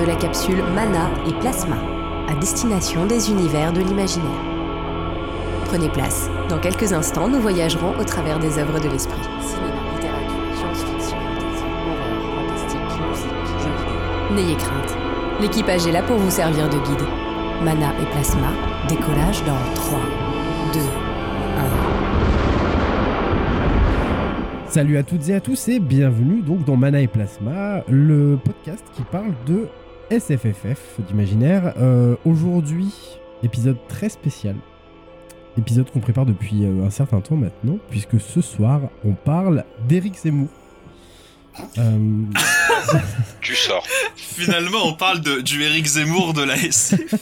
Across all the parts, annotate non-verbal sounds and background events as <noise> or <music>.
de la capsule Mana et Plasma, à destination des univers de l'imaginaire. Prenez place. Dans quelques instants, nous voyagerons au travers des œuvres de l'esprit. Cinéma, littérature, science-fiction, fantasy, horreur, fantastique, musique, jeux vidéo. N'ayez crainte. L'équipage est là pour vous servir de guide. Mana et Plasma, décollage dans 3, 2, 1. Salut à toutes et à tous et bienvenue donc dans Mana et Plasma, le podcast qui parle de SFFF d'imaginaire. Euh, Aujourd'hui, épisode très spécial. Épisode qu'on prépare depuis euh, un certain temps maintenant, puisque ce soir, on parle d'Éric Zemmour. Euh, <laughs> Tu sors. Finalement, on parle de, du Eric Zemmour de la SF.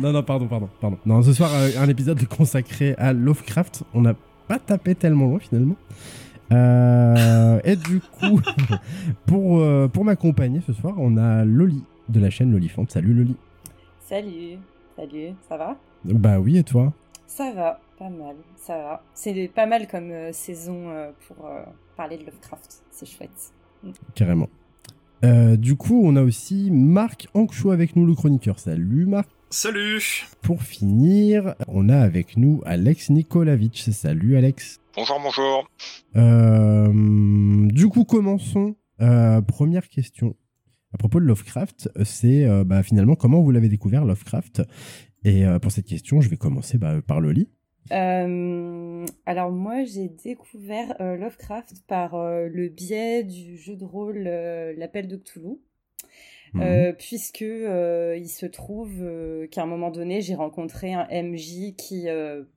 non, non, pardon, pardon, pardon. Non, ce soir, euh, un épisode consacré à Lovecraft. On n'a pas tapé tellement loin finalement. Euh, et du coup, <laughs> pour, euh, pour m'accompagner ce soir, on a Loli de la chaîne Lolifante. Salut Loli. Salut, salut, ça va? Bah oui, et toi? Ça va, pas mal, ça va. C'est pas mal comme euh, saison pour parler de Lovecraft, c'est chouette. Carrément. Du coup, on a aussi Marc Anxou avec nous, le chroniqueur. Salut Marc. Salut Pour finir, on a avec nous Alex Nikolavitch. Salut Alex. Bonjour, bonjour. Euh, du coup, commençons. Euh, première question. À propos de Lovecraft, c'est euh, bah, finalement comment vous l'avez découvert, Lovecraft? Et euh, pour cette question, je vais commencer bah, par Loli. Euh, alors moi j'ai découvert euh, Lovecraft par euh, le biais du jeu de rôle euh, L'appel de Cthulhu. Euh, puisque euh, il se trouve euh, qu'à un moment donné j'ai rencontré un MJ qui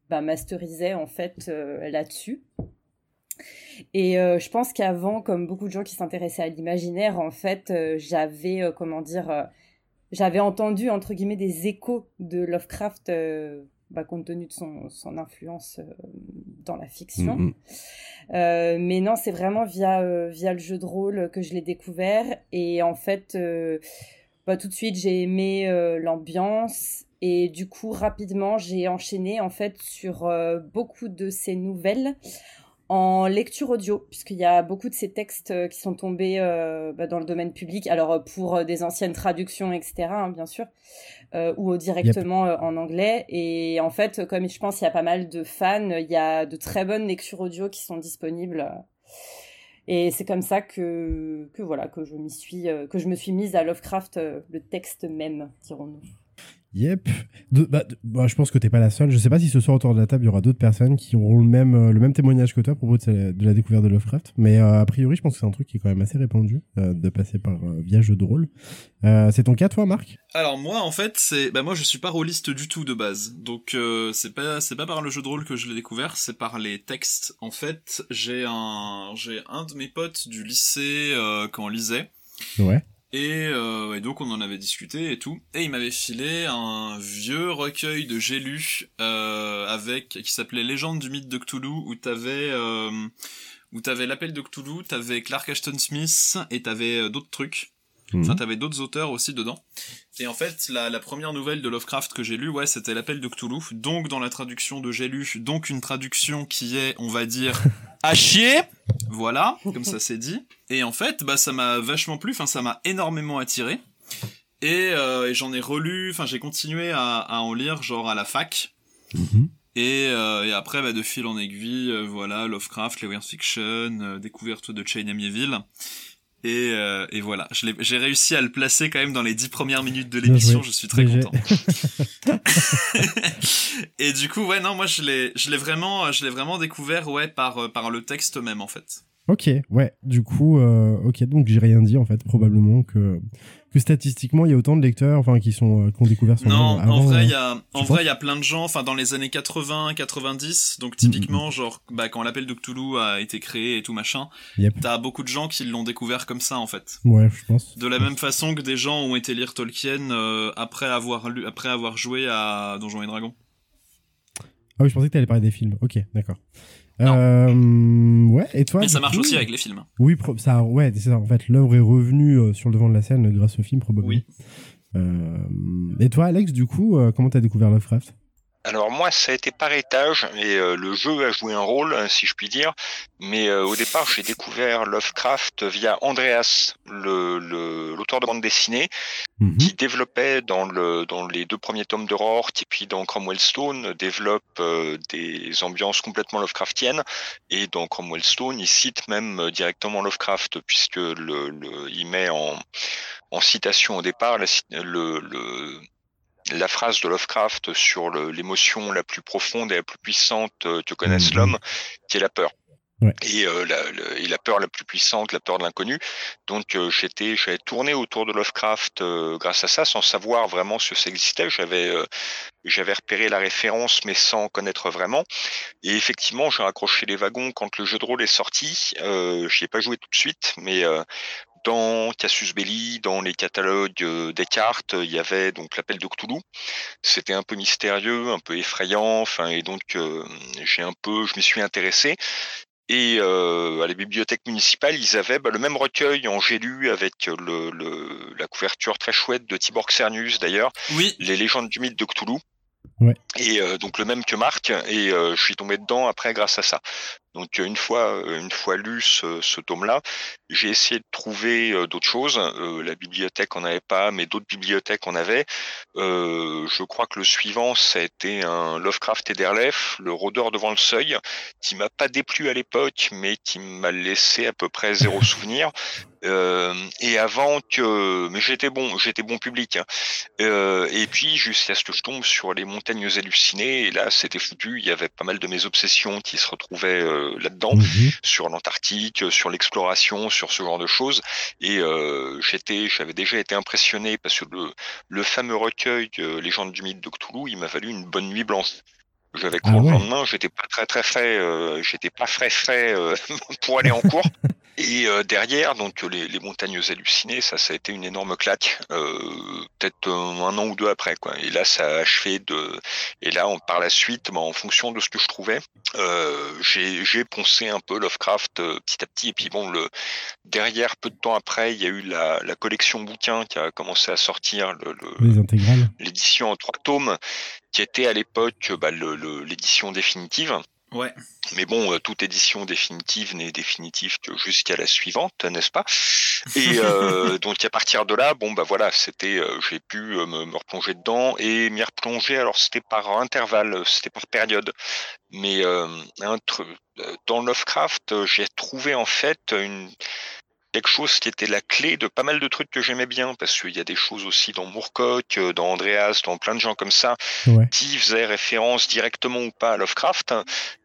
bah, masterisait en fait là-dessus. Et je pense qu'avant comme beaucoup de gens qui s'intéressaient à l'imaginaire en fait j'avais comment dire j'avais entendu entre guillemets des échos de Lovecraft bah, compte tenu de son, son influence euh, dans la fiction Mhm. euh, mais non, c'est vraiment via, euh, via le jeu de rôle que je l'ai découvert. Et en fait, bah, tout de suite, j'ai aimé l'ambiance. Et du coup, rapidement, j'ai enchaîné en fait sur beaucoup de ces nouvelles en lecture audio, puisqu'il y a beaucoup de ces textes euh, qui sont tombés euh, bah, dans le domaine public. Alors, euh, pour des anciennes traductions, etc., hein, bien sûr, euh, ou directement en anglais. Et en fait, comme je pense qu'il y a pas mal de fans, il y a de très bonnes lectures audio qui sont disponibles. Et c'est comme ça que, que voilà que je m'y suis que je me suis mise à Lovecraft le texte même dirons-nous. Yep. De- bah, de- bah, je pense que t'es pas la seule. Je sais pas si ce soir autour de la table il y aura d'autres personnes qui auront le même, euh, le même témoignage que toi à propos de, la découverte de Lovecraft. Mais euh, a priori, je pense que c'est un truc qui est quand même assez répandu euh, de passer par euh, via jeu de rôle. C'est ton cas, toi, Marc? Alors moi, en fait, c'est... Bah moi, je suis pas rôliste du tout de base. Donc, c'est pas c'est pas par le jeu de rôle que je l'ai découvert, c'est par les textes. En fait, j'ai un... J'ai un de mes potes du lycée quand on lisait. Ouais. Et, euh, et donc on en avait discuté et tout. Et il m'avait filé un vieux recueil de j'ai lu euh, avec qui s'appelait Légende du mythe de Cthulhu où t'avais euh, où t'avais l'appel de Cthulhu, t'avais Clark Ashton Smith et t'avais euh, d'autres trucs. Mhm. Enfin t'avais d'autres auteurs aussi dedans. Et en fait la, la première nouvelle de Lovecraft que j'ai lue ouais c'était l'appel de Cthulhu. Donc dans la traduction de j'ai lu donc une traduction qui est on va dire <laughs> à chier. Voilà, comme ça c'est dit. Et en fait, bah ça m'a vachement plu, enfin ça m'a énormément attiré. Et, euh, et j'en ai relu, enfin j'ai continué à, à en lire genre à la fac. Mhm. Et, euh, et après, bah, de fil en aiguille, euh, voilà, Lovecraft, les Weird Fiction, euh, découverte de Chain Amieville. Et, euh, et voilà, Je l'ai- j'ai réussi à le placer quand même dans les dix premières minutes de l'émission, je suis très content. <laughs> <laughs> et du coup, ouais, non, moi je l'ai, je l'ai vraiment, je l'ai vraiment découvert, ouais, par, euh, par le texte même en fait. Ok, ouais. Du coup, euh, ok, donc j'ai rien dit en fait, probablement que que statistiquement il y a autant de lecteurs, enfin, qui sont euh, qui ont découvert son Non, avant, en vrai, euh, il y a, en vrai, il y a plein de gens. Enfin, dans les années 80, 90, donc typiquement, genre, bah, quand l'appel de Cthulhu a été créé et tout machin, Yep. t'as beaucoup de gens qui l'ont découvert comme ça, en fait. Ouais, je pense. De la même façon que des gens ont été lire Tolkien euh, après avoir lu, après avoir joué à Donjons et Dragons. Ah oui, je pensais que t'allais parler des films. Ok, d'accord. Euh, ouais, et toi Mais ça marche coup aussi avec les films. Oui, ça, ouais, c'est ça. En fait, l'œuvre est revenue euh, sur le devant de la scène grâce au film, probablement. Oui. Euh, et toi, Alex, du coup, euh, comment t'as découvert Lovecraft? Alors moi, ça a été par étage et euh, le jeu a joué un rôle, hein, si je puis dire. Mais euh, au départ, j'ai découvert Lovecraft via Andreas, le l'auteur de bande dessinée, Mhm. qui développait dans le dans les deux premiers tomes de Rorke et puis dans Cromwell Stone développe euh, des ambiances complètement Lovecraftiennes. Et dans Cromwell Stone, il cite même directement Lovecraft puisque le, le il met en en citation au départ la, le la phrase de Lovecraft sur l'émotion la plus profonde et la plus puissante euh, que connaisse Mhm. l'homme, qui est la peur. Ouais. Et, euh, la, et la peur la plus puissante, la peur de l'inconnu. Donc euh, j'étais, j'avais tourné autour de Lovecraft euh, grâce à ça, sans savoir vraiment ce que ça existait. J'avais, j'avais repéré la référence, mais sans connaître vraiment. Et effectivement, j'ai raccroché les wagons quand le jeu de rôle est sorti. Euh, J'y ai pas joué tout de suite, mais dans Casus Belli, dans les catalogues euh, des cartes, il y avait donc l'appel de Cthulhu. C'était un peu mystérieux, un peu effrayant, enfin et donc euh, j'ai un peu, je m'y suis intéressé. Et euh, à la bibliothèque municipale, ils avaient bah, le même recueil en j'ai lu avec le, le- la couverture très chouette de Tibor Xernius d'ailleurs, Oui, les légendes du mythe de Cthulhu. Ouais. Et euh, donc le même que Marc, et euh, je suis tombé dedans après grâce à ça. Donc euh, une fois, une fois lu ce, ce tome-là, j'ai essayé de trouver euh, d'autres choses. La bibliothèque en avait pas, mais d'autres bibliothèques en avaient. Je crois que le suivant, ça a été un Lovecraft et Derlef, le rôdeur devant le seuil, qui m'a pas déplu à l'époque, mais qui m'a laissé à peu près zéro <laughs> souvenir. Euh, et avant que, mais j'étais bon, j'étais bon public. hein. Euh, et puis jusqu'à ce que je tombe sur les montagnes hallucinées, et là c'était foutu. Il y avait pas mal de mes obsessions qui se retrouvaient euh, là-dedans Mhm. sur l'Antarctique, sur l'exploration, sur ce genre de choses. Et j'étais, j'avais déjà été impressionné parce que le, le fameux recueil euh, Légende du mythe de Cthulhu, il m'a valu une bonne nuit blanche. J'avais Ah cours le lendemain, j'étais pas très très frais, euh, j'étais pas frais frais euh, <laughs> pour aller en cours. <laughs> Et euh, derrière, donc les, les montagnes hallucinées, ça, ça a été une énorme claque, euh, peut-être euh, un an ou deux après, quoi. Et là, ça a achevé de. Et là, on, par la suite, bah, en fonction de ce que je trouvais, euh, j'ai poncé un peu Lovecraft euh, petit à petit. Et puis bon, le derrière, peu de temps après, il y a eu la, la collection bouquins qui a commencé à sortir, le, l'édition en trois tomes, qui était à l'époque bah, l'édition définitive. Ouais. Mais bon, euh, toute édition définitive n'est définitive que jusqu'à la suivante, n'est-ce pas? Et <laughs> euh, donc à partir de là, bon bah voilà, c'était, euh, j'ai pu me, me replonger dedans et m'y replonger. Alors c'était par intervalle, c'était par période. Mais euh, un dans Lovecraft, j'ai trouvé en fait une quelque chose qui était la clé de pas mal de trucs que j'aimais bien parce qu'il y a des choses aussi dans Moorcock, euh, dans Andreas, dans plein de gens comme ça Ouais. qui faisaient référence directement ou pas à Lovecraft.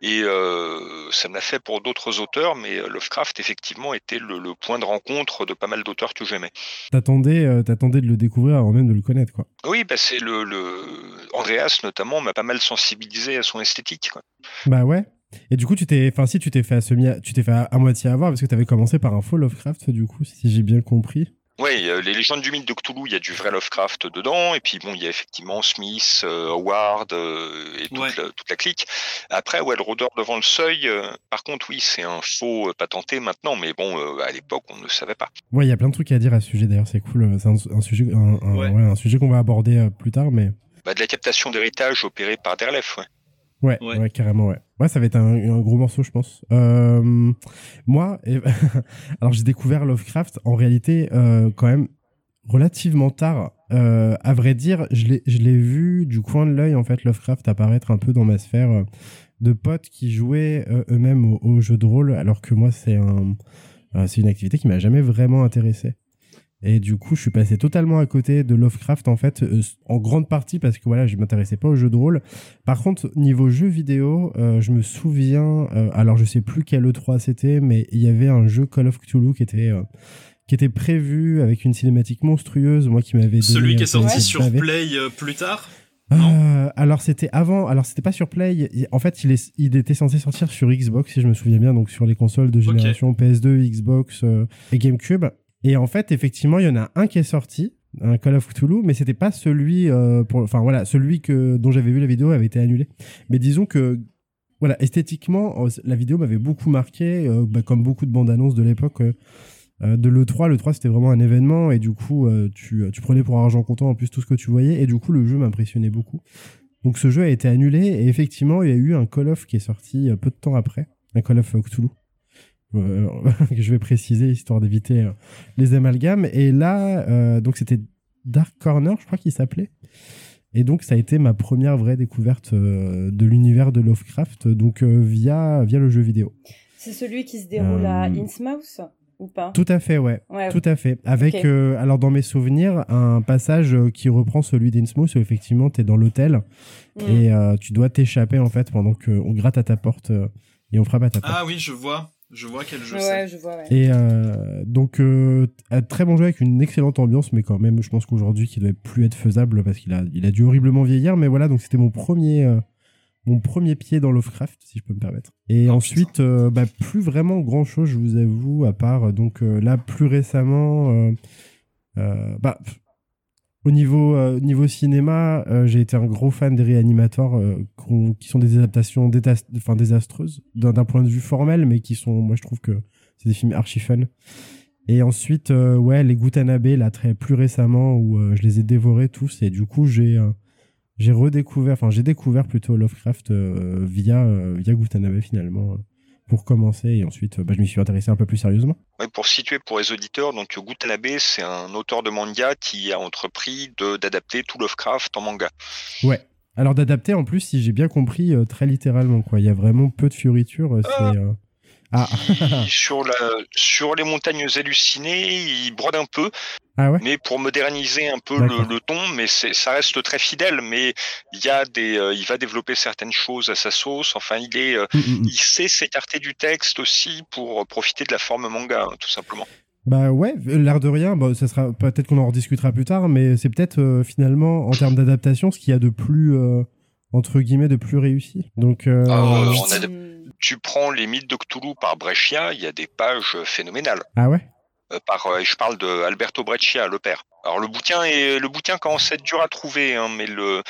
Et euh, ça me l'a fait pour d'autres auteurs, mais euh, Lovecraft, effectivement, était le, le point de rencontre de pas mal d'auteurs que j'aimais. T'attendais, euh, t'attendais de le découvrir avant même de le connaître, quoi. Oui, bah, c'est le, le... Andreas, notamment, m'a pas mal sensibilisé à son esthétique. quoi. Bah ouais. Et du coup, tu t'es, enfin, si tu t'es fait à semi, tu t'es fait à, à moitié avoir parce que t'avais commencé par un faux Lovecraft, du coup, si j'ai bien compris. Oui, euh, les légendes du mythe de Cthulhu, il y a du vrai Lovecraft dedans, et puis bon, il y a effectivement Smith, euh, Howard euh, et toute, Ouais. la, toute la clique. Après, ouais, le rôdeur devant le seuil, euh, par contre, oui, c'est un faux euh, patenté maintenant, mais bon, euh, à l'époque, on ne savait pas. Ouais, il y a plein de trucs à dire à ce sujet. D'ailleurs, c'est cool. C'est un, un sujet, un, un- Ouais. ouais, un sujet qu'on va aborder euh, plus tard, mais Bah, de la captation d'héritage opérée par Derlef, ouais. ouais, Ouais. ouais, carrément, ouais. Ouais, ça va être un, gros morceau, je pense. Euh, moi, <laughs> alors j'ai découvert Lovecraft en réalité euh, quand même relativement tard. Euh, à vrai dire, je l'ai vu du coin de l'œil en fait Lovecraft apparaître un peu dans ma sphère de potes qui jouaient eux-mêmes au, au jeu de rôle, alors que moi c'est c'est une activité qui m'a jamais vraiment intéressé. Et du coup, je suis passé totalement à côté de Lovecraft en fait, euh, en grande partie parce que voilà, je m'intéressais pas au jeu de rôle. Par contre, niveau jeu vidéo, euh, je me souviens, euh, alors je sais plus quel E3 c'était, mais il y avait un jeu Call of Cthulhu qui était euh, qui était prévu avec une cinématique monstrueuse, moi qui m'avait donné Celui qui est sorti sur. Play euh, plus tard. Euh, alors c'était avant, alors c'était pas sur Play. Il- En fait, il, est, il était censé sortir sur Xbox, si je me souviens bien, donc sur les consoles de génération PS2, Xbox euh, et GameCube. Et en fait, effectivement, il y en a un qui est sorti, un Call of Cthulhu, mais c'était pas celui euh, enfin voilà, celui que dont j'avais vu la vidéo avait été annulé. Mais disons que voilà, esthétiquement, euh, la vidéo m'avait beaucoup marqué, euh, bah, comme beaucoup de bandes annonces de l'époque. de l'E3, l'E3 c'était vraiment un événement et du coup tu, tu prenais pour argent comptant en plus tout ce que tu voyais et du coup le jeu m'impressionnait beaucoup. Donc ce jeu a été annulé et effectivement, il y a eu un Call of qui est sorti peu de temps après, un Call of Cthulhu. Euh, <laughs> que je vais préciser histoire d'éviter euh, les amalgames. Et là, euh, donc c'était Dark Corner, je crois qu'il s'appelait. Et donc ça a été ma première vraie découverte euh, de l'univers de Lovecraft, donc euh, via via le jeu vidéo. C'est celui qui se déroule à Innsmouth ou pas? Tout à fait, ouais. Ouais. Tout à fait. Avec, euh, alors dans mes souvenirs, un passage qui reprend celui d'Innsmouth où effectivement tu es dans l'hôtel Mm. et euh, tu dois t'échapper en fait pendant qu'on gratte à ta porte euh, et on frappe à ta porte. Ah oui, je vois. Je vois quel jeu ouais, c'est. je vois. Ouais. Et euh, donc, euh, un très bon jeu avec une excellente ambiance, mais quand même, je pense qu'aujourd'hui, qui doit plus être faisable parce qu'il a, il a dû horriblement vieillir. Mais voilà, donc c'était mon premier, euh, mon premier pied dans Lovecraft, si je peux me permettre. Et Oh, ensuite, euh, bah, plus vraiment grand chose, je vous avoue, à part donc euh, là plus récemment, euh, euh, bah, au niveau, euh, niveau cinéma, euh, j'ai été un gros fan des réanimateurs euh, qui sont des adaptations enfin, désastreuses d'un point de vue formel, mais qui sont, moi je trouve que c'est des films archi fun. Et ensuite, euh, ouais, les Gutanabe, là, très plus récemment, où euh, je les ai dévorés tous, et du coup, j'ai euh, j'ai redécouvert, enfin, j'ai découvert plutôt Lovecraft via, via Gutanabe finalement, euh, pour commencer, et ensuite, euh, bah, je m'y suis intéressé un peu plus sérieusement. Ouais, pour situer pour les auditeurs, donc Gutanabe, c'est un auteur de manga qui a entrepris de- d'adapter tout Lovecraft en manga. Ouais. Alors d'adapter, en plus, si j'ai bien compris, euh, très littéralement, quoi. Il y a vraiment peu de fioritures. euh, Ah. sur, la, sur les montagnes hallucinées, il brode un peu, ah ouais mais pour moderniser un peu le, le ton, mais ça reste très fidèle. Mais il y a des, euh, il va développer certaines choses à sa sauce. Enfin, il est, euh, Mm, mm, mm. il sait s'écarter du texte aussi pour profiter de la forme manga, hein, tout simplement. Bah ouais, l'air de rien, bah, ça sera peut-être qu'on en rediscutera plus tard, mais c'est peut-être euh, finalement en termes d'adaptation ce qu'il y a de plus euh, entre guillemets de plus réussi. Donc euh, Ah, on a Tu prends les mythes de Cthulhu par Brescia, il y a des pages phénoménales. ouais? Euh, par, euh, je parle de Alberto Breccia, le père. Alors le bouquin est, le bouquin commence à être dur à trouver, hein, mais le,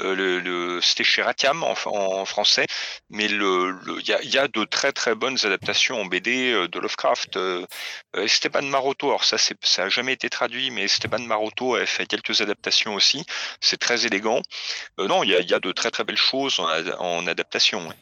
euh, le, le- c'était chez Ratiam en, en français, mais le, le- il y a, il y a de très très bonnes adaptations en BD euh, de Lovecraft. Euh, euh, Esteban Maroto, alors ça c'est, ça a jamais été traduit, mais Esteban Maroto a fait quelques adaptations aussi. C'est très élégant. Euh, non, il y a, il y a de très très belles choses en, ad- en adaptation. ouais.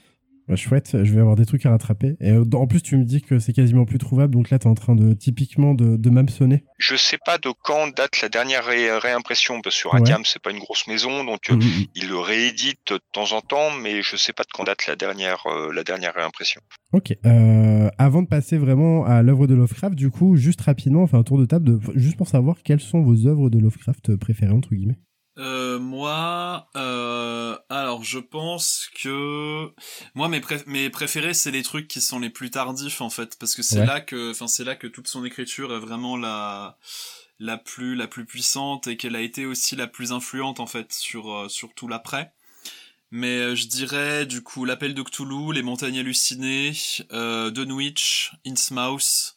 Bah, chouette, je vais avoir des trucs à rattraper. Et euh, en plus tu me dis que c'est quasiment plus trouvable, donc là t'es en train de typiquement de, de m'hameçonner. Je sais pas de quand date la dernière ré- réimpression, parce que sur Ouais. Ratiam c'est pas une grosse maison, donc euh, Mm, mm, mm. il le réédite de temps en temps, mais je sais pas de quand date la dernière, euh, la dernière réimpression. Ok. Euh, avant de passer vraiment à l'œuvre de Lovecraft, du coup, juste rapidement, on fait un tour de table, de, juste pour savoir quelles sont vos œuvres de Lovecraft préférées entre guillemets. Euh, moi, euh, alors je pense que moi mes, pré- mes préférés c'est les trucs qui sont les plus tardifs en fait parce que c'est Ouais. là que enfin c'est là que toute son écriture est vraiment la la plus la plus puissante et qu'elle a été aussi la plus influente en fait sur euh, sur tout l'après. Mais euh, je dirais du coup l'appel de Cthulhu, les montagnes hallucinées, euh, Dunwich, Innsmouth.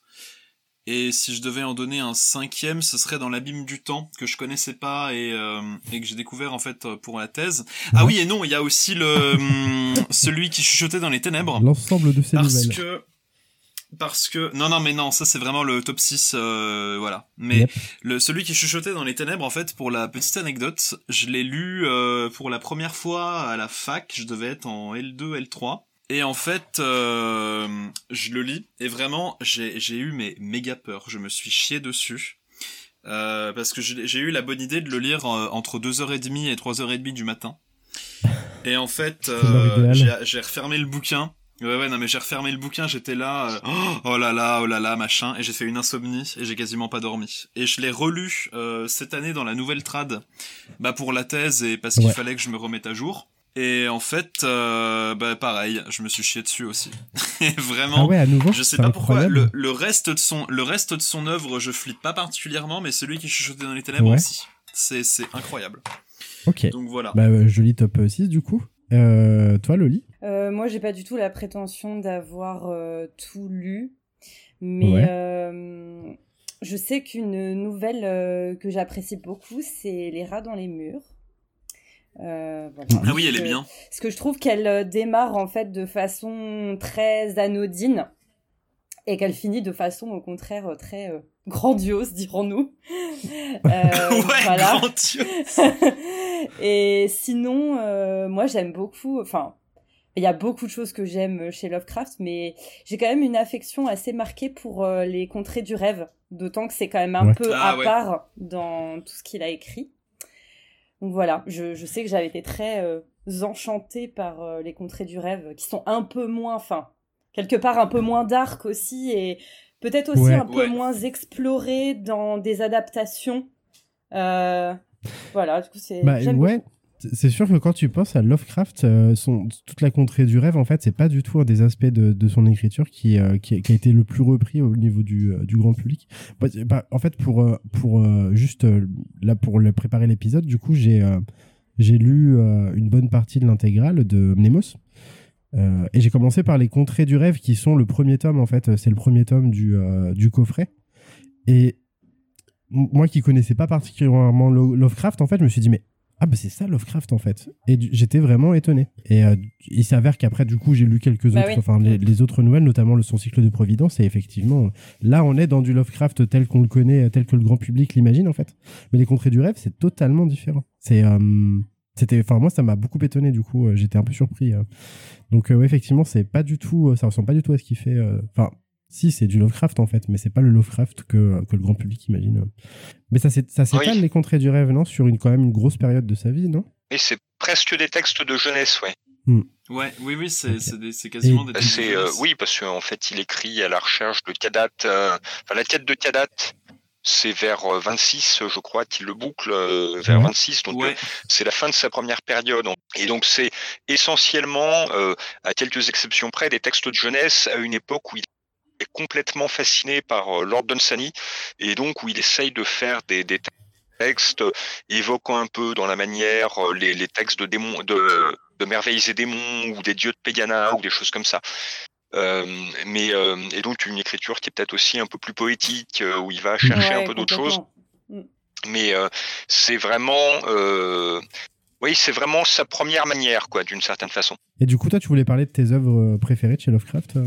Et si je devais en donner un cinquième, ce serait dans l'abîme du temps que je connaissais pas et, euh, et que j'ai découvert en fait euh, pour la thèse. Ah oui et non, il y a aussi le hum, <laughs> celui qui chuchotait dans les ténèbres L'ensemble de ces parce nouvelles. que parce que non non mais non ça c'est vraiment le top 6 euh, voilà mais Yep. le celui qui chuchotait dans les ténèbres en fait pour la petite anecdote je l'ai lu euh, pour la première fois à la fac je devais être en L2 L3 et en fait euh, je le lis et vraiment j'ai eu mes méga peur je me suis chié dessus euh, parce que j'ai eu la bonne idée de le lire euh, entre 2h30 et 3h30 du matin et en fait <laughs> euh, j'ai refermé le bouquin Ouais ouais non mais j'ai refermé le bouquin, j'étais là euh, oh, oh là là oh là là machin et j'ai fait une insomnie et j'ai quasiment pas dormi. Et je l'ai relu euh, cette année dans la nouvelle trad bah pour la thèse et parce qu'il Ouais. fallait que je me remette à jour. Et en fait euh, bah pareil, je me suis chié dessus aussi. <laughs> et vraiment Ah ouais, à nouveau. je sais pas pourquoi le, le reste de son le reste de son œuvre, je flippe pas particulièrement mais celui qui chuchotait dans les ténèbres Ouais. aussi. C'est c'est incroyable. Ok. Donc voilà. Bah, euh, joli top 6 du coup. Euh, toi, Loli? Euh, moi, j'ai pas du tout la prétention d'avoir euh, tout lu, mais Ouais. euh, je sais qu'une nouvelle euh, que j'apprécie beaucoup, c'est Les rats dans les murs. Euh, voilà. Ah oui, elle est bien. Parce que je trouve qu'elle euh, démarre en fait de façon très anodine et qu'elle finit de façon au contraire euh, très euh, grandiose, <laughs> dirons-nous. Euh, <laughs> ouais, voilà. grand Dieu. <laughs> Et sinon, moi j'aime beaucoup, enfin, il y a beaucoup de choses que j'aime chez Lovecraft, mais j'ai quand même une affection assez marquée pour les contrées du rêve, d'autant que c'est quand même un peu ah à part dans tout ce qu'il a écrit. Donc voilà, je, je sais que j'avais été très enchantée par les contrées du rêve, qui sont un peu moins, enfin, quelque part un peu moins dark aussi, et peut-être aussi un peu moins explorées dans des adaptations. Euh, voilà, du coup, c'est. Bah, ouais. C'est sûr que quand tu penses à Lovecraft, euh, toute la contrée du rêve, en fait, c'est pas du tout un des aspects de, son écriture qui, euh, qui, a été le plus repris au niveau du, du grand public. En fait, pour, juste là pour préparer l'épisode, du coup, j'ai j'ai lu une bonne partie de l'intégrale de Mnemos. et j'ai commencé par les contrées du rêve qui sont le premier tome en fait, c'est le premier tome du, du coffret. Et moi qui connaissais pas particulièrement Lovecraft, en fait, je me suis dit, mais ah bah c'est ça Lovecraft en fait. Et j'étais vraiment étonné. Et euh, il s'avère qu'après du coup j'ai lu quelques bah autres, enfin les, autres nouvelles, notamment le son cycle de Providence. Et effectivement, là on est dans du Lovecraft tel qu'on le connaît, tel que le grand public l'imagine en fait. Mais les contrées du rêve c'est totalement différent. C'est euh, c'était, enfin moi ça m'a beaucoup étonné du coup. Euh, j'étais un peu surpris. Donc ouais, effectivement c'est pas du tout, ça ressemble pas du tout à ce qu'il fait. Enfin si, c'est du Lovecraft en fait, mais c'est pas le Lovecraft que, que le grand public imagine. Mais ça, ça s'étale les contrées du rêve, non? Sur une, quand même une grosse période de sa vie, non? Et c'est presque des textes de jeunesse, ouais. Hmm. Ouais, oui, oui, c'est quasiment des textes. Euh, oui, parce qu'en fait, il écrit à la recherche de Kadat. Euh, enfin, la quête de Kadat, c'est vers 26, euh, je crois, qu'il le boucle vers 26. Donc, c'est la fin de sa première période. Et donc, c'est essentiellement, à quelques exceptions près, des textes de jeunesse à une époque où il est complètement fasciné par euh, Lord Dunsany et donc où il essaye de faire des, textes évoquant un peu dans la manière euh, les, textes de démons, de, de, merveilles et démons ou des dieux de Pegana ou des choses comme ça. Euh, mais et donc une écriture qui est peut-être aussi un peu plus poétique où il va chercher un peu d'autres choses. Mm. Mais c'est vraiment oui, c'est vraiment sa première manière, quoi, d'une certaine façon. Et du coup, toi, tu voulais parler de tes œuvres préférées de chez Lovecraft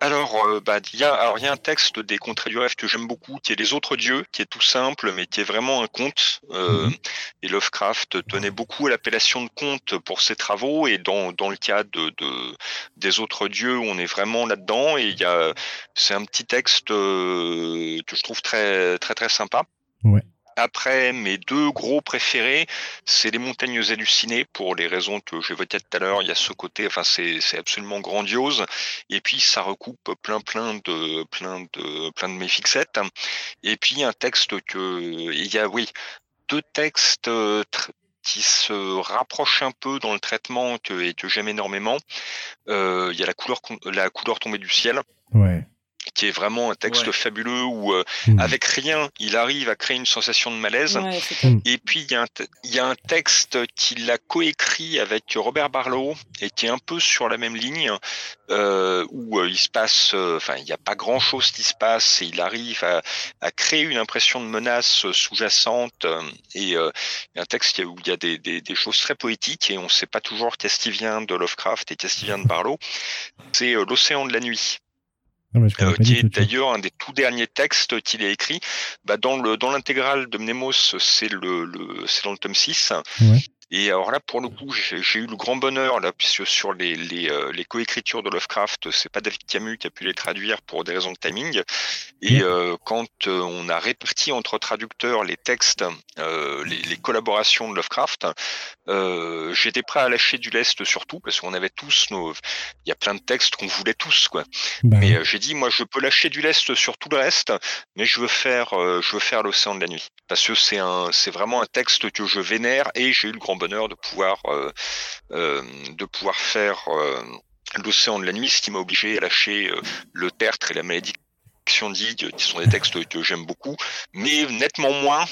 alors, euh, bah, il y a, alors, il y a un texte des Contrées du rêve que j'aime beaucoup, qui est Les autres dieux, qui est tout simple, mais qui est vraiment un conte. Euh, mhm. Et Lovecraft tenait beaucoup à l'appellation de conte pour ses travaux, et dans, dans le cas de, de des autres dieux, on est vraiment là-dedans. Et il y a, c'est un petit texte euh, que je trouve très, très, très sympa. Ouais. Après, mes deux gros préférés, c'est les montagnes hallucinées pour les raisons que j'évoquais tout à l'heure. Il y a ce côté, enfin, c'est, absolument grandiose. Et puis, ça recoupe plein, plein de, plein de, plein de mes fixettes. Et puis, un texte que, il y a, oui, deux textes qui se rapprochent un peu dans le traitement et que j'aime énormément. Euh, il y a la couleur, la couleur tombée du ciel. Ouais qui est vraiment un texte fabuleux où euh, mmh. avec rien il arrive à créer une sensation de malaise. Mmh. et puis il y, a un il y a un texte qu'il a coécrit avec Robert Barlow et qui est un peu sur la même ligne euh, où euh, il se passe enfin il n'y a pas grand chose qui se passe et il arrive à, à créer une impression de menace sous-jacente et un texte où il y a des, des, des choses très poétiques et on ne sait pas toujours qu'est-ce qui vient de Lovecraft et qu'est-ce qui vient de Barlow. C'est l'océan de la nuit euh, qui est d'ailleurs un des tout derniers textes qu'il a écrit. Bah, dans le dans l'intégrale de Mnemos, c'est le, le dans le tome 6. Ouais. Et alors là, pour le coup, j'ai eu le grand bonheur, là, puisque sur les, les, euh, les coécritures de Lovecraft, c'est pas David Camus qui a pu les traduire pour des raisons de timing. Et euh, quand euh, on a réparti entre traducteurs les textes, les, les, collaborations de Lovecraft, j'étais prêt à lâcher du lest surtout, parce qu'on avait tous nos... Il y a plein de textes qu'on voulait tous, quoi. Bah mais j'ai dit, moi, je peux lâcher du lest sur tout le reste, mais je veux faire, je veux faire l'océan de la nuit. Parce que c'est un, c'est vraiment un texte que je vénère et j'ai eu le grand bonheur de pouvoir, euh, euh, de pouvoir faire euh, l'océan de la nuit, ce qui m'a obligé à lâcher le tertre et la malédiction d'Ig, qui sont des textes que j'aime beaucoup, mais nettement moins,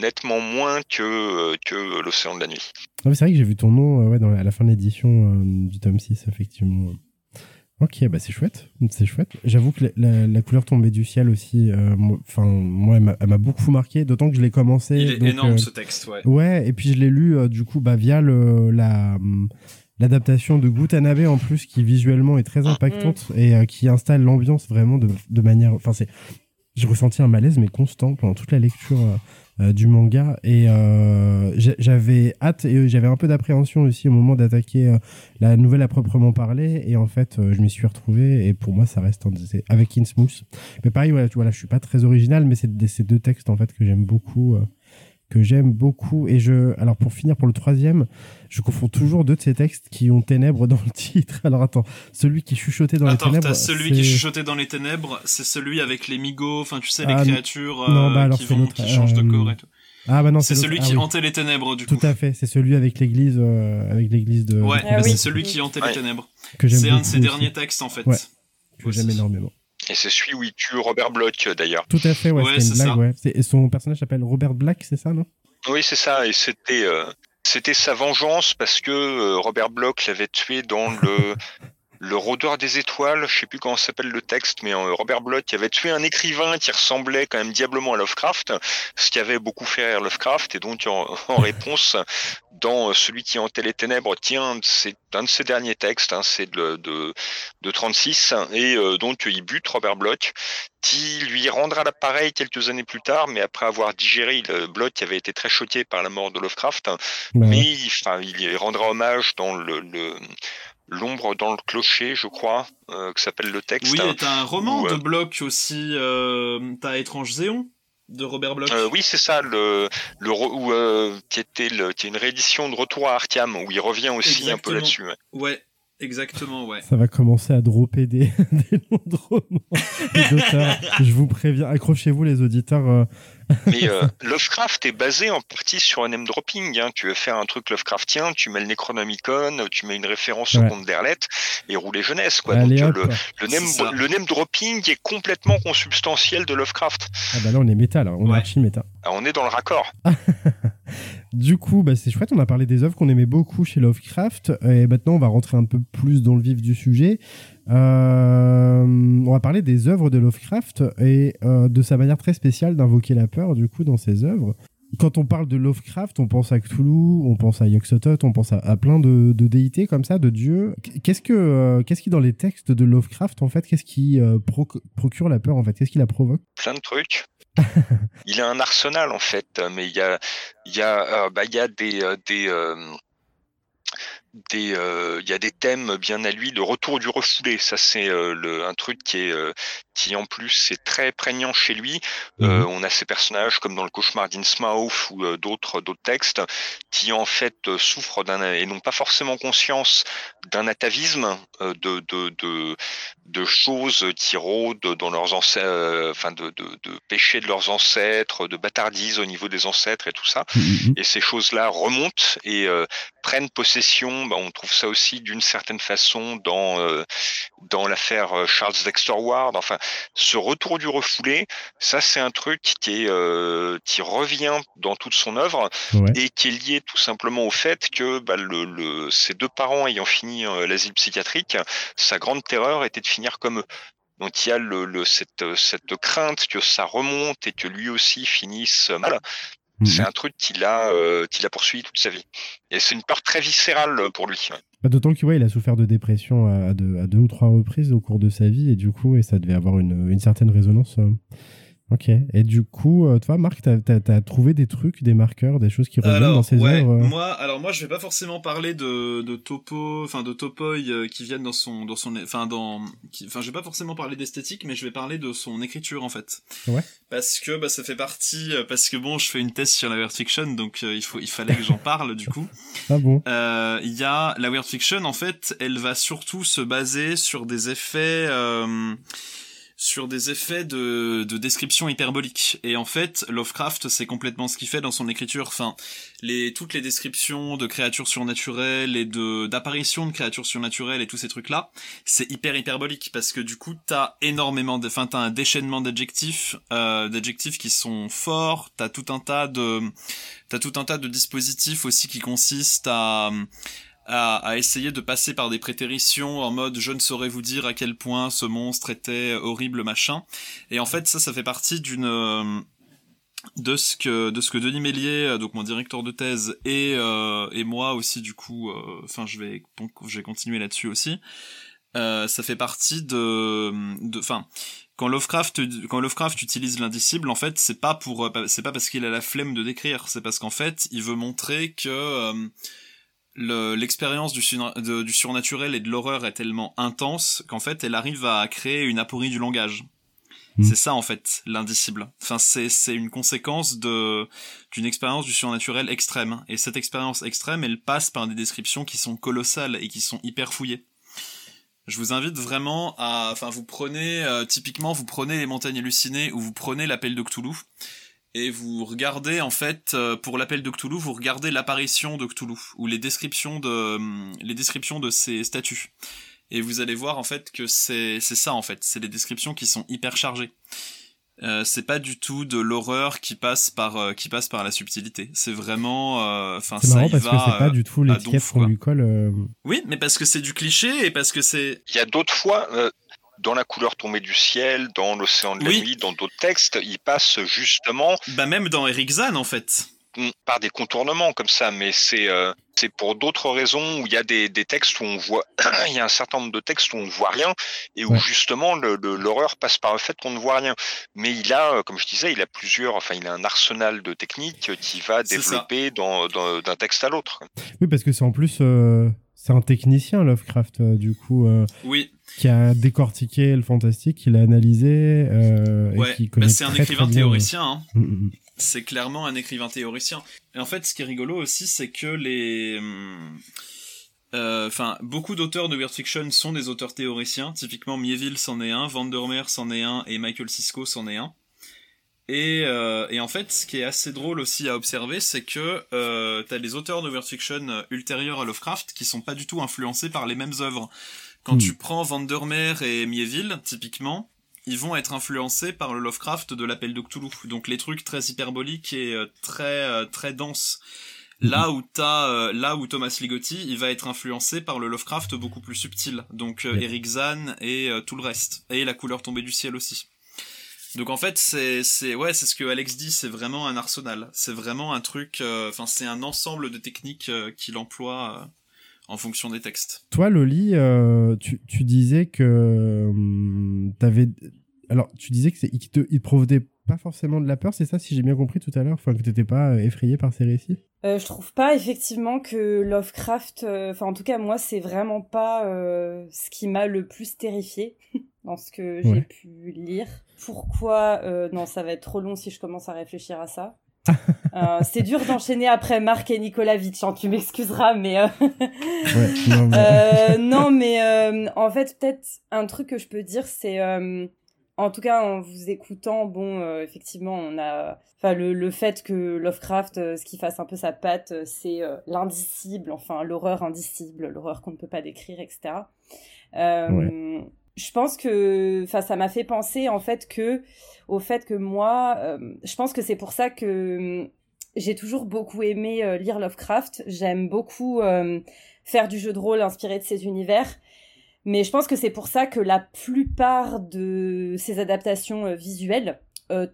nettement moins que, que l'océan de la nuit. c'est vrai que j'ai vu ton nom ouais, à la fin de l'édition du tome 6, effectivement. Ok, bah c'est chouette, c'est chouette. J'avoue que la, couleur tombée du ciel aussi, euh, enfin moi, elle m'a beaucoup marqué, d'autant que je l'ai commencé. Il est énorme euh, ce texte, ouais. Ouais, et puis je l'ai lu euh, du coup bah, via le, la l'adaptation de Gutanabe en plus, qui visuellement est très impactante mm. et qui installe l'ambiance vraiment de, de manière, enfin c'est, j'ai ressenti un malaise mais constant pendant toute la lecture. Euh, du manga. Et euh, j'avais hâte et j'avais un peu d'appréhension aussi au moment d'attaquer la nouvelle à proprement parler. Et en fait, je m'y suis retrouvé. Et pour moi, ça reste avec Innsmouth. Mais pareil, voilà, tu vois, là, je suis pas très original, mais c'est ces deux textes en fait que j'aime beaucoup que j'aime beaucoup. Et je, alors pour finir pour le troisième, je confonds toujours deux de ces textes qui ont ténèbres dans le titre. Alors attends, celui qui chuchotait dans les ténèbres. celui qui chuchotait dans les ténèbres, c'est celui avec les migots, enfin tu sais, les ah, créatures non, bah, alors qui, vont, qui changent de corps et tout. Ah bah non, c'est celui qui ah hantait les ténèbres du coup. Tout à fait, c'est celui avec l'église, euh, avec l'église de. Ouais, ah c'est celui qui hantait les ténèbres. C'est un de ses derniers textes en fait. que j'aime énormément. Et c'est celui où il tue Robert Bloch d'ailleurs. Tout à fait, ouais, c'est une blague, ouais. Et son personnage s'appelle Robert Black, c'est ça, non? Oui, c'est ça, et c'était euh, c'était sa vengeance parce que euh, Robert Bloch l'avait tué dans le <laughs> le rôdeur des étoiles, je sais plus comment s'appelle le texte, mais euh, Robert Bloch avait tué un écrivain qui ressemblait quand même diablement à Lovecraft, ce qui avait beaucoup fait rire Lovecraft, et donc en, <laughs> réponse, dans euh, celui qui hantait les ténèbres, tiens, c'est un de ses derniers textes, hein, c'est de, de, de, 36, et euh, donc il bute Robert Bloch, qui lui rendra l'appareil quelques années plus tard, mais après avoir digéré, le Bloch avait été très choqué par la mort de Lovecraft, mais enfin, il rendra hommage dans le, le L'ombre dans le clocher, je crois, euh, que s'appelle le texte. Oui, t'as un roman de euh, Bloch aussi, euh, t'as Étrange Zéon de Robert Bloch. Euh, oui, c'est ça, le, le où, euh, qui était le, qui est une réédition de Retour à Arkham, où il revient aussi un peu là-dessus. ouais. Exactement, ouais. Ça va commencer à dropper des, <laughs> des noms de romans <laughs> Je vous préviens, accrochez-vous les auditeurs. Euh. Mais euh, Lovecraft est basé en partie sur un name dropping. Hein. Tu veux faire un truc Lovecraftien, tu mets le Necronomicon, tu mets une référence au conte d'Erlette et rouler jeunesse. Quoi. Donc, le, le, name, le, name, dropping est complètement consubstantiel de Lovecraft. Ah bah là on est métal, hein. on est archi métal. Ah, on est dans le raccord. <laughs> Du coup, bah, c'est chouette, on a parlé des œuvres qu'on aimait beaucoup chez Lovecraft, et maintenant on va rentrer un peu plus dans le vif du sujet. Euh, on va parler des œuvres de Lovecraft et euh, de sa manière très spéciale d'invoquer la peur, du coup, dans ses œuvres. Quand on parle de Lovecraft, on pense à Cthulhu, on pense à Yog-Sothoth, on pense à, plein de, déités comme ça, de dieux. Qu'est-ce que, euh, qu'est-ce qui dans les textes de Lovecraft, en fait, qu'est-ce qui procure la peur, en fait, qu'est-ce qui la provoque? Plein de trucs. <laughs> il a un arsenal en fait, mais il y a, il y a, euh, bah, il y a des, euh, des, euh, il y a des thèmes bien à lui. Le retour du refoulé, ça c'est le un truc qui est, qui en plus est très prégnant chez lui. Euh, mhm. on a ces personnages comme dans le cauchemar d'Innsmouth ou euh, d'autres d'autres textes qui en fait euh, souffrent d'un et n'ont pas forcément conscience d'un atavisme de, de, de, de choses qui rôdent dans leurs ancêtres, enfin de, de, de, péchés de leurs ancêtres, de bâtardise au niveau des ancêtres et tout ça. Mhm, mhm. Et ces choses-là remontent et prennent possession. Bah, on trouve ça aussi d'une certaine façon dans dans l'affaire Charles Dexter Ward. Enfin, ce retour du refoulé, ça c'est un truc qui est euh, qui revient dans toute son œuvre et qui est lié tout simplement au fait que bah, le, ses deux parents ayant fini euh, l'asile psychiatrique, sa grande terreur était de finir comme eux. Donc il y a le, cette, cette crainte que ça remonte et que lui aussi finisse mal. Mhm. C'est un truc qu'il a, euh, qu'il a poursuivi toute sa vie. Et c'est une peur très viscérale pour lui. Bah, d'autant qu'il il a souffert de dépression à, deux, à, deux, ou trois reprises au cours de sa vie, et du coup, et ça devait avoir une, une certaine résonance. Euh, Ok. Et du coup, euh, toi, Marc, t'as as, trouvé des trucs, des marqueurs, des choses qui reviennent dans ces œuvres euh Moi, alors moi, je vais pas forcément parler de, de topo, enfin de topoi euh, qui viennent dans son, dans son, enfin dans, enfin, je vais pas forcément parler d'esthétique, mais je vais parler de son écriture en fait. Ouais. Parce que bah ça fait partie, parce que bon, je fais une thèse sur la weird fiction, donc il faut, il fallait que j'en parle du coup. <laughs> Ah bon. Il y a la weird fiction en fait, elle va surtout se baser sur des effets sur des effets de, de description hyperbolique. Et en fait, Lovecraft, c'est complètement ce qu'il fait dans son écriture. Enfin, les, toutes les descriptions de créatures surnaturelles et de, d'apparitions de créatures surnaturelles et tous ces trucs-là, c'est hyper hyperbolique parce que du coup, t'as énormément de, enfin, t'as un déchaînement d'adjectifs, euh, d'adjectifs qui sont forts, t'as tout un tas de, t'as tout un tas de dispositifs aussi qui consistent à, à, essayer de passer par des prétéritions en mode je ne saurais vous dire à quel point ce monstre était horrible machin. Et en fait ça ça fait partie d'une euh, de ce que de ce que Denis Mélier euh, donc mon directeur de thèse et euh, et moi aussi du coup enfin je vais je vais continuer là-dessus aussi euh, ça fait partie de, enfin, quand Lovecraft, quand Lovecraft utilise l'indicible, en fait, c'est pas pour, c'est pas parce qu'il a la flemme de décrire, c'est parce qu'en fait, il veut montrer que l'expérience du, du, surnaturel et de l'horreur est tellement intense qu'en fait, elle arrive à créer une aporie du langage. Hmm. C'est ça en fait l'indicible. Enfin c'est c'est une conséquence de d'une expérience du surnaturel extrême et cette expérience extrême elle passe par des descriptions qui sont colossales et qui sont hyper fouillées. Je vous invite vraiment à enfin vous prenez euh, typiquement vous prenez les montagnes hallucinées ou vous prenez l'appel de Cthulhu et vous regardez en fait euh, pour l'appel de Cthulhu vous regardez l'apparition de Cthulhu ou les descriptions de les descriptions de ces statues et vous allez voir en fait que c'est c'est ça en fait, c'est les descriptions qui sont hyper chargées. Euh, c'est pas du tout de l'horreur qui passe par euh, qui passe par la subtilité. C'est vraiment, euh, enfin ça marrant parce que c'est pas du tout l'étiquette qu'on lui colle. Oui, mais parce que c'est du cliché et parce que c'est. Il y a d'autres fois. Dans la couleur tombée du ciel, dans l'océan de la nuit, dans d'autres textes, il passe justement. Bah même dans Eric Zahn en fait par des contournements comme ça, mais c'est euh, c'est pour d'autres raisons où il y a des, des textes où on voit, <clears throat> il y a un certain nombre de textes où on ne voit rien et où justement l'horreur passe par le fait qu'on ne voit rien. Mais il a, euh, comme je disais, il a plusieurs, enfin il a un arsenal de techniques qui va développer dans, d'un texte à l'autre. Oui, parce que c'est en plus euh, c'est un technicien Lovecraft du coup. oui. Qui a décortiqué le fantastique, qui l'a analysé. ouais, qui bah, c'est un écrivain théoricien. Hein. Mm, mm, mm c'est clairement un écrivain théoricien. Et en fait, ce qui est rigolo aussi, c'est que les... Euh, enfin, beaucoup d'auteurs de weird fiction sont des auteurs théoriciens. Typiquement, Mieville s'en est un, Vandermeer s'en est un, et Michael Sisko s'en est un. Et, euh, et, en fait, ce qui est assez drôle aussi à observer, c'est que euh, t'as les auteurs de weird fiction ultérieurs à Lovecraft qui sont pas du tout influencés par les mêmes œuvres. Quand hmm. tu prends Vandermeer et Mieville, typiquement, ils vont être influencés par le Lovecraft de l'appel de Cthulhu. Donc les trucs très hyperboliques et euh, très euh, très denses. Mhm. Là où t'as, euh, là où Thomas Ligotti, il va être influencé par le Lovecraft beaucoup plus subtil. Donc Eric Zahn et tout le reste et la couleur tombée du ciel aussi. Donc en fait c'est c'est ouais c'est ce que Alex dit c'est vraiment un arsenal c'est vraiment un truc enfin c'est un ensemble de techniques qu'il emploie en fonction des textes. Toi, Loli, euh, tu, tu, disais que hum, tu avais. Alors, tu disais que il te, il provoquait pas forcément de la peur, c'est ça, si j'ai bien compris tout à l'heure, enfin que t'étais pas euh, effrayé par ces récits? Euh, je trouve pas effectivement que Lovecraft, euh, enfin en tout cas moi, c'est vraiment pas ce qui m'a le plus terrifié <laughs> dans ce que j'ai pu lire. Pourquoi Non, ça va être trop long si je commence à réfléchir à ça. <laughs> Euh, c'est dur d'enchaîner après Marc et Nicolas Vitch, tu m'excuseras, mais, euh... non, mais, <laughs> euh, euh, en fait, peut-être un truc que je peux dire, c'est en tout cas en vous écoutant, bon, effectivement, on a, enfin, le, le fait que Lovecraft, ce qui fasse un peu sa patte, c'est l'indicible, enfin, l'horreur indicible, l'horreur qu'on ne peut pas décrire, etc. Ouais je pense que, enfin, ça m'a fait penser en fait que, au fait que moi, euh, je pense que c'est pour ça que hum, j'ai toujours beaucoup aimé euh, lire Lovecraft. J'aime beaucoup euh, faire du jeu de rôle inspiré de ces univers. Mais je pense que c'est pour ça que la plupart de ces adaptations visuelles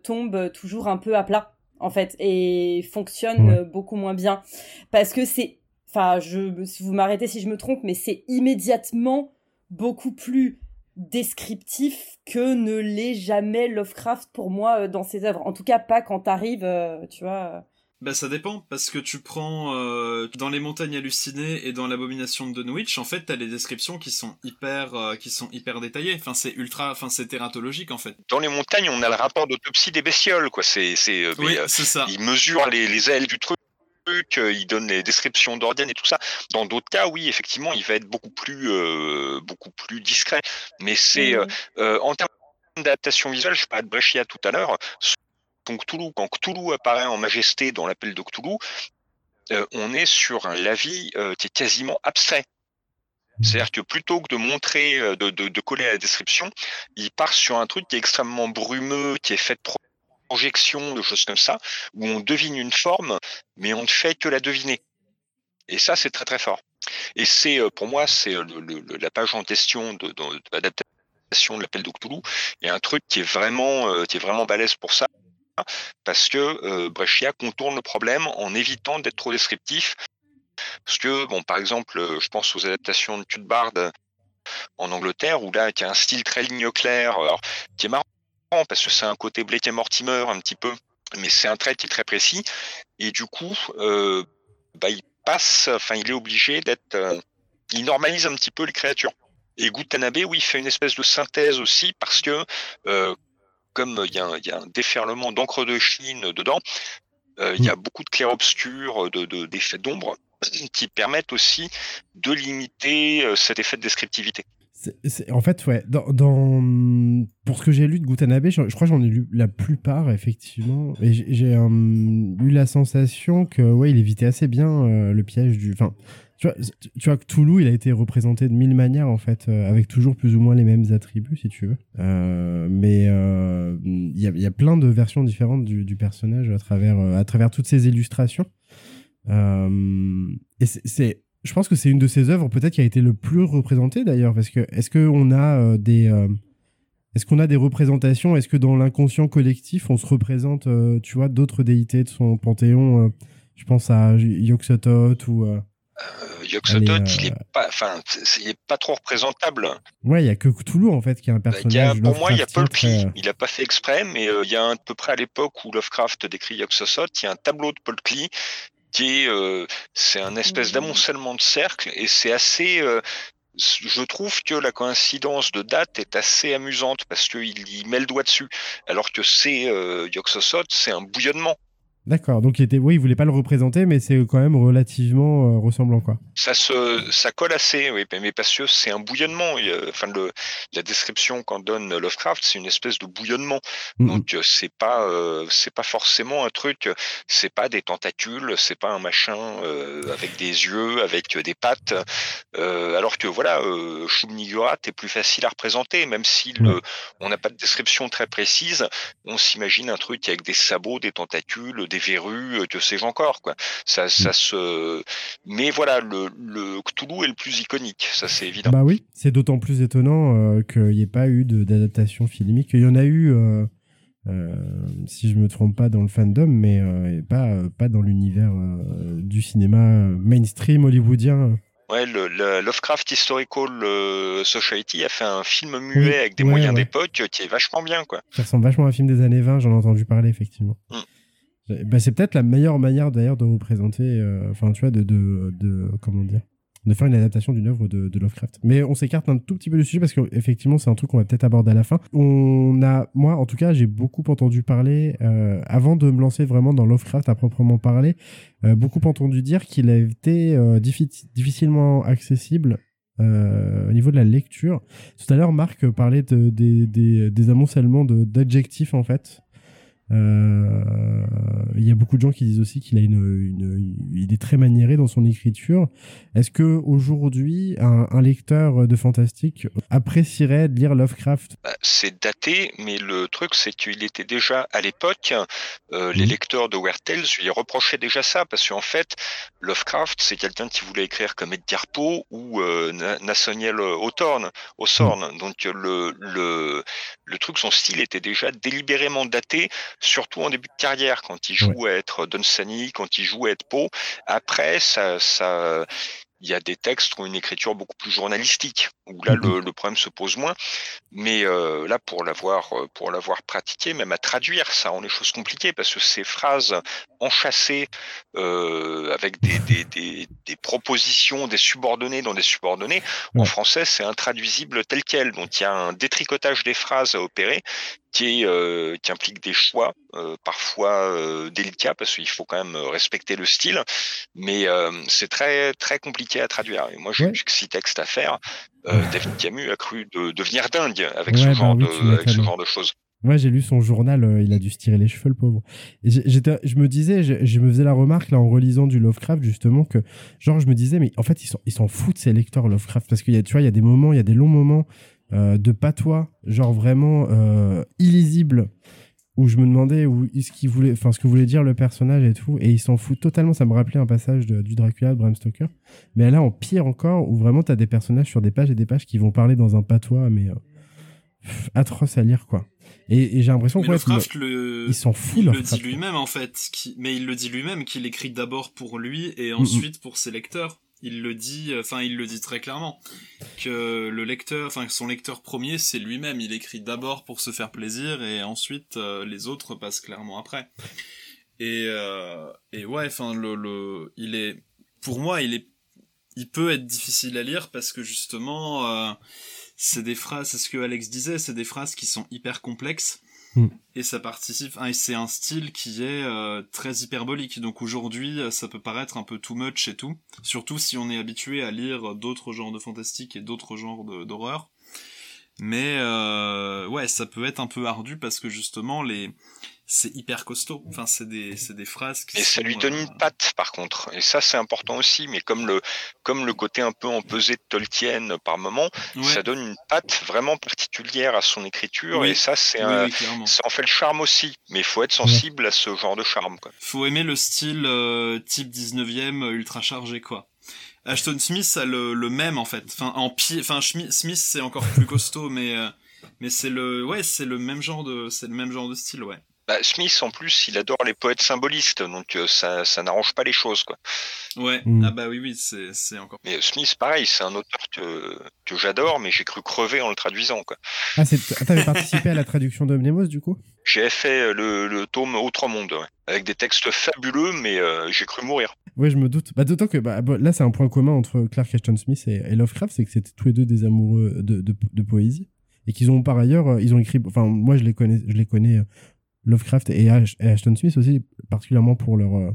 tombent toujours un peu à plat, en fait, et fonctionnent beaucoup moins bien. Parce que c'est, enfin, je, vous m'arrêtez si je me trompe, mais c'est immédiatement beaucoup plus descriptif que ne l'est jamais Lovecraft pour moi euh, dans ses œuvres. En tout cas, pas quand t'arrives, euh, tu vois. Bah ça dépend parce que tu prends euh, dans les montagnes hallucinées et dans l'abomination de Dunwich en fait t'as les descriptions qui sont hyper qui sont hyper détaillées enfin c'est ultra enfin c'est tératologique en fait dans les montagnes on a le rapport d'autopsie des bestioles quoi c'est c'est oui, c'est ça ils mesurent les, les ailes du truc euh, il donne les descriptions d'organes et tout ça. Dans d'autres cas, oui, effectivement, il va être beaucoup plus, euh, beaucoup plus discret. Mais c'est mmh. euh, en termes d'adaptation visuelle, je parlais de Brescia tout à l'heure. Cthulhu, quand Cthulhu apparaît en majesté dans l'appel de Cthulhu, on est sur un lavis qui est quasiment abstrait. Mmh. C'est-à-dire que plutôt que de montrer, de, de, de, coller à la description, il part sur un truc qui est extrêmement brumeux, qui est fait de projection, de choses comme ça, où on devine une forme, mais on ne fait que la deviner. Et ça, c'est très très fort. Et c'est euh, pour moi, c'est euh, la page en question de, l'adaptation de l'appel d'Octoulou et un truc qui est vraiment euh, qui est vraiment balèze pour ça parce que Brescia contourne le problème en évitant d'être trop descriptif. Parce que, bon, par exemple, je pense aux adaptations de Cudbard en Angleterre, où là, qui a un style très ligne claire, qui est marrant parce que c'est un côté Blake et Mortimer un petit peu, mais c'est un trait qui est très précis. Et du coup, euh, bah, il passe, enfin, il est obligé d'être, euh, il normalise un petit peu les créatures. Et Gutanabe, oui, il fait une espèce de synthèse aussi parce que, euh, comme il y, a un, déferlement d'encre de Chine dedans, il y a mm. beaucoup de clair-obscur, de, d'effets d'ombre qui permettent aussi de limiter cet effet de descriptivité en fait, ouais, dans, pour ce que j'ai lu de Gutanabe, je, je crois que j'en ai lu la plupart, effectivement. Et j'ai eu la sensation que, ouais, il évitait assez bien euh, le piège du. Enfin, tu vois, tu vois, Toulouse, il a été représenté de mille manières, en fait, euh, avec toujours plus ou moins les mêmes attributs, si tu veux. Euh, mais il y a, y, a, plein de versions différentes du, du, personnage à travers, à travers toutes ces illustrations. et c'est je pense que c'est une de ses œuvres peut-être qui a été le plus représentée d'ailleurs parce que est-ce qu'on a euh, des euh, est-ce qu'on a des représentations? Est-ce que dans l'inconscient collectif on se représente euh, tu vois d'autres déités de son panthéon je pense à Yoxotot ou Yoxotot, il est pas, enfin, il est pas trop représentable. Ouais, il y a que Cthulhu en fait qui est un bah, personnage. pour moi, il y a Paul Klee. Il a pas fait exprès, mais il y a à peu près à l'époque où Lovecraft décrit Yoxotot, il y a un tableau de Paul Klee qui est, euh, c'est un espèce mmh. d'amoncellement de cercles et c'est assez, euh, je trouve que la coïncidence de date est assez amusante parce qu'il y met le doigt dessus, alors que c'est euh, Yoxosot, c'est un bouillonnement. D'accord, donc il était, oui, il voulait pas le représenter, mais c'est quand même relativement euh, ressemblant, quoi. Ça se, ça colle assez, oui, mais parce que c'est un bouillonnement. Enfin, le, la description qu'en donne Lovecraft, c'est une espèce de bouillonnement. Donc euh, c'est pas, euh, c'est pas forcément un truc, c'est pas des tentacules, c'est pas un machin avec des yeux, avec des pattes. alors que voilà, euh, est plus facile à représenter, même si le, on n'a pas de description très précise. On s'imagine un truc avec des sabots, des tentacules des verrues, euh, que sais-je encore. Quoi. Ça, ça mm. se... Mais voilà, le, le Cthulhu est le plus iconique, ça c'est évident. Bah oui, c'est d'autant plus étonnant euh, qu'il n'y ait pas eu d'adaptation filmique. Il y en a eu, euh, si je me trompe pas, dans le fandom, mais pas, pas dans l'univers du cinéma mainstream hollywoodien. Ouais, le, Lovecraft Historical Society a fait un film muet avec des moyens d'époque qui est vachement bien. Quoi. Ça ressemble vachement à un film des années 20, j'en ai entendu parler effectivement. Mm. Bah, c'est peut-être la meilleure manière d'ailleurs de représenter, euh, enfin tu vois, de, de, de, comment dire, de faire une adaptation d'une œuvre de, Lovecraft. Mais on s'écarte un tout petit peu du sujet parce qu'effectivement c'est un truc qu'on va peut-être aborder à la fin. On a, moi en tout cas, j'ai beaucoup entendu parler euh, avant de me lancer vraiment dans Lovecraft à proprement parler, euh, beaucoup entendu dire qu'il a été difficilement accessible au niveau de la lecture. Tout à l'heure, Marc parlait de, des, des, des amoncellements d'adjectifs en fait. Euh, il y a beaucoup de gens qui disent aussi qu'il a une, une, il est très maniéré dans son écriture. Est-ce que aujourd'hui, un, un, lecteur de fantastique apprécierait de lire Lovecraft? Bah, C'est daté, mais le truc c'est qu'il était déjà à l'époque. Euh, les lecteurs de Weird Tales lui reprochaient déjà ça parce qu'en fait, Lovecraft c'est quelqu'un qui voulait écrire comme Edgar Poe ou euh, Nathaniel Hawthorne. Hawthorne. Donc le, le le truc, son style était déjà délibérément daté surtout en début de carrière, quand il joue à être Dunsany, quand il joue à être Poe. Après, ça, ça, il y a des textes qui ont une écriture beaucoup plus journalistique, où là le, le problème se pose moins. Mais euh, là, pour l'avoir euh, pour l'avoir pratiqué, même à traduire, ça rend les choses compliquées parce que ces phrases enchâssées euh, avec des, des, des, des, propositions, des subordonnés dans des subordonnés, en français, c'est intraduisible tel quel. Donc il y a un détricotage des phrases à opérer qui, euh, qui implique des choix euh, parfois euh, délicats parce qu'il faut quand même respecter le style, mais c'est très très compliqué à traduire. Et moi, j'ai ouais. six textes à faire. David Camus a cru de devenir dingue avec ce, bah genre, de, avec ce genre de choses. Ouais, j'ai lu son journal, il a dû se tirer les cheveux, le pauvre. Et je me disais, je, me faisais la remarque là en relisant du Lovecraft justement que, genre, je me disais, mais en fait, ils s'en foutent ces lecteurs Lovecraft parce qu'il y a, tu vois, il y a des moments, il y a des longs moments de patois, genre vraiment euh, illisible, où je me demandais où ce qu'il voulait, enfin ce que voulait dire le personnage et tout, et il s'en fout totalement. Ça me rappelait un passage du Dracula de Bram Stoker, mais là en pire encore, où vraiment t'as des personnages sur des pages et des pages qui vont parler dans un patois, mais euh, atroce à lire quoi. Et, j'ai l'impression qu'il s'en fout. Il le dit lui-même en fait, mais il le dit lui-même qu'il écrit d'abord pour lui et ensuite pour ses lecteurs. Il le dit, enfin il le dit très clairement que le lecteur, enfin son lecteur premier c'est lui-même. Il écrit d'abord pour se faire plaisir et ensuite euh, les autres passent clairement après. Et euh, ouais, enfin le il est pour moi il est il peut être difficile à lire parce que justement euh, c'est des phrases, c'est ce que Alex disait, c'est des phrases qui sont hyper complexes Mm. Et ça participe, et c'est un style qui est euh, très hyperbolique. Donc aujourd'hui, ça peut paraître un peu too much et tout. Surtout si on est habitué à lire d'autres genres de fantastique et d'autres genres d'horreur. Mais euh, ouais, ça peut être un peu ardu parce que justement les c'est hyper costaud. Enfin, c'est des, c'est des phrases qui Et ça lui donne une euh, patte, par contre. Et ça, c'est important aussi. Mais comme le, comme le côté un peu empesé de Tolkien par moment, ça donne une patte vraiment particulière à son écriture. Et ça, c'est un, ça en fait le charme aussi. Mais il faut être sensible à ce genre de charme, quoi. Faut aimer le style euh, type 19e ultra chargé, quoi. Ashton Smith a le, le même en fait. Enfin en pied, enfin Smith c'est encore plus costaud, mais euh, mais c'est le ouais c'est le même genre de c'est le même genre de style ouais. Bah, Smith, en plus, il adore les poètes symbolistes, donc euh, ça, ça n'arrange pas les choses, quoi. Ouais, mm. ah bah oui, oui, c'est encore. Mais Smith, pareil, c'est un auteur que, que j'adore, mais j'ai cru crever en le traduisant, quoi. Ah, t'avais participé à la traduction de Mnemos, du coup? J'ai fait euh, le, le, tome Autre Monde, avec des textes fabuleux, mais euh, j'ai cru mourir. Oui, je me doute. Bah, D'autant que bah, là, c'est un point commun entre Clark Ashton Smith et, Lovecraft, c'est que c'était tous les deux des amoureux de, de, de poésie et qu'ils ont par ailleurs ils ont écrit enfin moi je les connais je les connais Lovecraft et, Ashton Smith aussi, particulièrement pour leur, euh,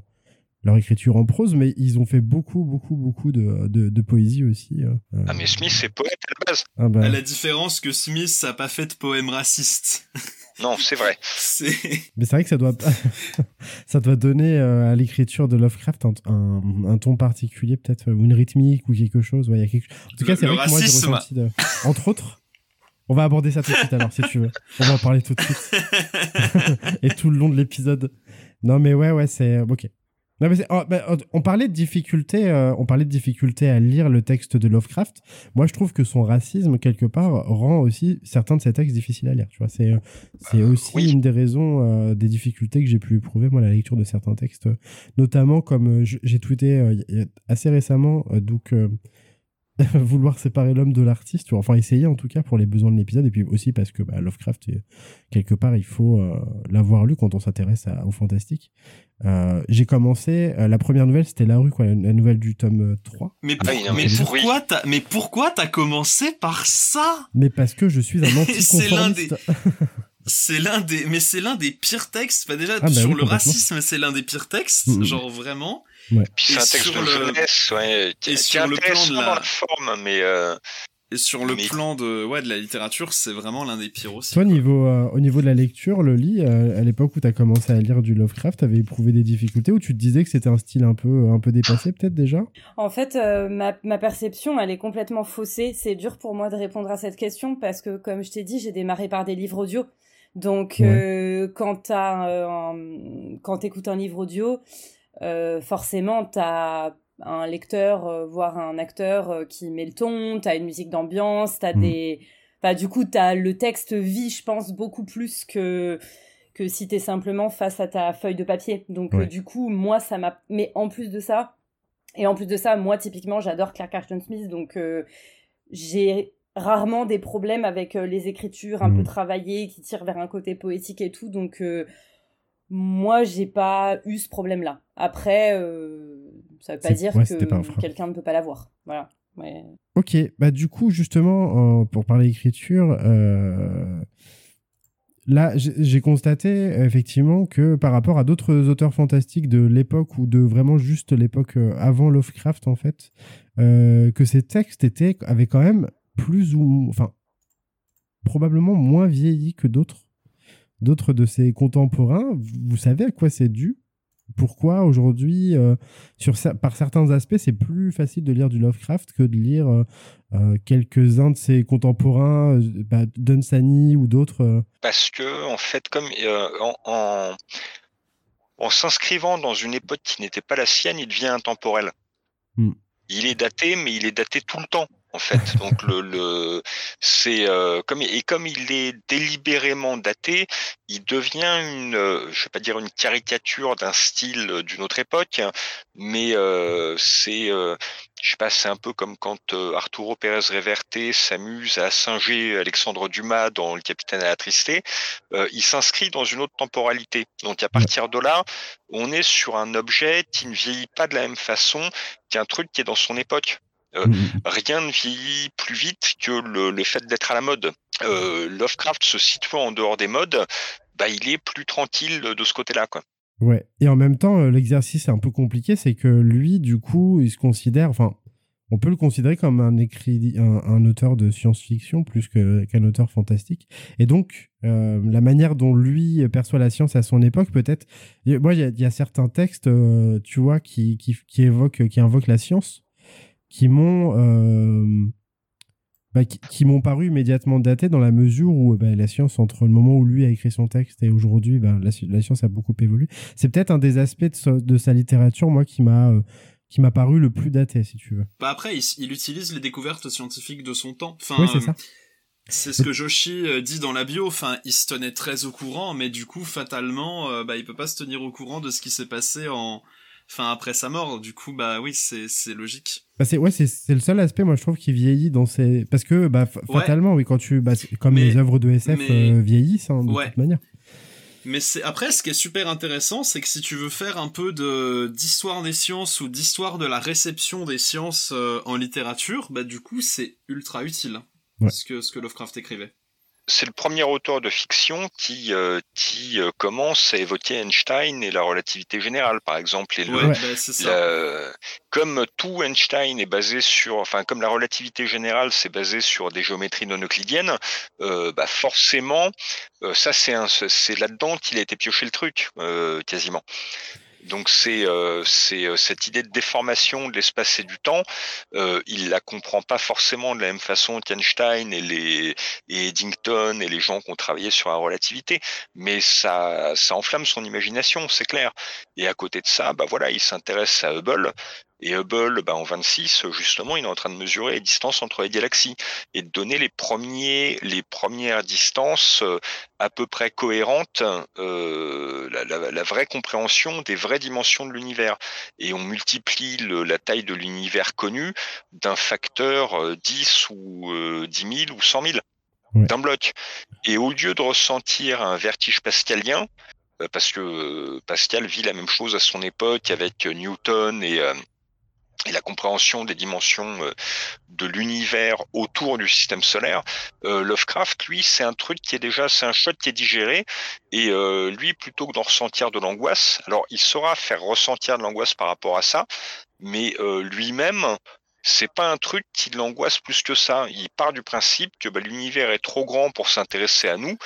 leur écriture en prose, mais ils ont fait beaucoup, beaucoup, beaucoup de, de, poésie aussi. Euh, euh. Ah, mais Smith, c'est poète à la base. Ah bah. À la différence que Smith n'a pas fait de poème raciste. <laughs> Non, c'est vrai. Mais c'est vrai que ça doit, <laughs> ça doit donner à l'écriture de Lovecraft un, un, ton particulier, peut-être, ou une rythmique ou quelque chose. Ouais, y a quelque... En tout cas, c'est vrai que moi, j'ai ressenti, entre autres, on va aborder ça tout de suite alors, si tu veux. On va en parler tout de suite. <laughs> Et tout le long de l'épisode. Non, mais ouais, ouais, c'est. Ok. Non, mais oh, bah, oh, on parlait de difficulté, euh, on parlait de difficulté à lire le texte de Lovecraft. Moi, je trouve que son racisme quelque part rend aussi certains de ses textes difficiles à lire. Tu vois, c'est c'est euh, aussi une des raisons euh, des difficultés que j'ai pu éprouver moi la lecture de certains textes, notamment comme j'ai tweeté assez récemment, donc <laughs> vouloir séparer l'homme de l'artiste, enfin essayer en tout cas pour les besoins de l'épisode, et puis aussi parce que bah, Lovecraft, quelque part, il faut euh, l'avoir lu quand on s'intéresse au fantastique. Euh, j'ai commencé, euh, la première nouvelle c'était La Rue, quoi, la, nouvelle du tome 3. Mais, ah mais, pourquoi t'as, mais pourquoi t'as commencé par ça? Mais parce que je suis un <laughs> anticonformiste. c'est l'un des mais c'est l'un des pires textes déjà ah bah sur le racisme c'est l'un des pires textes mm. genre vraiment Ouais. Puis c'est un texte de jeunesse, ouais, qui, et sur le plan de la... forme, mais euh... Et sur le plan de, ouais, de la littérature, c'est vraiment l'un des pires aussi. Toi, niveau, euh, au niveau de la lecture, le lit, euh, à l'époque où tu as commencé à lire du Lovecraft, t'avais éprouvé des difficultés ou tu te disais que c'était un style un peu, un peu dépassé, peut-être déjà? En fait, euh, ma, ma, perception, elle est complètement faussée. C'est dur pour moi de répondre à cette question parce que, comme je t'ai dit, j'ai démarré par des livres audio. Donc, quand tu quand t'écoutes un livre audio, euh, forcément, tu as un lecteur, euh, voire un acteur euh, qui met le ton, tu as une musique d'ambiance, tu as mm. des... Enfin, du coup, as le texte vit, je pense, beaucoup plus que que si t'es simplement face à ta feuille de papier. Donc, du coup, moi, ça m'a... Mais en plus de ça, et en plus de ça, moi, typiquement, j'adore Clark Ashton Smith, donc j'ai rarement des problèmes avec les écritures un peu mm. travaillées qui tirent vers un côté poétique et tout. Donc, moi, j'ai pas eu ce problème-là. Après, euh, ça veut pas dire que quelqu'un ne peut pas l'avoir. Voilà. Ok, bah du coup, justement, pour parler écriture, euh, là, j'ai constaté effectivement que par rapport à d'autres auteurs fantastiques de l'époque ou de vraiment juste l'époque euh, avant Lovecraft, en fait, que ces textes étaient, avaient quand même plus ou enfin probablement moins vieillis que d'autres d'autres de ses contemporains. Vous savez à quoi c'est dû? Pourquoi aujourd'hui, euh, par certains aspects, c'est plus facile de lire du Lovecraft que de lire euh, euh, quelques-uns de ses contemporains, bah, Dunsany ou d'autres Parce que, en fait, comme en, en, s'inscrivant dans une époque qui n'était pas la sienne, il devient intemporel. Hmm. Il est daté, mais il est daté tout le temps en fait. Donc le, c'est euh, comme et comme il est délibérément daté, il devient une, euh, je vais pas dire une caricature d'un style d'une autre époque, mais euh, c'est je sais pas, c'est un peu comme quand Arturo Pérez Reverte s'amuse à singer Alexandre Dumas dans Le Capitaine à la Tristée. il s'inscrit dans une autre temporalité. Donc à partir de là, on est sur un objet qui ne vieillit pas de la même façon qu'un truc qui est dans son époque. Mmh, mmh. rien ne vieillit plus vite que le, fait d'être à la mode. Lovecraft se situant en dehors des modes, bah, il est plus tranquille de ce côté-là. Quoi. Ouais. Et en même temps, euh, l'exercice est un peu compliqué, c'est que lui, du coup, il se considère, enfin, on peut le considérer comme un écrit, un, auteur de science-fiction plus qu'un auteur fantastique. Et donc, euh, la manière dont lui perçoit la science à son époque, peut-être. Moi, il y, a certains textes, euh, tu vois, qui, qui, qui, évoquent, qui invoquent la science, qui m'ont bah, qui, m'ont paru immédiatement datés dans la mesure où bah, la science, entre le moment où lui a écrit son texte et aujourd'hui, bah, la, science a beaucoup évolué. C'est peut-être un des aspects de, sa littérature, moi, qui m'a euh, qui m'a paru le plus daté, si tu veux. Bah après, il, utilise les découvertes scientifiques de son temps. Enfin, oui, c'est ça. C'est ce que Joshi euh, dit dans la bio. Enfin, il se tenait très au courant, mais du coup, fatalement, euh, bah, il peut pas se tenir au courant de ce qui s'est passé en, enfin après sa mort. Du coup, bah oui, c'est logique. Bah c'est ouais, c'est le seul aspect moi je trouve qui vieillit dans ces parce que bah fatalement oui quand tu bah, comme les œuvres de SF euh, vieillissent hein, de toute manière. Mais c'est après ce qui est super intéressant, c'est que si tu veux faire un peu de d'histoire des sciences ou d'histoire de la réception des sciences euh, en littérature, bah du coup c'est ultra utile ce que ce que Lovecraft écrivait c'est le premier auteur de fiction qui, euh, qui euh, commence à évoquer Einstein et la relativité générale, par exemple. Et bah, comme tout Einstein est basé sur, enfin, comme la relativité générale, c'est basé sur des géométries non euclidiennes, euh, bah forcément, ça c'est c'est là-dedans qu'il a été pioché le truc, quasiment. Donc c'est euh, euh, cette idée de déformation de l'espace et du temps, euh, il la comprend pas forcément de la même façon qu'Einstein et les et Eddington et les gens qui ont travaillé sur la relativité, mais ça ça enflamme son imagination, c'est clair. Et à côté de ça, bah voilà, il s'intéresse à Hubble et Hubble, bah, en 26, justement, il est en train de mesurer les distances entre les galaxies et de donner les, premiers, les premières distances euh, à peu près cohérentes, euh, la, vraie compréhension des vraies dimensions de l'univers. Et on multiplie la taille de l'univers connu d'un facteur 10 euh, ou 10 000 ou 100 000 d'un bloc. Et au lieu de ressentir un vertige pascalien, parce que Pascal vit la même chose à son époque avec Newton et, et la compréhension des dimensions euh, de l'univers autour du système solaire. Euh, Lovecraft, lui, c'est un truc qui est déjà, c'est un shot qui est digéré. Et euh, lui, plutôt que d'en ressentir de l'angoisse, alors il saura faire ressentir de l'angoisse par rapport à ça, mais lui-même, c'est pas un truc qui l'angoisse plus que ça. Il part du principe que bah, l'univers est trop grand pour s'intéresser à nous,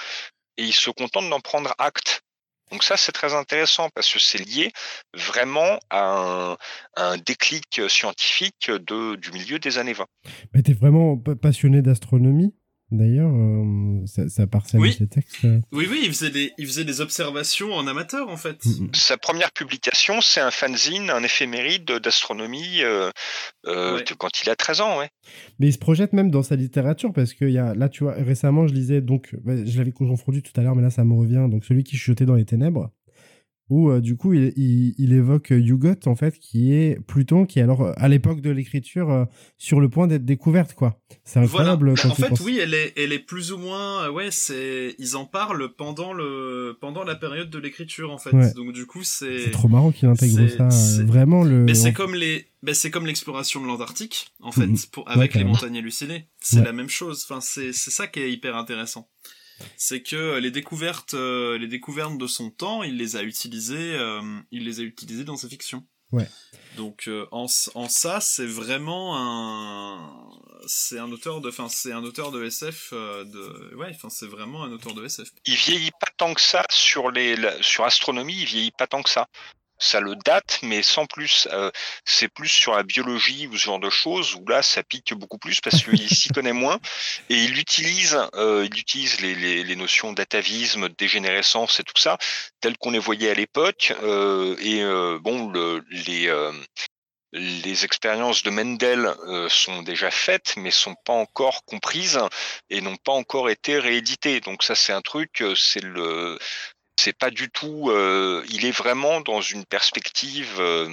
et il se contente d'en prendre acte. Donc ça, c'est très intéressant parce que c'est lié vraiment à un, déclic scientifique de, du milieu des années 20. Mais tu es vraiment passionné d'astronomie? D'ailleurs, euh, ça, ça oui. ces textes. Euh. Oui, oui, il faisait, des, il faisait des observations en amateur, en fait. Mm, mm. Sa première publication, c'est un fanzine, un éphéméride d'astronomie euh, quand il a 13 ans, ouais. Mais il se projette même dans sa littérature, parce que y a, là, tu vois, récemment, je lisais, donc, bah, je l'avais confondu tout à l'heure, mais là, ça me revient, donc celui qui chutait dans les ténèbres où euh, du coup il, il, évoque Yugot en fait qui est Pluton qui est alors à l'époque de l'écriture euh, sur le point d'être découverte quoi. C'est incroyable. En fait oui elle est elle est plus ou moins euh, ouais c'est ils en parlent pendant le pendant la période de l'écriture en fait. Donc du coup c'est trop marrant qu'il intègre ça vraiment le. Mais c'est comme les ben c'est comme l'exploration de l'Antarctique en fait pour, avec les montagnes hallucinées. C'est la même chose. Enfin c'est c'est ça qui est hyper intéressant c'est que les découvertes, euh, les découvertes de son temps, il les a utilisées, euh, il les a utilisées dans sa fiction. Ouais. Donc euh, en, en ça, c'est vraiment un, c'est un auteur de, enfin c'est un auteur de SF de, ouais, enfin c'est vraiment un auteur de SF. Il vieillit pas tant que ça sur les, sur astronomie, il vieillit pas tant que ça ça le date, mais sans plus. Euh, c'est plus sur la biologie ou ce genre de choses où là, ça pique beaucoup plus parce <laughs> qu'il s'y connaît moins et il utilise, euh, il utilise les, les, les notions d'atavisme, de dégénérescence et tout ça telles qu'on les voyait à l'époque. Euh, et bon, le, les les expériences de Mendel sont déjà faites, mais sont pas encore comprises et n'ont pas encore été rééditées. Donc ça, c'est un truc, c'est le, c'est pas du tout. Euh, il est vraiment dans une perspective. Euh,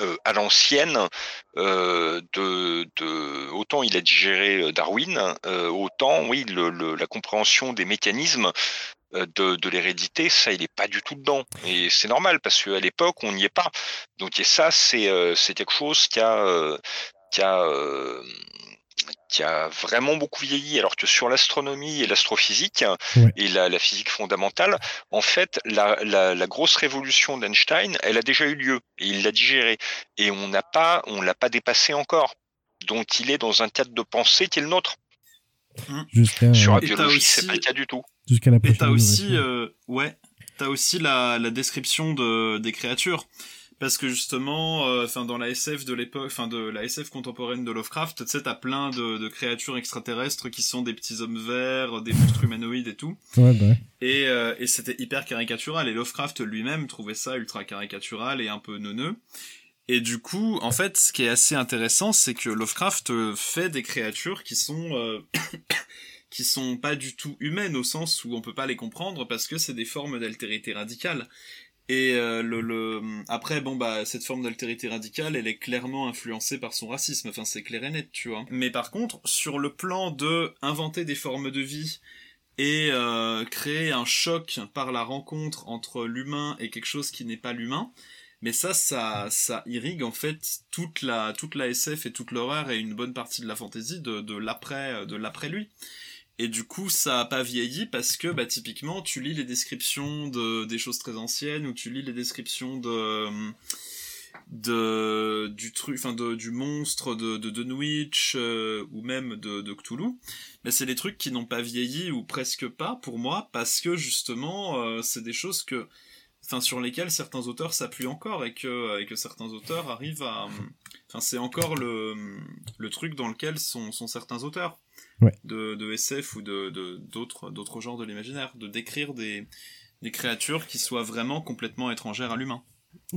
euh, à l'ancienne, de, autant il a digéré Darwin, autant oui, la compréhension des mécanismes de, l'hérédité, ça, il n'est pas du tout dedans. Et c'est normal parce qu'à l'époque, on n'y est pas. Donc et ça, c'est quelque chose qui a qui a vraiment beaucoup vieilli, alors que sur l'astronomie et l'astrophysique et la, physique fondamentale, en fait, la, grosse révolution d'Einstein, elle a déjà eu lieu et il l'a digérée et on n'a pas, on l'a pas dépassé encore. Donc il est dans un cadre de pensée qui est le nôtre. Mmh. Sur la biologie, c'est pas le cas du tout. Jusqu'à la. Et t'as aussi, euh, ouais, t'as aussi la, la description de, des créatures parce que justement, euh, enfin dans la SF de l'époque, enfin de la SF contemporaine de Lovecraft, tu sais, t'as plein de, créatures extraterrestres qui sont des petits hommes verts, des monstres humanoïdes et tout. Ouais, bah. Et, euh, et c'était hyper caricatural. Et Lovecraft lui-même trouvait ça ultra caricatural et un peu neuneux. Et du coup, en fait, ce qui est assez intéressant, c'est que Lovecraft euh, fait des créatures qui sont <coughs> qui sont pas du tout humaines au sens où on peut pas les comprendre parce que c'est des formes d'altérité radicale. Et euh, le, après, bon bah cette forme d'altérité radicale, elle est clairement influencée par son racisme. Enfin, c'est clair et net, tu vois. Mais par contre, sur le plan de inventer des formes de vie et euh, créer un choc par la rencontre entre l'humain et quelque chose qui n'est pas l'humain, mais ça, ça, ça irrigue en fait toute la, toute la SF et toute l'horreur et une bonne partie de la fantasy de, de l'après, de l'après lui. Et du coup, ça a pas vieilli parce que, bah, typiquement, tu lis les descriptions de, des choses très anciennes ou tu lis les descriptions de, de, du truc, enfin, de, du monstre de, de Dunwich, euh, ou même de, de Cthulhu. Mais c'est des trucs qui n'ont pas vieilli ou presque pas pour moi parce que, justement, euh, c'est des choses que, enfin, sur lesquelles certains auteurs s'appuient encore et que, et que certains auteurs arrivent à, enfin, c'est encore le, le truc dans lequel sont, sont certains auteurs de, SF ou de d'autres d'autres genres de l'imaginaire, de décrire des, des créatures qui soient vraiment complètement étrangères à l'humain.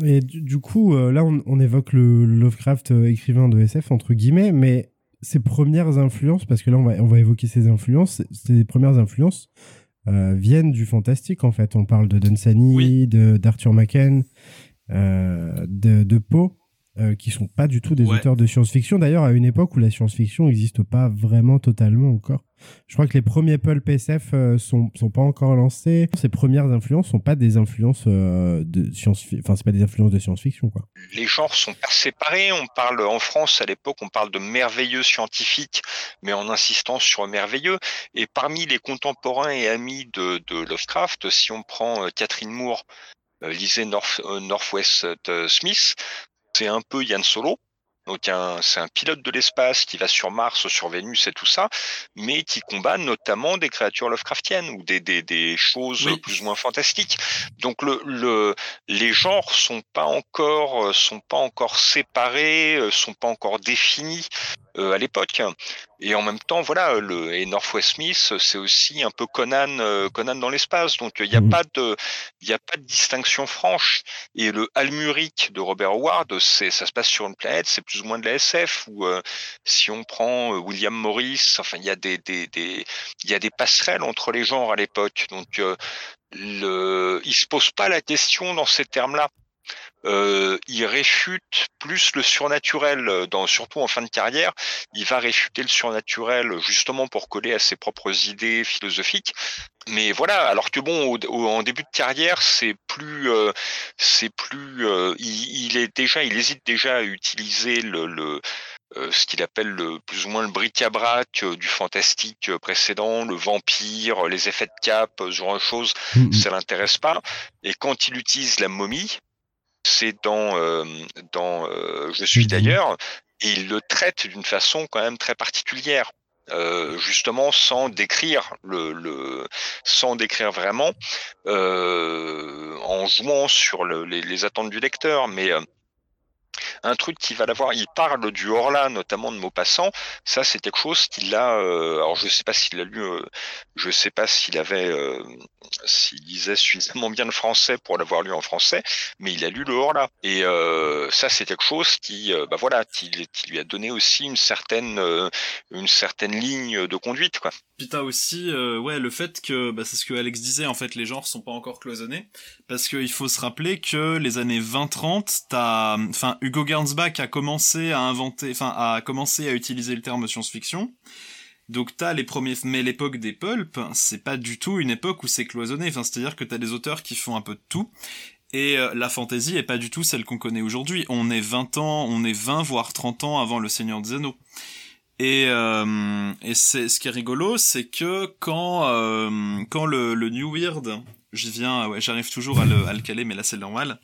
Et du, coup, euh, là, on, évoque le Lovecraft euh, écrivain de SF, entre guillemets, mais ses premières influences, parce que là, on va, on va évoquer ses influences, ses premières influences euh, viennent du fantastique, en fait. On parle de Dunsany, de d'Arthur de, de Poe. Euh, qui sont pas du tout des auteurs de science-fiction. D'ailleurs, à une époque où la science-fiction n'existe pas vraiment totalement encore. Je crois que les premiers pulp SF euh, sont, sont pas encore lancés. Ces premières influences sont pas des influences euh, de science, enfin c'est pas des influences de science-fiction quoi. Les genres sont pas séparés. On parle en France à l'époque, on parle de merveilleux scientifiques, mais en insistant sur merveilleux. Et parmi les contemporains et amis de, de Lovecraft, si on prend Catherine Moore, lisez North, Northwest Smith, c'est un peu Yann Solo. Donc c'est un pilote de l'espace qui va sur Mars, sur Vénus et tout ça, mais qui combat notamment des créatures Lovecraftiennes ou des, des, choses plus ou moins fantastiques. Donc le, le, les genres sont pas encore sont pas encore séparés, sont pas encore définis. Euh, à l'époque. Et en même temps, voilà, le et Northwest Smith, c'est aussi un peu Conan, euh, Conan dans l'espace. Donc il n'y a mmh. pas de, il a pas de distinction franche. Et le Almuric de Robert Howard, c'est, ça se passe sur une planète, c'est plus ou moins de la SF. Ou euh, si on prend William Morris, enfin il y a des, des, des, il y a des passerelles entre les genres à l'époque. Donc le, il se pose pas la question dans ces termes-là euh, il réfute plus le surnaturel, euh, dans, surtout en fin de carrière. Il va réfuter le surnaturel justement pour coller à ses propres idées philosophiques. Mais voilà, alors que bon, en début de carrière, c'est plus, euh, c'est plus, euh, il, est déjà, il hésite déjà à utiliser le, le ce qu'il appelle le, plus ou moins le bric-à-brac du fantastique précédent, le vampire, les effets de cap, ce genre de choses, mmh ça l'intéresse pas. Et quand il utilise la momie, c'est dans, euh, dans euh, Je suis d'ailleurs, et il le traite d'une façon quand même très particulière. Euh, justement sans décrire le, le sans décrire vraiment en jouant sur le, les, les, attentes du lecteur mais un truc qui va l'avoir. Il parle du Horla, notamment de Maupassant. Ça, c'est quelque chose qu'il a. Euh, alors, je sais pas s'il a lu. Euh, je sais pas s'il avait, euh, s'il lisait suffisamment bien le français pour l'avoir lu en français, mais il a lu le Horla. Et ça, c'est quelque chose qui, bah voilà, qui, lui a donné aussi une certaine, une certaine ligne de conduite, quoi. Puis t'as aussi, ouais, le fait que, bah, c'est ce que Alex disait. En fait, les genres sont pas encore cloisonnés, parce qu'il faut se rappeler que les années 20-30, t'as, enfin Hugo Gernsback a commencé à inventer, à utiliser le terme science-fiction. Donc les premiers, mais l'époque des pulps, c'est pas du tout une époque où c'est cloisonné. C'est-à-dire que t'as des auteurs qui font un peu de tout. Et euh, la fantasy est pas du tout celle qu'on connaît aujourd'hui. On est 20 ans, on est 20 voire 30 ans avant le Seigneur des Anneaux. Et, euh, et c'est ce qui est rigolo, c'est que quand euh, le New Weird, je viens, ouais, j'arrive toujours à le, à le caler, mais là c'est normal.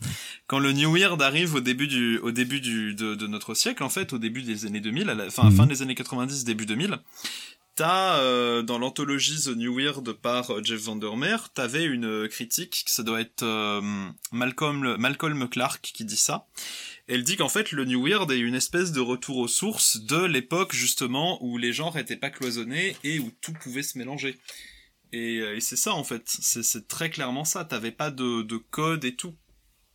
Quand le New Weird arrive au début du au début du de, de notre siècle, en fait, au début des années 2000, à la fin, Mhm. fin des années 90, début 2000, T'as euh, dans l'anthologie The New Weird par euh, Jeff Vandermeer, t'avais une euh, critique, ça doit être euh, Malcolm Malcolm Clark qui dit ça. Elle dit qu'en fait le New Weird est une espèce de retour aux sources de l'époque justement où les genres étaient pas cloisonnés et où tout pouvait se mélanger. Et, euh, et c'est ça en fait, c'est très clairement ça. T'avais pas de, de code et tout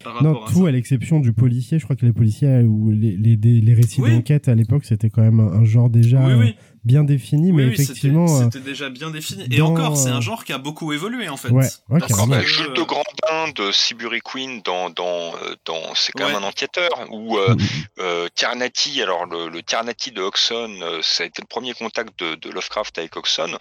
par Non, rapport à tout ça. à l'exception du policier. Je crois que les policiers euh, ou les, les, des- les récits Oui. d'enquête à l'époque, c'était quand même un, un genre déjà Oui, oui. Euh, bien défini, mais Oui, effectivement. euh, c'était déjà bien défini. Et dans, encore, c'est euh, un genre qui a beaucoup évolué en fait. Ouais, ouais. Bah, que, Jules de euh, Grandin de Sibury Queen dans dans euh, dans c'est quand Ouais. même un enquêteur ou euh, Mm. euh, Tiernati alors le, le Tiernati de Oxon euh, ça a été le premier contact de, de Lovecraft avec Oxon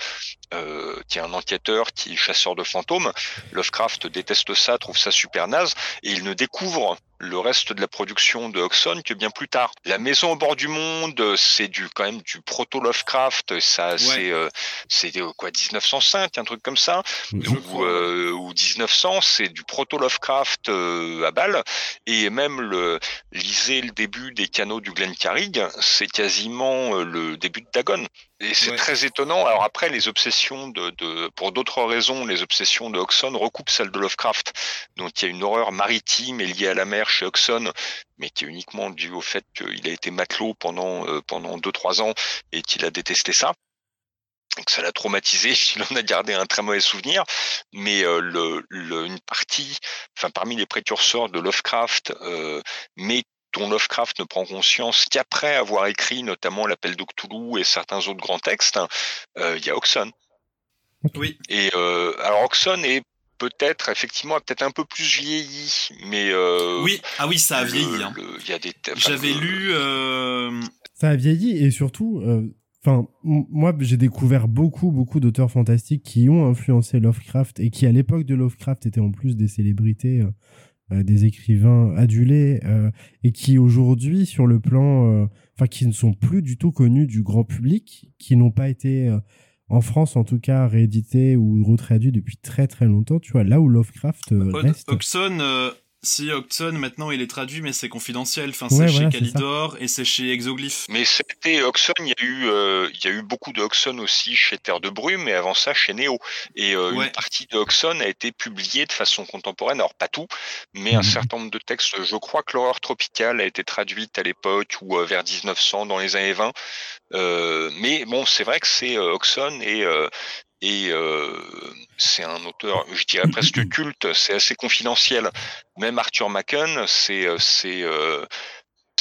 euh, qui est un enquêteur qui est chasseur de fantômes Lovecraft déteste ça trouve ça super naze et il ne découvre le reste de la production de Oxon que bien plus tard. La maison au bord du monde, euh, c'est du quand même du proto Lovecraft, ça c'est euh, c'est euh, quoi 1905, un truc comme ça Je ou, euh, ou 1900, c'est du proto Lovecraft euh, à balle, et même le lisez le début des canaux du Glen Carrig, c'est quasiment euh, le début de Dagon. Et c'est Ouais. très étonnant. Alors après, les obsessions de, de pour d'autres raisons, les obsessions de Oxon recoupent celles de Lovecraft. Donc il y a une horreur maritime et liée à la mer chez Oxon, mais qui est uniquement due au fait qu'il a été matelot pendant euh, pendant deux trois ans et qu'il a détesté ça que ça l'a traumatisé, <laughs> il en a gardé un très mauvais souvenir, mais euh, le, le- une partie, enfin parmi les précurseurs de Lovecraft, euh, mais dont Lovecraft ne prend conscience qu'après avoir écrit notamment l'appel de Cthulhu et certains autres grands textes, euh, il y a Oxon. Oui. Et euh, alors Oxon est peut-être effectivement peut-être un peu plus vieilli, mais euh, Oui, ah oui, ça a vieilli. hein. Il y a des J'avais lu. euh, Ça a vieilli et surtout, enfin, moi j'ai découvert beaucoup, beaucoup d'auteurs fantastiques qui ont influencé Lovecraft et qui à l'époque de Lovecraft étaient en plus des célébrités, des écrivains adulés euh, et qui aujourd'hui sur le plan, euh, enfin, qui ne sont plus du tout connus du grand public, qui n'ont pas été euh, en France en tout cas réédités ou retraduits depuis très très longtemps. Tu vois, là où Lovecraft euh, reste. Oxon, euh, si Oxon maintenant il est traduit, mais c'est confidentiel. Enfin, c'est chez. Calidor et c'est chez Exoglyph. Mais c'était Oxon, il y a eu, euh, il y a eu beaucoup de Oxon aussi chez Terre de Brume, mais avant ça chez Neo. Et euh, Ouais. une partie de Oxon a été publiée de façon contemporaine, alors pas tout, mais un Mhm. certain nombre de textes. Je crois que l'horreur tropicale a été traduite à l'époque ou euh, vers 1900, dans les années 20. Euh, mais bon, c'est vrai que c'est euh, Oxon et euh, et euh, c'est un auteur, je dirais presque <clears throat> culte. C'est assez confidentiel. Même Arthur Machen, c'est euh, c'est euh,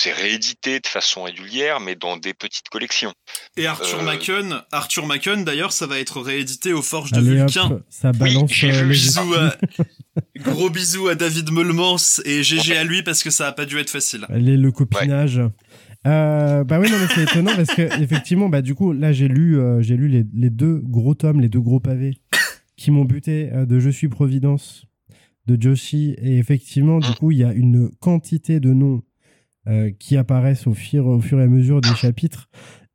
réédité de façon régulière, mais dans des petites collections. Et Arthur Euh, Machen, Arthur Machen d'ailleurs, ça va être réédité aux Forges de Allez Vulcain. hop, ça balance euh, vu. <laughs> Bisous à- Gros bisous à David Meulmans et GG à lui parce que ça a pas dû être facile. Les, le copinage. Euh, bah oui, non, mais c'est étonnant parce que effectivement, bah du coup, là j'ai lu, euh, les, deux gros tomes, les deux gros pavés qui m'ont buté euh, de Je suis Providence de Joshi et effectivement, du coup, il y a une quantité de noms qui apparaissent au fur, au fur et à mesure des chapitres.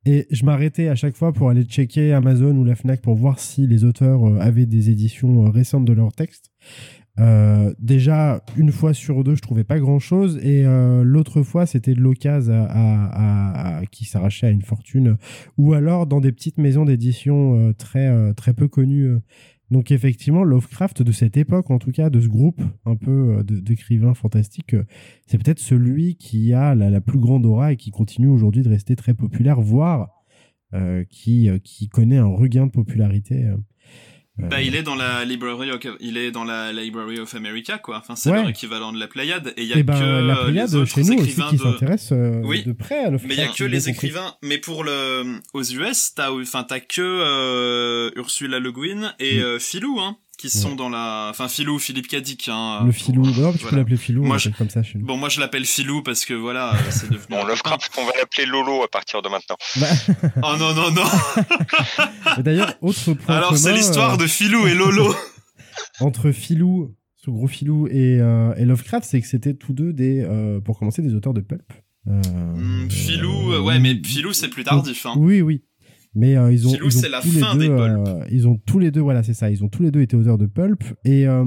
Et je m'arrêtais à chaque fois pour aller checker Amazon ou la Fnac pour voir si les auteurs avaient des éditions récentes de leurs textes. Euh, déjà, une fois sur deux, je trouvais pas grand chose. Et euh, l'autre fois, c'était de l'occasion à, qui s'arrachait à une fortune. Ou alors dans des petites maisons d'édition euh, très, très peu connues. Donc, effectivement, Lovecraft de cette époque, en tout cas, de ce groupe un peu d'écrivains fantastiques, c'est peut-être celui qui a la, la plus grande aura et qui continue aujourd'hui de rester très populaire, voire qui, qui connaît un regain de popularité. Euh. Bah, il est dans la Library of, il est dans la Library of America, quoi. Enfin, c'est Ouais. leur équivalent de la Pléiade. Et il y a Eh ben, que la euh, Pléiade chez nous aussi qui de... euh, Oui. de près à. Mais il y a que les écrivains. Mais pour le, aux US, t'as, enfin, t'as que euh, Ursula Le Guin et Mm. euh, Philou, hein, qui sont dans la, enfin Philou, Philippe Cadic. Hein, le Philou, non, tu peux l'appeler Philou. Moi, je... comme ça. Chez Bon, moi je l'appelle Philou parce que voilà, <laughs> c'est devenu. bon, Lovecraft, on va l'appeler Lolo à partir de maintenant. Bah... <laughs> oh non non non. <laughs> D'ailleurs, autre point Alors c'est l'histoire de Philou et Lolo. Entre Philou, ce gros Philou et, euh, et Lovecraft, c'est que c'était tous deux des, euh, pour commencer, des auteurs de pulp. Euh, mmh, Philou, ouais, mais Philou c'est plus tardif. Hein. Oui, oui. Mais euh, ils ont, ils ont tous les deux, euh, ils ont tous les deux, voilà, c'est ça, ils ont tous les deux été auteurs de pulp. Et euh,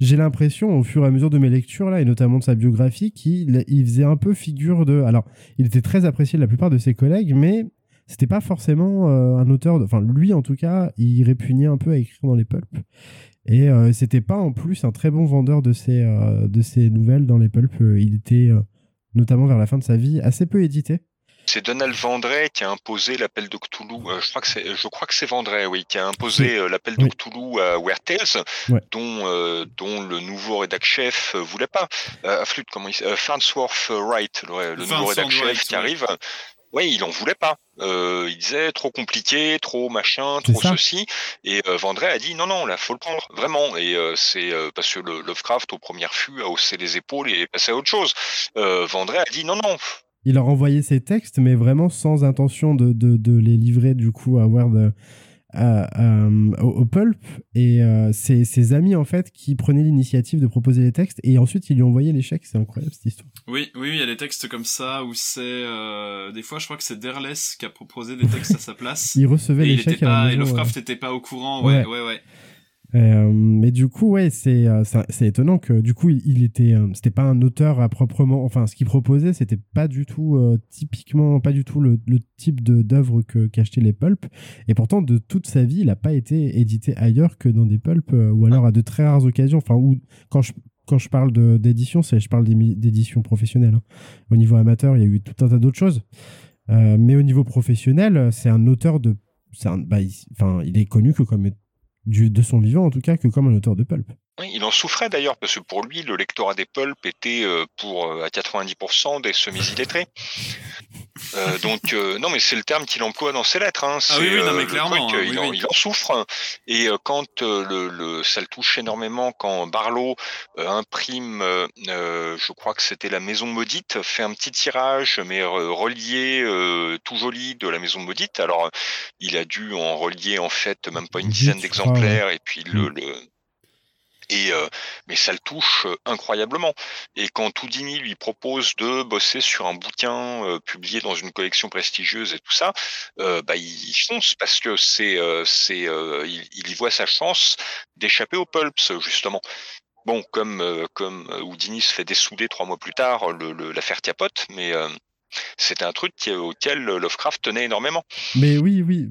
j'ai l'impression, au fur et à mesure de mes lectures là, et notamment de sa biographie, qu'il il faisait un peu figure de. Alors, il était très apprécié de la plupart de ses collègues, mais c'était pas forcément un auteur. De... Enfin, lui en tout cas, il répugnait un peu à écrire dans les pulps. Et c'était pas en plus un très bon vendeur de ses de ses nouvelles dans les pulps. il était notamment vers la fin de sa vie assez peu édité. C'est Donald Vendray qui a imposé l'appel de Cthulhu. Euh, je crois que c'est, je crois que c'est Vendray, oui, qui a imposé euh, l'appel de Cthulhu à Weird Tales, dont euh, dont le nouveau rédac chef voulait pas. Flûte, comment il Farnsworth Wright, le, nouveau rédac chef qui arrive. Oui, il en voulait pas. il disait trop compliqué, trop machin, trop ceci. Et Vendray a dit non, non, là, faut le prendre, vraiment. Et c'est parce que le Lovecraft, au premier fût, a haussé les épaules et est passé à autre chose. Vendray a dit non, non, il leur envoyait ses textes, mais vraiment sans intention de, de, les livrer du coup à Word, au, Pulp. Et euh, c'est ses amis en fait qui prenaient l'initiative de proposer les textes et ensuite ils lui envoyaient les chèques. C'est incroyable cette histoire. Oui, oui, il y a des textes comme ça où c'est euh, des fois je crois que c'est Derles qui a proposé des textes à sa place. <laughs> il recevait les chèques. et Lovecraft n'était pas au courant. ouais, ouais. ouais. Euh, mais du coup, ouais, c'est euh, c'est étonnant que du coup, il, était, euh, c'était pas un auteur à proprement, enfin, ce qu'il proposait, c'était pas du tout typiquement, pas du tout le, type d'œuvre que qu'achetaient les pulps. Et pourtant, de toute sa vie, il a pas été édité ailleurs que dans des pulps, ou alors à de très rares occasions. Enfin, quand je quand je parle d'édition, c'est je parle d'édition professionnelle. Hein. Au niveau amateur, il y a eu tout un tas d'autres choses. mais au niveau professionnel, c'est un auteur de, bah, enfin, il est connu que comme de son vivant en tout cas, que comme un auteur de pulp. Oui, il en souffrait d'ailleurs, parce que pour lui, le lectorat des pulps était euh, pour euh, à 90% des semi-illettrés. Euh, <laughs> donc, non, mais c'est le terme qu'il emploie dans ses lettres. Hein. Ah oui, oui, non, mais clairement. Hein, il, en, souffre. Et quand le, le, ça le touche énormément, quand Barlow imprime, je crois que c'était la Maison Maudite, fait un petit tirage, mais relié, tout joli, de la Maison Maudite. Alors, il a dû en relier, en fait, même pas une dizaine d'exemplaires, et puis le, le et euh, mais ça le touche euh, incroyablement. Et quand Houdini lui propose de bosser sur un bouquin euh, publié dans une collection prestigieuse et tout ça, bah il fonce parce que c'est c'est il, y voit sa chance d'échapper aux pulps justement. Bon, comme comme Houdini se fait dessouder trois mois plus tard, l'affaire le, tiapote, mais c'était un truc auquel Lovecraft tenait énormément. Mais oui, oui.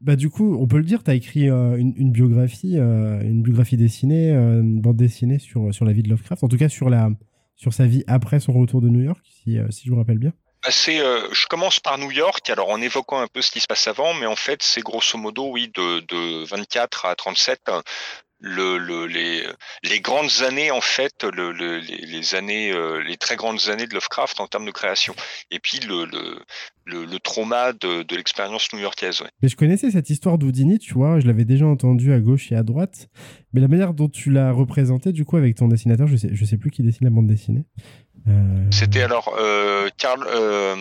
Bah, du coup, on peut le dire, tu as écrit euh, une, biographie, euh, une biographie dessinée, euh, une bande dessinée sur, sur la vie de Lovecraft, en tout cas sur, la, sur sa vie après son retour de New York, si, si je me rappelle bien. Bah, je commence par New York, alors en évoquant un peu ce qui se passe avant, mais en fait, c'est grosso modo, oui, de, de 24 à 37, le, le, les, les, grandes années en fait, le, les, années, euh, les très grandes années de Lovecraft en termes de création, et puis le, le, trauma de, l'expérience new-yorkaise. Mais je connaissais cette histoire d'Houdini, tu vois, je l'avais déjà entendu à gauche et à droite, mais la manière dont tu l'as représenté du coup avec ton dessinateur, je sais, je sais plus qui dessine la bande dessinée. Euh, C'était alors euh, Carl, euh,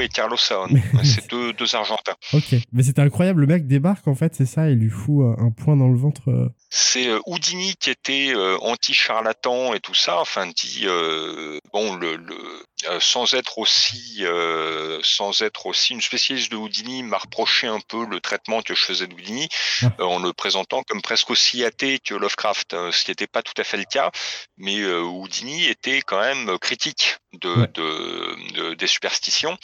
et Carlos Saon. c'est deux, deux Argentins. Ok, mais c'était incroyable. Le mec débarque en fait, c'est ça, il lui fout un point dans le ventre. Euh. C'est Houdini qui était anti-charlatan et tout ça. Enfin, dit bon, le, le sans être aussi sans être aussi une spécialiste de Houdini m'a reproché un peu le traitement que je faisais de Houdini ah. en le présentant comme presque aussi athée que Lovecraft, ce qui n'était pas tout à fait le cas. Mais Houdini était quand même critique de, de, des superstitions.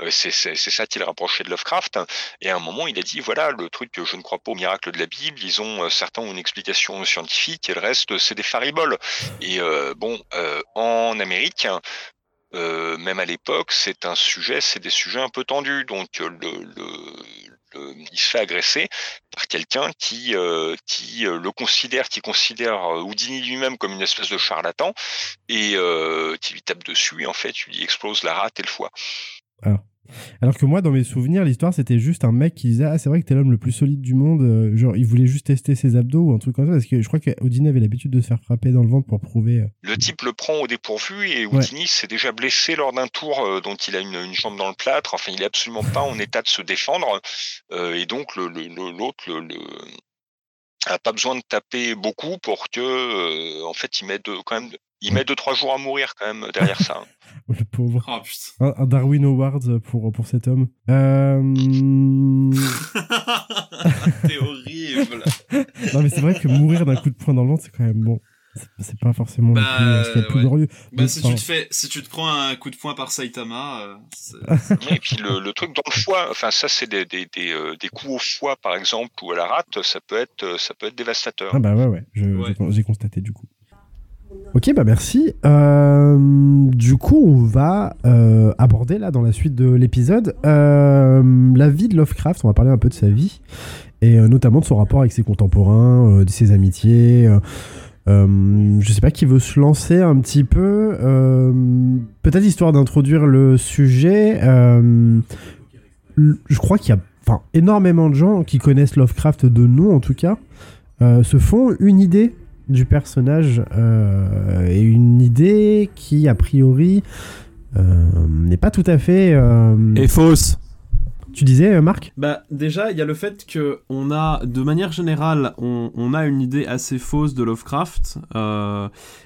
Euh, c'est ça qu'il rapprochait de Lovecraft. Et à un moment, il a dit voilà, le truc que je ne crois pas au miracle de la Bible, ils ont euh, certains ont une explication scientifique et le reste, c'est des fariboles. Et euh, bon, en Amérique, même à l'époque, c'est un sujet, c'est des sujets un peu tendus. Donc le, le il se fait agresser par quelqu'un qui, euh, qui euh, le considère, qui considère euh, Houdini lui-même comme une espèce de charlatan et qui lui tape dessus et en fait, il lui explose la rate et le foie. Ah. Alors que moi, dans mes souvenirs, l'histoire, c'était juste un mec qui disait Ah, c'est vrai que t'es l'homme le plus solide du monde. Euh, genre, il voulait juste tester ses abdos ou un truc comme ça. Parce que je crois qu'Houdini avait l'habitude de se faire frapper dans le ventre pour prouver. Euh. Le type le prend au dépourvu et Houdini s'est déjà blessé lors d'un tour euh, dont il a une, une, jambe dans le plâtre. Enfin, il est absolument pas en état de se défendre. et donc, l'autre le, le, a pas besoin de taper beaucoup pour que, en fait, il met de, quand même il met 2-3 jours à mourir quand même derrière ça. <laughs> Le pauvre. Oh, putain. Un, Darwin Award pour, pour cet homme. Euh... <laughs> T'es horrible. <laughs> non, mais c'est vrai que mourir d'un coup de poing dans le ventre, c'est quand même bon. C'est pas forcément bah, le plus, plus glorieux. Bah, si, tu te fais, si tu te prends un coup de poing par Saitama. Euh, et puis le, le, truc dans le foie, enfin, ça, c'est des, des, des, euh, des, coups au foie, par exemple, ou à la rate, ça peut être, ça peut être dévastateur. Ah, bah ouais, ouais, j'ai constaté du coup. Ok, bah merci. Euh, du coup, on va euh, aborder là dans la suite de l'épisode euh, la vie de Lovecraft. On va parler un peu de sa vie et notamment de son rapport avec ses contemporains, de ses amitiés. je sais pas qui veut se lancer un petit peu. Peut-être histoire d'introduire le sujet. je crois qu'il y a énormément de gens qui connaissent Lovecraft de nom en tout cas. se font une idée du personnage euh, et une idée qui, a priori, euh, n'est pas tout à fait. Euh, est fausse. Tu disais, Marc? Bah déjà, il y a le fait que on a, de manière générale, on, a une idée assez fausse de Lovecraft.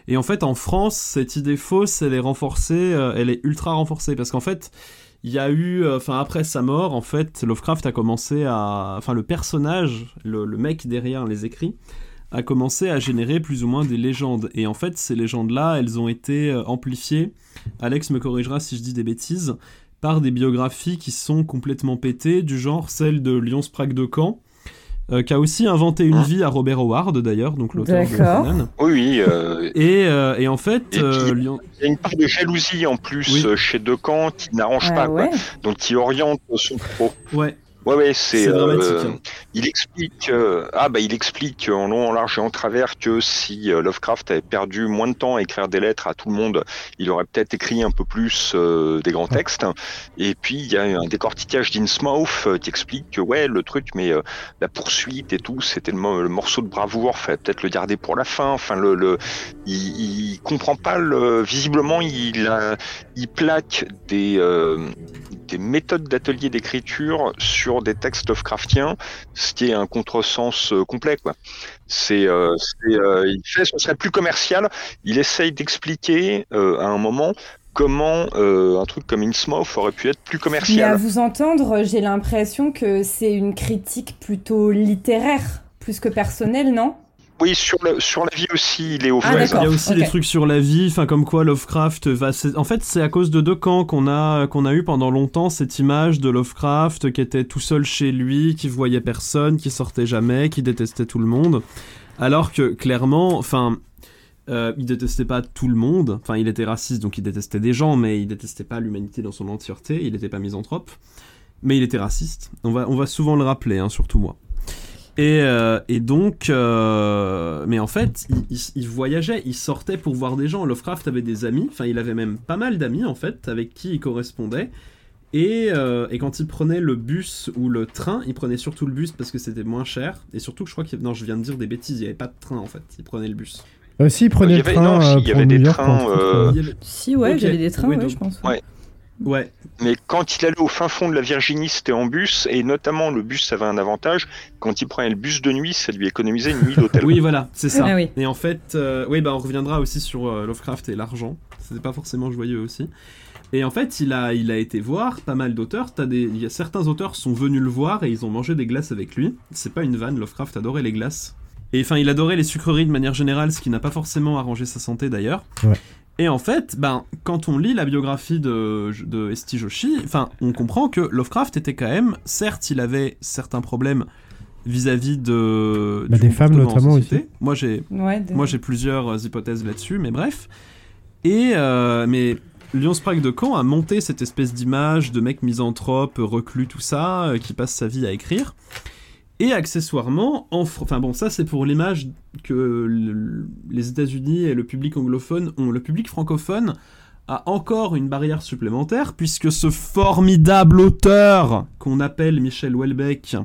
et en fait, en France, cette idée fausse, elle est renforcée, elle est ultra renforcée parce qu'en fait, il y a eu, enfin après sa mort, en fait, Lovecraft a commencé à, enfin le personnage, le, le mec derrière les écrits, a commencé à générer plus ou moins des légendes. Et en fait, ces légendes-là, elles ont été euh, amplifiées, Alex me corrigera si je dis des bêtises, par des biographies qui sont complètement pétées, du genre celle de Lyon Sprague de Caen, euh, qui a aussi inventé une ah. vie à Robert Howard d'ailleurs, donc l'auteur de Conan. Oui, oui. Euh, et, et, en fait, Il y a une part de jalousie en plus chez Decamp qui n'arrange ah pas, donc qui oriente son pro. Ouais. Ouais, ouais, c'est. Euh, hein. Il explique. Euh, ah, bah, il explique en long, en large et en travers que si euh, Lovecraft avait perdu moins de temps à écrire des lettres à tout le monde, il aurait peut-être écrit un peu plus des grands textes. Et puis, il y a un décortiquage d'Innsmouth qui explique que, ouais, le truc, mais la poursuite et tout, c'était le, morceau de bravoure, fallait peut-être le garder pour la fin. Enfin, le. le il, il comprend pas le. Visiblement, il, il plaque des, des méthodes d'atelier d'écriture sur des textes Lovecraftiens, ce qui est un contresens euh, complet. Quoi. C'est, euh, euh, il fait ce serait plus commercial. Il essaye d'expliquer à un moment comment un truc comme Innsmouth aurait pu être plus commercial. Et à vous entendre, j'ai l'impression que c'est une critique plutôt littéraire, plus que personnelle, non? Oui, sur, le, sur la vie aussi, il est au ah, Il y a aussi des trucs sur la vie, enfin comme quoi Lovecraft va. En fait, c'est à cause de deux camps qu'on a qu'on a eu pendant longtemps cette image de Lovecraft qui était tout seul chez lui, qui voyait personne, qui sortait jamais, qui détestait tout le monde, alors que clairement, enfin. Euh, il détestait pas tout le monde, enfin il était raciste donc il détestait des gens, mais il détestait pas l'humanité dans son entièreté, il n'était pas misanthrope, mais il était raciste. On va, on va souvent le rappeler, hein, surtout moi. Et, euh, et, donc, euh, mais en fait, il, voyageait, il sortait pour voir des gens. Lovecraft avait des amis, enfin, il avait même pas mal d'amis en fait, avec qui il correspondait. Et, euh, et, quand il prenait le bus ou le train, il prenait surtout le bus parce que c'était moins cher. Et surtout, je crois qu'il. Non, je viens de dire des bêtises, il n'y avait pas de train en fait, il prenait le bus. si, il prenait le train. il y avait des trains. Si, ouais, j'avais des trains, ouais, je pense. Ouais. Ouais. Mais quand il allait au fin fond de la Virginie, c'était en bus, et notamment le bus, ça avait un avantage. Quand il prenait le bus de nuit, ça lui économisait une nuit d'hôtel. <laughs> oui, voilà, c'est ça. Ah et en fait, euh, oui, bah on reviendra aussi sur euh, Lovecraft et l'argent. C'était pas forcément joyeux aussi. Et en fait, il a, il a été voir pas mal d'auteurs. Il y a certains auteurs sont venus le voir et ils ont mangé des glaces avec lui. C'est pas une vanne, Lovecraft adorait les glaces. Et enfin, il adorait les sucreries de manière générale, ce qui n'a pas forcément arrangé sa santé d'ailleurs. Ouais. Et en fait, ben, quand on lit la biographie de, de Esti Joshi, enfin, on comprend que Lovecraft était quand même, certes, il avait certains problèmes vis-à-vis de bah, des femmes notamment aussi. Moi j'ai moi j'ai plusieurs hypothèses là-dessus, mais bref. Et euh, mais Lyon Sprague de Caen a monté cette espèce d'image de mec misanthrope, reclus, tout ça, euh, qui passe sa vie à écrire. Et accessoirement, enfin bon, ça c'est pour l'image que les États-Unis et le public anglophone ont, le public francophone a encore une barrière supplémentaire, puisque ce formidable auteur qu'on appelle Michel Houellebecq,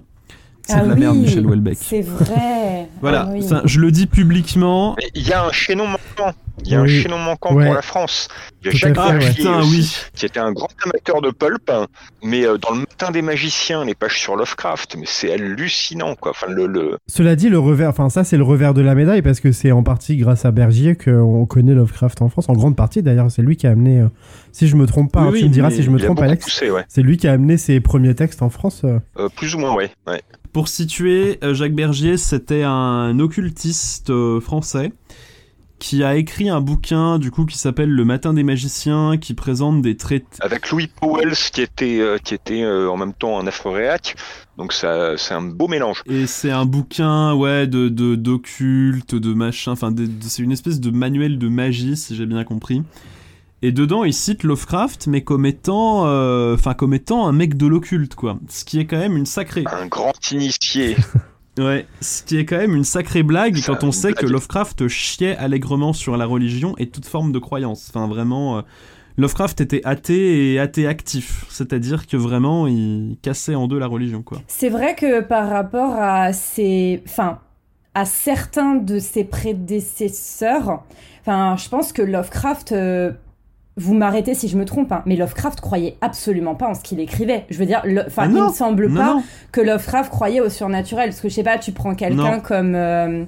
c'est Ah de la oui, merde Michel Houellebecq. C'est vrai. <laughs> Voilà, Ah oui. je le dis publiquement. Il y a un chaînon manquant. Il y a un chaînon manquant Ouais. pour la France. Il y a Jacques fait, Ah ouais. Vergier putain, aussi, oui. qui était un grand amateur de pulp, hein. mais euh, dans le matin des magiciens, les pages sur Lovecraft, mais c'est hallucinant, quoi. Enfin, le, le... Cela dit, le revers, enfin ça c'est le revers de la médaille parce que c'est en partie grâce à Bergier qu'on connaît Lovecraft en France, en grande partie d'ailleurs, c'est lui qui a amené, euh, si je me trompe pas, Oui, hein, oui, tu me diras si je me trompe Alex, ouais. c'est lui qui a amené ses premiers textes en France. euh. Euh, plus ou moins, ouais. ouais. Pour situer, euh, Jacques Bergier, c'était un occultiste euh, français qui a écrit un bouquin du coup qui s'appelle Le Matin des magiciens, qui présente des traits. Avec Louis Powell, qui était, euh, qui était euh, en même temps un afro-réac. Donc ça, c'est un beau mélange. Et c'est un bouquin, ouais, de d'occulte, de, machin. Enfin, c'est une espèce de manuel de magie, si j'ai bien compris. Et dedans, il cite Lovecraft, mais comme étant, euh, enfin, comme étant un mec de l'occulte, quoi. Ce qui est quand même une sacrée. Un grand initié. <laughs> Ouais, ce qui est quand même une sacrée blague quand on sait que. Lovecraft chiait allègrement sur la religion et toute forme de croyance. Enfin, vraiment, euh, Lovecraft était athée et athée actif. C'est-à-dire que vraiment, il cassait en deux la religion, quoi. C'est vrai que par rapport à ses, enfin, à certains de ses prédécesseurs, enfin, je pense que Lovecraft, euh, vous m'arrêtez si je me trompe, hein, mais Lovecraft croyait absolument pas en ce qu'il écrivait. Je veux dire, enfin, Ah il me semble Non, pas non. que Lovecraft croyait au surnaturel, parce que je sais pas, tu prends quelqu'un comme euh,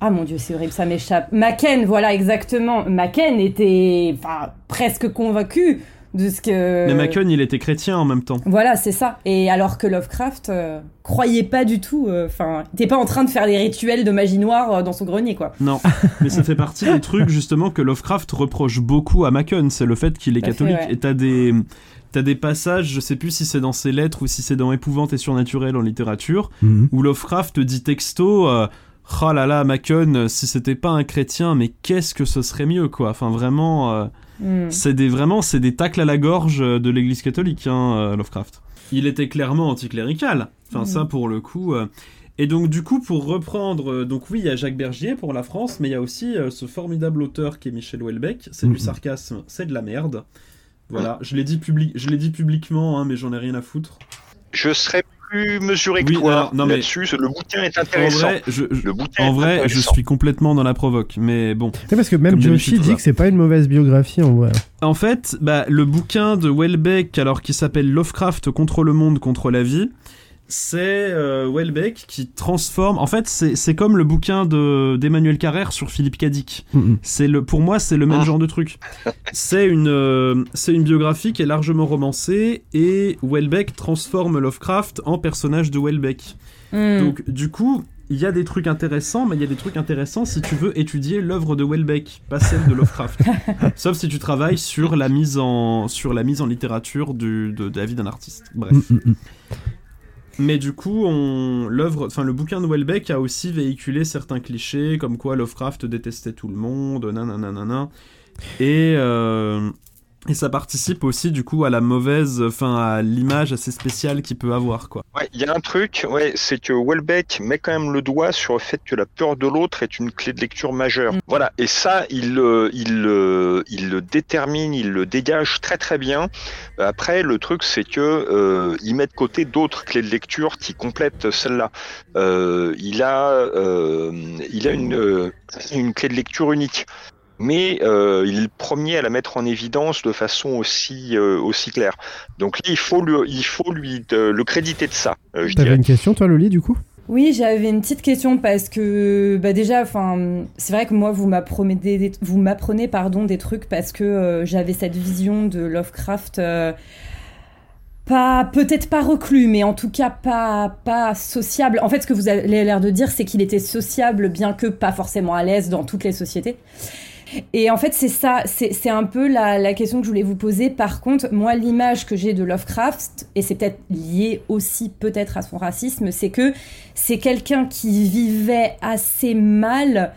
ah mon dieu, c'est horrible, ça m'échappe. Machen, voilà exactement. Machen était, enfin, presque convaincu de ce que. Mais Machen, il était chrétien en même temps. Voilà, c'est ça. Et alors que Lovecraft euh, croyait pas du tout, euh, enfin, il était pas en train de faire des rituels de magie noire euh, dans son grenier, quoi. Non, <laughs> mais ça fait partie des trucs justement que Lovecraft reproche beaucoup à Machen, c'est le fait qu'il est fait, catholique. ouais. Et t'as des, t'as des passages, je sais plus si c'est dans ses lettres ou si c'est dans Épouvante et Surnaturel en littérature, où Lovecraft dit texto euh, Oh là là, Machen, si c'était pas un chrétien, mais qu'est-ce que ce serait mieux, quoi? Enfin, vraiment, Hmm. c'est des, vraiment, c'est des tacles à la gorge euh, de l'église catholique, hein, euh, Lovecraft. Il était clairement anticlérical. Enfin, Mhm. ça, pour le coup. euh. Et donc, du coup, pour reprendre, donc oui, il y a Jacques Bergier pour la France, mais il y a aussi euh, ce formidable auteur qui est Michel Houellebecq. C'est du sarcasme, c'est de la merde. Voilà, je l'ai dit, public, je l'ai dit publiquement, hein, mais j'en ai rien à foutre. Je serais plus mesuré que Oui, toi là-dessus. Le bouquin est En intéressant. vrai, je, je- Le bouquin en vrai, je suis complètement dans la provoque, mais bon. C'est parce que même Joshi dit que c'est pas une mauvaise biographie en vrai. En fait, bah, le bouquin de Welbeck, alors qui s'appelle Lovecraft contre le monde, contre la vie, c'est euh, Welbeck qui transforme. En fait, c'est comme le bouquin de d'Emmanuel Carrère sur Philippe Cadic. Mhm. C'est le, pour moi, c'est le même Ah. genre de truc. C'est une, euh, c'est une biographie qui est largement romancée et Welbeck transforme Lovecraft en personnage de Welbeck. Hmm. Donc, du coup, il y a des trucs intéressants, mais il y a des trucs intéressants si tu veux étudier l'œuvre de Welbeck, pas celle de Lovecraft. <laughs> Sauf si tu travailles sur la mise en, sur la mise en littérature du, de, de la vie d'un artiste. Bref. Mm, mm, mm. Mais du coup, on, l'œuvre, enfin, le bouquin de Welbeck a aussi véhiculé certains clichés, comme quoi Lovecraft détestait tout le monde, nanana. Et, euh, et ça participe aussi, du coup, à la mauvaise, enfin, à l'image assez spéciale qu'il peut avoir, quoi. Ouais, il y a un truc, ouais, c'est que Welbeck met quand même le doigt sur le fait que la peur de l'autre est une clé de lecture majeure. Mm. Voilà, et ça, il, le- il, le- il le détermine, il le dégage très très bien. Après, le truc, c'est que euh, il met de côté d'autres clés de lecture qui complètent celle-là. Euh, il a, euh, il a une, euh, une clé de lecture unique. Mais euh, il est le premier à la mettre en évidence de façon aussi, euh, aussi claire. Donc là, il faut, lui, il faut lui euh, le créditer de ça, euh, T'avais une question toi Loli du coup? Oui, j'avais une petite question parce que bah déjà, enfin, c'est vrai que moi vous m'apprenez, des, vous m'apprenez pardon des trucs parce que euh, j'avais cette vision de Lovecraft. euh, pas peut-être pas reclus, mais en tout cas pas pas sociable. En fait, ce que vous avez l'air de dire, c'est qu'il était sociable, bien que pas forcément à l'aise dans toutes les sociétés. Et en fait, c'est ça, c'est un peu la, la question que je voulais vous poser. Par contre, moi, l'image que j'ai de Lovecraft, et c'est peut-être lié aussi peut-être à son racisme, c'est que c'est quelqu'un qui vivait assez mal.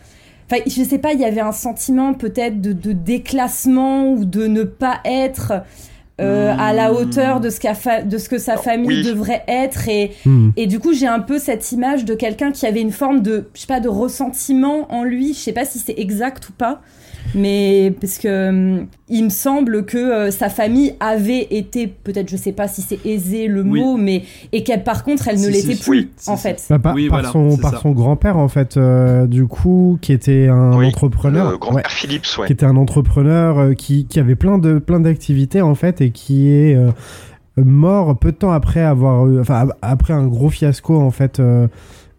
Enfin, je sais pas, il y avait un sentiment peut-être de, de déclassement ou de ne pas être euh, à la hauteur de ce, qu'a fa- de ce que sa famille oui. devrait être. Et, Hmm. et du coup, j'ai un peu cette image de quelqu'un qui avait une forme de, je sais pas, de ressentiment en lui. Je sais pas si c'est exact ou pas. Mais parce que hum, il me semble que euh, sa famille avait été, peut-être, je sais pas si c'est aisé le Oui. mot, mais et qu'elle, par contre, elle ne Si, l'était si, plus, oui, si, en si. fait. Bah, par, Oui, par voilà, son, par ça. son grand-père, en fait, euh, du coup, qui était un Oui, entrepreneur. Le grand-père Ouais. Philips, ouais. qui était un entrepreneur euh, qui, qui avait plein de plein d'activités en fait et qui est euh, mort peu de temps après avoir eu, enfin après un gros fiasco en fait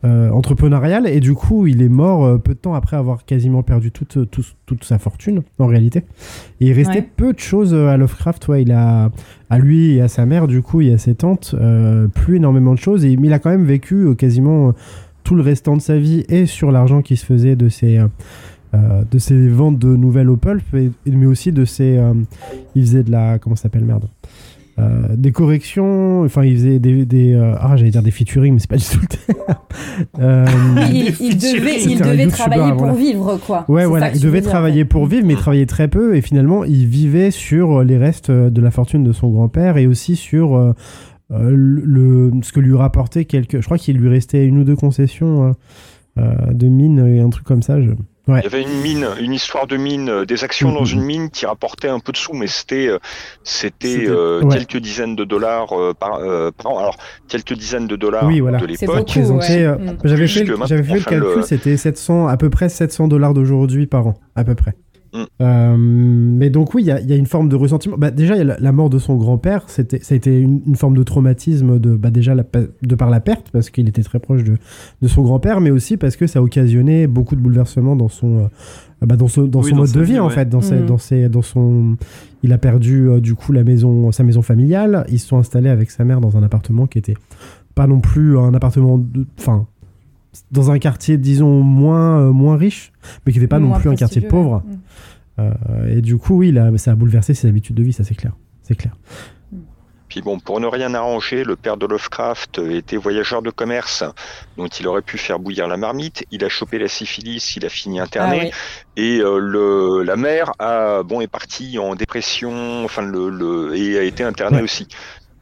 euh, euh, entrepreneurial et du coup il est mort euh, peu de temps après avoir quasiment perdu toute toute, toute sa fortune en réalité et il restait Ouais. peu de choses euh, à Lovecraft ouais il a à lui et à sa mère du coup et à ses tantes euh, plus énormément de choses et mais il a quand même vécu euh, quasiment euh, tout le restant de sa vie et sur l'argent qui se faisait de ses euh, euh, de ses ventes de nouvelles au pulp, mais aussi de ses. euh, il faisait de la. Comment ça s'appelle, merde? Euh, Des corrections, enfin, il faisait des. des euh, ah, j'allais dire des featuring, mais c'est pas du tout le terme. <laughs> Euh, il, il devait, il travailler pour vivre, quoi. Ouais, voilà, il devait dire, travailler ouais. pour vivre, mais il travaillait très peu, et finalement, il vivait sur les restes de la fortune de son grand-père et aussi sur le, ce que lui rapportait quelques. Je crois qu'il lui restait une ou deux concessions de mine et un truc comme ça. Je... Ouais. Il y avait une mine, une histoire de mine, euh, des actions dans Mhm. une mine qui rapportaient un peu de sous, mais c'était euh, c'était euh, ouais. quelques dizaines de dollars euh, par, euh, par an. Alors quelques dizaines de dollars Oui, voilà. de l'époque. ouais. euh, Mm. J'avais fait, le, j'avais fait le calcul, le- c'était 700, à peu près 700 dollars d'aujourd'hui par an, à peu près. Mm. Euh, mais donc oui, il y, a- il y a une forme de ressentiment. Bah, déjà, il y a la, la mort de son grand-père, c'était, ça a été une, une forme de traumatisme de, bah, déjà la de par la perte, parce qu'il était très proche de, de son grand-père, mais aussi parce que ça a occasionné beaucoup de bouleversements dans son, euh, bah, dans son, dans Oui, son dans mode de vie, vie, en ouais. fait, dans, ses, Mhm. dans, ses, dans son, il a perdu euh, du coup la maison, sa maison familiale. Ils se sont installés avec sa mère dans un appartement qui était pas non plus un appartement, de- enfin dans un quartier disons moins euh, moins riche, mais qui n'était pas non plus un quartier pauvre. Mm. Euh, et du coup, oui, là, ça a bouleversé ses habitudes de vie, ça c'est clair, c'est clair. Puis bon, pour ne rien arranger, le père de Lovecraft était voyageur de commerce, donc il aurait pu faire bouillir la marmite. Il a chopé la syphilis, il a fini Ah interné. oui. Et euh, le, la mère a, bon, est partie en dépression, enfin, le, le, et a été internée Ouais. aussi.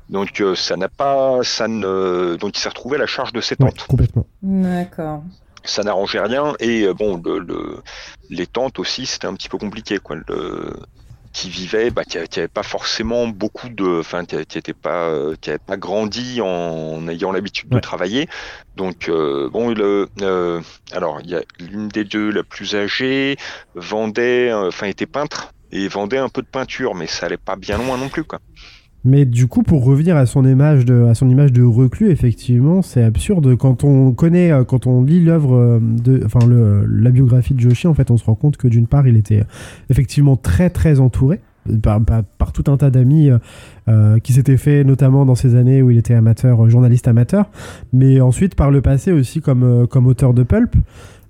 Donc euh, ça n'a pas, ça ne, donc il s'est retrouvé à la charge de ses Ouais, tantes. complètement. D'accord. Ça n'arrangeait rien. Et euh, bon, le, le- les tantes aussi, c'était un petit peu compliqué, quoi. Le, qui vivaient, bah, qui n'avaient pas forcément beaucoup de, enfin, qui n'étaient pas, euh, qui pas grandi en ayant l'habitude de travailler. Donc euh, bon, le, euh, alors il y a l'une des deux, la plus âgée, vendait, euh, enfin, était peintre et vendait un peu de peinture, mais ça allait pas bien loin non plus, quoi. Mais du coup, pour revenir à son image de, reclus, effectivement, c'est absurde quand on connaît, euh, quand on lit l'œuvre euh, de, enfin la biographie de Joshi, en fait, on se rend compte que d'une part, il était effectivement très très entouré euh, par, tout un tas d'amis euh, euh, qui s'étaient fait notamment dans ces années où il était amateur, euh, journaliste amateur, mais ensuite par le passé aussi euh, comme auteur de pulp.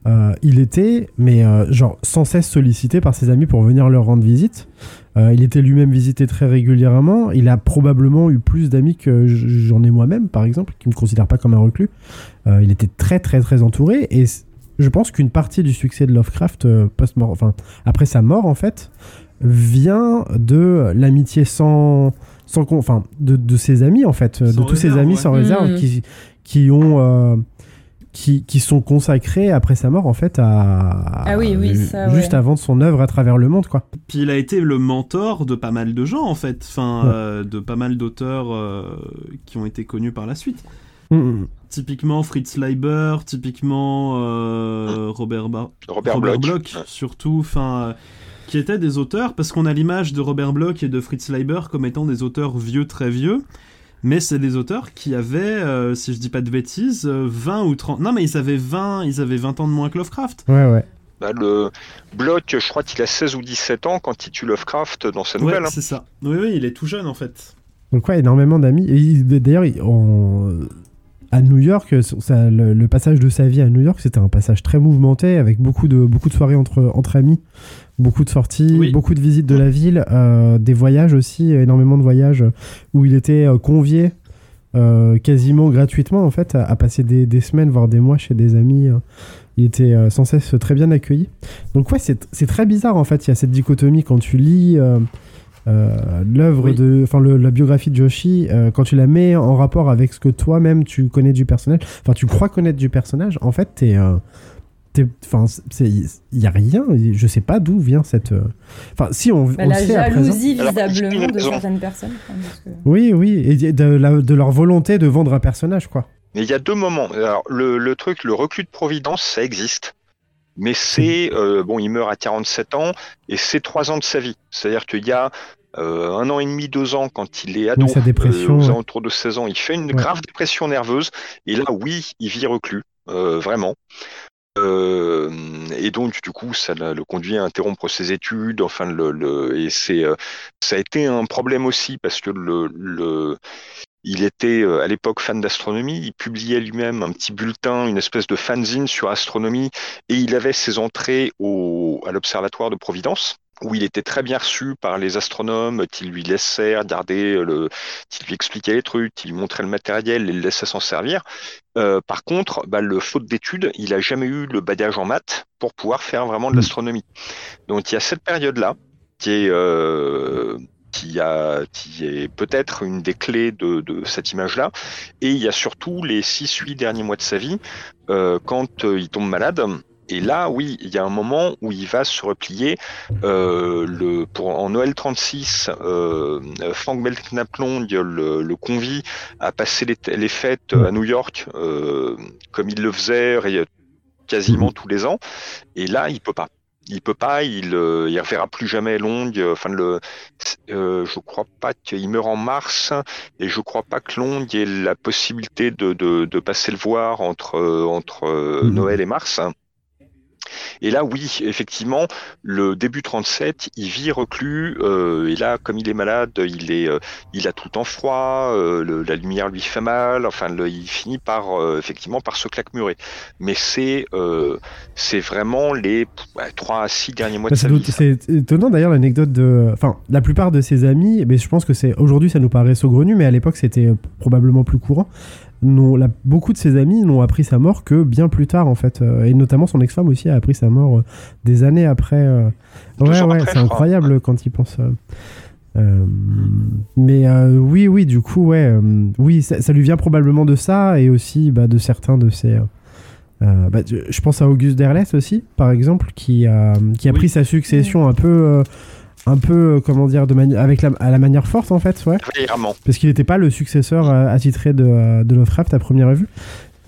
Euh, il était, mais euh, genre sans cesse sollicité par ses amis pour venir leur rendre visite. Euh, il était lui-même visité très régulièrement. Il a probablement eu plus d'amis que j'en ai moi-même, par exemple, qui ne me considère pas comme un reclus. Euh, il était très, très, très entouré. Et je pense qu'une partie du succès de Lovecraft euh, post-mort, enfin après sa mort, en fait, vient de l'amitié sans, sans, enfin, de, de ses amis, en fait, de tous ses réserve, amis ouais. sans réserve, Mhm. qui, qui ont. Euh, qui, qui sont consacrés après sa mort en fait à Ah oui, oui, ça, juste ouais. avant son œuvre à travers le monde quoi. Puis il a été le mentor de pas mal de gens en fait, enfin Ouais. euh, de pas mal d'auteurs euh, qui ont été connus par la suite. Mhm. Typiquement Fritz Leiber, typiquement euh, Robert, Ba- Robert, Bloch. Bloch, Ouais. surtout, enfin, euh, qui étaient des auteurs, parce qu'on a l'image de Robert Bloch et de Fritz Leiber comme étant des auteurs vieux, très vieux, mais c'est des auteurs qui avaient, euh, si je dis pas de bêtises, euh, 20 ou 30... Non, mais ils avaient 20, ils avaient 20 ans de moins que Lovecraft. Ouais ouais. Bah, le Bloch, je crois qu'il a 16 ou 17 ans quand il tue Lovecraft dans sa Ouais, nouvelle. hein. c'est ça. Oui, oui, il est tout jeune, en fait. Donc ouais, énormément d'amis. D'ailleurs, à New York, ça- le, le passage de sa vie à New York, c'était un passage très mouvementé, avec beaucoup de, beaucoup de soirées entre, entre amis, beaucoup de sorties, Oui. beaucoup de visites de la ville, euh, des voyages aussi, énormément de voyages où il était euh, convié euh, quasiment gratuitement en fait à, à passer des, des semaines, voire des mois chez des amis. euh. Il était euh, sans cesse très bien accueilli. Donc ouais, c'est très bizarre en fait, il y a cette dichotomie quand tu lis... l'œuvre Oui. de enfin la biographie de Joshi quand tu la mets en rapport avec ce que toi-même tu connais du personnage enfin tu crois connaître du personnage en fait t'es Enfin, il y a rien. Je sais pas d'où vient cette. euh, Enfin, si on, Bah, on la le sait à présent. jalousie visiblement il y a de certaines personnes. que- Oui, oui, et de, la- de leur volonté de vendre un personnage, quoi. Mais il y a deux moments. Alors, le, le truc, le recul de Providence, ça existe. Mais c'est, euh, bon, il meurt à 47 ans et c'est trois ans de sa vie. C'est-à-dire qu'il y a euh, un an et demi, deux ans, quand il est ado, Oui, sa dépression, euh, aux ouais. alentours de 16 ans, il fait une Ouais. grave dépression nerveuse. Et là, oui, il vit reclus, euh, vraiment. Et donc, du coup, ça le le conduit à interrompre ses études. Enfin, le, le- et c'est, euh, ça a été un problème aussi parce que le, le, il était euh, à l'époque fan d'astronomie, il publiait lui-même un petit bulletin, une espèce de fanzine sur astronomie, et il avait ses entrées au, à l'observatoire de Providence, où il était très bien reçu par les astronomes qui lui laissaient regarder, le, qui lui expliquaient les trucs, qui lui montraient le matériel et le laissaient s'en servir. Euh, par contre, bah, le faute d'études, il a jamais eu le bagage en maths pour pouvoir faire vraiment de Mm. l'astronomie. Donc il y a cette période-là qui est euh, qui, a, qui est peut-être une des clés de, de cette image-là. Et il y a surtout les 6-8 derniers mois de sa vie, euh, quand euh, il tombe malade. Et là, oui, il y a un moment où il va se replier. Euh, le, pour, en Noël 36, euh, Frank Belknap Long le, le convie à passer les, les fêtes à New York, euh, comme il le faisait ré- quasiment tous les ans. Et là, il peut pas. Il peut pas, il euh, il reverra plus jamais Long. euh, Enfin, le, euh, je crois pas qu'il meurt en mars et je crois pas que Long ait la possibilité de, de, de passer le voir entre euh, entre euh, Mhm. Noël et mars. Et là, oui, effectivement, le début 37, il vit reclus. euh, et là, comme il est malade, il est, euh, il a tout le temps froid. euh, le- la lumière lui fait mal. Enfin, le- il finit par euh, effectivement par se claquemurer. Mais c'est, euh, c'est vraiment les ouais, trois à six derniers mois de Bah, sa c'est vie. C'est étonnant d'ailleurs l'anecdote de. Enfin, la plupart de ses amis, mais je pense que c'est aujourd'hui ça nous paraît saugrenu, mais à l'époque c'était euh, probablement plus courant. La- beaucoup de ses amis n'ont appris sa mort que bien plus tard en fait, euh, et notamment son ex-femme aussi a appris sa mort euh, des années après. euh. Ouais, ouais, c'est incroyable quand il pense. euh. Euh, mais euh, oui, oui, du coup, ouais, euh, oui, ça, ça lui vient probablement de ça et aussi bah, de certains de ses. bah, je pense à Auguste Derlès aussi, par exemple, qui a, qui a Oui. pris sa succession un peu, un peu, euh, comment dire, de mani- avec la, à la manière forte en fait, ouais, Régulièrement. parce qu'il n'était pas le successeur euh, attitré de, euh, de Lovecraft à première vue.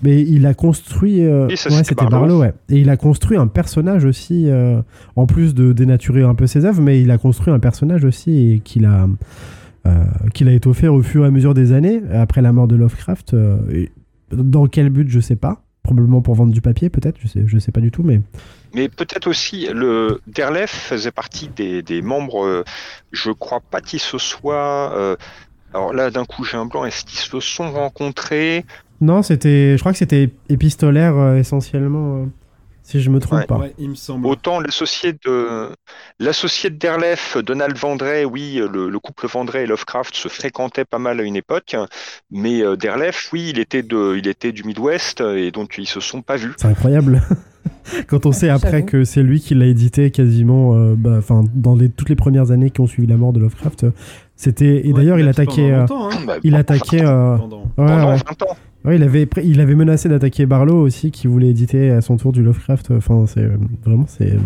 Mais il a construit. euh, Oui, ça, ouais, c'était Barlow. Barlow, ouais. Et il a construit un personnage aussi, euh, en plus de dénaturer un peu ses œuvres, mais il a construit un personnage aussi et qu'il a, euh, qu'il a étoffé au fur et à mesure des années, après la mort de Lovecraft. et dans quel but, je sais pas. Probablement pour vendre du papier, peut-être, je sais, je sais pas du tout, mais. Mais peut-être aussi, le Derlef faisait partie des, des membres, euh, je crois pas qu'ils se soient. euh, alors là, d'un coup, j'ai un blanc. Est-ce qu'ils se sont rencontrés? Non, c'était. Je crois que c'était épistolaire euh, essentiellement, euh, si je me trompe Ouais. pas. Ouais, il me semble. Autant l'associé de l'associé de Derlef, Donald Vendray, oui, le, le couple Vendray et Lovecraft se fréquentaient pas mal à une époque, mais Derlef, oui, il était de, il était du Midwest et donc ils se sont pas vus. C'est incroyable. <laughs> <laughs> Quand on sait après que c'est lui qui l'a édité quasiment euh, bah, enfin, dans les, toutes les premières années qui ont suivi la mort de Lovecraft, euh, c'était. Et Ouais, d'ailleurs, il attaquait. euh, hein. Bah, il pendant attaquait. 20 euh, Pendant- ouais, pendant ouais. 20 ans. Ouais, il, avait, pr- il avait menacé d'attaquer Barlow aussi, qui voulait éditer à son tour du Lovecraft. Enfin, c'est euh, vraiment. c'est euh,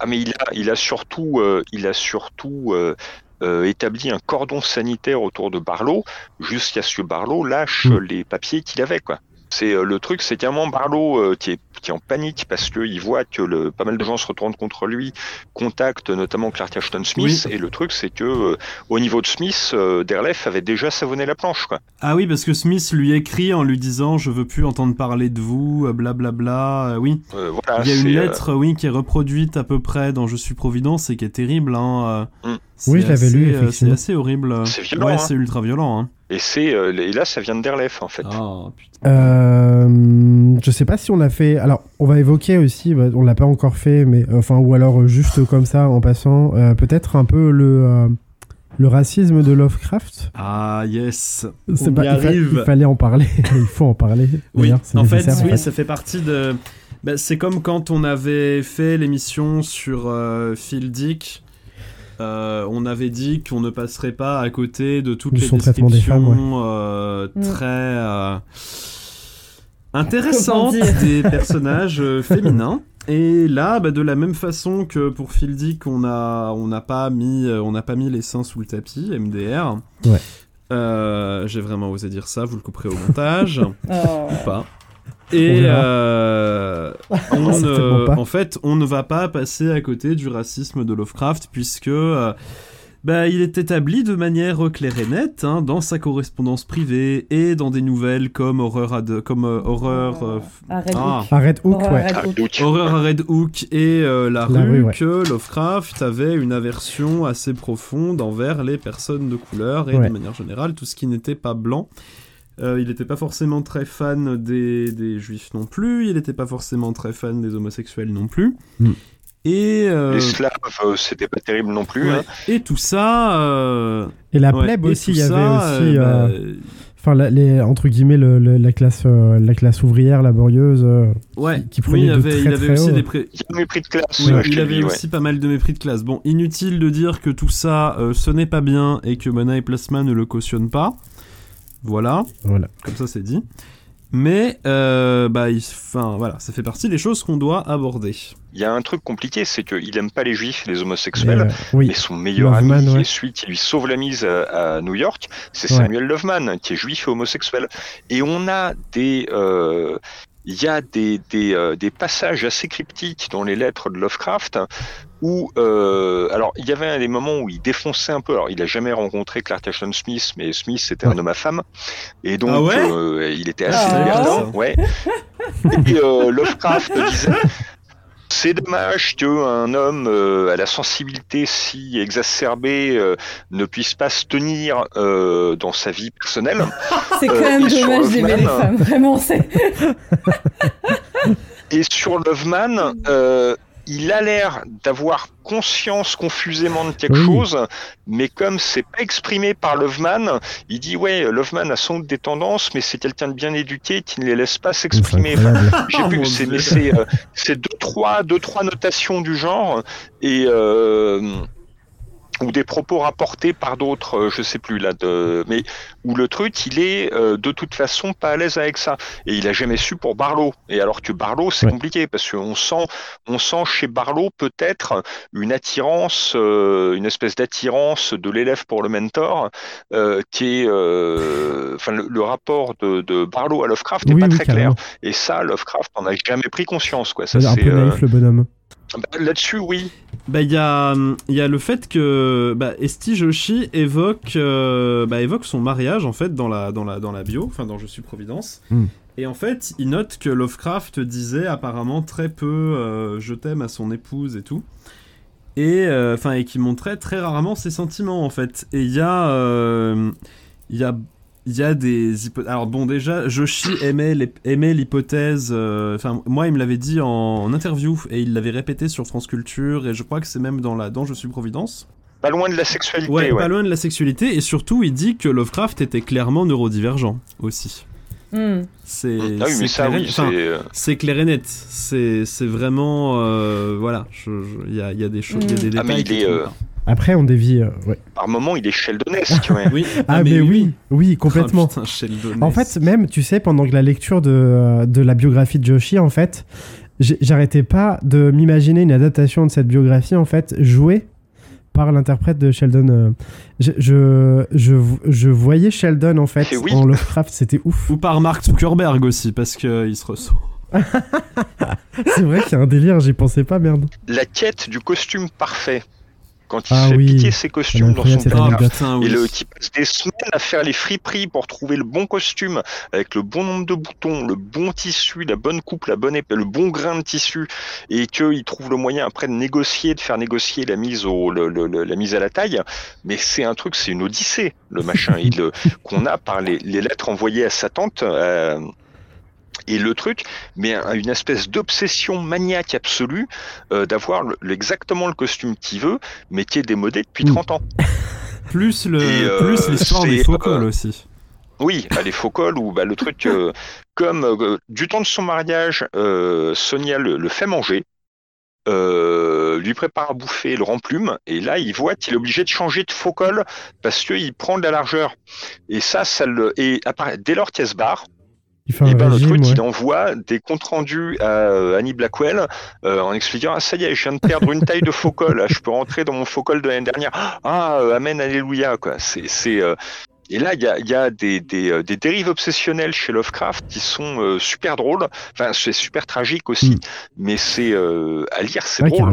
Ah mais il a, il a surtout, euh, il a surtout euh, euh, établi un cordon sanitaire autour de Barlow jusqu'à ce que Barlow lâche Mm. euh, les papiers qu'il avait quoi. C'est euh, le truc, c'est qu'à un moment Barlow euh, qui est qui est en panique parce qu'il voit que le, pas mal de gens se retournent contre lui, contacte notamment Clark Ashton Smith et le truc c'est que euh, au niveau de Smith, euh, Derlef avait déjà savonné la planche quoi. Ah oui, parce que Smith lui écrit en lui disant Je veux plus entendre parler de vous, blablabla. euh, oui, Euh, voilà, il y a une lettre oui, qui est reproduite à peu près dans Je suis Providence et qui est terrible. Hein, Mm. Oui, je l'avais lu, euh, C'est assez horrible. C'est violent, Ouais, hein. c'est ultra violent. Hein. et c'est euh, et là ça vient de Derlef en fait. Ah, putain. Euh, je sais pas si on a fait. Alors, on va évoquer aussi, bah, on l'a pas encore fait, mais enfin, ou alors euh, juste <laughs> comme ça en passant, euh, peut-être un peu le, euh, le racisme de Lovecraft. Ah, yes. C'est On pas- y il, fa- arrive. il fallait en parler, <laughs> il faut en parler. Oui, en fait, oui, ça fait partie de. Bah, c'est comme quand on avait fait l'émission sur euh, Phil Dick. Euh, on avait dit qu'on ne passerait pas à côté de toutes De les son traitement des descriptions euh, Mm. très. euh, <laughs> intéressantes des personnages féminins. Et là, bah, de la même façon que pour Phil Dick, on n'a pas mis, on n'a pas mis les seins sous le tapis, MDR. Ouais. Euh, J'ai vraiment osé dire ça, vous le couperez au montage <laughs> Oh. ou pas. Et euh, <laughs> on, euh, en fait, on ne va pas passer à côté du racisme de Lovecraft puisque euh, bah, il est établi de manière claire et nette hein, dans sa correspondance privée et dans des nouvelles comme Horreur, à de- comme euh, Horreur, euh, À Red ah, Hook. Horreur ouais. à Red Hook. donc, Horreur à Red Hook et euh, La, La rue, rue, ouais. que Lovecraft avait une aversion assez profonde envers les personnes de couleur et Ouais. de manière générale tout ce qui n'était pas blanc. Euh, il n'était pas forcément très fan des, des juifs non plus, il n'était pas forcément très fan des homosexuels non plus. Mm. Et, euh, Les Slaves, euh, c'était pas terrible non plus. ouais. hein. et tout ça... euh, Et la ouais, plèbe aussi, il y avait aussi. euh, euh, bah, Enfin, la- les, entre guillemets, le- le- la, classe, euh, la classe ouvrière, laborieuse. euh, ouais, qui oui, prenait il de avait, très, il avait très aussi haut. des... pré- Il y a un mépris de classe Oui, euh, il avait ouais. aussi pas mal de mépris de classe. Bon, inutile de dire que tout ça, euh, ce n'est pas bien et que Mana et Plasma ne le cautionnent pas. Voilà, Voilà. comme ça c'est dit. Mais, euh, bah, il- voilà, ça fait partie des choses qu'on doit aborder. Il y a un truc compliqué, c'est qu'il aime pas les juifs, les homosexuels. euh, oui. Mais son meilleur Loveman, ami, qui ouais. est celui qui lui sauve la mise à, à New York, c'est Ouais. Samuel Loveman, qui est juif et homosexuel. Et on a des, euh, il y a des des, euh, des passages assez cryptiques dans les lettres de Lovecraft où, euh, alors, il y avait des moments où il défonçait un peu. Alors, il a jamais rencontré Clark Ashton Smith, mais Smith c'était un homme à femme, et donc Ah ouais euh, il était assez Ah, ça. ouais. Et euh, Lovecraft disait. C'est dommage qu'un homme euh, à la sensibilité si exacerbée euh, ne puisse pas se tenir euh, dans sa vie personnelle. C'est quand même dommage d'aimer les femmes. Vraiment, c'est. <laughs> Et sur Loveman, euh, il a l'air d'avoir conscience confusément de quelque Oui. chose, mais comme c'est pas exprimé par Loveman, il dit ouais, Loveman a sans doute des tendances, mais c'est quelqu'un de bien éduqué qui ne les laisse pas s'exprimer. <laughs> J'ai Oh, mais c'est, euh, c'est deux trois, deux trois notations du genre et euh, ou des propos rapportés par d'autres, euh, je sais plus là, de, mais où le truc il est euh, de toute façon pas à l'aise avec ça et il a jamais su pour Barlow. Et alors que Barlow c'est Ouais. compliqué parce qu'on sent, on sent chez Barlow peut-être une attirance, euh, une espèce d'attirance de l'élève pour le mentor euh, qui est, enfin le, le rapport de, de Barlow à Lovecraft n'est Oui, pas oui, très clair. Et ça, Lovecraft en a jamais pris conscience, quoi. Ça, C'est un peu naïf, le bonhomme. Bah, Là-dessus, oui. Bah, il y a, il y a le fait que bah, Esti Joshi évoque, euh, bah, évoque son mariage, en fait, dans la, dans la, dans la bio, enfin, dans Je suis Providence. Hmm. Et en fait, il note que Lovecraft disait apparemment très peu euh, je t'aime à son épouse et tout. Et, euh, enfin, et qui montrait très rarement ses sentiments, en fait. Et il y a. euh, Il y a. Il y a des hypothèses. Alors bon, déjà, Joshi aimait l'hypothèse. euh, Enfin, moi, il me l'avait dit en, en interview et il l'avait répété sur France Culture et je crois que c'est même dans la dans Je suis Providence. Pas loin de la sexualité, Ouais, ouais. pas loin de la sexualité et surtout, il dit que Lovecraft était clairement neurodivergent aussi. C'est Ah oui, clair et- oui, enfin, c'est. c'est clair et net. C'est c'est vraiment euh, voilà. Il y, a, il y a des choses, il y a des Ah, mais il est, euh. Après, on dévie. euh, ouais. Par moment, il est Sheldonesque, ouais. <laughs> Oui. Ah, mais, oui, oui, complètement. Oh, putain, Sheldon. En fait, même, tu sais, pendant que la lecture de, de la biographie de Joshi, en fait, j'arrêtais pas de m'imaginer une adaptation de cette biographie, en fait, jouée par l'interprète de Sheldon. euh, Je, je, je, je voyais Sheldon, en fait, oui. en Lovecraft, c'était ouf. ou par Mark Zuckerberg aussi parce que il se ressent. <laughs> C'est vrai qu'il y a un délire, j'y pensais pas, merde. La quête du costume parfait. Quand il Ah fait oui. piquer ses costumes dans son placard. Ah. Et le, qui passe des semaines à faire les friperies pour trouver le bon costume, avec le bon nombre de boutons, le bon tissu, la bonne coupe, la bonne épée, le bon grain de tissu, et qu'il trouve le moyen après de négocier, de faire négocier la mise au, le- le- le- la mise à la taille. Mais c'est un truc, c'est une odyssée, le machin, <laughs> euh, qu'on a par les, les lettres envoyées à sa tante. euh, et le truc, mais un- une espèce d'obsession maniaque absolue euh, d'avoir exactement le costume qu'il veut, mais qui est démodé depuis Mm. 30 ans. <laughs> Plus le euh, plus l'histoire des faux euh, cols aussi. Oui, bah, les faux cols ou bah, le truc euh, <laughs> comme euh, du temps de son mariage, euh, Sonia le, le fait manger, euh, lui prépare à bouffer, le remplume, et là il voit qu'il est obligé de changer de faux col parce qu'il prend de la largeur. Et ça, ça le et appara- dès lors qu'elle se barre, Il fait un Et ben, le régime, truc, ouais. il envoie des comptes rendus à euh, Annie Blackwell euh, en expliquant Ah, ça y est, je viens de perdre une taille de faux col. là, Je peux rentrer dans mon faux col de l'année dernière. Ah, euh, Amen, Alléluia. Quoi. C'est, c'est, euh, Et là, il y a, il y a des, des, des dérives obsessionnelles chez Lovecraft qui sont euh, super drôles. Enfin, c'est super tragique aussi, Mm. mais c'est euh, à lire, c'est Ouais, drôle.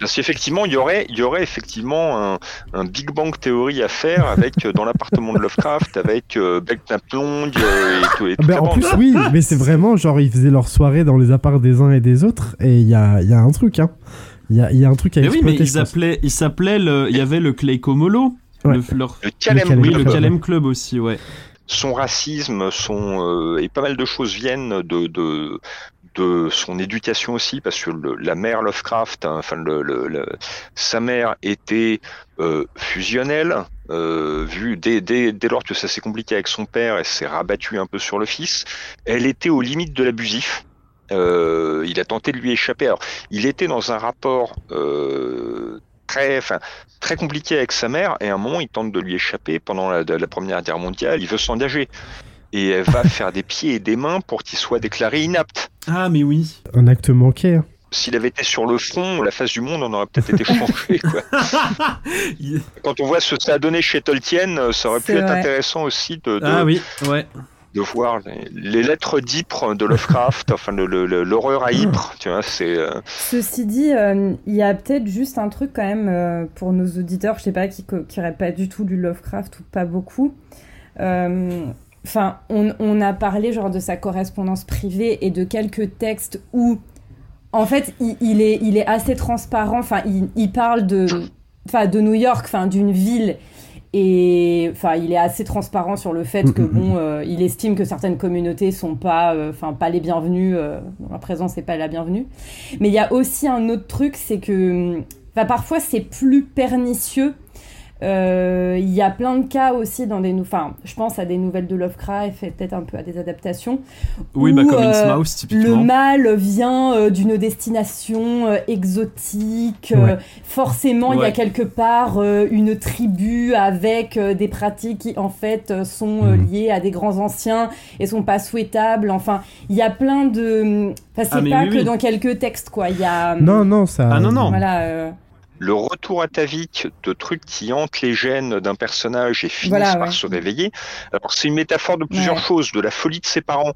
Parce qu'effectivement, il y aurait, il y aurait effectivement un, un Big Bang théorie à faire avec euh, dans l'appartement de Lovecraft, avec euh, Beck Naplong euh, et, tout, et toute ben, la en bande. plus, oui, mais c'est vraiment genre, ils faisaient leur soirée dans les apparts des uns et des autres, et il y a, il y a un truc, hein. Il y a, il y a un truc à Mais oui, mais exploiter, ils appelaient, ils s'appelaient le, il y avait le Clay Comolo, Ouais. le, leur- Le Calem, Calem oui, Club. le Calem Club aussi, ouais. son racisme, son euh, et pas mal de choses viennent de, de de son éducation aussi, parce que le- la mère Lovecraft, hein, enfin le, le- le- sa mère était euh, fusionnelle, euh, vu dès, dès, dès lors que ça s'est compliqué avec son père, elle s'est rabattue un peu sur le fils. Elle était aux limites de l'abusif. Euh, il a tenté de lui échapper. Alors, il était dans un rapport très, enfin, très compliqué avec sa mère, et à un moment, il tente de lui échapper pendant la, la Première Guerre mondiale. Il veut s'engager. Et elle va <laughs> faire des pieds et des mains pour qu'il soit déclaré inapte. Ah, mais oui. Un acte manqué. hein. S'il avait été sur le front, la face du monde, on aurait peut-être été changé. <laughs> Il- Quand on voit ce que ça a donné chez Tolkien, euh, ça aurait pu être intéressant aussi de, de, ah oui, ouais. de voir les, les lettres d'Ypres de Lovecraft, enfin l'horreur à Ypres, tu vois, c'est... euh, Ceci dit, euh, il y a peut-être juste un truc quand même euh, pour nos auditeurs, je sais pas, qui n'auraient pas du tout lu Lovecraft ou pas beaucoup. Enfin, on, on a parlé genre de sa correspondance privée et de quelques textes où, en fait, il, il est, il est assez transparent. Enfin, il, il parle de, enfin, de New York, enfin, d'une ville. Et enfin, il est assez transparent sur le fait que Mhm. bon, euh, il estime que certaines communautés sont pas, euh, enfin, pas les bienvenues. euh, dont la présence n'est pas la bienvenue. Mais il y a aussi un autre truc, c'est que parfois c'est plus pernicieux. Euh, Il y a plein de cas aussi dans des nou- enfin je pense à des nouvelles de Lovecraft et peut-être un peu à des adaptations Oui, Ou, bah comme euh, le typiquement. mal vient euh, d'une destination euh, exotique. euh, Ouais. forcément, il y a quelque part euh, une tribu avec euh, des pratiques qui, en fait, sont euh, Mhm. liées à des grands anciens et sont pas souhaitables. Enfin, il y a plein de. Enfin, c'est Ah, pas oui, que oui. dans quelques textes, quoi. Il y a. Non, non, ça. Ah, non, non. Voilà. euh, le retour à Tavik de trucs qui hantent les gènes d'un personnage et finissent Voilà, par ouais. se réveiller. Alors c'est une métaphore de plusieurs Ouais. choses, de la folie de ses parents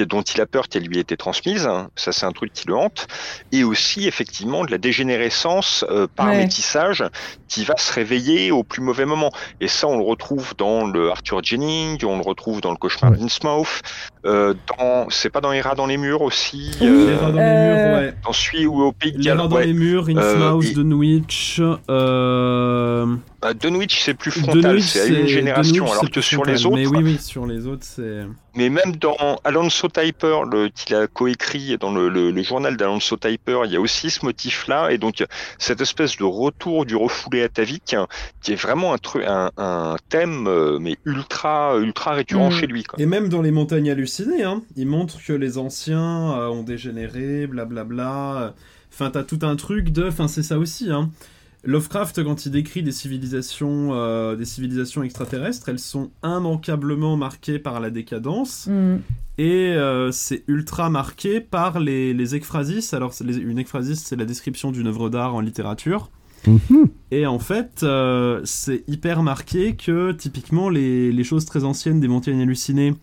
dont il a peur qu'elle lui ait été transmise, hein, ça c'est un truc qui le hante, et aussi effectivement de la dégénérescence euh, par Ouais. métissage qui va se réveiller au plus mauvais moment. Et ça on le retrouve dans le Arthur Jennings, on le retrouve dans le cauchemar d'Innsmouth, euh, dans c'est pas dans les rats dans les murs aussi, Oui. euh, Les rats dans Euh, les murs, ouais. dans celui où au pays de Les Galles, rats dans ouais. les murs, Euh, Innsmouth, et- Dunwich, euh... Bah, Dunwich, c'est plus frontal, Dunwich, c'est à une génération, Dunwich, alors que sur les autres, Mais oui, oui, sur les autres, c'est... mais même dans Alonso Typer, le, qu'il a coécrit dans le, le- le journal d'Alonso Typer, il y a aussi ce motif-là, et donc cette espèce de retour du refoulé atavik, hein, qui est vraiment un, truc, un, un thème, euh, mais ultra, ultra récurrent Mm. chez lui. Quoi. Et même dans les montagnes hallucinées, hein, il montre que les anciens euh, ont dégénéré, blablabla. Enfin, t'as tout un truc de... Enfin, c'est ça aussi, hein. Lovecraft, quand il décrit des civilisations, euh, des civilisations extraterrestres, elles sont immanquablement marquées par la décadence. hmm. Et euh, c'est ultra marqué par les, les ekphrasis. Alors, les- une ekphrasis, c'est la description d'une œuvre d'art en littérature. Mhm. Et en fait, euh, c'est hyper marqué que typiquement les, les choses très anciennes des montagnes hallucinées,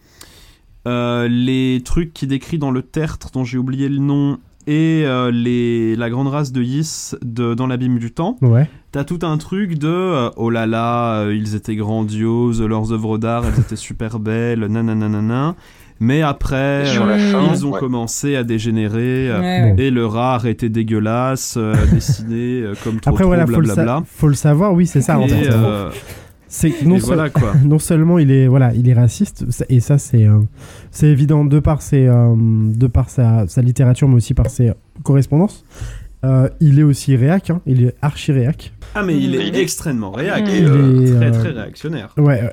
euh, les trucs qui décrit dans le tertre dont j'ai oublié le nom, et euh, les, la grande race de Yis de, dans l'abîme du temps, Ouais. t'as tout un truc de euh, oh là là, euh, ils étaient grandioses, leurs œuvres d'art, elles étaient super <laughs> belles, nananana. Mais après, la euh, fin, ils ont ouais. commencé à dégénérer. Ouais, et le art était dégueulasse, euh, <laughs> dessiné euh, comme trop Après, trop, voilà, faut le, sa- blablabla. faut le savoir, oui, c'est ça, en Et, fait. C'est non, seul- voilà quoi. <laughs> non seulement il est voilà il est raciste et ça c'est euh, c'est évident de par ses euh, de par sa, sa littérature mais aussi par ses correspondances Euh, il est aussi réac hein, il est archi réac Ah mais il est Il est- extrêmement réac, Il et, est, très euh, très réactionnaire. ouais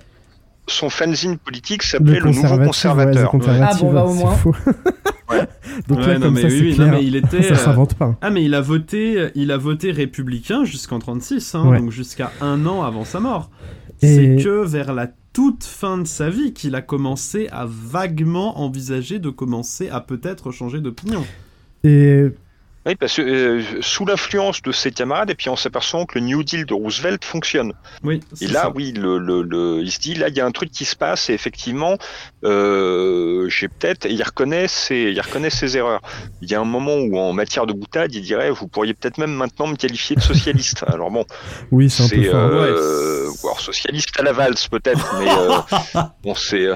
Son fanzine politique s'appelait le le, Nouveau ouais, Conservateur. conservatif, Ah bon, bah, au c'est moins. <laughs> Ouais. donc Ouais, là non, comme mais ça oui, c'est oui, clair non, mais il était. ça s'invente pas Ah mais il a voté, il a voté républicain jusqu'en 36, hein, Ouais. donc jusqu'à un an avant sa mort. C'est que vers la toute fin de sa vie qu'il a commencé à vaguement envisager de commencer à peut-être changer d'opinion. Et oui, parce que euh, sous l'influence de ses camarades, et puis on s'aperçoit que le New Deal de Roosevelt fonctionne. Oui. Et là, ça. oui, le, le, le, il se dit, là, il y a un truc qui se passe, et effectivement, euh, j'ai peut-être, il reconnaît, ses, il reconnaît ses erreurs. Il y a un moment où, en matière de boutade, il dirait, vous pourriez peut-être même maintenant me qualifier de socialiste. <laughs> Alors bon, oui, c'est un peu fort. euh, alors socialiste à la valse peut-être, mais <laughs> bon, c'est.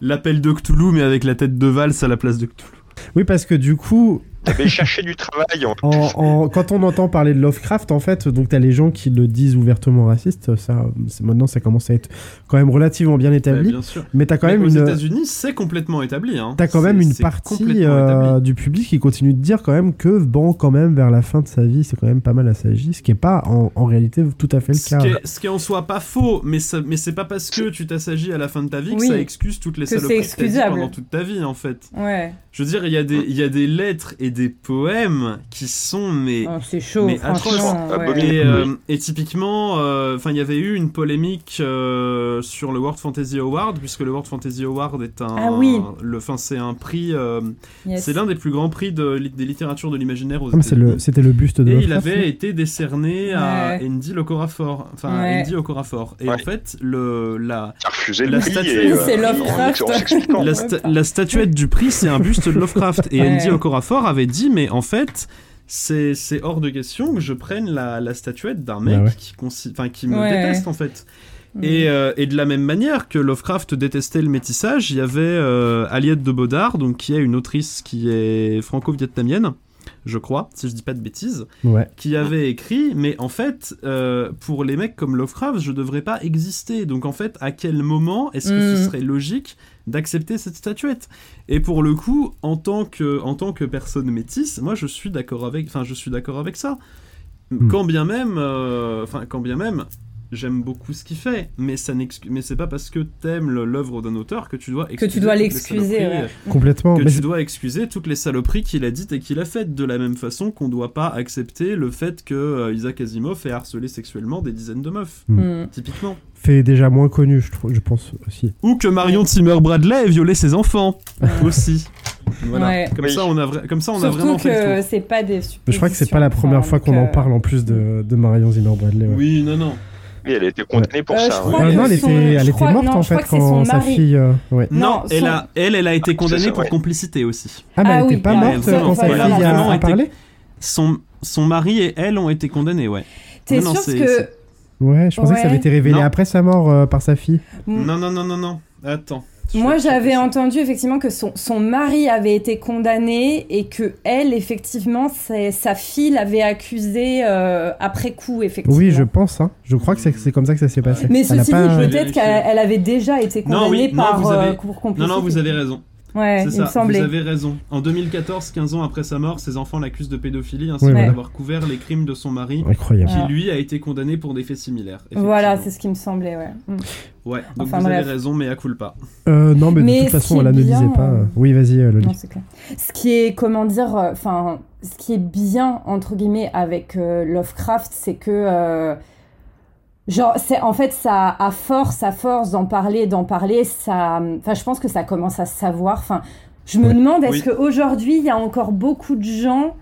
L'appel de Cthulhu, mais avec la tête de Valls à la place de Cthulhu. Oui, parce que du coup, T'avais cherché du travail. En... en, en- quand on entend parler de Lovecraft, en fait, donc t'as les gens qui le disent ouvertement raciste. Ça, c'est- maintenant, ça commence à être quand même relativement bien Ouais, établi. bien sûr. mais t'as quand Mais même aux une. États-Unis, c'est complètement établi. Hein. T'as quand C'est- même une partie euh, du public qui continue de dire quand même que, bon, quand même, vers la fin de sa vie, c'est quand même pas mal assagi, ce qui est pas en, en réalité tout à fait le Ce cas. qui, est, ce qui est en soi pas faux, mais, ça, mais c'est pas parce que tu t'assagis à la fin de ta vie Oui. que ça excuse toutes les saloperies que t'as dit excusable. pendant toute ta vie, en fait. Ouais. Je veux dire, il y, a des- il y a des lettres et des poèmes qui sont, mais... Oh, c'est chaud, mais franchement. atroce. ouais. Abominable. Et, euh, et typiquement, euh, enfin, il y avait eu une polémique euh, sur le World Fantasy Award, puisque le World Fantasy Award est un, Ah oui. le, enfin, c'est un prix, euh, Yes. c'est l'un des plus grands prix de, li- des littératures de l'imaginaire aux États-Unis. le, c'était le buste de Et il avait été décerné à. Andy Okorafor, enfin Ouais. Andy Okorafor. Et en fait, le la refusé La le prix. statue- et, C'est en- Lovecraft. En, s'expliquant. la, sta- statuette du prix, c'est un buste de Lovecraft. Et. Andy Okorafor avait dit, mais en fait, c'est c'est hors de question que je prenne la, la statuette d'un mec Bah ouais. qui, qui me Ouais. déteste en fait. Mm. Et, euh, et de la même manière que Lovecraft détestait le métissage, il y avait euh, Aliette de Baudard, donc qui est une autrice qui est franco-vietnamienne, je crois, si je dis pas de bêtises, Ouais. qui avait écrit, mais en fait, euh, pour les mecs comme Lovecraft, je devrais pas exister. Donc en fait, à quel moment est-ce que ce Mm. serait logique d'accepter cette statuette Et pour le coup, en tant que, en tant que personne métisse, moi je suis d'accord avec, enfin je suis d'accord avec ça. Mm. Quand bien même, euh, enfin quand bien même. J'aime beaucoup ce qu'il fait, mais ça n'excuse, mais c'est pas parce que t'aimes l'œuvre d'un auteur que tu dois Que tu dois l'excuser, ouais. Complètement. que Mais tu dois excuser toutes les saloperies qu'il a dites et qu'il a faites, de la même façon qu'on doit pas accepter le fait que euh, Isaac Asimov ait harcelé sexuellement des dizaines de meufs, Mm. typiquement. Fait déjà moins connu, je, trouve, je pense aussi. Ou que Marion Zimmer Bradley ait violé ses enfants, <laughs> aussi. Voilà. Ouais. Comme, Oui. ça, on a vra- comme ça, on a Surtout vraiment fait que tour. c'est pas des Je crois que c'est pas la première enfin, fois qu'on donc, en euh, parle en plus de, de Marion Zimmer Bradley. ouais. Oui, non, non. Oui, elle a été condamnée pour Euh, ça. ouais. Ah non, elle son- était, elle était crois- morte non, en fait quand son sa mari. fille. euh, ouais. Non, Non, elle, a, elle, elle a été condamnée ça, pour ouais. complicité aussi. Ah, mais Ah elle oui, était pas elle a- morte quand sa fille a, parlé Son, son mari et elle ont été condamnés, ouais. T'es sûr que Ouais, je pensais que ça avait été révélé Non. après sa mort euh, par sa fille. Mm. Non, non, non, non, non. Attends. Moi, j'avais entendu effectivement que son, son mari avait été condamné et que elle, effectivement, c'est- sa fille l'avait accusé euh, après coup, effectivement. Oui, je pense. Hein. Je crois que c'est c'est comme ça que ça s'est passé. Mais Elle ceci pas- dit, peut-être Vérifier. qu'elle elle avait déjà été Non, condamnée oui, non, par vous avez- euh, pour complicité. Non, non, vous avez raison. Ouais, C'est ça, me semblait. vous avez raison. En 2014, 15 ans après sa mort, ses enfants l'accusent de pédophilie ainsi Oui, que voilà. d'avoir couvert les crimes de son mari, Incroyable. qui Ah. lui a été condamné pour des faits similaires. Voilà, c'est ce qui me semblait, ouais. Mm. Ouais, donc Enfin, vous bref. avez raison, mais à culpa. Euh, non, mais, Mais de toute façon, elle ne bien, disait pas. euh, Oui, vas-y, euh, Loli. Non, c'est clair. Ce qui est, comment dire, euh, enfin, ce qui est bien, entre guillemets, avec euh, Lovecraft, c'est que, euh, genre, c'est, en fait, ça, à force, à force d'en parler, d'en parler, ça, enfin, je pense que ça commence à se savoir. Enfin, je me demande, est-ce Oui. qu'aujourd'hui, il y a encore beaucoup de gens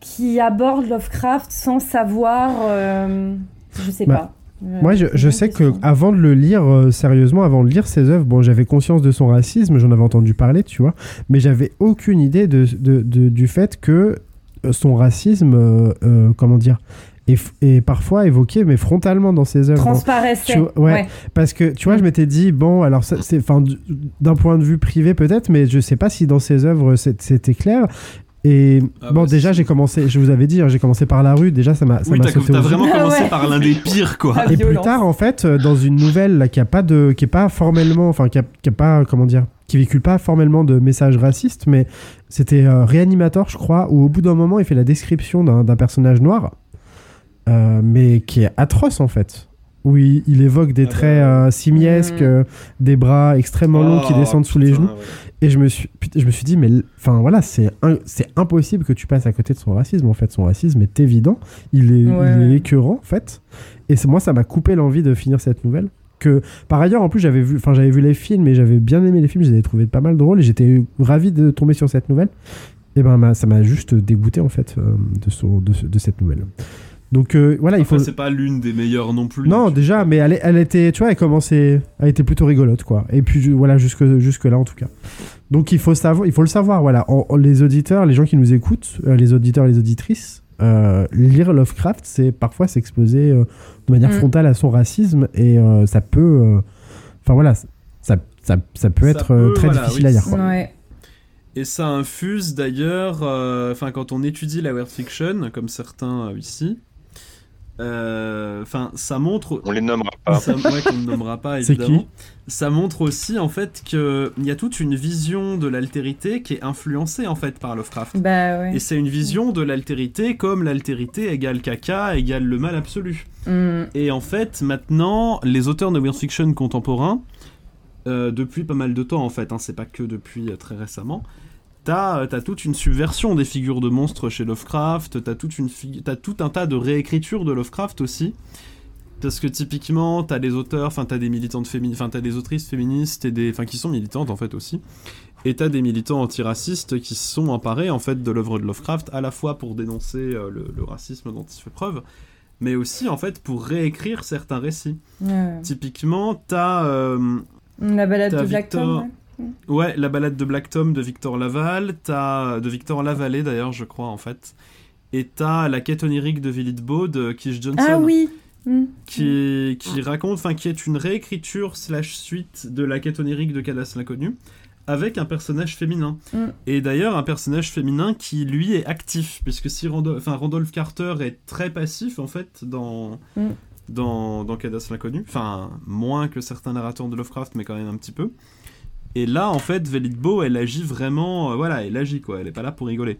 qui abordent Lovecraft sans savoir, euh, je sais Bah, pas. Euh, Moi, je, je sais que question. avant de le lire euh, sérieusement, avant de lire ses œuvres, bon, j'avais conscience de son racisme, j'en avais entendu parler, tu vois, mais j'avais aucune idée de, de- de- du fait que son racisme, comment dire, est parfois évoqué, mais frontalement dans ses œuvres. transparaissait. Tu ouais. Parce que tu vois, je m'étais dit, bon, alors c'est, d'un point de vue privé peut-être, mais je sais pas si dans ses œuvres c'était clair. Et Ah bon, bah, déjà, j'ai commencé, je vous avais dit, hein, j'ai commencé par la rue, déjà, ça m'a, ça oui, m'a t'as sauté t'as aux yeux. vraiment Ah commencé ouais. par l'un des pires, quoi. Et plus tard, en fait, euh, dans une nouvelle là, qui a pas de, qui est pas formellement, enfin, qui a, qui a pas, comment dire, qui véhicule pas formellement de messages racistes, mais c'était euh, Reanimator, je crois, où au bout d'un moment, il fait la description d'un d'un personnage noir, euh, mais qui est atroce en fait. Où il, il évoque des Ah bah, traits euh, simiesques, Mm. euh, des bras extrêmement longs qui Oh, descendent sous les genoux. ouais. Et je me suis, putain, je me suis dit, mais enfin voilà, c'est impossible que tu passes à côté de son racisme. En fait, son racisme est évident, il est, Ouais, il est écœurant en fait. Et moi, ça m'a coupé l'envie de finir cette nouvelle. Que, par ailleurs, en plus, j'avais vu, enfin, j'avais vu les films et j'avais bien aimé les films, je les avais trouvés pas mal drôles et j'étais ravi de tomber sur cette nouvelle. Et ben, ça m'a juste dégoûté en fait de, son, de, de cette nouvelle. Donc euh, voilà, il faut. C'est pas l'une des meilleures non plus. Non, déjà, mais elle, elle était, tu vois, elle commençait, elle était plutôt rigolote, quoi. Et puis voilà, jusque jusque là en tout cas. Donc il faut savoir, il faut le savoir, voilà. les auditeurs, les gens qui nous écoutent, euh, les auditeurs, les auditrices, euh, lire Lovecraft, c'est parfois s'exposer de manière mm. frontale à son racisme et ça peut, enfin voilà, ça, ça, ça peut être très difficile à lire. Ouais. Et ça infuse d'ailleurs, enfin quand on étudie la weird fiction, comme certains ici, enfin, ça montre. On les nommera pas. Ça, ne nommera pas <laughs> évidemment. ça montre aussi en fait qu'il y a toute une vision de l'altérité qui est influencée en fait par Lovecraft. Bah, Et c'est une vision de l'altérité comme l'altérité égale caca égale le mal absolu. Mm. Et en fait, maintenant, les auteurs de weird fiction contemporains, euh, depuis pas mal de temps en fait, hein, c'est pas que depuis euh, très récemment, T'as as toute une subversion des figures de monstres chez Lovecraft, t'as toute une as tout un tas de réécritures de Lovecraft aussi. Parce que typiquement, t'as des auteurs, enfin t'as des militantes féministes, enfin t'as des autrices féministes et des, enfin qui sont militantes en fait aussi. Et t'as des militants antiracistes qui se sont emparés en fait de l'œuvre de Lovecraft à la fois pour dénoncer euh, le, racisme dont il fait preuve, mais aussi en fait pour réécrire certains récits. Typiquement, t'as euh, la balade de Black Tom. Ouais, la balade de Black Tom de Victor Laval, t'as de Victor Lavallée d'ailleurs, je crois en fait. Et t'as la quête onirique de Villitbo de Kish Johnson. Ah oui. Hmm. Qui, qui raconte, enfin qui est une réécriture slash suite de la quête onirique de Cadas l'inconnu avec un personnage féminin. Et d'ailleurs, un personnage féminin qui, lui, est actif, puisque si Randolph, Randolph Carter est très passif, en fait, dans, mm. dans, dans Cadas l'inconnu, enfin, moins que certains narrateurs de Lovecraft, mais quand même un petit peu. Et là, en fait, Velitbo, elle agit vraiment. Euh, voilà, elle agit quoi. Elle est pas là pour rigoler.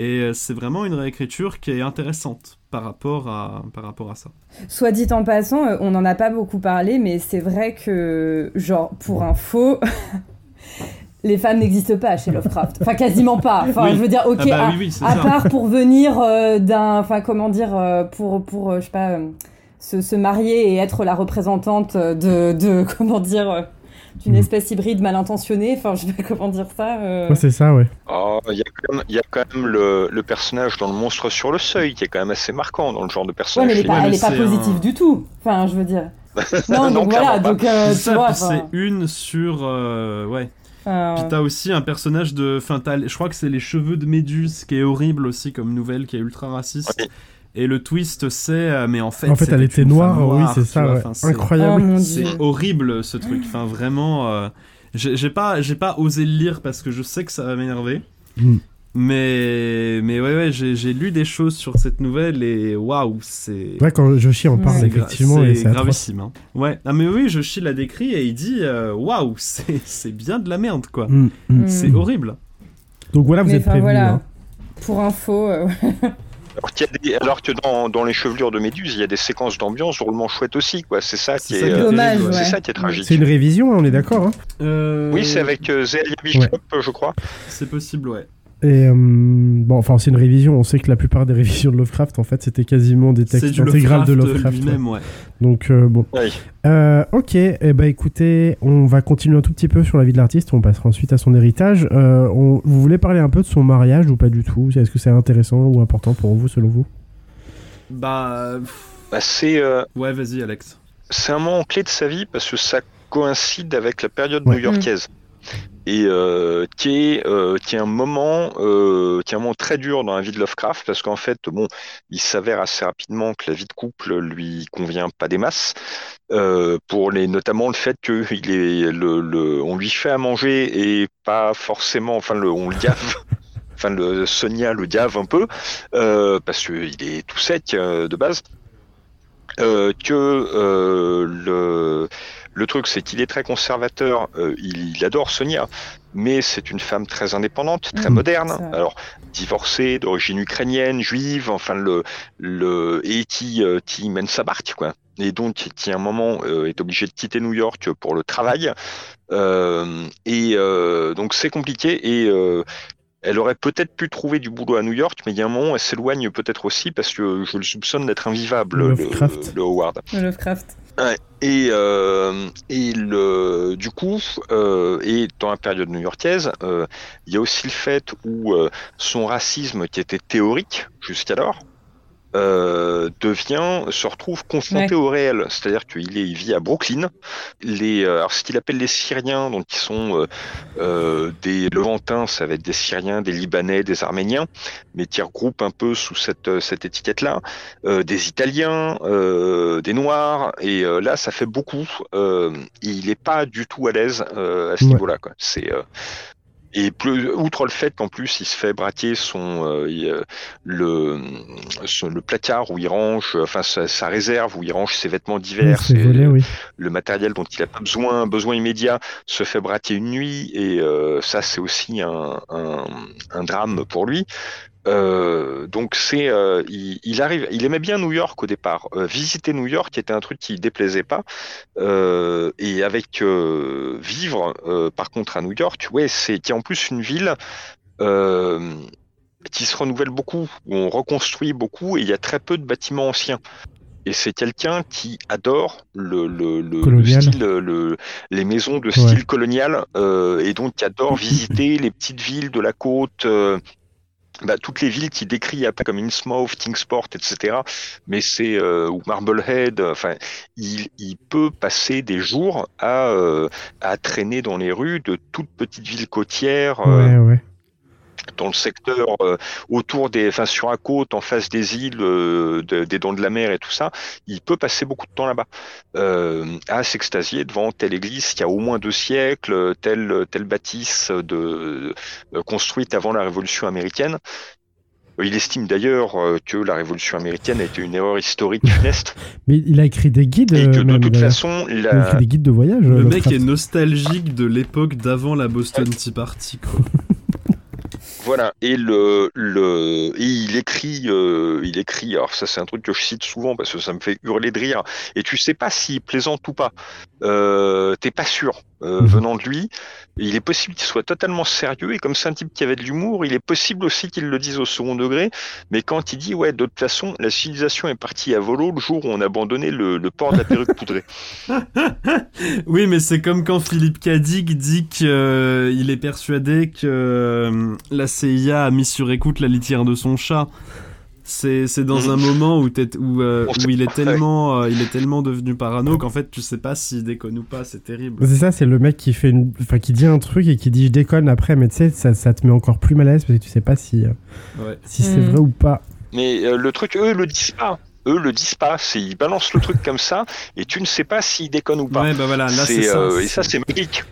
Et euh, c'est vraiment une réécriture qui est intéressante par rapport à, par rapport à ça. Soit dit en passant, euh, on n'en a pas beaucoup parlé, mais c'est vrai que, genre, pour info, <laughs> les femmes n'existent pas chez Lovecraft. Enfin, quasiment pas. Enfin, je veux dire, ok, ah bah à, part pour venir d'un. Enfin, comment dire, pour, pour je sais pas, se, se, marier et être la représentante de. de <laughs> comment dire d'une mhm. espèce hybride mal intentionnée. Enfin, je sais pas comment dire ça. Euh. Ouais, c'est ça, ouais. Oh, il y, a quand même le, le, personnage dans le monstre sur le seuil qui est quand même assez marquant dans le genre de personnage. Ouais, mais elle est pas, positive du tout. Enfin, je veux dire. <laughs> non, donc voilà, donc euh, tu vois. C'est une sur. Euh, ouais. Puis t'as aussi un personnage de. Enfin, je crois que c'est les cheveux de Méduse qui est horrible aussi comme nouvelle, qui est ultra raciste. Et le twist, c'est, euh, mais en fait, en fait, elle était noire, oui, c'est ça, incroyable. Oh, c'est horrible ce truc. Enfin, vraiment, euh, j'ai pas, j'ai pas osé le lire parce que je sais que ça va m'énerver. Mm. Mais, mais ouais, ouais, j'ai lu des choses sur cette nouvelle et waouh, c'est. Ouais, quand Joshi en parle, effectivement, c'est gravissime. Hein. Ouais, ah, mais oui, Joshi l'a décrit et il dit euh, waouh, <laughs> c'est bien de la merde, quoi. Mm, mm. C'est horrible. Donc voilà, vous êtes prévenus. Voilà. Hein. Pour info. <laughs> Alors, que dans, dans, les chevelures de Méduse, il y a des séquences d'ambiance drôlement chouettes aussi, quoi. C'est ça qui est, dommage. C'est ça qui est tragique. C'est une révision, hein, on est d'accord. Hein euh, oui, c'est avec euh, Bishop, je crois. C'est possible, ouais. Et euh, bon, enfin, c'est une révision. On sait que la plupart des <laughs> révisions de Lovecraft, en fait, c'était quasiment des textes intégrales de Lovecraft. Même, ouais. Donc, euh, bon. Euh, ok, et eh ben, écoutez, on va continuer un tout petit peu sur la vie de l'artiste. On passera ensuite à son héritage. Vous voulez parler un peu de son mariage ou pas du tout? Est-ce que c'est intéressant ou important pour vous, selon vous? Bah. bah c'est. Ouais, vas-y, Alex. C'est un moment clé de sa vie parce que ça coïncide avec la période new-yorkaise et euh, qui, est, euh, qui est un moment euh, qui est un moment très dur dans la vie de Lovecraft parce qu'en fait bon il s'avère assez rapidement que la vie de couple lui convient pas des masses euh, pour les notamment le fait que il est le, le, on lui fait à manger et pas forcément enfin le on le gave <laughs> enfin le Sonia le gave un peu euh, parce qu'il est tout sec euh, de base que le le truc, c'est qu'il est très conservateur, euh, il, adore Sonia, mais c'est une femme très indépendante, très mmh, moderne. Alors, divorcée, d'origine ukrainienne, juive, enfin, le, le, et qui, euh, qui mène sa barque, quoi. Et donc, qui à un moment euh, est obligé de quitter New York pour le travail. et donc, c'est compliqué. Et elle aurait peut-être pu trouver du boulot à New York, mais il y a un moment, elle s'éloigne peut-être aussi parce que je le soupçonne d'être invivable, le, le Howard. Lovecraft. Et, euh, et le, du coup, euh, et dans la période new-yorkaise, euh, il y a aussi le fait où euh, son racisme, qui était théorique jusqu'alors, euh, devient, se retrouve confronté Ouais. au réel. C'est-à-dire qu'il est, il vit à Brooklyn. Les, euh, alors ce qu'il appelle les Syriens, donc qui sont euh, euh, des Levantins, ça va être des Syriens, des Libanais, des Arméniens, mais qui regroupent un peu sous cette, euh, cette étiquette-là, euh, des Italiens, euh, des Noirs, et euh, là ça fait beaucoup. Euh, il n'est pas du tout à l'aise euh, à ce Ouais. niveau-là. Quoi. C'est euh, et plus, outre le fait qu'en plus il se fait braquer son euh, euh, le son- le placard où il range enfin sa, sa réserve où il range ses vêtements Oui, oui. le matériel dont il a pas besoin besoin immédiat se fait braquer une nuit et euh, ça c'est aussi un, un, un drame pour lui euh, donc c'est, euh, il, il arrive, il aimait bien New York au départ. Euh, visiter New York était un truc qui déplaisait pas. Et avec vivre, par contre à New York, ouais, c'est qui est en plus une ville qui se renouvelle beaucoup, où on reconstruit beaucoup et il y a très peu de bâtiments anciens. Et c'est quelqu'un qui adore le, le, le, le Colonial. style, le, les maisons de style colonial, et donc qui adore <laughs> visiter les petites villes de la côte. Bah, toutes les villes qu'il décrit après comme Innsmouth, Kingsport, etc. Mais c'est euh, ou Marblehead. Enfin, il, il peut passer des jours à euh, à traîner dans les rues de toutes petites villes côtières. euh. Dans le secteur euh, autour des, enfin sur la côte, en face des îles, euh, de- des dents de la mer et tout ça, il peut passer beaucoup de temps là-bas, euh, à s'extasier devant telle église qui a au moins deux siècles, telle telle bâtisse de euh, construite avant la Révolution américaine. Il estime d'ailleurs que la Révolution américaine a été une erreur historique funeste <laughs> Mais il a écrit des guides. et que de toute façon, Il a écrit des guides de voyage. Le mec est nostalgique de l'époque d'avant la Boston Tea Party, quoi. <laughs> Voilà, et le, le et il écrit, euh, il écrit. Alors ça, c'est un truc que je cite souvent parce que ça me fait hurler de rire. Et tu sais pas s'il plaisante ou pas. Euh, T'es pas sûr euh, Mhm. venant de lui. Il est possible qu'il soit totalement sérieux et comme c'est un type qui avait de l'humour, il est possible aussi qu'il le dise au second degré. Mais quand il dit ouais, de toute façon, la civilisation est partie à volo le jour où on a abandonné le, le port de la perruque poudrée. <laughs> Oui, mais c'est comme quand Philippe Cadic dit qu'il est persuadé que euh, la CIA a mis sur écoute la litière de son chat. C'est c'est dans Mhm. un moment où, t'es- où, euh, On où il est tellement euh, il est tellement devenu parano qu'en fait tu sais pas s'il déconne ou pas, c'est terrible. C'est ça, c'est le mec qui fait une, enfin qui dit un truc et qui dit je déconne après, mais tu sais, ça, ça te met encore plus mal à l'aise parce que tu sais pas si, euh, Ouais. si c'est Mm. vrai ou pas. Mais euh, le truc, eux, le disent pas. Eux le disent pas. C'est ils balancent le truc comme ça et tu ne sais pas s'ils déconnent ou pas. Ouais, bah voilà, là c'est ça. euh, et ça, c'est magique.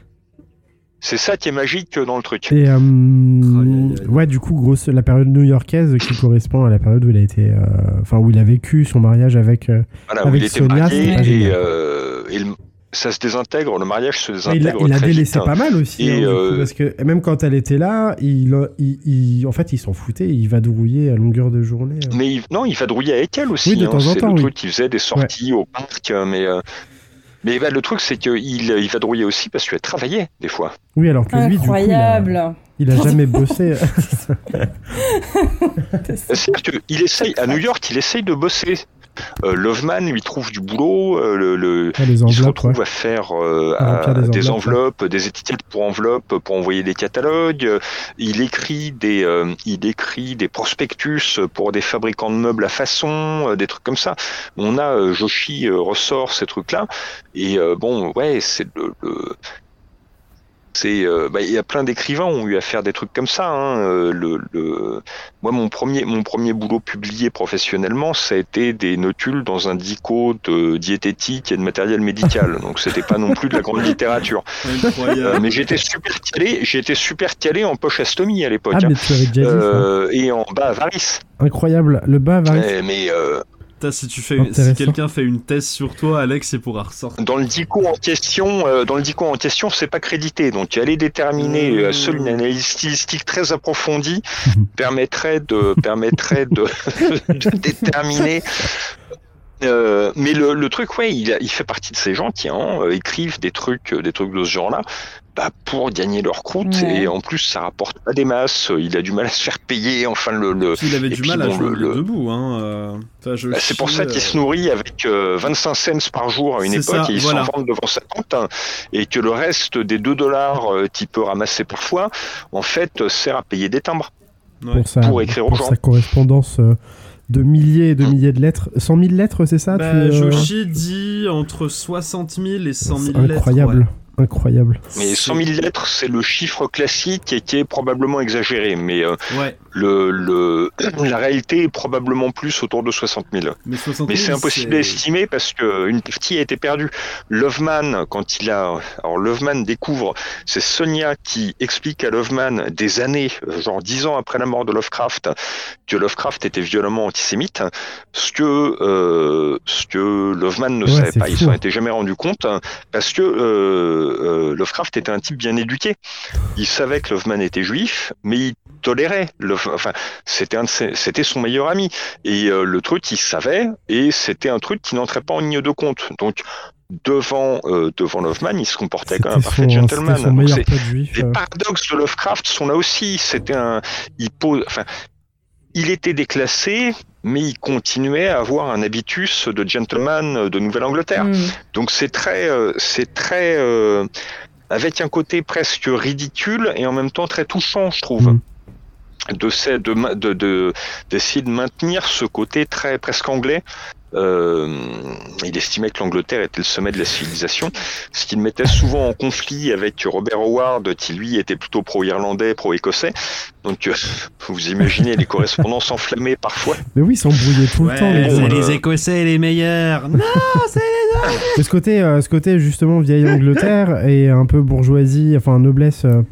C'est ça qui est magique dans le truc. Et euh, aïe. ouais, du coup, grosse, la période new-yorkaise qui correspond à la période où il a été, euh, enfin où il a vécu son mariage avec. euh, Voilà, où avec il était Sonia, c'est et, euh, et le- ça se désintègre, le mariage se il désintègre il l'a très délaissé vite. pas mal aussi, Et, hein, coup, parce que même quand elle était là, il, il, il- en fait, il s'en foutait, il va drouiller à longueur de journée. euh. Mais il- non, il vadrouillait avec elle aussi. Oui, de hein. temps en c'est temps, le oui. truc, il faisait des sorties au parc, euh, mais. Mais bah, le truc, c'est qu'il il vadrouillait aussi parce qu'elle travaillait, des fois. Oui, alors que lui, du coup, il a, Incroyable. il a jamais bossé. <laughs> <laughs> C'est-à-dire qu'il essaye, à New York, il essaye de bosser. Euh, Loveman lui trouve du boulot, euh, le, le- Ah, il se retrouve ouais. à faire euh, À remplir à- des des, enveloppes, des étiquettes pour enveloppes, pour envoyer des catalogues. Il écrit des, il écrit des prospectus pour des fabricants de meubles à façon, des trucs comme ça. On a Joshi ressort ces trucs-là et bon, ouais, c'est le, le- c'est, euh, bah, il y a plein d'écrivains ont eu à faire des trucs comme ça. Hein. euh, le, le- moi, mon premier, mon premier boulot publié professionnellement, ça a été des notules dans un dico de diététique et de matériel médical. <laughs> Donc, c'était pas non plus de la grande littérature. Euh, mais j'étais super calé, j'étais super calé en poche astomie à l'époque. Ah, hein. Euh, et en bas varice. Incroyable. Le bas va. Euh, mais si tu fais, si quelqu'un fait une thèse sur toi, Alex, il pourra ressortir. dans le dico en question, euh, dans le dico en question, c'est pas crédité. Donc, aller déterminer Mmh. euh, seule une analyse stylistique très approfondie Mhm. permettrait de permettrait de, <laughs> de déterminer Euh, mais le, le, truc, ouais, il, il, fait partie de ces gens qui hein, écrivent des trucs, des trucs de ce genre-là, bah, pour gagner leur croûte. Ouais. Et en plus, ça rapporte pas des masses. Il a du mal à se faire payer. Enfin, le. le il avait et du puis, mal à bon, jouer le- debout. Hein. euh, enfin, je bah, c'est pour ça qu'il euh, se nourrit avec euh, 25 cents par jour à une époque ça, et il voilà. s'en vend devant sa tente hein, et que le reste des 2 dollars euh, qu'il peut ramasser parfois en fait euh, sert à payer des timbres ouais. pour, sa, pour écrire aux pour gens. sa correspondance euh, de milliers et de Mm. milliers de lettres. 100 000 lettres, c'est ça Bah, tu, euh, Joshi dit entre 60 000 et 100 000 c'est lettres. Incroyable. ouais. Incroyable. mais C'est- 100 000 lettres c'est le chiffre classique et qui est probablement exagéré mais euh, Ouais, le, le <clears throat> la réalité est probablement plus autour de 60 000 mais 60 000. Mais c'est impossible à estimer parce qu'une partie a été perdue. Loveman, quand il a. Alors, Loveman découvre, c'est Sonia qui explique à Loveman des années, genre dix ans après la mort de Lovecraft, que Lovecraft était violemment antisémite. Ce que, euh, ce que Loveman ne Ouais, savait pas, il fou. s'en était jamais rendu compte parce que euh, euh, Lovecraft était un type bien éduqué. Il savait que Loveman était juif, mais il tolérait. Love- Enfin, c'était un de ses- c'était son meilleur ami. Et euh, le truc, il savait, et c'était un truc qui n'entrait pas en ligne de compte. Donc, devant, euh, devant Loveman, il se comportait comme un parfait son, gentleman. son Donc, juif. les euh. paradoxes de Lovecraft sont là aussi. C'était un, il pose, enfin, il était déclassé, mais il continuait à avoir un habitus de gentleman de Nouvelle-Angleterre. Mm. Donc c'est très, euh, c'est très, euh, avec un côté presque ridicule et en même temps très touchant, je trouve. Mm. De, ces- de, de, de- d'essayer de maintenir ce côté très presque anglais. Euh, il estimait que l'Angleterre était le sommet de la civilisation, ce qui le mettait souvent en conflit avec Robert Howard, qui lui était plutôt pro-irlandais, pro-écossais. Donc euh, vous imaginez les correspondances enflammées parfois. Mais oui, ils s'embrouillaient tout le temps. les les Écossais les meilleurs. Non, c'est Mais ce côté, euh, ce côté justement vieille Angleterre et un peu bourgeoisie, enfin noblesse, euh,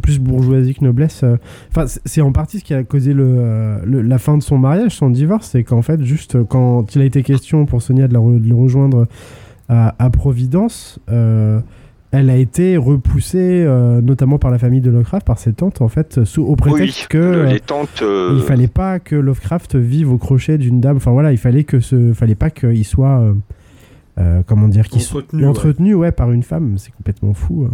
plus bourgeoisie que noblesse. euh, Enfin, c'est- en partie ce qui a causé le, euh, le- la fin de son mariage, son divorce, c'est qu'en fait, juste euh, quand il a été question pour Sonia de, la re- de le rejoindre à, à Providence, euh, elle a été repoussée, euh, notamment par la famille de Lovecraft, par ses tantes, en fait, sous, au prétexte oui, que le- euh, les euh, il fallait pas que Lovecraft vive au crochet d'une dame. Enfin voilà, il fallait que ce, fallait pas qu'il soit, euh, euh, comment dire, qu'il soit Entretenu, ouais. entretenu, ouais, par une femme. C'est complètement fou. euh.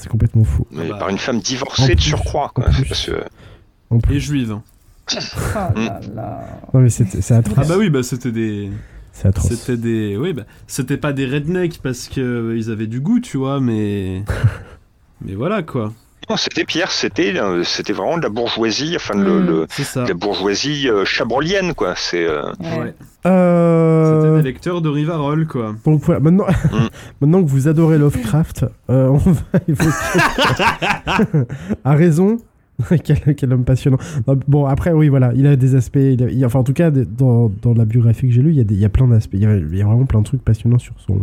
C'est complètement fou. mais Ah bah, par une femme divorcée de surcroît. Quoi, parce que-. Et juive. <laughs> Oh là là. Non mais c'est c'est atroce. Ah bah oui, bah c'était des, C'est atroce. c'était des, oui bah c'était pas des rednecks parce que euh, ils avaient du goût, tu vois, mais, <laughs> mais voilà quoi. Non, c'était Pierre, c'était euh, c'était vraiment de la bourgeoisie, enfin le, Mm. le- de la bourgeoisie euh, chabrolienne quoi. C'est euh, Ouais. Euh, C'était des lecteurs de Rivarol quoi. Donc voilà, maintenant, Mm. <laughs> maintenant que vous adorez Lovecraft, euh, on va <laughs> évoquer. <laughs> a raison. <laughs> quel, quel homme passionnant. Non, Bon, après, oui, voilà, il a des aspects. il a- il- enfin, en tout cas, dans, dans la biographie que j'ai lue, il y, a des- il y a plein d'aspects. Il, y a- il y a vraiment plein de trucs passionnants sur, son,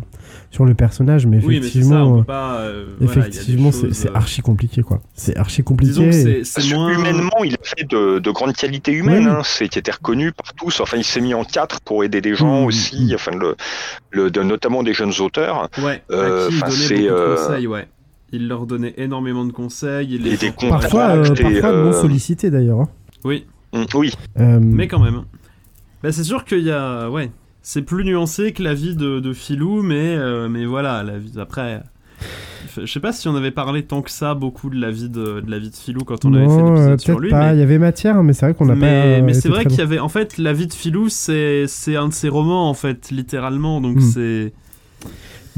sur le personnage, mais Oui, ça, euh, euh, voilà, effectivement, c'est euh, archi compliqué, quoi. C'est archi compliqué. Disons que et- c'est- moins. humainement, il a fait de, de grandes qualités humaines, Oui, hein, c'est qui était reconnu par tous. Enfin, il s'est mis en quatre pour aider des gens Mm, aussi, mm. enfin le, le de- notamment des jeunes auteurs. Ouais, Euh, à qui il donnait c'est, beaucoup de conseils, ouais. Il leur donnait énormément de conseils. Il les encourageait. Parfois, euh, parfois non euh, sollicité d'ailleurs. hein. Oui, Mm, oui, Euh, mais quand même. Bah, c'est sûr qu'il y a. Ouais. C'est plus nuancé que la vie de, de Philou, mais, euh, mais voilà, la vie. Après. Je sais pas si on avait parlé tant que ça, beaucoup de la vie de, de, la vie de Philou quand on avait fait non, l'épisode sur peut-être lui. pas. mais- Il y avait matière, mais c'est vrai qu'on n'a pas. mais, euh, c'est vrai qu'il y avait en fait la vie de Philou c'est c'est un de ses romans en fait littéralement donc Hmm. c'est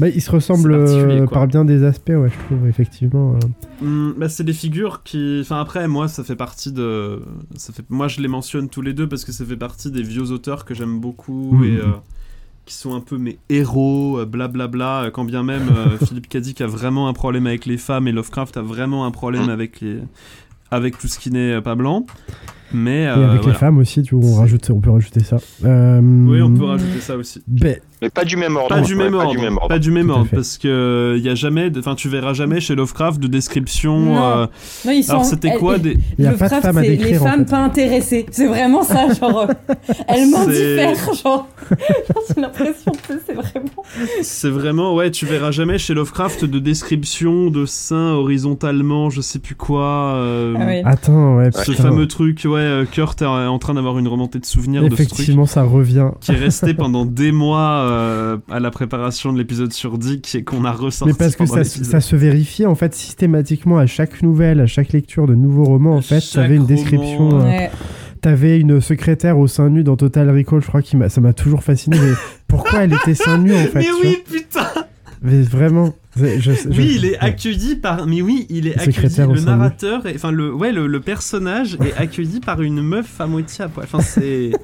Bah, il se ressemble C'est particulier, euh, par bien des aspects, ouais, je trouve, effectivement. euh. Hmm, bah, c'est des figures qui enfin après moi ça fait partie de ça fait moi je les mentionne tous les deux parce que ça fait partie des vieux auteurs que j'aime beaucoup Mhm. et euh, qui sont un peu mes héros euh, blablabla euh, quand bien même euh, <laughs> Philippe Cadic a vraiment un problème avec les femmes et Lovecraft a vraiment un problème Mhm. avec les avec tout ce qui n'est pas blanc mais Et avec les femmes aussi, tu vois, on, rajoute, on peut rajouter ça. Euh, oui on peut rajouter ça aussi ben, Mais pas du même ordre. Pas du ouais, même pas ordre. du même ordre. Pas du même ordre, parce que il y a jamais, de- enfin, tu verras jamais chez Lovecraft de description. Non. euh, Non, ils sont. Alors, c'était quoi elle- des. Il y a le pas de à les en femmes fait. pas intéressées. C'est vraiment ça, genre. euh, <laughs> elles mendifèrent, genre. J'ai l'impression que c'est vraiment. C'est vraiment, ouais, tu verras jamais chez Lovecraft de description de seins horizontalement, je sais plus quoi. euh, Ah ouais. Attends, ouais, Ce putain. fameux truc, ouais, euh, Kurt est en train d'avoir une remontée de souvenirs de ce truc. Effectivement, ça revient. Qui est resté pendant des mois euh, à la préparation de l'épisode sur Dick et qu'on a ressorti. Mais parce que ça, ça se vérifiait en fait systématiquement à chaque nouvelle, à chaque lecture de nouveaux romans. En fait, Chaque t'avais une roman, description. euh, Ouais. T'avais une secrétaire au sein nu dans Total Recall, je crois que ça m'a toujours fasciné. Mais <laughs> pourquoi elle était sein nu en fait Mais oui, putain Mais vraiment. c'est- je- je- Oui, il est ouais. accueilli par. Mais oui, il est accueilli. secrétaire au Le narrateur, enfin le, ouais, le, le personnage est accueilli par une meuf à moitié à poil. Enfin, c'est. <laughs>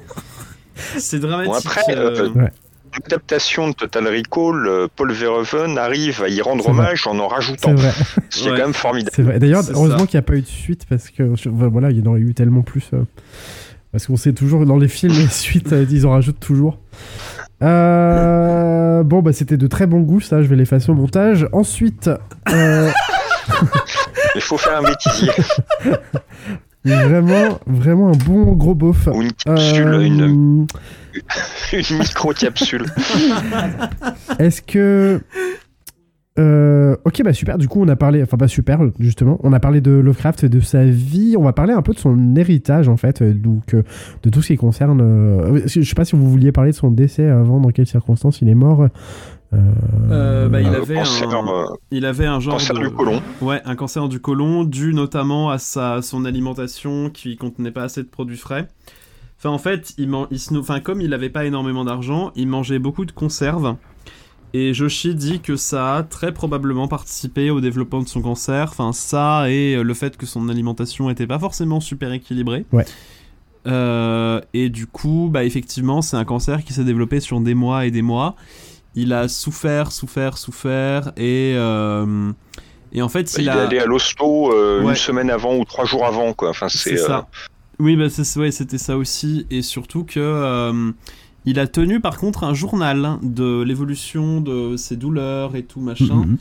C'est dramatique. Bon, après, euh, euh, L'adaptation de Total Recall, euh, Paul Verhoeven arrive à y rendre vrai. hommage en en C'est rajoutant. vrai. <laughs> C'est Ouais. quand même formidable. C'est vrai. D'ailleurs, heureusement qu'il n'y a pas eu de suite parce que voilà, il y en aurait eu tellement plus. euh, parce qu'on sait toujours dans les films les suites, euh, ils en rajoutent toujours. Euh, bon, bah c'était de très bon goût, ça. Je vais l'effacer au montage. Ensuite, euh, <laughs> Il faut faire un bêtisier <laughs> vraiment, vraiment un bon gros beauf. ou une capsule, Euh, une, <laughs> une micro-capsule. <laughs> Est-ce que. Euh, ok, bah super. Du coup, on a parlé. Enfin, pas super, justement. On a parlé de Lovecraft et de sa vie. On va parler un peu de son héritage, en fait. euh, Donc, euh, de tout ce qui concerne. euh, Je sais pas si vous vouliez parler de son décès avant, dans quelles circonstances il est mort. Euh, Euh, bah, il Euh, avait cancer, un- euh, il avait un genre cancer de... du côlon. Ouais, un cancer du côlon dû notamment à sa, son alimentation qui contenait pas assez de produits frais. Enfin, en fait, il, man- il se nou- enfin, comme il avait pas énormément d'argent, il mangeait beaucoup de conserves. Et Joshi dit que ça a très probablement participé au développement de son cancer. Enfin, ça et le fait que son alimentation était pas forcément super équilibrée. Ouais. Euh, et du coup, bah effectivement, c'est un cancer qui s'est développé sur des mois et des mois. Il a souffert, souffert, souffert, et euh, et en fait, Il, il, est a. allé à l'hosto euh, Ouais. une semaine avant ou trois jours avant, quoi. Enfin, c'est. C'est euh, ça. Oui, bah ouais, c'était ça aussi, et surtout que euh, il a tenu par contre un journal de l'évolution de ses douleurs et tout machin. mhm.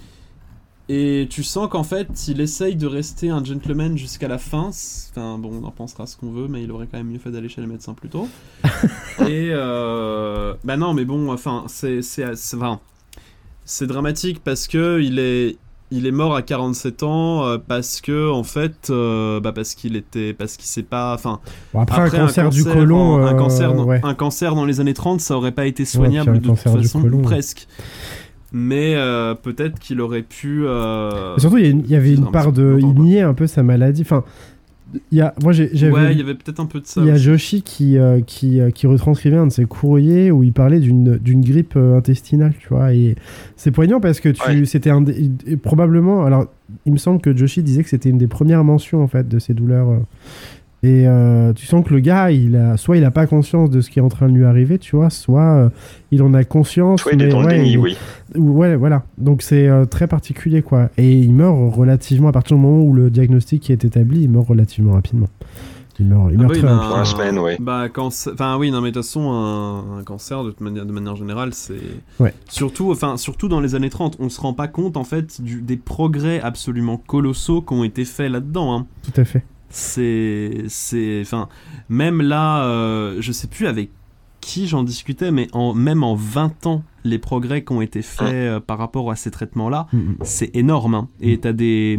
Et tu sens qu'en fait, il essaye de rester un gentleman jusqu'à la fin. Enfin, bon, on en pensera ce qu'on veut, mais il aurait quand même mieux fait d'aller chez le médecin plus tôt. <laughs> et euh... bah non, mais bon, enfin, c'est c'est c'est- enfin, c'est dramatique parce que il est il est mort à 47 ans euh, parce que en fait, euh, bah parce qu'il était parce qu'il s'est pas, enfin, Bon, après, après, un cancer du côlon. un, euh, cancer dans, ouais. un cancer dans les années 30, ça aurait pas été soignable un de toute du façon, côlon, ouais. presque. Mais euh, peut-être qu'il aurait pu. surtout, il y, y avait une un part de. Il niait un peu sa maladie. Enfin, y a. Moi, j'ai- j'avais. Ouais, il y avait peut-être un peu de ça. Il y a. Joshi qui, euh, qui, euh, qui retranscrivait un de ses courriers où il parlait d'une d'une grippe euh, intestinale, tu vois. Et c'est poignant parce que tu, Ouais. c'était un des- et probablement. Alors, il me semble que Joshi disait que c'était une des premières mentions en fait de ses douleurs. Et euh, tu sens que le gars, il a, soit il a pas conscience de ce qui est en train de lui arriver, tu vois, soit euh, il en a conscience. Soit il est mais dans le ouais, déni, il- oui. Ouais, voilà. Donc c'est euh, très particulier, quoi. Et il meurt relativement, à partir du moment où le diagnostic est établi, il meurt relativement rapidement. Il meurt, il Ah meurt bah oui, très bah, rapidement. Pour la semaine, ouais. Bah, cancer- Enfin, oui, non, mais de toute façon, un, un cancer, de, manière, de manière générale, c'est. Ouais. Surtout, enfin, surtout dans les années 30, on se rend pas compte, en fait, du, des progrès absolument colossaux qui ont été faits là-dedans. Hein. Tout à fait. C'est. c'est Enfin, même là, euh, je sais plus avec qui j'en discutais, mais en, même en 20 ans, les progrès qui ont été faits euh, par rapport à ces traitements-là, Mm, mm. c'est énorme. hein. Et t'as des,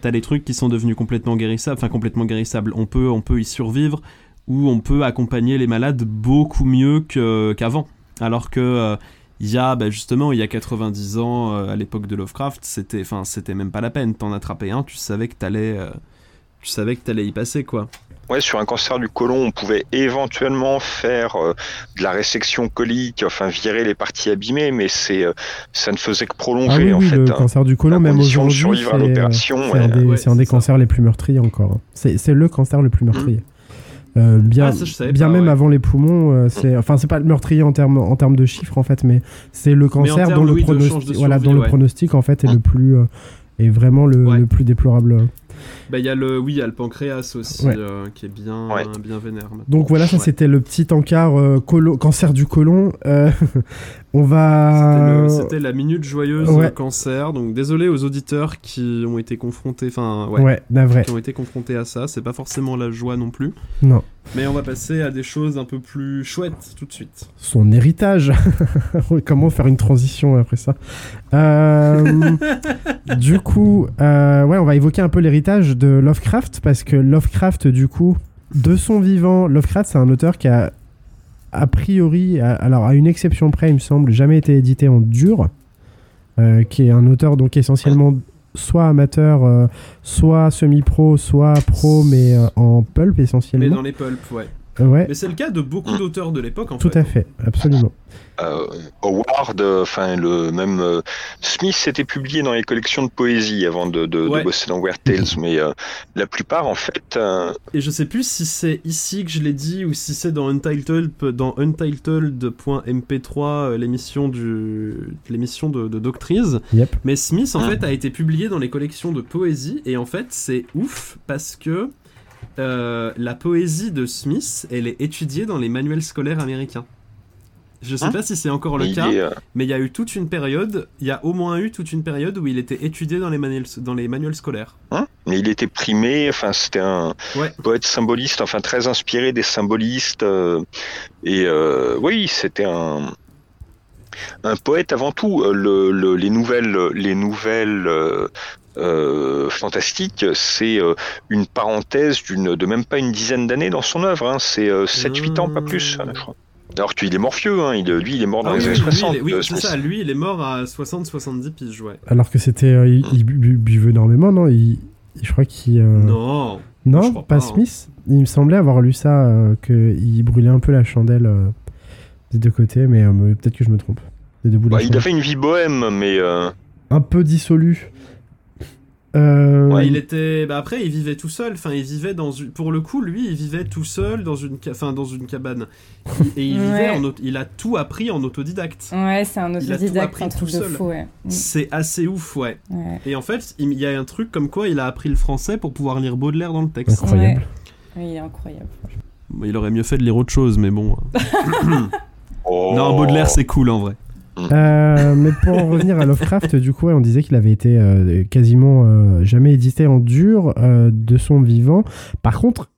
t'as des trucs qui sont devenus complètement guérissables, enfin complètement guérissables. On peut, on peut y survivre ou on peut accompagner les malades beaucoup mieux que- qu'avant. Alors que euh, il y a, bah, justement, il y a 90 ans, euh, à l'époque de Lovecraft, c'était, enfin, c'était même pas la peine. T'en attrapais un, tu savais que t'allais, euh, tu savais que t'allais y passer, quoi. Ouais, sur un cancer du côlon, on pouvait éventuellement faire euh, de la résection colique, enfin virer les parties abîmées, mais c'est, euh, ça ne faisait que prolonger Ah oui, en oui, fait. le hein. cancer du côlon, même aujourd'hui, survivre à c'est, euh, l'opération, c'est un ouais. des, Ouais, c'est un des c'est ça. cancers les plus meurtriers encore. hein. C'est, c'est le cancer le plus meurtrier. Euh, bien Ah, ça, je savais bien pas, même ouais. avant les poumons, euh, c'est enfin c'est pas le meurtrier en termes en termes de chiffres en fait, mais c'est le cancer dont le oui, pronostic de voilà survie, dont le ouais. pronostic en fait est le plus euh, est vraiment le, Ouais. le plus déplorable. Bah, il y a le, oui, il y a le pancréas aussi, Ouais. euh, qui est bien, Ouais. bien vénère. maintenant. Donc voilà, ça Ouais. c'était le petit encart euh, colo- cancer du côlon. Euh, <laughs> on C'était va. C'était la minute joyeuse ouais. cancer. Donc désolé aux auditeurs qui ont été confrontés, enfin ouais, Ouais, navré. qui ont été confrontés à ça. C'est pas forcément la joie non plus. Non. Mais on va passer à des choses un peu plus chouettes tout de suite. Son héritage. <laughs> Comment faire une transition après ça? Euh, <laughs> Du coup, euh, ouais, on va évoquer un peu l'héritage de Lovecraft parce que Lovecraft, du coup, de son vivant, Lovecraft, c'est un auteur qui a, a priori, alors à une exception près, il me semble, jamais été édité en dur, euh, qui est un auteur donc essentiellement soit amateur, euh, soit semi-pro, soit pro, mais euh, en pulp Mais essentiellement. dans les pulps, ouais. Euh, ouais, Mais c'est le cas de beaucoup Mm. d'auteurs de l'époque en tout fait. à fait, absolument. Euh, Howard, euh, enfin le même euh, Smith s'était publié dans les collections de poésie avant de, de, de Ouais. bosser dans Weird Tales, mais euh, la plupart en fait, euh, Et je sais plus si c'est ici que je l'ai dit ou si c'est dans Untitled, dans Untitled.mp3, euh, l'émission du, l'émission de, de Doctrice. Yep. Mais Smith en Ah. fait a été publié dans les collections de poésie et en fait c'est ouf parce que euh, la poésie de Smith elle est étudiée dans les manuels scolaires américains. Je sais Hein pas si c'est encore le il cas, est, euh, mais il y a eu toute une période, il y a au moins eu toute une période où il était étudié dans les manuels, dans les manuels scolaires. hein, mais il était primé, enfin c'était un Ouais. poète symboliste, enfin très inspiré des symbolistes, euh, et euh, oui, c'était un un poète avant tout. Le, le- les nouvelles, les nouvelles euh, euh, fantastiques, c'est euh, une parenthèse d'une, de même pas une dizaine d'années dans son œuvre. Hein. C'est 7-8 ans, pas plus, Mmh. je crois. Alors qu'il est morfieux, hein. il, lui il est mort dans Ah les oui, années oui, lui, 60. il est- oui, euh, c'est ça, lui il est mort à 60-70 piges, ouais. Alors que c'était. euh, il, il bu- bu- buvait énormément, non? Il, il- Je crois qu'il. euh, Non Non, pas, hein. Smith? Il me semblait avoir lu ça, euh, qu'il brûlait un peu la chandelle euh, des deux côtés, mais euh, peut-être que je me trompe. Des deux bouts de la Bah, il a fait une vie bohème, mais euh, Un peu dissolu. Euh, Ouais, il était. Bah après, il vivait tout seul. Enfin, il vivait dans une. Pour le coup, lui, il vivait tout seul dans une. ca- Enfin, dans une cabane. Et il vivait Ouais. en. auto- Il a tout appris en autodidacte. Ouais, c'est un Il a tout autodidacte, un truc tout de seul. fou, ouais. Mm. C'est assez ouf, ouais. Ouais. Et en fait, il y a un truc comme quoi il a appris le français pour pouvoir lire Baudelaire dans le texte. Incroyable. Oui, il est incroyable. Il aurait mieux fait de lire autre chose, mais bon. oh. <laughs> Non, Baudelaire, c'est cool en vrai. Euh, mais pour en revenir à Lovecraft, du coup, on disait qu'il avait été euh, quasiment euh, jamais édité en dur de son vivant. Par contre,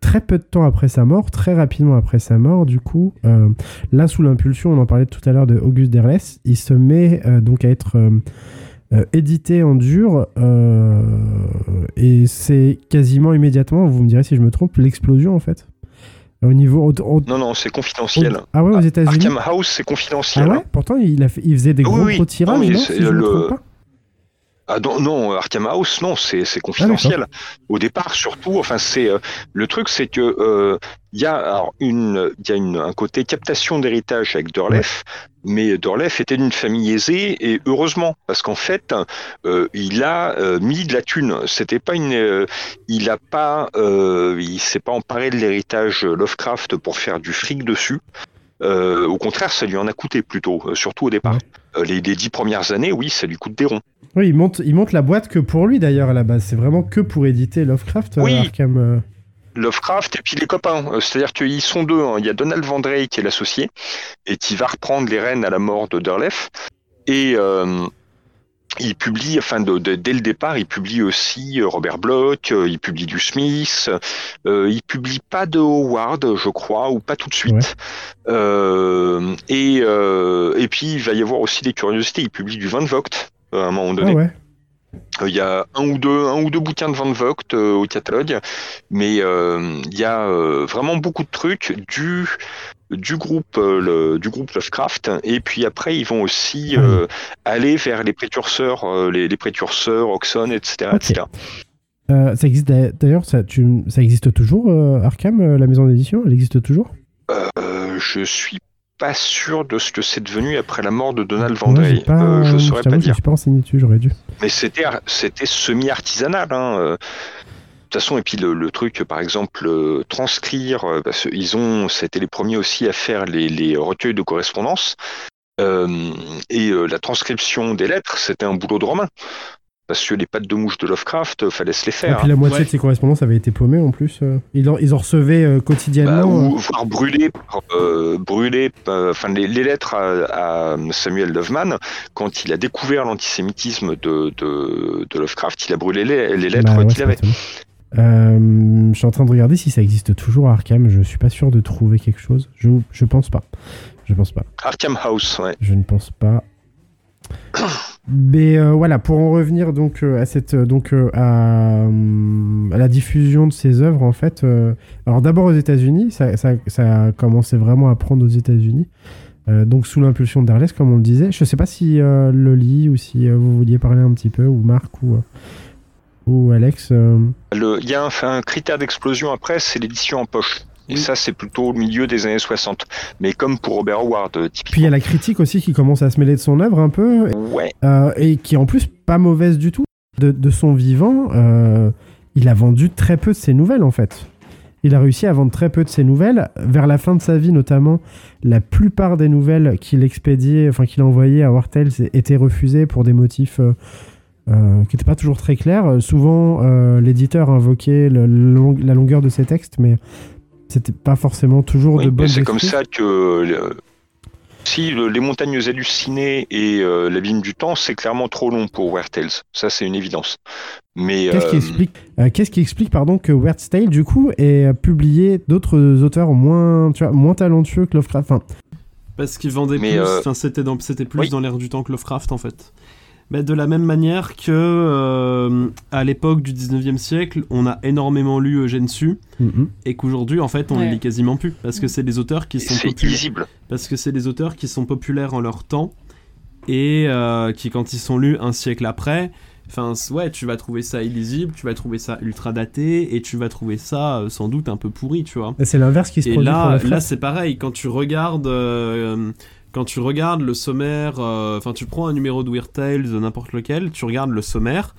très peu de temps après sa mort, très rapidement après sa mort, du coup, là, sous l'impulsion, on en parlait tout à l'heure de Auguste Derlès, il se met donc à être édité en dur. et c'est quasiment immédiatement, vous me direz si je me trompe, l'explosion en fait. Au niveau. au- au- Non, non, c'est confidentiel. au- ah ouais, aux États-Unis. Arkham House, c'est Ah confidentiel. ouais Pourtant, il, a fait- il faisait des gros oui. tirages, Non, non, si me pas Ah non, non, Arkham House, non, c'est c'est confidentiel. Au départ, surtout, enfin, c'est euh, le truc, c'est que euh, il y a alors une, il y a une, un côté captation d'héritage avec Dorlef, mais Dorlef était d'une famille aisée et heureusement, parce qu'en fait, euh, il a euh, mis de la thune. C'était pas une, euh, il a pas, il s'est pas emparé de l'héritage Lovecraft pour faire du fric dessus. Au contraire, ça lui en a coûté plutôt, surtout au départ. Les, les dix premières années, oui, ça lui coûte des ronds. Oui, il monte, il monte la boîte que pour lui d'ailleurs à la base. C'est vraiment que pour éditer Lovecraft, Oui. Arkham. Lovecraft et puis les copains. Euh, C'est-à-dire qu'ils sont deux. hein. Il y a Donald Vandrey qui est l'associé et qui va reprendre les rênes à la mort de Derlef. Et euh, il publie, enfin de- de- dès le départ, il publie aussi euh, Robert Bloch, il publie du Smith, euh, il publie pas de Howard, je crois, ou pas tout de suite. Euh, et, et puis il va y avoir aussi des curiosités. Il publie du Van Vogt à un moment Ah donné. ouais. Euh, Il y a un ou deux, un ou deux bouquins de Van Vogt euh, au catalogue, mais euh, il y a euh, vraiment beaucoup de trucs du du groupe le, du groupe Lovecraft. Et puis après ils vont aussi aller vers les précurseurs les, les précurseurs Oxon etc ça existe d'a- d'ailleurs, ça, tu- ça existe toujours Arkham, la maison d'édition Elle existe toujours? Je suis pas sûr de ce que c'est devenu après la mort de Donald Moi, j'ai Vandrey pas, Euh, je je saurais t'avoue, pas je dire suis pas renseigné dessus, j'aurais dû. mais c'était c'était semi artisanal hein. euh. De toute façon, et puis le, le truc, par exemple, euh, transcrire, euh, parce qu'ils ont, c'était les premiers aussi à faire les, les recueils de correspondance, euh, et euh, la transcription des lettres, c'était un boulot de romain. Parce que les pattes de mouche de Lovecraft, euh, fallait se les Et faire. puis la moitié Ouais. de ses correspondances avait été paumée en plus. euh. Ils, en, ils en recevaient euh, Bah, quotidiennement. ou euh. voire brûler, par, euh, brûler, euh, enfin les, les lettres à, à Samuel Loveman, quand il a découvert l'antisémitisme de, de, de Lovecraft, il a brûlé les, les lettres Bah ouais, qu'il avait. Euh, je suis en train de regarder si ça existe toujours à Arkham. Je suis pas sûr de trouver quelque chose. Je, je pense pas. Je pense pas. Arkham House, ouais. Je ne pense pas. <clears throat> Mais euh, voilà, pour en revenir donc euh, à cette euh, donc à, hum, à la diffusion de ces œuvres en fait. alors d'abord aux États-Unis, ça, ça, a commencé vraiment à prendre aux États-Unis. Donc sous l'impulsion d'Arles, comme on le disait. Je sais pas si Loli ou si vous vouliez parler un petit peu ou Marc ou ou Alex. Le- Il y a un critère d'explosion après, c'est l'édition en poche. Et Oui. ça, c'est plutôt au milieu des années 60. Mais comme pour Robert Howard, euh, Puis il y a la critique aussi qui commence à se mêler de son œuvre un peu. Ouais, Euh, et qui est en plus pas mauvaise du tout. De, de son vivant, euh, il a vendu très peu de ses nouvelles en fait. Il a réussi à vendre très peu de ses nouvelles. Vers la fin de sa vie notamment, la plupart des nouvelles qu'il expédiait, enfin qu'il envoyait à Wartels étaient refusées pour des motifs euh, euh, qui n'étaient pas toujours très clairs. Souvent, euh, l'éditeur invoquait le- le long- la longueur de ses textes, mais c'était pas forcément toujours oui, de bonnes c'est comme ça que euh, si le- les montagnes hallucinées et euh, l'abîme du temps, c'est clairement trop long pour Weird Tales. Ça, c'est une évidence. Mais Qu'est-ce qui euh, explique, euh, qu'est-ce qui explique pardon, que Weird Tale, du coup, ait euh, publié d'autres auteurs moins, tu vois, moins talentueux que Lovecraft? Enfin, Parce qu'il vendait Mais, plus, euh, enfin c'était dans, c'était plus oui. dans l'air du temps que Lovecraft en fait. Mais de la même manière que euh, à l'époque du 19e siècle, on a énormément lu Eugène Sue mhm. et qu'aujourd'hui en fait on Ouais. le lit quasiment plus parce que c'est des auteurs qui sont populaires parce que c'est des auteurs qui sont populaires en leur temps et euh, qui quand ils sont lus un siècle après Enfin, ouais, tu vas trouver ça illisible, tu vas trouver ça ultra daté, et tu vas trouver ça euh, sans doute un peu pourri, tu vois. C'est l'inverse qui se Et produit pour là, là c'est pareil. Quand tu regardes, euh, quand tu regardes le sommaire, euh, enfin, tu prends un numéro de Weird Tales, n'importe lequel, tu regardes le sommaire,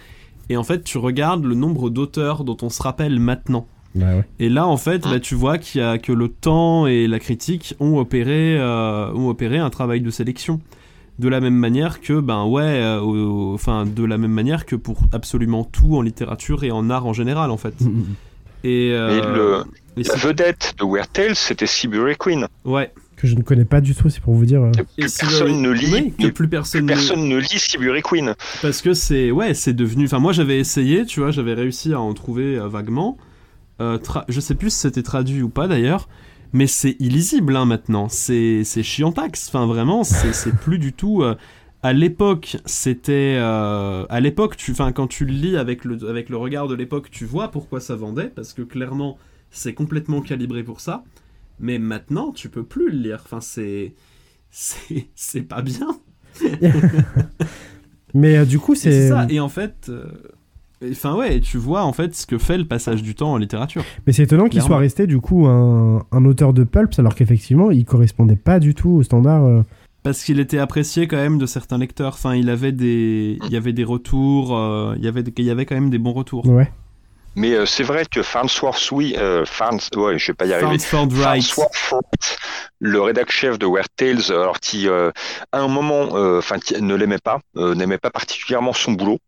et en fait, tu regardes le nombre d'auteurs dont on se rappelle maintenant. Bah ouais. Et là, en fait, bah, tu vois qu'il y a que le temps et la critique ont opéré, euh, ont opéré un travail de sélection. De la même manière que, ben ouais, euh, enfin, de la même manière que pour absolument tout en littérature et en art en général, en fait. <laughs> Et, euh, Mais le- et La vedette de Weird Tales, c'était Sibury Queen. ouais. Que je ne connais pas du tout, c'est pour vous dire. euh. Que Et si personne ne lit. Oui, que plus personne, ne- personne ne lit Sibury Queen. Parce que c'est ouais, c'est devenu. Enfin, moi j'avais essayé, tu vois, j'avais réussi à en trouver euh, vaguement. Euh, tra- Je sais plus si c'était traduit ou pas d'ailleurs, mais c'est illisible hein, maintenant. C'est c'est chiantax. Enfin, vraiment, c'est c'est plus du tout. euh, À l'époque, c'était euh, à l'époque, tu, enfin, quand tu le lis avec le avec le regard de l'époque, tu vois pourquoi ça vendait, parce que clairement, c'est complètement calibré pour ça. Mais maintenant, tu peux plus le lire. Enfin, c'est c'est pas bien. <laughs> Mais euh, du coup, c'est c'est. ça. Et en fait, euh, enfin ouais, tu vois en fait ce que fait le passage du temps en littérature. Mais c'est étonnant qu'il soit resté du coup un, un auteur de pulps alors qu'effectivement il correspondait pas du tout au standard. euh. Parce qu'il était apprécié quand même de certains lecteurs. Enfin, il avait des, il y avait des retours. euh, il y avait, il y avait quand même des bons retours. Ouais. Mais euh, c'est vrai que Farnsworth, oui, euh, Farns, ouais, je vais pas y arriver. Farnsworth Wright. Farnsworth Wright, le rédac chef de Weird Tales, euh, alors qui euh, à un moment, euh, enfin, ne l'aimait pas, euh, n'aimait pas particulièrement son boulot.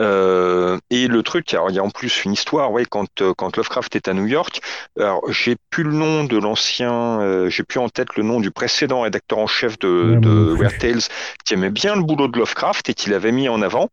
Euh, et le truc, alors il y a en plus une histoire, ouais, quand quand Lovecraft est à New York, alors j'ai plus le nom de l'ancien, euh, j'ai plus en tête le nom du précédent rédacteur en chef de, de. Weird Tales, qui aimait bien le boulot de Lovecraft et qui l'avait mis en avant.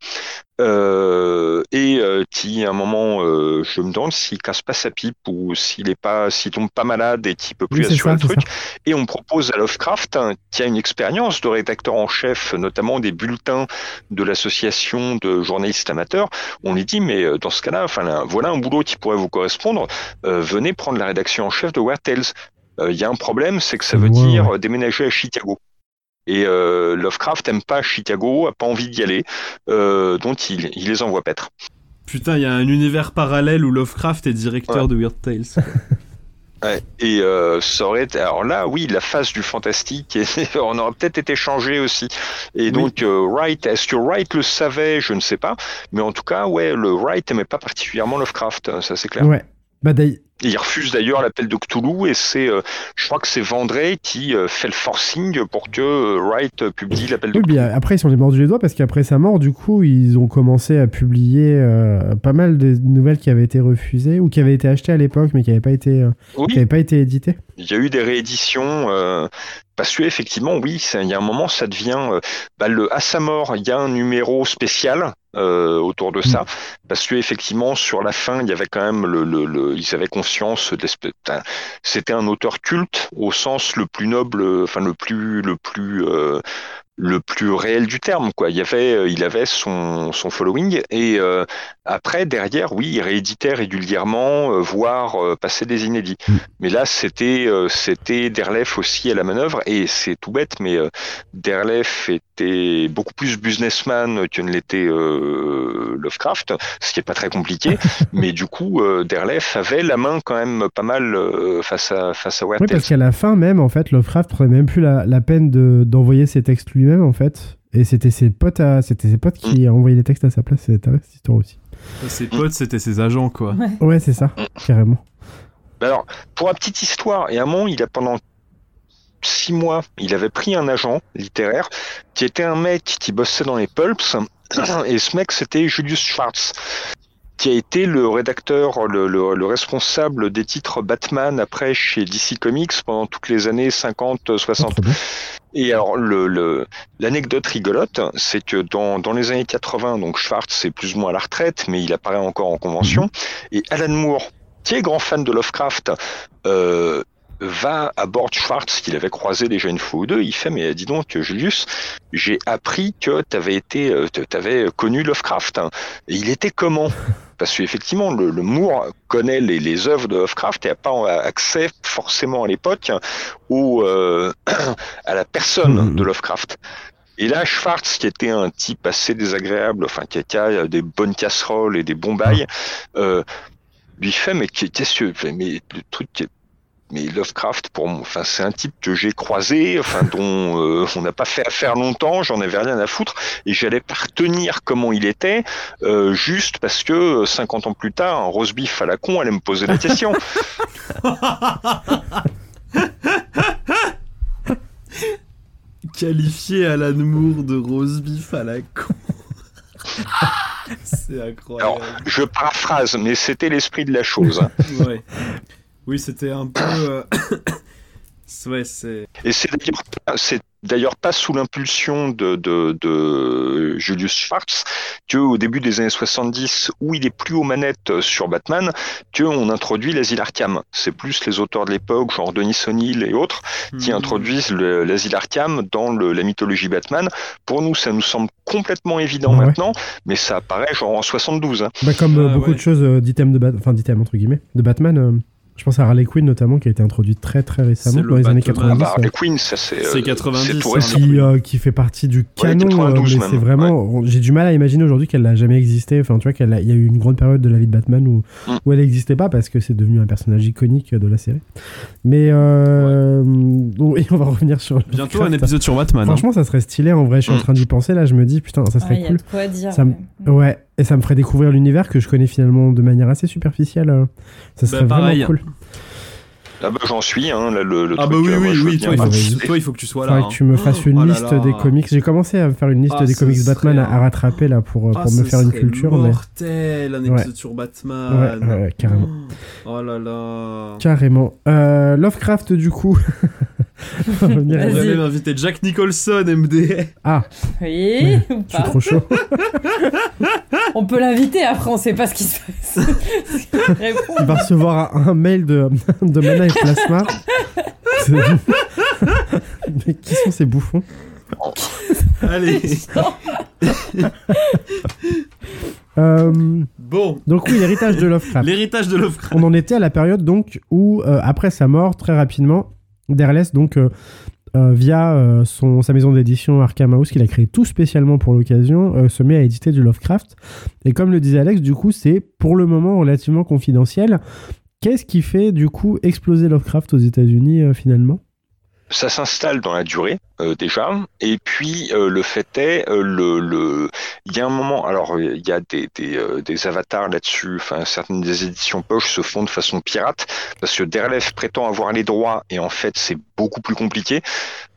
Euh, et euh, qui à un moment, euh, je me demande s'il casse pas sa pipe ou s'il est pas, s'il tombe pas malade et qu'il peut plus Oui, assurer ça, le truc. Et on propose à Lovecraft, hein, qui a une expérience de rédacteur en chef, notamment des bulletins de l'association de journalistes amateurs. On lui dit, mais euh, dans ce cas-là, enfin, voilà un boulot qui pourrait vous correspondre. Venez prendre la rédaction en chef de Weird Tales. Il y a un problème, c'est que ça veut dire déménager à Chicago. Et euh, Lovecraft aime pas Chicago, a pas envie d'y aller, euh, donc il, il les envoie paître. Putain, il y a un univers parallèle où Lovecraft est directeur Ouais. de Weird Tales. <laughs> Ouais. Et euh, ça aurait été... alors là, oui, la phase du fantastique, et <laughs> on aurait peut-être été changé aussi. Et donc euh, Wright, est-ce que Wright le savait? Je ne sais pas, mais en tout cas, ouais, le Wright aimait pas particulièrement Lovecraft, ça c'est clair. Ouais. Bah, d'ailleurs- Et il refuse d'ailleurs l'appel de Cthulhu et c'est, euh, je crois que c'est Vendré qui euh, fait le forcing pour que euh, Wright publie l'appel de Oui, Cthulhu. bien, après, ils sont les mordus les doigts parce qu'après sa mort, du coup, ils ont commencé à publier pas mal de nouvelles qui avaient été refusées ou qui avaient été achetées à l'époque mais qui n'avaient pas, été, Oui, qui avaient pas été éditées. il y a eu des rééditions. parce que effectivement, oui, ça- il y a un moment, ça devient. euh, bah, le, à sa mort, il y a un numéro spécial euh, autour de ça. Parce que effectivement, sur la fin, il y avait quand même le, le, le- ils avaient conscience C'était un auteur culte au sens le plus noble, enfin le plus, le plus. euh, le plus réel du terme quoi il y avait euh, il avait son, son following et euh, après derrière oui il rééditait régulièrement euh, voire passait des inédits Mm. mais là c'était c'était Derlef aussi à la manœuvre et c'est tout bête mais Derlef était beaucoup plus businessman que ne l'était euh, Lovecraft ce qui est pas très compliqué <laughs> mais du coup euh, Derlef avait la main quand même pas mal euh, face à face à Oui, parce qu'à la fin même, en fait, Lovecraft prenait même plus la, la peine de- d'envoyer ses textes lui-même, en fait. Et c'était ses potes, à, c'était ses potes qui envoyaient les textes à sa place. C'est cette histoire aussi. Ses potes, c'était ses agents, quoi. Ouais, c'est ça, carrément. Bah Alors, pour la petite histoire, et à un moment, il a pendant six mois, il avait pris un agent littéraire qui était un mec qui bossait dans les pulps, <clears throat> et ce mec, c'était Julius Schwartz, qui a été le rédacteur, le, le- le responsable des titres Batman après chez DC Comics pendant toutes les années 50, 60. Trop bien. Et alors, le- l'anecdote rigolote, c'est que dans, dans les années 80, donc Schwartz est plus ou moins à la retraite, mais il apparaît encore en convention. Et Alan Moore, qui est grand fan de Lovecraft, euh, va à bord de Schwartz, qu'il avait croisé déjà une fois ou deux. Il fait, mais dis donc, Julius, j'ai appris que tu avais été, euh, t'avais connu Lovecraft. hein. Et il était comment? <laughs> Parce qu'effectivement, le, le Moore connaît les, les œuvres de Lovecraft et n'a pas accès forcément à l'époque au, euh, <clears throat> à la personne Mhm. de Lovecraft. Et là, Schwartz, qui était un type assez désagréable, enfin qui a- a des bonnes casseroles et des bons bails, euh, lui fait mais qu'est-ce que mais le truc mais Lovecraft pour moi enfin c'est un type que j'ai croisé enfin dont euh, on n'a pas fait affaire longtemps j'en avais rien à foutre et j'allais pas retenir comment il était euh, juste parce que euh, 50 ans plus tard un roast beef à la con allait me poser la question <laughs> Qualifié Alan Moore de rose beef à la con. <laughs> C'est incroyable. alors je paraphrase mais c'était l'esprit de la chose hein. Ouais. Oui, c'était un peu. euh, <coughs> ouais, c'est. Et c'est d'ailleurs pas- c'est d'ailleurs pas sous l'impulsion de, de, de Julius Schwartz que au début des années 70, où il est plus aux manettes sur Batman, qu'on introduit l'asile Arkham. C'est plus les auteurs de l'époque, genre Denis O'Neill et autres, qui Hmm. introduisent le- l'asile Arkham dans le- la mythologie Batman. Pour nous, ça nous semble complètement évident Ouais. maintenant, mais ça apparaît genre en 72. hein. Bah, comme euh, Ah, beaucoup ouais. de choses euh, d'items de Batman, enfin d'items entre guillemets, de Batman. euh, je pense à Harley Quinn notamment qui a été introduite très très récemment dans le les années Batman. Ah 90. bah, euh, Harley Quinn, ça c'est euh, 90, c'est tout récent. qui, euh, qui fait partie du canon, 92 euh, mais c'est vraiment, j'ai du mal à imaginer aujourd'hui qu'elle n'a jamais existé. Enfin, tu vois, qu'il y a eu une grande période de la vie de Batman où, Mm. où elle n'existait pas parce que c'est devenu un personnage iconique de la série. Mais euh, bon, <laughs> et on va revenir sur. Bientôt un épisode sur Batman. hein. Franchement, ça serait stylé en vrai. Je suis en Mm. train d'y penser là. Je me dis putain, ça Ah, serait Il y a cool. de quoi dire. Ça ouais. Et ça me ferait découvrir l'univers que je connais finalement de manière assez superficielle. euh. Ça serait pareil. vraiment cool. Ah bah, j'en suis, hein, là, le, le Ah truc, bah oui, euh, moi, oui, oui, toi il, faut, participer. toi, il faut que tu sois là. Faudrait que tu me fasses une Oh là liste là. des comics. J'ai commencé à faire une liste Ah, des ce comics Batman serait à, à rattraper là pour, euh, Ah, pour me faire une serait culture. Mais... mortel, un épisode sur Batman. Ouais, ouais, carrément. Oh là là. Carrément. Euh, Lovecraft, du coup. <laughs> <laughs> On va même invité Jack Nicholson, MD. Ah, Oui, ou pas. trop chaud. <laughs> On peut l'inviter après, on sait pas ce qui se passe. <laughs> Réponds. Il va recevoir un, un mail de, de Mana et Plasma. Mais qui sont ces bouffons? Allez. Euh, Bon, Donc oui, l'héritage de Lovecraft. l'héritage de Lovecraft. On en était à la période donc où, euh, après sa mort, très rapidement, Derleth, donc euh, euh, via euh, sa maison d'édition Arkham House, qu'il a créé tout spécialement pour l'occasion, se met à éditer du Lovecraft. Et comme le disait Alex, du coup, c'est pour le moment relativement confidentiel. Qu'est-ce qui fait du coup exploser Lovecraft aux États-Unis finalement? Ça s'installe dans la durée euh, déjà, et puis euh, le fait est, euh, le, le, il y a un moment, alors il y a des, des, des avatars là-dessus, enfin certaines des éditions poche se font de façon pirate, parce que Derlef prétend avoir les droits, et en fait c'est beaucoup plus compliqué,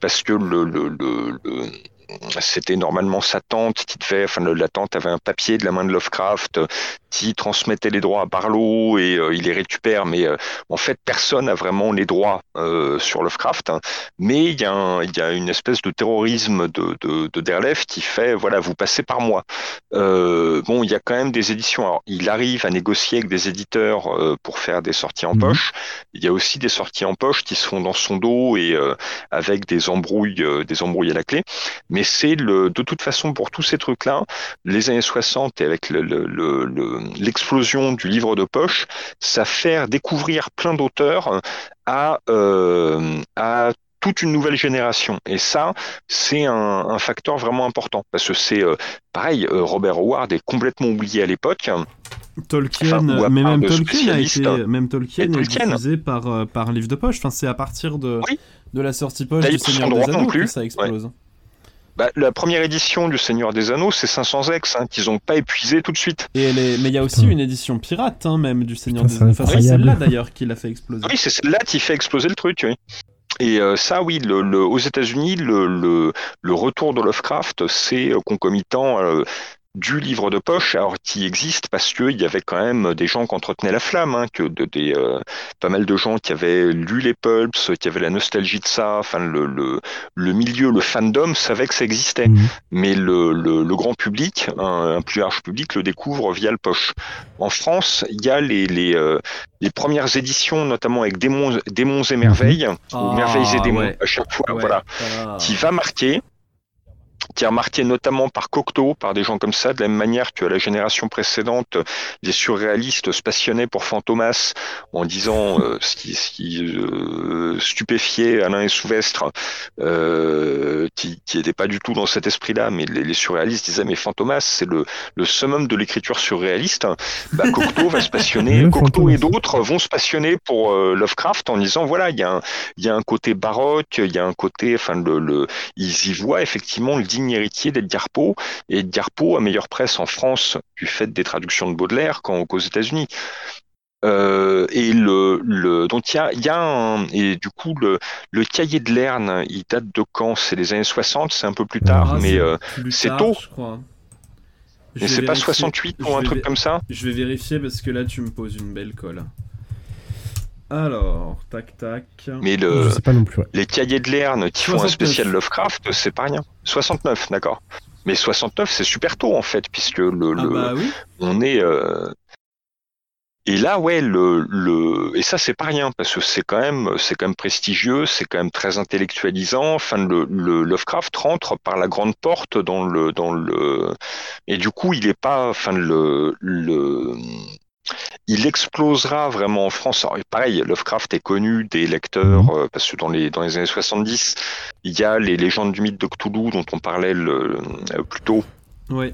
parce que le, le, le, le c'était normalement sa tante qui devait, enfin la tante avait un papier de la main de Lovecraft qui transmettait les droits à Barlow et euh, il les récupère, mais euh, en fait personne n'a vraiment les droits euh, sur Lovecraft. Hein. mais il y, a il y a une espèce de terrorisme de, de, de Derlef qui fait, voilà, vous passez par moi. bon, il y a quand même des éditions. Alors, il arrive à négocier avec des éditeurs pour faire des sorties en mhm. poche. Il y a aussi des sorties en poche qui se font dans son dos et avec des embrouilles, des embrouilles à la clé. Mais mais c'est le, de toute façon pour tous ces trucs-là, les années 60 et avec l'explosion le, du livre de poche, ça fait découvrir plein d'auteurs à, euh, à toute une nouvelle génération. Et ça, c'est un, facteur vraiment important parce que c'est euh, pareil, euh, Robert Howard est complètement oublié à l'époque. Tolkien, mais même Tolkien, a été, même Tolkien, est diffusé par, par livre de poche. Enfin, c'est à partir de, de la sortie poche du Seigneur des Anneaux que ça explose. Bah, la première édition du Seigneur des Anneaux, c'est 500 ex hein, qu'ils n'ont pas épuisé tout de suite. Et Mais il y a aussi une édition pirate, hein, même, du Seigneur des Anneaux. c'est celle-là d'ailleurs qui l'a fait exploser. Oui, c'est celle-là qui fait exploser le truc, oui. Et euh, ça, oui, le, aux États-Unis, le, le, retour de Lovecraft, c'est concomitant. Euh, du livre de poche, alors qui existe parce qu'il y avait quand même des gens qui entretenaient la flamme, hein, que de, des, euh, pas mal de gens qui avaient lu les pulps, qui avaient la nostalgie de ça, enfin le, le, le milieu, le fandom savait que ça existait, mhm. mais le, le, le, grand public, un, plus large public, le découvre via le poche. En France, il y a les, les, euh, les premières éditions, notamment avec Démons, Démons et Merveilles, ou Merveilles et ah, Démons à chaque fois, voilà, ah. qui va marquer qui est remarqué notamment par Cocteau, par des gens comme ça, de la même manière que la génération précédente, les surréalistes se passionnaient pour Fantomas en disant euh, <laughs> ce qui, ce qui euh, stupéfiait Alain et Souvestre, euh, qui n'était pas du tout dans cet esprit-là, mais les, surréalistes disaient mais Fantomas c'est le, le summum de l'écriture surréaliste. Bah, Cocteau va se passionner, <laughs> Cocteau et d'autres vont se passionner pour euh, Lovecraft en disant voilà il y, a un, y a un côté baroque, il y a un côté, enfin le, le ils y voient effectivement digne héritier d'Edgar Poe. Et Edgar Poe a meilleure presse en France du fait des traductions de Baudelaire qu'aux États-Unis. Euh, et le, le donc il y a, y a un, et du coup le, le cahier de Lerne il date de quand? C'est les années 60 c'est un peu plus tard ah, mais euh, c'est tôt je crois. mais c'est pas 68 ou un truc comme ça? je vais vérifier parce que là tu me poses une belle colle alors, tac tac. Mais le, pas non plus, les cahiers de Lerne qui font un spécial Lovecraft, c'est pas rien. 69, d'accord. Mais 69, c'est super tôt en fait, puisque le, ah bah on est. Euh, et là, ouais, le, le... et ça c'est pas rien parce que c'est quand même, c'est quand même prestigieux, c'est quand même très intellectualisant. Enfin, le, le, Lovecraft rentre par la grande porte dans le, dans le, et du coup, il est pas, enfin le, le, il explosera vraiment en France. Alors, pareil, Lovecraft est connu des lecteurs, mhm. euh, parce que dans les, dans les années 70, il y a les légendes du mythe de Cthulhu dont on parlait le, euh, plus tôt. Ouais.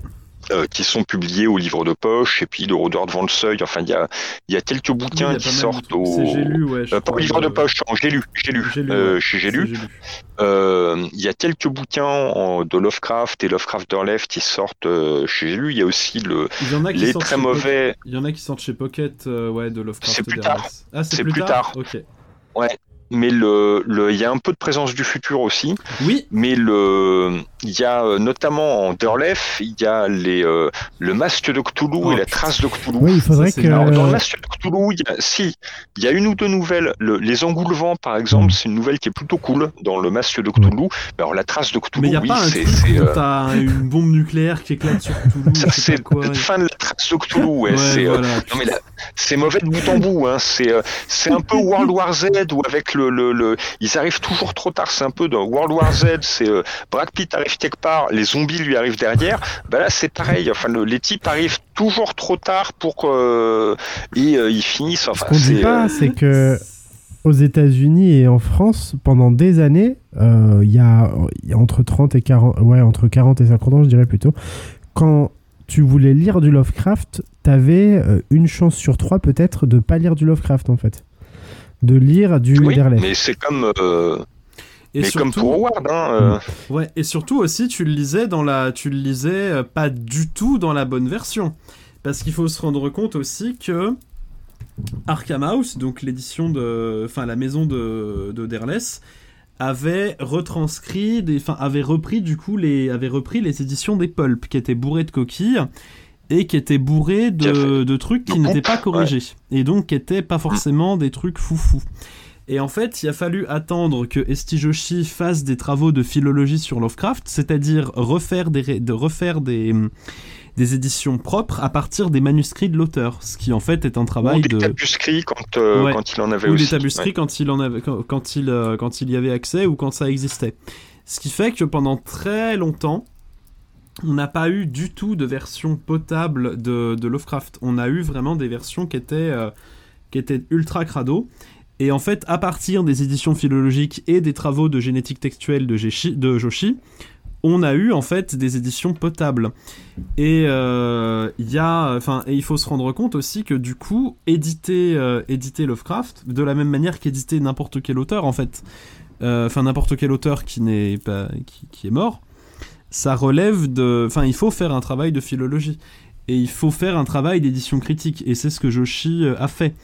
Euh, qui sont publiés au livre de poche et puis de Rôdeur devant le seuil. Enfin, il y a, y a quelques bouquins qui sortent au. Lu, ouais. Euh, pas au livre de poche, j'ai lu, j'ai lu, euh, j'ai lu. Il y a quelques bouquins de Lovecraft et Lovecraft Left qui sortent chez J'ai lu. Il y a aussi le les très mauvais. Il y en a qui sortent chez Pocket, ouais, de Lovecraft. C'est plus tard. Ah, c'est plus, tard. Ok. Ouais, mais le, le, il y a un peu de présence du futur aussi. Oui. Mais le, il y a euh, notamment en Derlef, il y a les, euh, le masque de Cthulhu et oh, la trace de Cthulhu. Oui, il faudrait que. Alors, dans le masque de Cthulhu, il y a, si, il y a une ou deux nouvelles. Le, les Engoulevents, par exemple, mm. c'est une nouvelle qui est plutôt cool dans le masque de Cthulhu. Alors, la trace de Cthulhu, mais il y a oui, pas un c'est. Euh... T'as une bombe nucléaire qui éclate sur Cthulhu. <laughs> Ça, c'est la fin de la trace de Cthulhu, ouais. ouais c'est, euh, non, mais c'est mauvais de bout en bout, hein. C'est, c'est un peu World War Z ou avec le, le, le, ils arrivent toujours trop tard. C'est un peu dans World War Z, c'est Brad Pitt arrive quelque part, les zombies lui arrivent derrière, bah là c'est pareil. Enfin, les types arrivent toujours trop tard pour qu'ils euh, ils finissent. Enfin, Ce qu'on dit pas, euh, c'est que aux États-Unis et en France, pendant des années, euh, il y, a, entre 30 et 40, ouais, entre 40 et 50 ans, je dirais plutôt, quand tu voulais lire du Lovecraft, t'avais une chance sur trois peut-être de pas lire du Lovecraft en fait, de lire du oui, Mais c'est comme Et Mais comme pour Howard, hein, euh. Ouais, et surtout aussi, tu le lisais dans la, tu le lisais pas du tout dans la bonne version, parce qu'il faut se rendre compte aussi que Arkham House, donc l'édition de, enfin la maison de, de Derless, avait retranscrit, des, enfin avait repris du coup les, avait repris les éditions des Pulp qui étaient bourrées de coquilles et qui étaient bourrées de, de trucs qui n'étaient pas corrigés et donc qui étaient pas forcément des trucs foufou. Et en fait, il a fallu attendre que Estijoshi fasse des travaux de philologie sur Lovecraft, c'est-à-dire refaire des, de refaire des, des éditions propres à partir des manuscrits de l'auteur, ce qui en fait est un travail ou des de quand, euh, quand il en avait ou aussi. des tabuscrits quand il en avait quand, il euh, quand il y avait accès ou quand ça existait. Ce qui fait que pendant très longtemps, on n'a pas eu du tout de version potable de, Lovecraft. On a eu vraiment des versions qui étaient euh, qui étaient ultra crado. Et en fait, à partir des éditions philologiques et des travaux de génétique textuelle de, Joshi, on a eu en fait des éditions potables. Et euh, il faut se rendre compte aussi que du coup, éditer, euh, éditer Lovecraft, de la même manière qu'éditer n'importe quel auteur en fait, enfin n'importe quel auteur qui n'est pas, qui, est mort, ça relève de, enfin, il faut faire un travail de philologie et il faut faire un travail d'édition critique et c'est ce que Joshi a fait.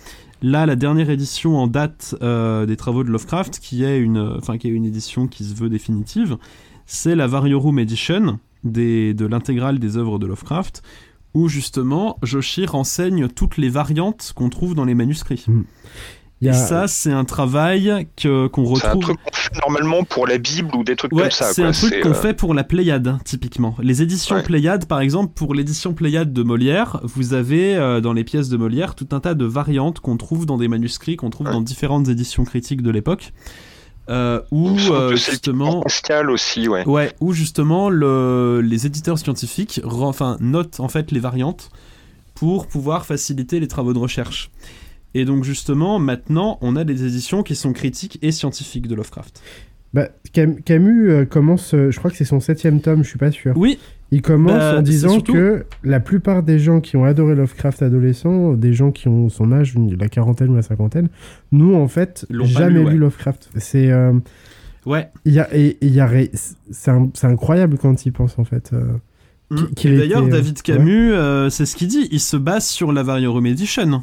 Là, la dernière édition en date des travaux de Lovecraft, qui est une, enfin, qui est une édition qui se veut définitive, c'est la Variorum Edition des, de l'intégrale des œuvres de Lovecraft, où justement Joshi renseigne toutes les variantes qu'on trouve dans les manuscrits. Et ça, c'est un travail que, qu'on retrouve. C'est un truc qu'on fait normalement pour la Bible ou des trucs comme ça. C'est un truc qu'on euh, fait pour la Pléiade, typiquement. Les éditions Pléiade, par exemple, pour l'édition Pléiade de Molière, vous avez euh, dans les pièces de Molière tout un tas de variantes qu'on trouve dans des manuscrits, qu'on trouve dans différentes éditions critiques de l'époque. Euh, où euh, justement aussi ouais. ouais où justement le, les éditeurs scientifiques enfin notent en fait les variantes pour pouvoir faciliter les travaux de recherche et donc justement maintenant on a des éditions qui sont critiques et scientifiques de Lovecraft bah, Camus euh, commence je crois que c'est son septième tome je suis pas sûr oui il commence bah, en disant que la plupart des gens qui ont adoré Lovecraft adolescent, des gens qui ont son âge, la quarantaine ou la cinquantaine, nous en fait jamais lu, Lovecraft. C'est euh, ouais. Il y a et il y a c'est incroyable quand il pense en fait. Euh, mm. D'ailleurs, David euh, Camus, c'est ce qu'il dit. Il se base sur la Variorum Edition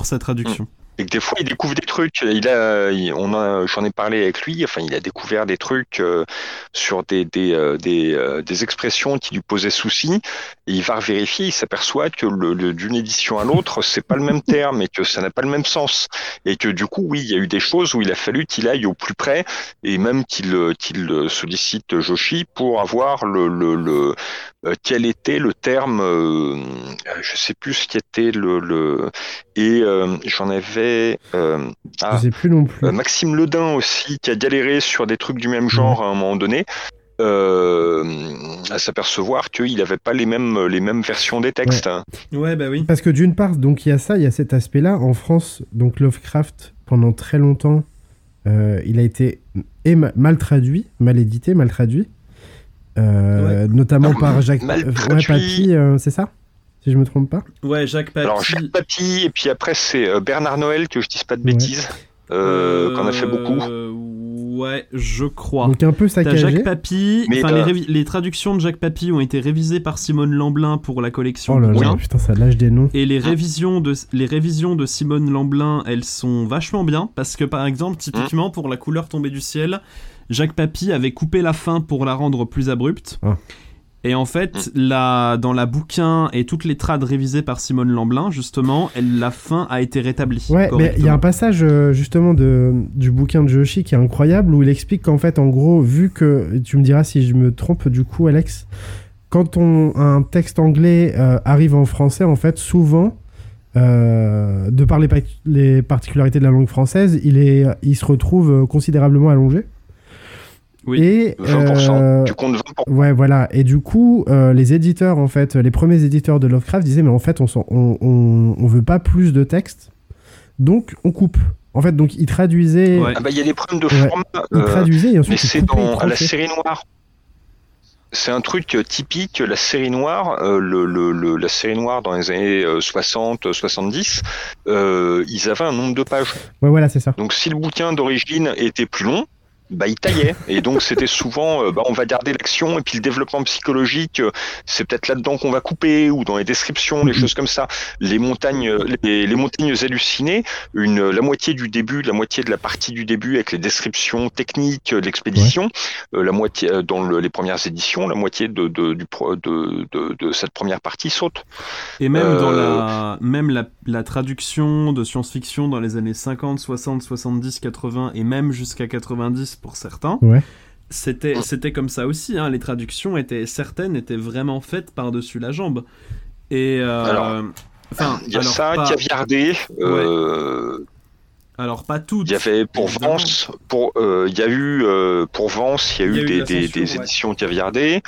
sa traduction. Mm et que des fois il découvre des trucs. Il a, on a, j'en ai parlé avec lui. Enfin, il a découvert des trucs euh, sur des des euh, euh, des, expressions qui lui posaient souci. Il va vérifier, il s'aperçoit que d'une édition à l'autre, c'est pas le même terme et que ça n'a pas le même sens. Et que du coup, oui, il y a eu des choses où il a fallu qu'il aille au plus près et même qu'il qu'il sollicite Joshi pour avoir le, le quel était le terme. je sais plus ce qui était le, le et j'en avais euh, ah, plus non plus. Euh, Maxime Ledin aussi, qui a galéré sur des trucs du même genre à un moment donné. Euh, à s'apercevoir qu'il n'avait pas les mêmes, les mêmes versions des textes. Ouais. bah oui. Parce que d'une part, donc il y a ça, il y a cet aspect-là. En France, donc Lovecraft, pendant très longtemps, il a été mal traduit, mal édité, mal traduit. Notamment par Jacques mal Papy, c'est ça si je me trompe pas. Ouais, Jacques Papy. Alors Jacques Papy, et puis après c'est euh, Bernard Noël, que je dise pas de bêtises, euh, qu'on a fait beaucoup. Euh, ouais, je crois. Donc un peu saccagé. Jacques Papy. Les, les, traductions de Jacques Papy ont été révisées par Simone Lamblin pour la collection. Oh là là, putain, ça lâche des noms. Et les révisions de les révisions de Simone Lamblin, elles sont vachement bien parce que par exemple, typiquement pour la couleur tombée du ciel, Jacques Papy avait coupé la fin pour la rendre plus abrupte. Ah. Et en fait, la, dans la bouquin et toutes les trades révisées par Simone Lamblin, justement, elle, la fin a été rétablie. Ouais, mais il y a un passage euh, justement de, du bouquin de Joshi qui est incroyable où il explique qu'en fait, en gros, vu que, tu me diras si je me trompe du coup, Alex, quand on, un texte anglais euh, arrive en français, en fait, souvent, euh, de par les, les, particularités de la langue française, il, est, il se retrouve considérablement allongé. Oui, et, 20%. Euh, tu comptes 20%. Ouais, voilà. Et du coup, euh, les éditeurs, en fait, les premiers éditeurs de Lovecraft disaient, mais en fait, on, on, on, veut pas plus de texte, donc on coupe. En fait, donc ils traduisaient. Ah bah, il y a des problèmes de format. Ils euh, traduisaient et ensuite. Mais c'est dans la série noire. C'est un truc typique, la série noire, le, le, la série noire dans les années 60, 70, ils avaient un nombre de pages. Ouais, voilà, c'est ça. Donc si le bouquin d'origine était plus long, bah, il taillait. Et donc, c'était souvent, euh, bah, on va garder l'action et puis le développement psychologique, euh, c'est peut-être là-dedans qu'on va couper ou dans les descriptions, les choses comme ça. Les montagnes, euh, les, les montagnes hallucinées, une, la moitié du début, la moitié de la partie du début avec les descriptions techniques de l'expédition, la moitié dans le, les premières éditions, la moitié de, de, du, de, de, de cette première partie saute. Et même dans la, même la, la traduction de science-fiction dans les années 50, 60, 70, 80 et même jusqu'à 90 pour certains. Ouais. C'était, c'était comme ça aussi. Hein. Les traductions étaient certaines étaient vraiment faites par-dessus la jambe. Et euh, Alors, enfin, Il y a alors ça, pas- caviardé. Euh, alors pas toutes. Il y avait pour évidemment. Vence, pour euh, il y a eu euh, pour Vence, il y a Il y a eu des, la des, censure, des ouais. éditions caviardées.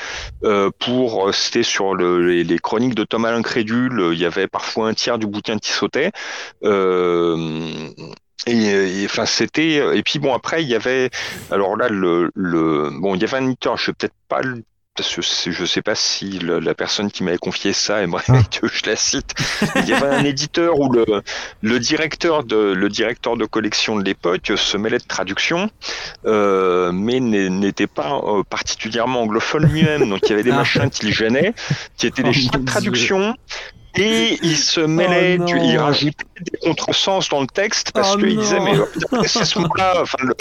Euh, pour c'était sur le, les, les chroniques de Thomas l'incrédule, il y avait parfois un tiers du bouquin qui sautait. Et, enfin c'était et puis bon après il y avait alors là le, le bon il y avait un éditeur je vais peut-être pas le parce que je sais pas si le- la personne qui m'avait confié ça aimerait Ah. <laughs> que je la cite. Il y avait un éditeur où le, le directeur de le directeur de collection de l'époque se mêlait de traduction, euh, mais n'était pas euh, particulièrement anglophone lui-même. Donc il y avait des Ah. machins qui le gênaient, qui étaient des Oh, chiens de traduction. Et il se mêlait, Oh, du- il rajoutait des contresens dans le texte parce Oh, qu'il disait mais euh, c'est ce mot-là? Enfin, le-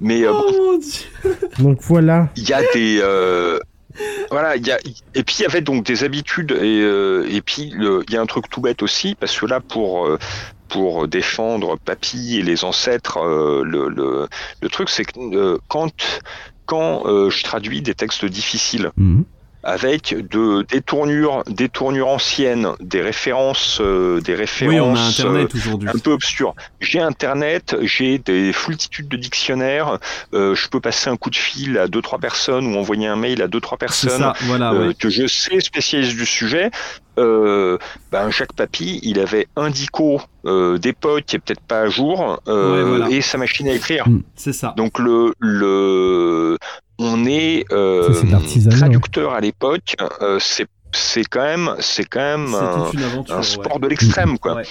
mais euh, mon dieu. Donc voilà. il y a des euh, voilà et puis il y avait donc des habitudes et euh, et puis il y a un truc tout bête aussi parce que là pour euh, pour défendre Papy et les ancêtres euh, le, le truc c'est que quand quand je traduis des textes difficiles Mhm. Avec de des tournures des tournures anciennes des références euh, des références Oui, on a euh, Internet un peu obscur. J'ai Internet, j'ai des foultitudes de dictionnaires. euh, je peux passer un coup de fil à deux trois personnes ou envoyer un mail à deux trois personnes ça, voilà, euh, ouais. que je sais spécialistes du sujet. Euh, ben Jacques Papy, il avait un dico euh, d'époque qui est peut-être pas à jour euh, Ouais, voilà. et sa machine à écrire. C'est ça. Donc le le on est euh, l'artisanat, traducteur à l'époque. euh, c'est c'est quand même c'est quand même un, aventure. un ouais. sport de l'extrême quoi. Ouais.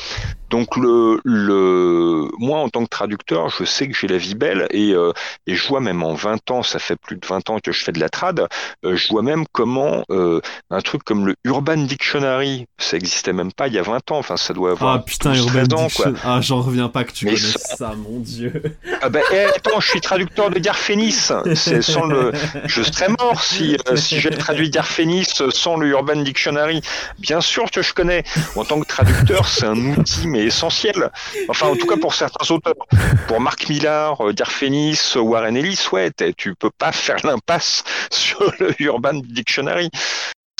Donc le, le moi en tant que traducteur, je sais que j'ai la vie belle et, euh, et je vois même en 20 ans, ça fait plus de 20 ans que je fais de la trad, euh, je vois même comment euh, un truc comme le Urban Dictionary, ça existait même pas il y a 20 ans, enfin ça doit avoir Ah putain, 12, Urban 13 ans quoi. Diction. Ah, j'en reviens pas que tu Mais connaisses ça- ça, mon dieu. Ah ben eh, attends, je suis traducteur de Garfénis, c'est sans le je serais mort si si j'ai traduit Garfénis sans le Urban Dictionary. Bien sûr que je connais. En tant que traducteur, c'est un outil mais essentiel. Enfin, en tout cas pour certains auteurs. Pour Marc Millar, euh, Garfénis, euh, Warren Ellis, ouais, tu peux pas faire l'impasse <laughs> sur le Urban Dictionary.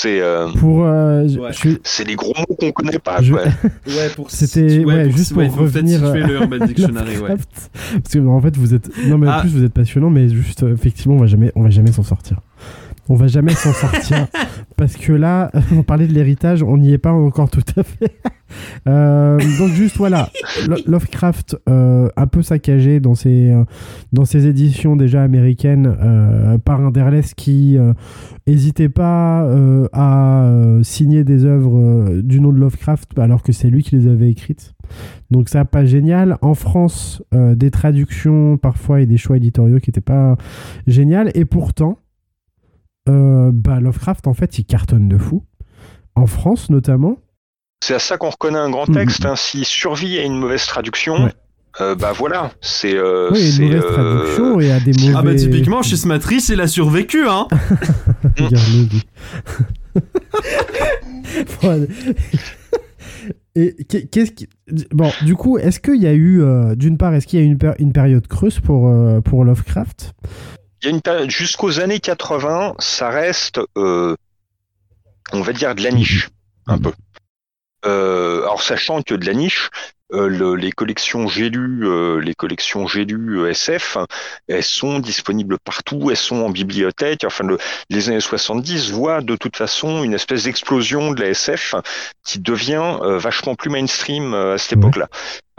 C'est euh, Pour. euh, Ouais. c'est des gros mots qu'on connaît pas. Je-. <laughs> Ouais, pour C'était- ouais, juste pour peut-être revenir, situer euh, le Urban Dictionary, ouais. Parce que en fait vous êtes non mais en Ah. plus vous êtes passionnant mais juste euh, effectivement on va jamais on va jamais s'en sortir. On va jamais s'en sortir <laughs> parce que là <laughs> on parlait de l'héritage on n'y est pas encore tout à fait. <laughs> Euh, donc juste voilà Lo- Lovecraft euh, un peu saccagé dans ses euh, dans ses éditions déjà américaines euh, par un Derleth qui euh, hésitait pas euh, à euh, signer des œuvres euh, du nom de Lovecraft alors que c'est lui qui les avait écrites. Donc ça, pas génial. En France, euh, des traductions parfois et des choix éditoriaux qui n'étaient pas génial. Et pourtant, euh, bah, Lovecraft, en fait, il cartonne de fou. En France, notamment. C'est à ça qu'on reconnaît un grand Mhm. texte. Hein. S'il survit à une mauvaise traduction, Ouais. euh, bah voilà, c'est euh, oui, c'est, une mauvaise euh, traduction et à des mauvais... Ah bah typiquement, Schismatrice, il a survécu, hein <laughs> <laughs> allez. Et qu'est- qu'est-ce qui... Bon, du coup, est-ce qu'il y a eu, euh, d'une part, est-ce qu'il y a eu une, péri- une période creuse pour, euh, pour Lovecraft? Y a une jusqu'aux années 80, ça reste, euh, on va dire, de la niche, un peu. Euh, alors sachant que de la niche, le- les collections j'ai lu, euh, les collections j'ai lu euh, SF, elles sont disponibles partout, elles sont en bibliothèque. Enfin, le- les années 70 voient de toute façon une espèce d'explosion de la SF qui devient euh, vachement plus mainstream euh, à cette époque-là.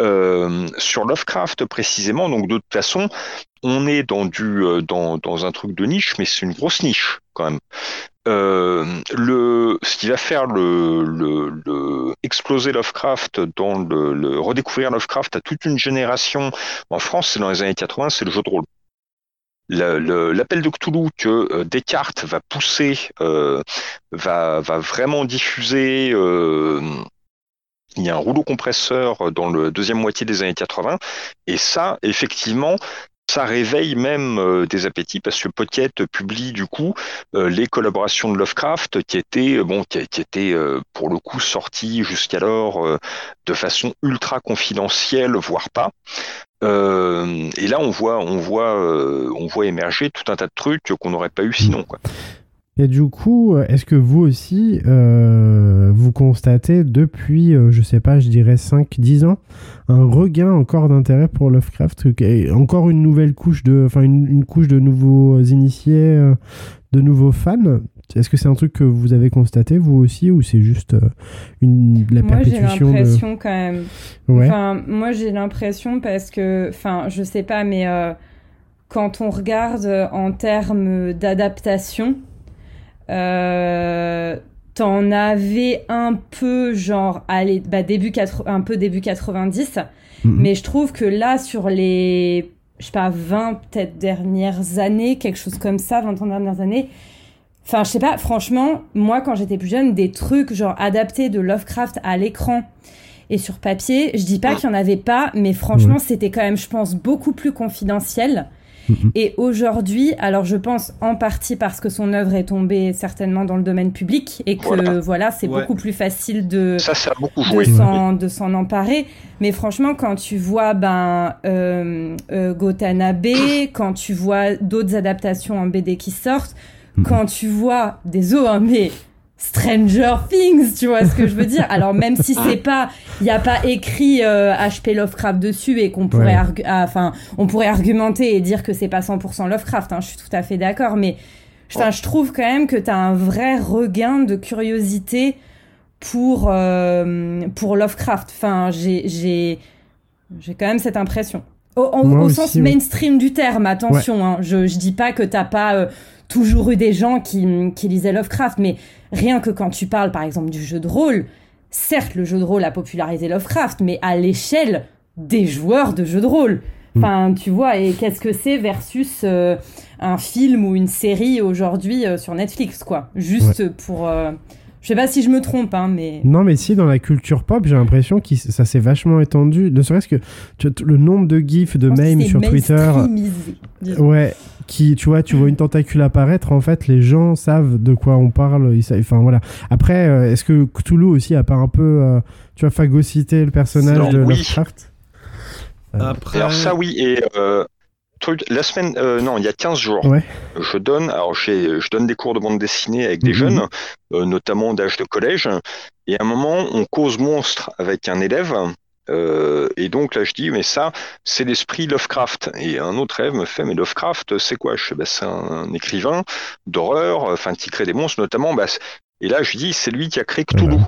Euh, sur Lovecraft précisément, donc de toute façon, on est dans du euh, dans, dans un truc de niche, mais c'est une grosse niche quand même. Euh, le, ce qui va faire le, le, le exploser Lovecraft dans le, le redécouvrir Lovecraft à toute une génération en France, c'est dans les années 80, c'est le jeu de rôle. l'appel de Cthulhu que Descartes va pousser, va, va vraiment diffuser il y a un rouleau compresseur dans le deuxième moitié des années 80. Et ça, effectivement, ça réveille même euh, des appétits parce que Pocket publie du coup euh, les collaborations de Lovecraft qui étaient bon qui, étaient euh, pour le coup sorties jusqu'alors de façon ultra confidentielle voire pas et là on voit on voit on voit émerger tout un tas de trucs qu'on n'aurait pas eu sinon quoi. Et du coup, est-ce que vous aussi, vous constatez depuis, je sais pas, je dirais 5-10 ans, un regain encore d'intérêt pour Lovecraft, encore une nouvelle couche de, enfin une, couche de nouveaux initiés, euh, de nouveaux fans? Est-ce que c'est un truc que vous avez constaté vous aussi ou c'est juste euh, une la moi, j'ai l'impression quand même. Enfin, moi j'ai l'impression parce que, enfin, je sais pas, mais euh, quand on regarde en termes d'adaptation, T'en avais un peu, genre, allez, bah, début un peu début 90. Mhm. Mais je trouve que là, sur les, je sais pas, 20 peut-être dernières années, quelque chose comme ça, 20 ans dernières années, enfin, je sais pas, franchement, moi, quand j'étais plus jeune, des trucs, genre, adaptés de Lovecraft à l'écran et sur papier, je dis pas qu'il y en avait pas, mais franchement, c'était quand même, je pense, beaucoup plus confidentiel. Mhm. Et aujourd'hui, alors je pense en partie parce que son œuvre est tombée certainement dans le domaine public et que voilà, c'est beaucoup plus facile de, de s'en emparer. Mais franchement, quand tu vois ben, euh, euh Gotanabe, quand tu vois d'autres adaptations en BD qui sortent, mhm. quand tu vois des os, hein, mais Stranger Things, tu vois ce que je veux dire Alors même si c'est pas, il n'y a pas écrit HP euh, Lovecraft dessus et qu'on pourrait, ah, enfin, on pourrait argumenter et dire que c'est pas 100% Lovecraft. Hein, je suis tout à fait d'accord, mais je trouve quand même que tu as un vrai regain de curiosité pour euh, pour Lovecraft. Enfin, j'ai j'ai j'ai quand même cette impression. Au, sens mainstream du terme, attention. Hein, je je dis pas que t'as pas euh, toujours eu des gens qui, qui lisaient Lovecraft, mais rien que quand tu parles par exemple du jeu de rôle, certes le jeu de rôle a popularisé Lovecraft, mais à l'échelle des joueurs de jeux de rôle. Mm. Enfin, tu vois, et qu'est-ce que c'est versus euh, un film ou une série aujourd'hui euh, sur Netflix, quoi. Juste pour. Euh, je sais pas si je me trompe, hein, mais. Non, mais si, dans la culture pop, j'ai l'impression que ça s'est vachement étendu. Ne serait-ce que le nombre de gifs, de memes sur Twitter. Ouais, qui, tu vois, tu vois une tentacule apparaître, en fait, les gens savent de quoi on parle. Ils enfin, voilà. Après, euh, est-ce que Cthulhu aussi a pas un peu, euh, tu vois, phagocyté le personnage de Lovecraft? Euh, Après... Alors ça, oui, et la semaine, euh, non, il y a 15 jours, je donne, alors je donne des cours de bande dessinée avec des mhm. jeunes, euh, notamment d'âge de collège, et à un moment, on cause monstre avec un élève, euh, et donc là, je dis, mais ça, c'est l'esprit Lovecraft. Et un autre élève me fait, mais Lovecraft, c'est quoi? Je bah, C'est un, écrivain d'horreur, enfin, qui crée des monstres, notamment. Bah, et là, je dis, c'est lui qui a créé Cthulhu.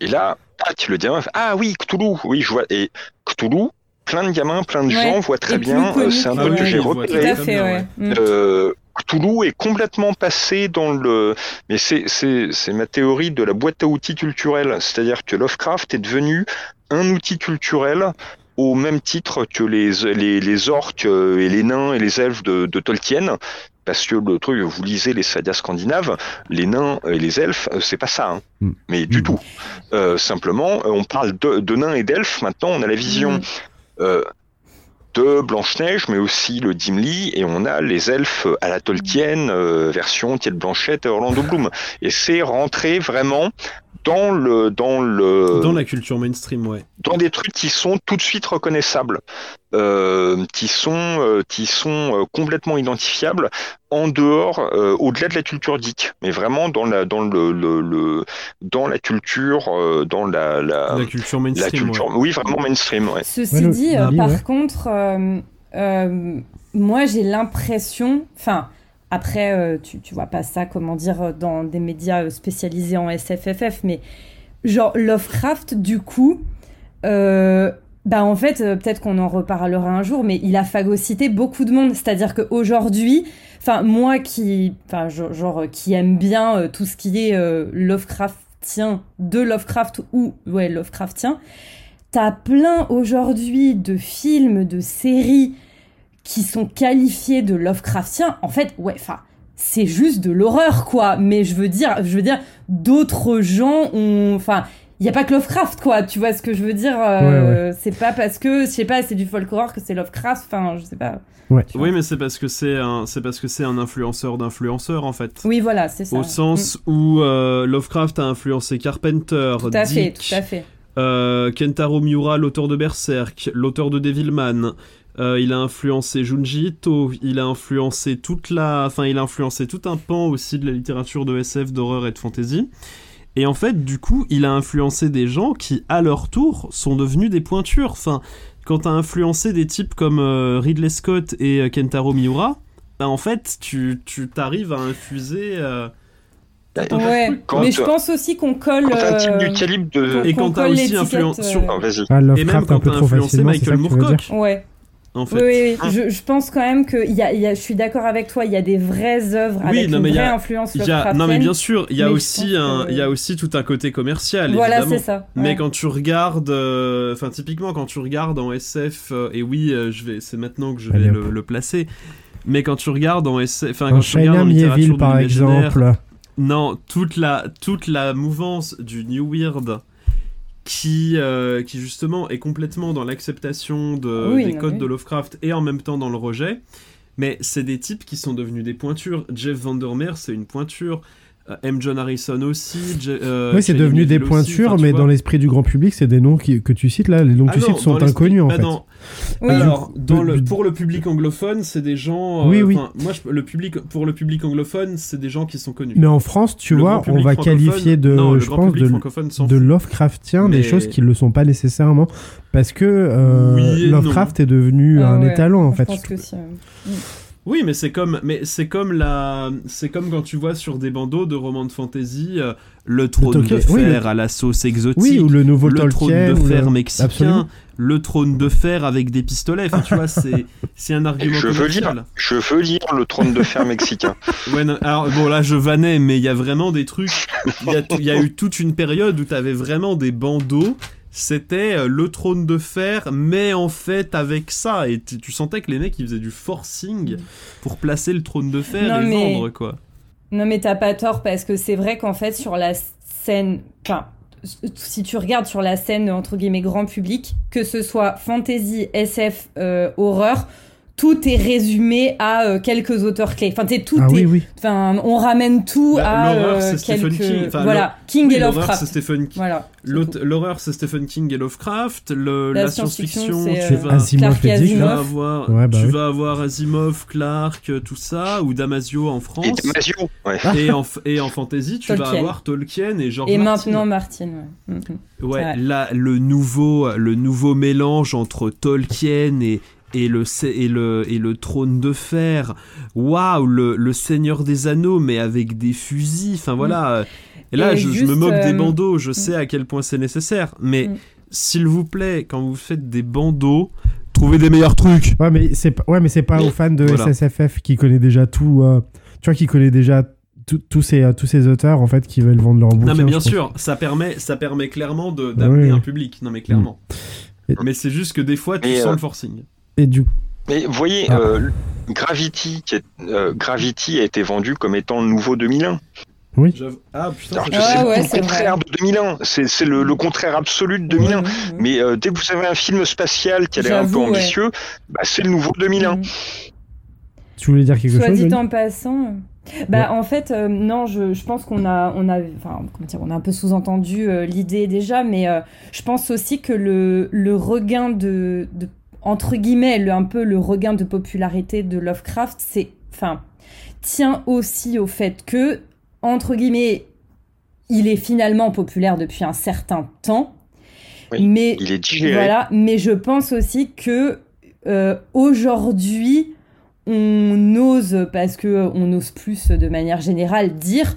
Et là, ah, tu le dis, ah oui, Cthulhu, oui, je vois. Et Cthulhu, plein de gamins, plein de gens voient très bien. Euh, c'est un truc que j'ai repéré. Euh, Cthulhu est complètement passé dans le. Mais c'est ma théorie de la boîte à outils culturelle. C'est-à-dire que Lovecraft est devenu un outil culturel au même titre que les, les, les orques euh, et les nains et les elfes de, de Tolkien. Parce que le truc, vous lisez les sagas scandinaves, les nains et les elfes, c'est pas ça, hein. Mm. mais du mm. tout. Euh, simplement, on parle de, de nains et d'elfes. Maintenant, on a la vision euh, de Blanche-Neige, mais aussi le Dimly, et on a les elfes à la Tolkien, euh, version Tiet Blanchette et Orlando Bloom. Et c'est rentré vraiment dans le dans le dans la culture mainstream ouais. dans des trucs qui sont tout de suite reconnaissables euh, qui sont euh, qui sont euh, complètement identifiables en dehors au-delà de la culture geek mais vraiment dans la dans le, le, dans la culture dans la la, culture mainstream oui vraiment mainstream ouais. ceci dit par contre moi j'ai l'impression enfin après, euh, tu, tu vois pas ça, comment dire, dans des médias euh, spécialisés en SFFF, mais genre Lovecraft, du coup, euh, bah en fait, peut-être qu'on en reparlera un jour, mais il a phagocyté beaucoup de monde. C'est-à-dire qu'aujourd'hui, enfin moi qui, enfin genre, qui aime bien tout ce qui est Lovecraftien, de Lovecraft ou ouais Lovecraftien, t'as plein aujourd'hui de films, de séries qui sont qualifiés de Lovecraftiens, en fait, ouais, enfin, c'est juste de l'horreur, quoi. Mais je veux dire, je veux dire, d'autres gens ont, enfin, il y a pas que Lovecraft, quoi. Tu vois ce que je veux dire euh, C'est pas parce que, je sais pas, c'est du folk horror que c'est Lovecraft. Enfin, je sais pas. Oui, mais c'est parce que c'est un, c'est parce que c'est un influenceur d'influenceurs en fait. Oui, voilà, c'est ça. Au sens mm. où euh, Lovecraft a influencé Carpenter, tout à Dick, fait, tout à fait. Euh, Kentaro Miura, l'auteur de Berserk, l'auteur de Devilman. Euh, il a influencé Junji Ito, il a influencé toute la, enfin il a influencé tout un pan aussi de la littérature de SF, d'horreur et de fantasy. Et en fait, du coup, il a influencé des gens qui, à leur tour, sont devenus des pointures. Enfin, quand t'as influencé des types comme euh, Ridley Scott et euh, Kentaro Miura, bah, en fait, tu t'arrives à infuser. Ouais, mais je pense aussi qu'on colle. Quand un type du calibre de. Et quand t'as aussi influencé. Ah, et même quand t'as influencé Michael Moorcock. Ouais. Oui, oui, ah. Je, je, pense quand même que y a, y a, je suis d'accord avec toi, il y a des vraies œuvres avec une vraie influence y a, Non, mais bien sûr, il y, a aussi un, il y a aussi tout un côté commercial. Voilà, c'est ça. Mais quand tu regardes, euh, enfin, typiquement, quand tu regardes en SF, euh, et oui, euh, je vais, c'est maintenant que je vais le, le, placer, mais quand tu regardes en SF, enfin, quand tu regardes en littérature par exemple. Non, toute la, toute la mouvance du New Weird qui, euh, qui justement est complètement dans l'acceptation de, des codes de Lovecraft et en même temps dans le rejet. Mais c'est des types qui sont devenmeer des pointures. Jeff Vandermeer, c'est une pointure. Euh, M. John Harrison aussi. Euh, oui, c'est devenu des pointures, mais dans l'esprit du grand public, c'est des noms que tu cites là. Les noms que tu ah cites sont inconnus en bah fait. Alors, dans le, pour le public anglophone, c'est des gens. oui, oui. Moi, le public, pour le public anglophone, c'est des gens qui sont connus. Mais en France, tu vois, on va qualifier de, je pense, de, de Lovecraftien des choses qui ne le sont pas nécessairement. Parce que euh, Lovecraft est devenu ah un étalon en fait. Oui, mais c'est comme, mais c'est comme la, c'est comme quand tu vois sur des bandeaux de romans de fantasy euh, le trône de fer à la sauce exotique, oui, ou le nouveau le trône de fer mexicain, le trône de fer avec des pistolets. Enfin, tu vois, c'est, c'est un argument je Veux lire, je veux lire le trône de fer mexicain. <laughs> ouais, alors bon là je vannais, mais il y a vraiment des trucs. Il y, y, a eu toute une période où tu avais vraiment des bandeaux c'était euh, le trône de fer, mais en fait avec ça. Et tu sentais que les mecs, ils faisaient du forcing pour placer le trône de fer et vendre, quoi. Non, mais t'as pas tort, parce que c'est vrai qu'en fait, sur la scène. Enfin, si tu regardes sur la scène, entre guillemets, grand public, que ce soit fantasy, SF, euh, horreur, tout est résumé à euh, quelques auteurs clés. Enfin, tout ah est, oui, enfin, on ramène tout bah, à euh, quelques. King. voilà, King et Lovecraft. c'est Stephen. Voilà. L'horreur, c'est Stephen King et Lovecraft. Le, la, science-fiction, tu vas, Asimov, tu vas avoir, bah tu oui. vas avoir Asimov, Clark, tout ça, ou Damasio en France. Et Damasio, ouais. Et en, et en fantasy, tu vas avoir Tolkien et George Et Martin. maintenant Martin. Ouais, mm-hmm. ouais là, le nouveau, le nouveau mélange entre Tolkien et et le, et le, et le trône de fer. Waouh, le, le, Seigneur des Anneaux, mais avec des fusils. Enfin voilà. Et là, je, me moque des euh, bandeaux, je sais à quel point c'est nécessaire. Mais mm. s'il vous plaît, quand vous faites des bandeaux, trouvez des meilleurs trucs. Ouais, mais c'est pas, ouais, mais c'est pas aux fans de SSFF qui connaît déjà tout. Euh, tu vois, qui connaît déjà tous ces, euh, tous ces auteurs en fait qui veulent vendre leur bouquin. Non mais bien sûr, ça permet, ça permet clairement d'amener un public. Non mais clairement. Mm. Mais c'est juste que des fois tu sens le forcing. Et du mais vous voyez, ah. euh, Gravity, qui est, euh, Gravity a été vendu comme étant le nouveau 2001. Oui. Ah putain, c'est ah, ouais, le contraire de 2001. C'est le, le, contraire absolu de 2001. Ouais, Mais euh, dès que vous avez un film spatial qui a l'air un peu ambitieux, bah, c'est le nouveau 2001. Tu voulais dire quelque Soit chose dit en passant. Bah en fait euh, non je, je pense qu'on a on a enfin comment dire on a un peu sous-entendu euh, l'idée déjà mais euh, je pense aussi que le, le regain de, de entre guillemets, le, un peu le regain de popularité de Lovecraft, c'est, enfin, tient aussi au fait que, entre guillemets, il est finalement populaire depuis un certain temps. mais il est digéré. Voilà, mais je pense aussi que euh, aujourd'hui, on ose, parce que on ose plus de manière générale, dire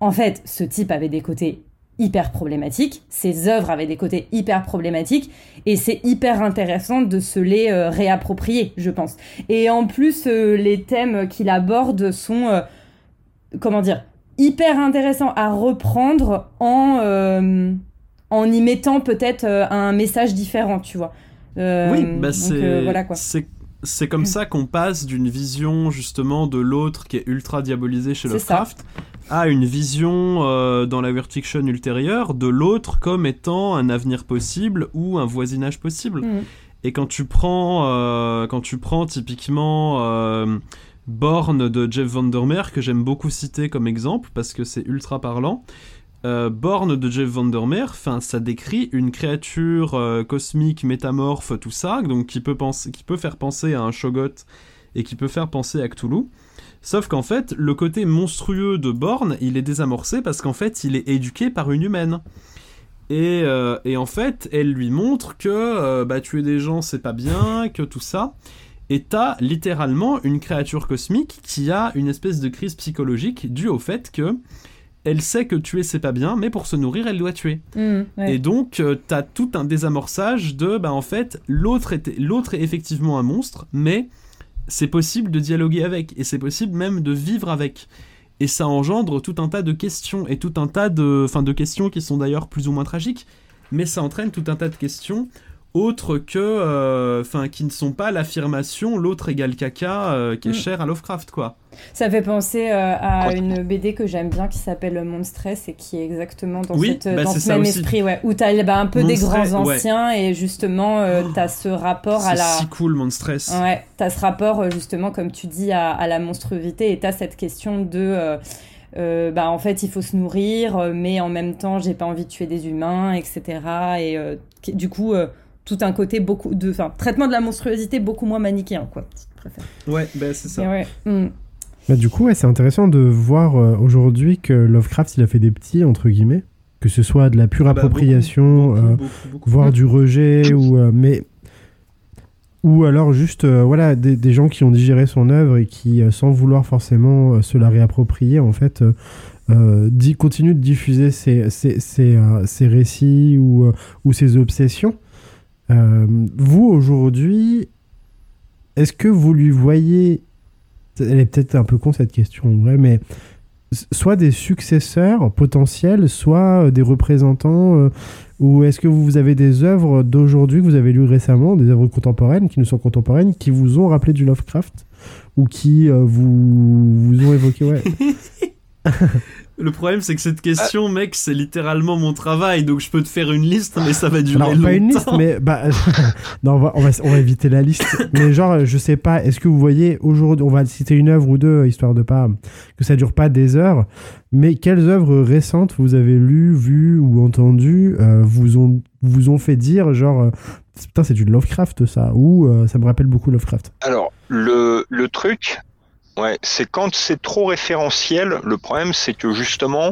en fait, ce type avait des côtés hyper problématique, ses œuvres avaient des côtés hyper problématiques, et c'est hyper intéressant de se les euh, réapproprier, je pense. Et en plus, euh, les thèmes qu'il aborde sont, euh, comment dire, hyper intéressants à reprendre en, en y mettant peut-être un message différent, tu vois. oui, bah c'est... voilà, quoi c'est comme ça qu'on passe d'une vision justement de l'autre qui est ultra diabolisé chez Lovecraft à une vision euh, dans la world fiction ultérieure de l'autre comme étant un avenir possible ou un voisinage possible. Mm. Et quand tu prends, euh, quand tu prends typiquement euh, Born de Jeff Vandermeer, que j'aime beaucoup citer comme exemple parce que c'est ultra parlant, euh, Born de Jeff Vandermeer, ça décrit une créature euh, cosmique, métamorphe, tout ça, donc qui peut, penser, qui peut faire penser à un Shogot et qui peut faire penser à Cthulhu. Sauf qu'en fait, le côté monstrueux de Born, il est désamorcé parce qu'en fait, il est éduqué par une humaine. Et, euh, et en fait, elle lui montre que euh, bah, tuer des gens, c'est pas bien, que tout ça. Et t'as littéralement une créature cosmique qui a une espèce de crise psychologique due au fait que elle sait que tuer c'est pas bien, mais pour se nourrir elle doit tuer. Mm, ouais. Et donc euh, t'as tout un désamorçage de bah en fait l'autre est l'autre est effectivement un monstre, mais c'est possible de dialoguer avec et c'est possible même de vivre avec. Et ça engendre tout un tas de questions et tout un tas de enfin de questions qui sont d'ailleurs plus ou moins tragiques, mais ça entraîne tout un tas de questions autres que euh, enfin qui ne sont pas l'affirmation l'autre égale caca euh, qui est Mm. cher à Lovecraft quoi. Ça fait penser euh, à une BD que j'aime bien qui s'appelle Monstress et qui est exactement dans, Oui, cette, bah, dans c'est ce même aussi. esprit, ouais, où t'as bah, un peu des grands ouais. anciens et justement euh, t'as ce rapport à C'est la. si cool Monstress. Ouais, t'as ce rapport justement, comme tu dis, à, à la monstruosité et t'as cette question de. euh, euh, bah, en fait, il faut se nourrir, mais en même temps, j'ai pas envie de tuer des humains, etc. Et euh, du coup, euh, tout un côté beaucoup de. Enfin, traitement de la monstruosité beaucoup moins manichéen, quoi, si tu préfères. Ouais, bah c'est ça. Ouais. mm. Bah, du coup, ouais, c'est intéressant de voir euh, aujourd'hui que Lovecraft, il a fait des petits, entre guillemets, que ce soit de la pure Ah bah, appropriation, beaucoup, euh, beaucoup, beaucoup. voire du rejet, ou, euh, mais... ou alors juste euh, voilà, des, des gens qui ont digéré son œuvre et qui, euh, sans vouloir forcément euh, se la réapproprier, en fait, euh, euh, continuent de diffuser ses, ses, ses, euh, ses récits ou, euh, ou ses obsessions. Euh, vous, aujourd'hui, est-ce que vous lui voyez elle est peut-être un peu con cette question en vrai, mais soit des successeurs potentiels, soit euh, des représentants, euh, ou est-ce que vous avez des œuvres d'aujourd'hui que vous avez lues récemment, des œuvres contemporaines, qui nous sont contemporaines, qui vous ont rappelé du Lovecraft, ou qui vous, vous ont évoqué, ouais. <laughs> Le problème, c'est que cette question, mec, c'est littéralement mon travail, donc je peux te faire une liste, mais ça va durer longtemps. pas une liste, mais bah, <laughs> non, on va, on, va, on va éviter la liste. mais genre, je sais pas, est-ce que vous voyez aujourd'hui, on va citer une œuvre ou deux, histoire de pas que ça dure pas des heures, mais quelles œuvres récentes vous avez lues, vues ou entendues euh, vous ont vous ont fait dire genre euh, putain c'est du Lovecraft ça ou euh, ça me rappelle beaucoup Lovecraft. Alors, le, le truc, ouais, c'est quand c'est trop référentiel, le problème c'est que justement,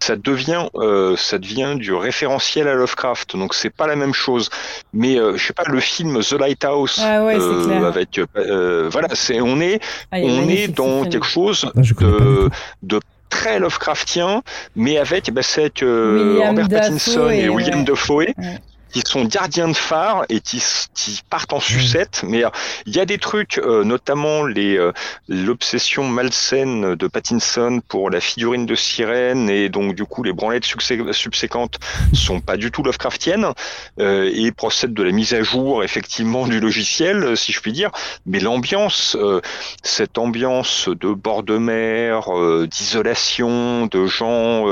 ça devient, euh, ça devient du référentiel à Lovecraft, donc c'est pas la même chose. Mais euh, je sais pas, le film The Lighthouse, Ah ouais, c'est euh, clair. avec, euh, voilà, c'est, on est, Ah, on est dans quelque chose Ah, de, de très Lovecraftien, mais avec, bah, c'est avec, euh, Robert Dafoe Pattinson et, et, William ouais. Dafoe Ouais. Qui sont gardiens de phare et qui, qui partent en sucette. Mais euh, il y a des trucs, euh, notamment les euh, l'obsession malsaine de Pattinson pour la figurine de sirène et donc du coup les branlettes subséquentes sont pas du tout Lovecraftiennes euh, et procèdent de la mise à jour effectivement du logiciel, euh, si je puis dire. Mais l'ambiance, euh, cette ambiance de bord de mer, d'isolation, de gens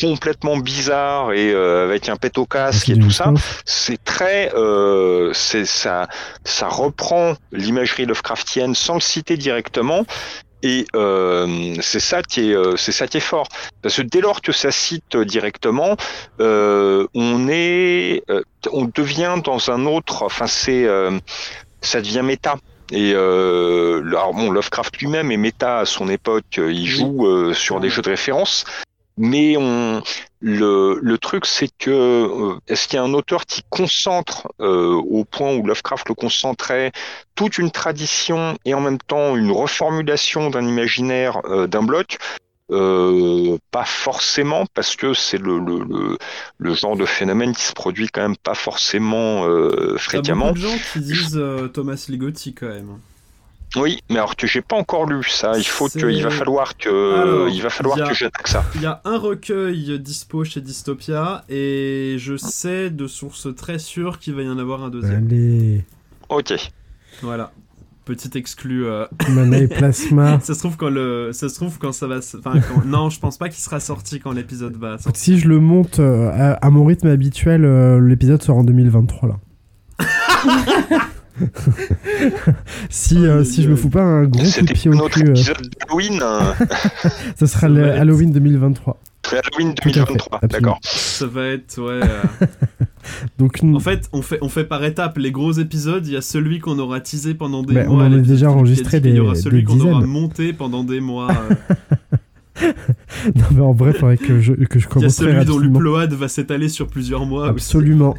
complètement bizarres et euh, avec un pet au casque et tout ça, c'est très, euh, c'est ça, ça reprend l'imagerie Lovecraftienne sans le citer directement. Et euh, c'est ça qui est, euh, c'est ça qui est fort, parce que dès lors que ça cite directement, euh, on est, euh, on devient dans un autre, enfin c'est, euh, ça devient méta. Et euh, alors bon, Lovecraft lui-même est méta à son époque, il joue euh, sur des jeux de référence, mais on, le, le truc, c'est que euh, est-ce qu'il y a un auteur qui concentre euh, au point où Lovecraft le concentrait toute une tradition et en même temps une reformulation d'un imaginaire euh, d'un bloc? Euh, pas forcément parce que c'est le, le, le, le genre de phénomène qui se produit quand même pas forcément euh, T'as fréquemment. beaucoup de gens qui disent euh, Thomas Ligotti quand même. Oui, mais alors que j'ai pas encore lu ça, il faut que, il va falloir que, Alors, il va falloir a- que j'attaque ça. Il y a un recueil dispo chez Dystopia et je sais de sources très sûres qu'il va y en avoir un deuxième. Allez. Ok. Voilà. Petit exclu. Euh... Mana et Plasma. <laughs> ça se trouve quand le, ça se trouve quand ça va. Enfin, quand... non, je pense pas qu'il sera sorti quand l'épisode va. Sortir. Si je le monte euh, à, à, mon rythme habituel, euh, l'épisode sort en 2023 là. <laughs> <laughs> si euh, si je me fous pas un gros coup de pied au cul. Euh... Halloween. <laughs> ça sera le Halloween 2023. Halloween 2023, d'accord. Ça va être ouais. Euh... <laughs> Donc, en fait, on fait, on fait par étapes les gros épisodes. Il y a celui qu'on aura teasé pendant des bah, mois. On en a déjà enregistré des. Il y aura celui qu'on aura monté pendant des mois. non, mais en vrai, il faudrait que je, que je commence. Il y a celui dont l'upload va s'étaler sur plusieurs mois. Absolument.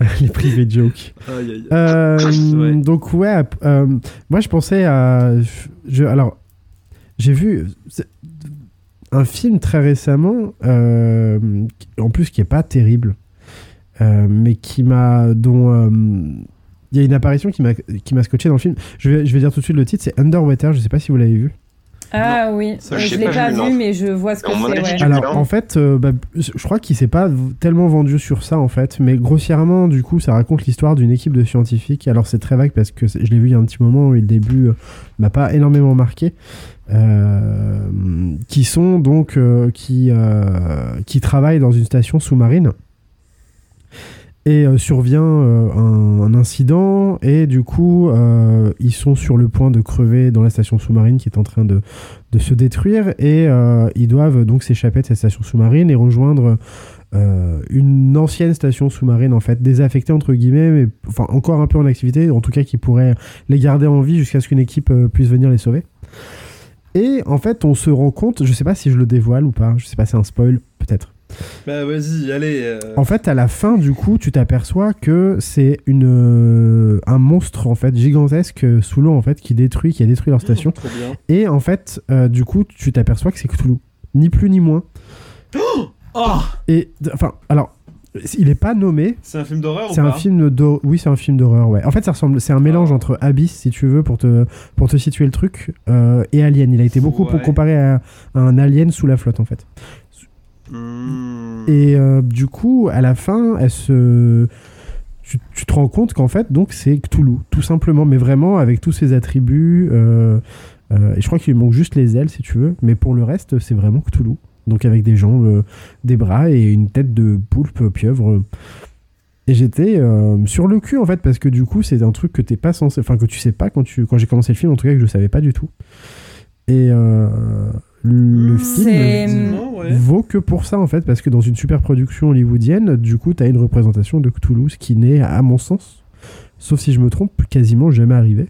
<laughs> les privés jokes. Aïe, aïe. Euh, ouais. Donc ouais, euh, moi je pensais à, je, alors j'ai vu un film très récemment, euh, en plus qui est pas terrible, mais qui m'a dont il y a une apparition qui m'a qui m'a scotché dans le film. Je vais je vais dire tout de suite le titre, c'est Underwater. Je sais pas si vous l'avez vu. Ah non, oui, ça, je l'ai pas, vu, mais je vois ce que c'est. Ouais. Alors en fait, euh, bah, je crois qu'il s'est pas tellement vendu sur ça en fait, mais grossièrement du coup ça raconte l'histoire d'une équipe de scientifiques. Alors c'est très vague parce que je l'ai vu il y a un petit moment et le début euh, m'a pas énormément marqué. Euh, qui sont donc euh, qui qui travaillent dans une station sous-marine et euh, survient euh, un, incident. Et du coup euh, ils sont sur le point de crever dans la station sous-marine qui est en train de, se détruire. Et ils doivent donc s'échapper de cette station sous-marine et rejoindre une ancienne station sous-marine en fait désaffectée entre guillemets mais encore un peu en activité en tout cas qui pourrait les garder en vie jusqu'à ce qu'une équipe puisse venir les sauver. Et en fait on se rend compte je sais pas si je le dévoile ou pas je sais pas c'est un spoil peut-être bah vas-y, allez. Euh... En fait, à la fin, du coup, tu t'aperçois que c'est une euh, un monstre en fait gigantesque sous l'eau en fait qui détruit, qui a détruit leur station. Oh, Et en fait, euh, du coup, tu t'aperçois que c'est Cthulhu, ni plus ni moins. Oh, oh Et enfin, alors. Il est pas nommé. C'est un film d'horreur C'est un film d'horreur. Oui, c'est un film d'horreur. Ouais. En fait, ça ressemble. C'est un mélange entre Abyss, si tu veux, pour te pour te situer le truc, euh, et Alien. Il a été beaucoup Ouais. comparé à, à un Alien sous la flotte, en fait. Mmh. Et euh, du coup, à la fin, tu, te rends compte qu'en fait, donc c'est Cthulhu, tout simplement, mais vraiment avec tous ses attributs. euh, euh, et je crois qu'il manque juste les ailes, si tu veux, mais pour le reste, c'est vraiment Cthulhu. Donc avec des jambes, des bras et une tête de poulpe pieuvre. Et j'étais sur le cul en fait parce que du coup c'est un truc que t'es pas censé, enfin que tu sais pas quand tu quand j'ai commencé le film en tout cas que je savais pas du tout. Et le Mmh, film ouais. vaut que pour ça en fait parce que dans une super production hollywoodienne du coup t'as une représentation de Cthulhu ce qui n'est à mon sens sauf si je me trompe quasiment jamais arrivé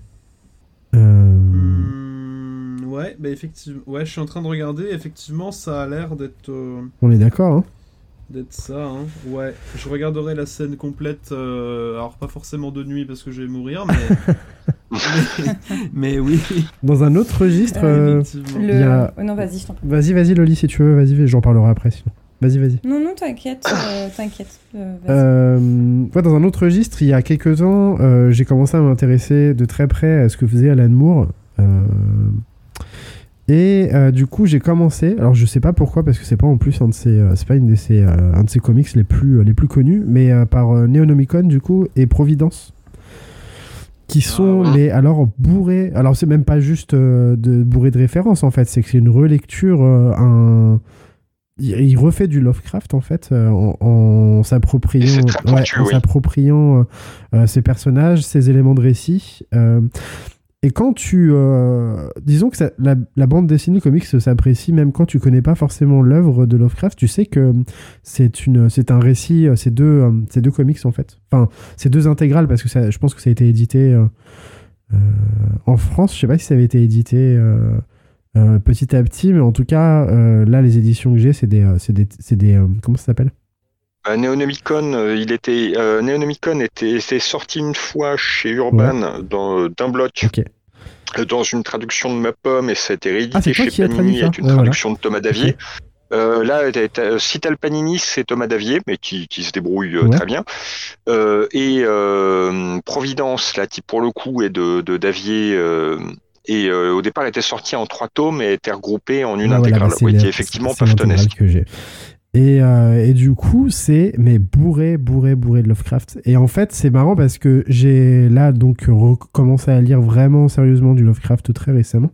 Euh, Mmh, ouais, bah effectivement. Ouais, je suis en train de regarder. Effectivement, ça a l'air d'être euh, on est d'accord hein d'être ça. Hein. Ouais, je regarderai la scène complète. euh, alors pas forcément de nuit parce que je vais mourir, mais <laughs> <laughs> mais, oui. dans un autre registre euh, effectivement. Le... Il y a- Oh, non, vas-y, je t'en prie. vas-y vas-y Loli si tu veux vas-y j'en parlerai après sinon vas-y vas-y Non, non, t'inquiète, euh, t'inquiète. euh. Euh, ouais, dans un autre registre, il y a quelques temps, euh, j'ai commencé à m'intéresser de très près à ce que faisait Alan Moore. Euh, et euh, du coup, j'ai commencé. Alors, je sais pas pourquoi, parce que c'est pas en plus un de ses, euh, c'est pas une de ses, euh, un de ses comics les plus, euh, les plus connus, mais euh, par euh, Neonomicon du coup et Providence, qui sont ouais. les alors bourrés. Alors, c'est même pas juste euh, de bourrés de références en fait, c'est que c'est une relecture, euh, un il refait du Lovecraft en fait euh, en, s'appropriant ouais, oui. s'appropriant ses personnages, ses éléments de récit. Et quand tu euh, disons que la, bande dessinée comics s'apprécie même quand tu connais pas forcément l'œuvre de Lovecraft, tu sais que c'est une c'est un récit, euh, c'est deux euh, c'est deux comics en fait. Enfin, c'est deux intégrales parce que je pense que ça a été édité en France. Je sais pas si ça avait été édité. petit à petit, mais en tout cas, là, les éditions que j'ai, c'est des, c'est des, c'est des, comment ça s'appelle? Euh, Neonomicon, euh, il était, euh, Neonomicon était, sorti une fois chez Urban dans- d'un bloc euh, dans une traduction de ma pomme et ça a été réédité Ah, chez Panini avec une Ouais, voilà. traduction de Thomas Davier. Euh, là, t'as- t'as- si t'as le Panini, c'est Thomas Davier, mais qui, qui se débrouille euh, Ouais. très bien. Euh, et euh, Providence, là, qui pour le coup est de, de Davier. euh, et euh, au départ, était sortie en trois tomes et était regroupée en une Ah, voilà, intégrale, bah, la- qui est effectivement c'est que j'ai. Et, euh, et du coup, c'est mais bourré, bourré, bourré de Lovecraft. Et en fait, c'est marrant parce que j'ai là donc recommencé à lire vraiment sérieusement du Lovecraft très récemment.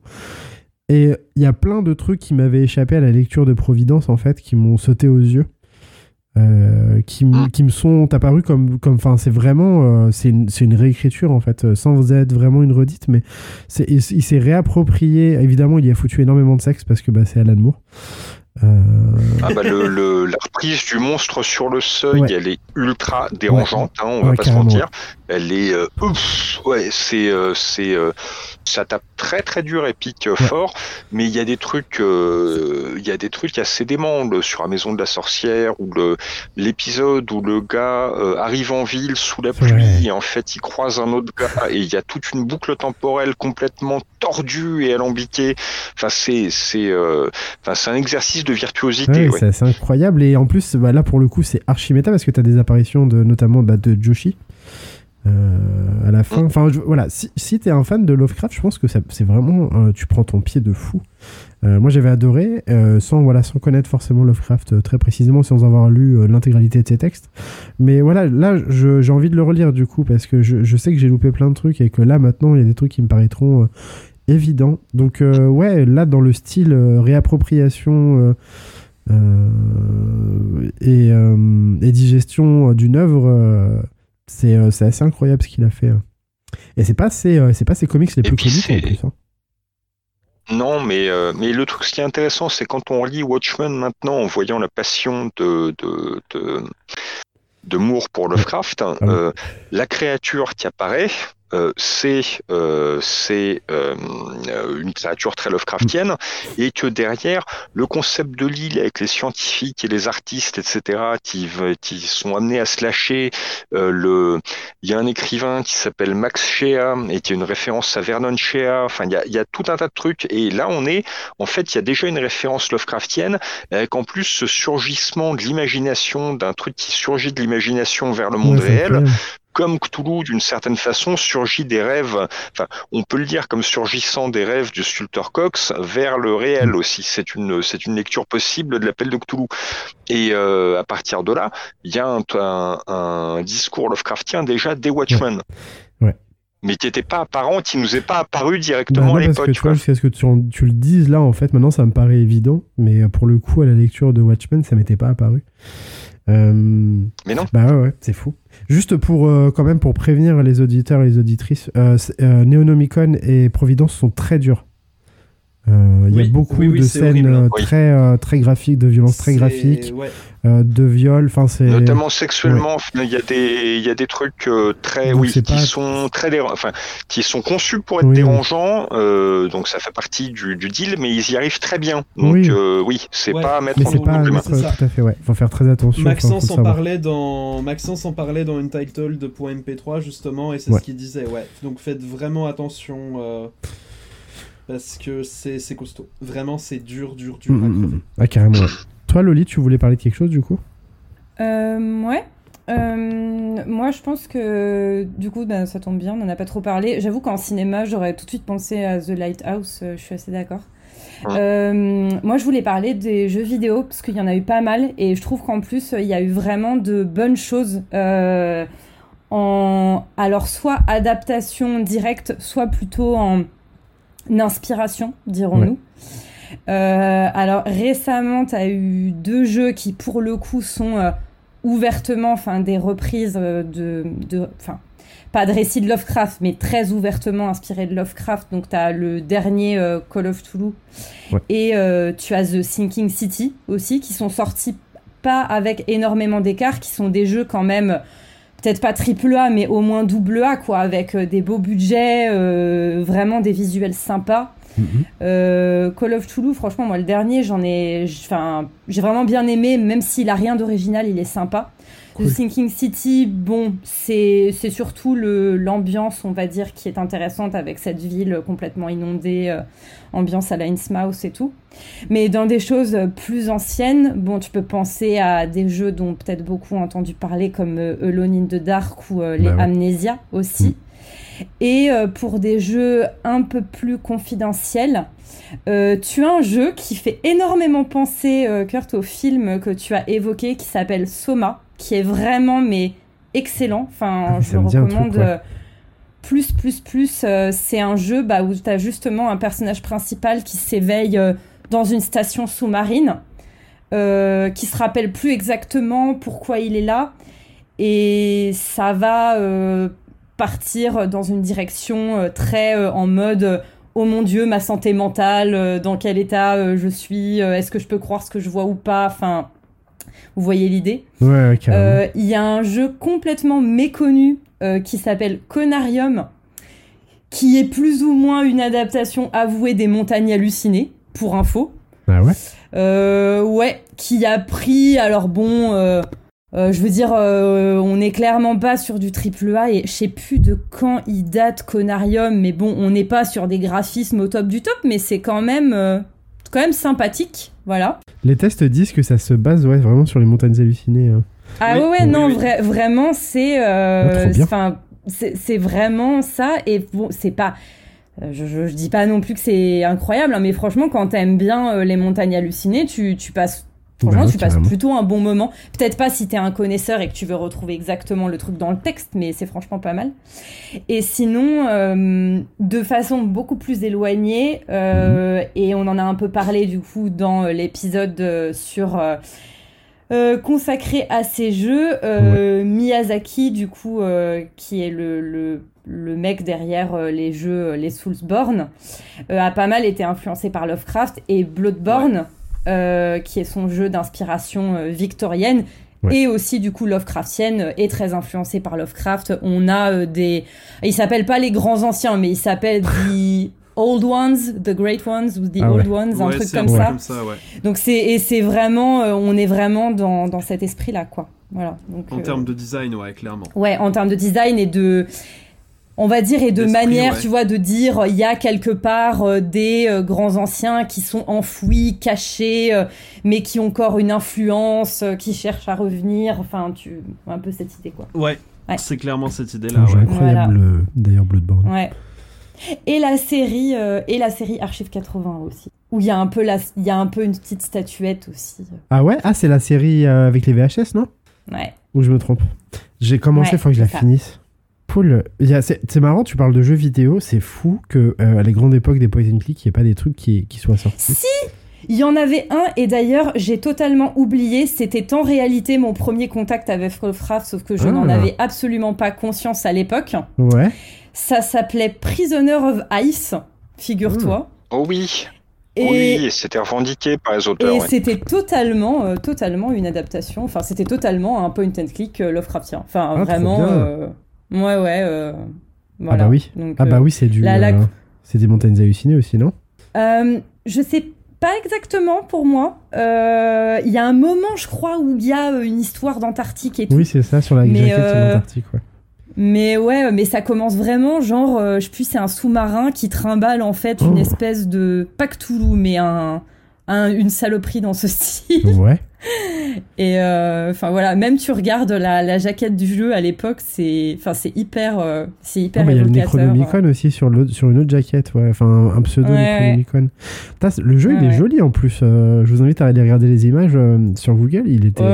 Et il y a plein de trucs qui m'avaient échappé à la lecture de Providence, en fait, qui m'ont sauté aux yeux. Euh, qui, m- qui me sont apparus comme comme enfin c'est vraiment euh, c'est une, réécriture en fait euh, sans être vraiment une redite mais c'est il, il s'est réapproprié évidemment il y a foutu énormément de sexe parce que bah, c'est Alan Moore Euh, Ah bah le, le- la reprise du monstre sur le seuil, Ouais. elle est ultra dérangeante, hein, on va Ouais, pas carrément, se mentir. Elle est, euh, ouf, ouais, c'est, euh, c'est, euh, ça tape très très dur et pique euh, fort, mais il y a des trucs, il y a des trucs assez déments le- sur la maison de la sorcière ou le l'épisode où le gars arrive en ville sous la pluie Ouais. et en fait il croise un autre gars et il y a toute une boucle temporelle complètement tordue et alambiquée. Enfin c'est c'est enfin c'est un exercice de virtuosité. Ouais, c'est incroyable. Et en plus, bah, là, pour le coup, c'est archi méta parce que tu as des apparitions de, notamment bah, de Joshi à la fin. Mm. Enfin, je- voilà, si, si tu es un fan de Lovecraft, je pense que c'est vraiment. euh, tu prends ton pied de fou. Euh, moi, j'avais adoré, euh, sans, voilà, sans connaître forcément Lovecraft euh, très précisément, sans avoir lu euh, l'intégralité de ses textes. Mais voilà, là, j'ai envie de le relire du coup parce que je, je sais que j'ai loupé plein de trucs et que là, maintenant, il y a des trucs qui me paraîtront. euh, évidents. donc euh, ouais là dans le style euh, réappropriation euh, euh, et, euh, et digestion euh, d'une œuvre, euh, c'est euh, c'est assez incroyable ce qu'il a fait. hein. Et c'est pas ses, euh, c'est pas ses comics les Et plus connus en plus. hein. Non, mais, euh, mais le truc, ce qui est intéressant, c'est quand on lit Watchmen maintenant, en voyant la passion de, de, de, de Moore pour Lovecraft, hein, Ah euh, la créature qui apparaît, euh, c'est euh, euh, une créature très Lovecraftienne, et que derrière, le concept de l'île avec les scientifiques et les artistes, etc., qui, qui sont amenés à se lâcher, euh, le, il y a un écrivain qui s'appelle Max Shea et qui est une référence à Vernon Shea. Enfin, il y a, y a tout un tas de trucs. Et là, on est, en fait, il y a déjà une référence Lovecraftienne avec en plus ce surgissement de l'imagination, d'un truc qui surgit de l'imagination vers le monde Ouais, réel. Comme Cthulhu, d'une certaine façon, surgit des rêves. Enfin, on peut le dire comme surgissant des rêves du sculpteur Cox vers le réel aussi. C'est une, c'est une lecture possible de l'appel de Cthulhu. Et euh, à partir de là, il y a un, un, un discours Lovecraftien déjà des Watchmen. Ouais. Mais qui n'était pas apparent, qui nous est pas apparu Bah directement non, à parce que l'époque. tu vois, quoi. jusqu'à ce que tu, tu le dises là, en fait, maintenant ça me paraît évident, mais euh, pour le coup, à la lecture de Watchmen, ça m'était pas apparu. Euh, Mais non. Bah ouais, ouais, c'est fou. Juste pour euh, quand même pour prévenir les auditeurs et les auditrices, euh, euh, Neonomicon et Providence sont très durs. Euh, Il y a beaucoup oui, oui, de scènes horrible, hein. euh, très euh, très graphiques, de violences très graphiques, ouais. euh, de viols. Enfin, c'est Notamment sexuellement, il y a des, il y a des trucs euh, très, Donc oui, c'est qui pas- sont très, déra- enfin, qui sont conçus pour être Oui, oui. dérangeants. euh, donc ça fait partie du, du deal, mais ils y arrivent très bien. Donc Oui. euh, oui, c'est Ouais. pas à mettre mais en c'est double pas ça. tout à fait. Ouais, faut faire très attention. Maxence en parlait dans Maxence en parlait dans une title de .mp3 justement et c'est Ouais. ce qu'il disait ouais donc faites vraiment attention euh, parce que c'est c'est costaud vraiment c'est dur dur dur Mm, à mm, crever. mm. Ah, carrément. ouais. Toi, Loli, tu voulais parler de quelque chose du coup? Euh, ouais. Euh, moi, je pense que du coup, ben, ça tombe bien, on n'en a pas trop parlé. J'avoue qu'en cinéma, j'aurais tout de suite pensé à The Lighthouse, euh, je suis assez d'accord. Euh, moi, je voulais parler des jeux vidéo parce qu'il y en a eu pas mal et je trouve qu'en plus, il y a eu vraiment de bonnes choses. euh, en alors soit adaptation directe, soit plutôt en inspiration, dirons-nous. Euh, alors récemment, tu as eu deux jeux qui, pour le coup, sont euh, ouvertement, enfin, des reprises euh, de, de, enfin, pas de récits de Lovecraft, mais très ouvertement inspirés de Lovecraft. Donc, tu as le dernier euh, Call of Toulouse Ouais. et tu as The Sinking City aussi, qui sont sortis pas avec énormément d'écart, qui sont des jeux quand même peut-être pas triple A, mais au moins double A, quoi, avec euh, des beaux budgets, euh, vraiment des visuels sympas. Mhm. Euh, Call of Toulouse, franchement, moi, le dernier, j'en ai, enfin, j'ai vraiment bien aimé, même s'il a rien d'original, il est sympa. Cool. The Sinking City, bon, c'est surtout l'ambiance, on va dire, qui est intéressante avec cette ville complètement inondée, euh, ambiance à la Innsmouth et tout. Mais dans des choses plus anciennes, bon, tu peux penser à des jeux dont peut-être beaucoup ont entendu parler, comme euh, Alone in the Dark ou euh, les Bah ouais. Amnesia aussi. Et euh, pour des jeux un peu plus confidentiels, euh, tu as un jeu qui fait énormément penser, euh, Kurt, au film que tu as évoqué qui s'appelle Soma, qui est vraiment mais excellent. Enfin, Ah, je le recommande. truc, ouais. euh, plus, plus, plus, euh, c'est un jeu bah, où tu as justement un personnage principal qui s'éveille euh, dans une station sous-marine, euh, qui se rappelle plus exactement pourquoi il est là, et ça va partir dans une direction très en mode oh mon dieu, ma santé mentale, dans quel état je suis, est-ce que je peux croire ce que je vois ou pas, enfin, vous voyez l'idée. Ouais, carrément. Euh, Il y a un jeu complètement méconnu euh, qui s'appelle Conarium, qui est plus ou moins une adaptation avouée des montagnes hallucinées, pour info. Ah ouais Euh, ouais, qui a pris, alors bon, euh, euh, je veux dire, on n'est clairement pas sur du triple A et je sais plus de quand il date Conarium, mais bon, on n'est pas sur des graphismes au top du top, mais c'est quand même, quand même sympathique, voilà. Les tests disent que ça se base ouais, vraiment sur les montagnes hallucinées. hein. Ah Oui, ouais, oui, non, oui. vra- vraiment, c'est, euh, bien. enfin, c'est vraiment ça. Et bon, c'est pas, euh, je, je, je dis pas non plus que c'est incroyable, hein, mais franchement, quand t'aimes bien euh, les montagnes hallucinées, tu, tu passes. Franchement, Bah ouais, tu passes carrément. plutôt un bon moment. Peut-être pas si t'es un connaisseur et que tu veux retrouver exactement le truc dans le texte, mais c'est franchement pas mal. Et sinon, euh, de façon beaucoup plus éloignée, euh, et on en a un peu parlé du coup dans euh, l'épisode sur euh, consacré à ces jeux, Miyazaki du coup, qui est le, le, le mec derrière les jeux, les Soulsborne, euh, a pas mal été influencé par Lovecraft et Bloodborne, euh, qui est son jeu d'inspiration euh, victorienne. Ouais. Et aussi du coup Lovecraftienne euh, est très influencé par Lovecraft. On a euh, des, ils s'appellent pas les grands anciens, mais ils s'appellent <laughs> the old ones, the great ones ou the Ah old ouais. ones, un Ouais, truc comme peu ça. comme ça, ouais. Donc c'est et c'est vraiment, euh, on est vraiment dans, dans cet esprit-là, quoi. Voilà. Donc, En euh, termes de design, ouais, clairement. ouais, en termes de design et de, on va dire et de manière, ouais. tu vois, de dire il y a quelque part euh, des euh, grands anciens qui sont enfouis, cachés, euh, mais qui ont encore une influence, euh, qui cherchent à revenir. Enfin, tu un peu cette idée, quoi. Ouais, Ouais. c'est clairement cette idée-là, ouais. incroyable, euh, d'ailleurs, Bloodborne. Ouais. Et la série euh, et la série Archive 80 aussi, où il y a un peu la, il y a un peu une petite statuette aussi. Ah ouais? Ah, c'est la série euh, avec les VHS, non? Ouais. Ou je me trompe? J'ai commencé, Ouais, il faut que je la ça. finisse. Cool. C'est marrant, tu parles de jeux vidéo, c'est fou que euh, à la grande époque des point and click, il n'y ait pas des trucs qui, qui soient sortis. Si Il y en avait un, et d'ailleurs, j'ai totalement oublié, c'était en réalité mon premier contact avec Lovecraft, sauf que je Ah. n'en avais absolument pas conscience à l'époque. Ouais. Ça s'appelait Prisoner of Ice, figure-toi. Oh oui, Et, oui, c'était revendiqué par les auteurs. et ouais. c'était totalement, euh, totalement une adaptation, enfin, c'était totalement un point and click euh, Lovecraftien. Enfin, Ah, vraiment. euh, ouais, ouais. euh, voilà. Ah bah oui. Donc, Ah bah oui, c'est du. la- la- euh, c'est des montagnes hallucinées aussi, non? Euh, je sais pas exactement pour moi. Euh, Il y a un moment, je crois, où il y a une histoire d'Antarctique et tout. Oui, c'est ça, sur la Mais, jaquette euh, l'Antarctique, ouais. Mais ouais, mais ça commence vraiment genre, je sais plus, c'est un sous-marin qui trimballe en fait une Oh. espèce de pas Cthulhu, mais un, un- une saloperie dans ce <laughs> style. Ouais. Et euh, enfin voilà, même tu regardes la, la jaquette du jeu à l'époque, c'est enfin c'est hyper, euh, c'est hyper il y a le. Necronomicon aussi sur, l'autre- sur une autre jaquette, ouais. Enfin, un, pseudo Ouais. Necronomicon. Le jeu, il est joli en plus. euh, je vous invite à aller regarder les images sur Google. Il était.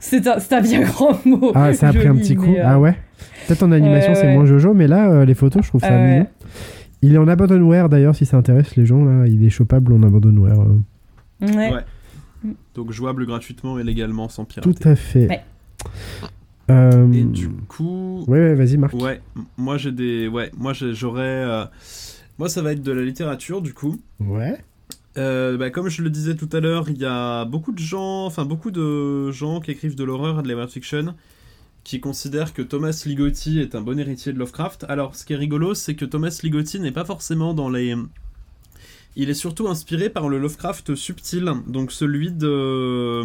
C'est un, un bien <laughs> grand mot. Ah, ça a pris un petit coup. mais, Ah ouais Peut-être en animation, c'est moins Jojo, mais là, les photos, je trouve ça mignon. Il est en abandonware d'ailleurs, si ça intéresse les gens. là Il est chopable en abandonware. Ouais. Ouais. Donc jouable gratuitement et légalement sans pirater. Tout à fait. Ouais. Euh, Et du coup, Ouais, ouais, vas-y, Marc. ouais, moi j'ai des, ouais, moi j'aurais, euh, moi ça va être de la littérature du coup. Ouais. Euh, bah, comme je le disais tout à l'heure, il y a beaucoup de gens, enfin beaucoup de gens qui écrivent de l'horreur et de la fiction qui considèrent que Thomas Ligotti est un bon héritier de Lovecraft. Alors, ce qui est rigolo, c'est que Thomas Ligotti n'est pas forcément dans les... Il est surtout inspiré par le Lovecraft subtil, donc celui de,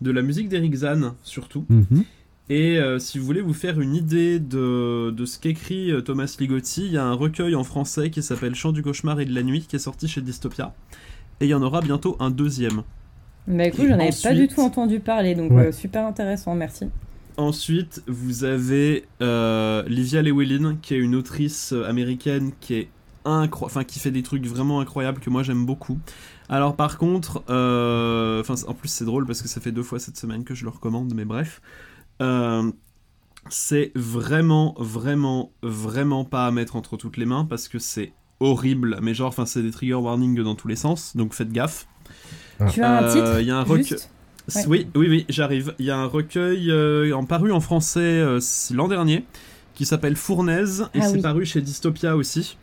de la musique d'Eric Zahn, surtout. Mhm. Et euh, si vous voulez vous faire une idée de, de ce qu'écrit euh, Thomas Ligotti, il y a un recueil en français qui s'appelle Chant du cauchemar et de la nuit qui est sorti chez Dystopia. Et il y en aura bientôt un deuxième. Bah écoute, j'en avais pas du tout entendu parler, donc Ouais. euh, super intéressant, merci. Ensuite, vous avez euh, Livia Lewellyn, qui est une autrice américaine qui est incroyable, enfin qui fait des trucs vraiment incroyables que moi j'aime beaucoup. Alors par contre, euh, enfin en plus c'est drôle parce que ça fait deux fois cette semaine que je le recommande, mais bref, euh, c'est vraiment, vraiment, vraiment pas à mettre entre toutes les mains parce que c'est horrible, mais genre, enfin c'est des trigger warnings dans tous les sens, donc faites gaffe. Tu as un Euh, titre Il y a un recueil. Ouais. Oui, oui, oui, j'arrive. Il y a un recueil euh, en paru en français euh, l'an dernier qui s'appelle Fournaise et Ah c'est oui. paru chez Dystopia aussi.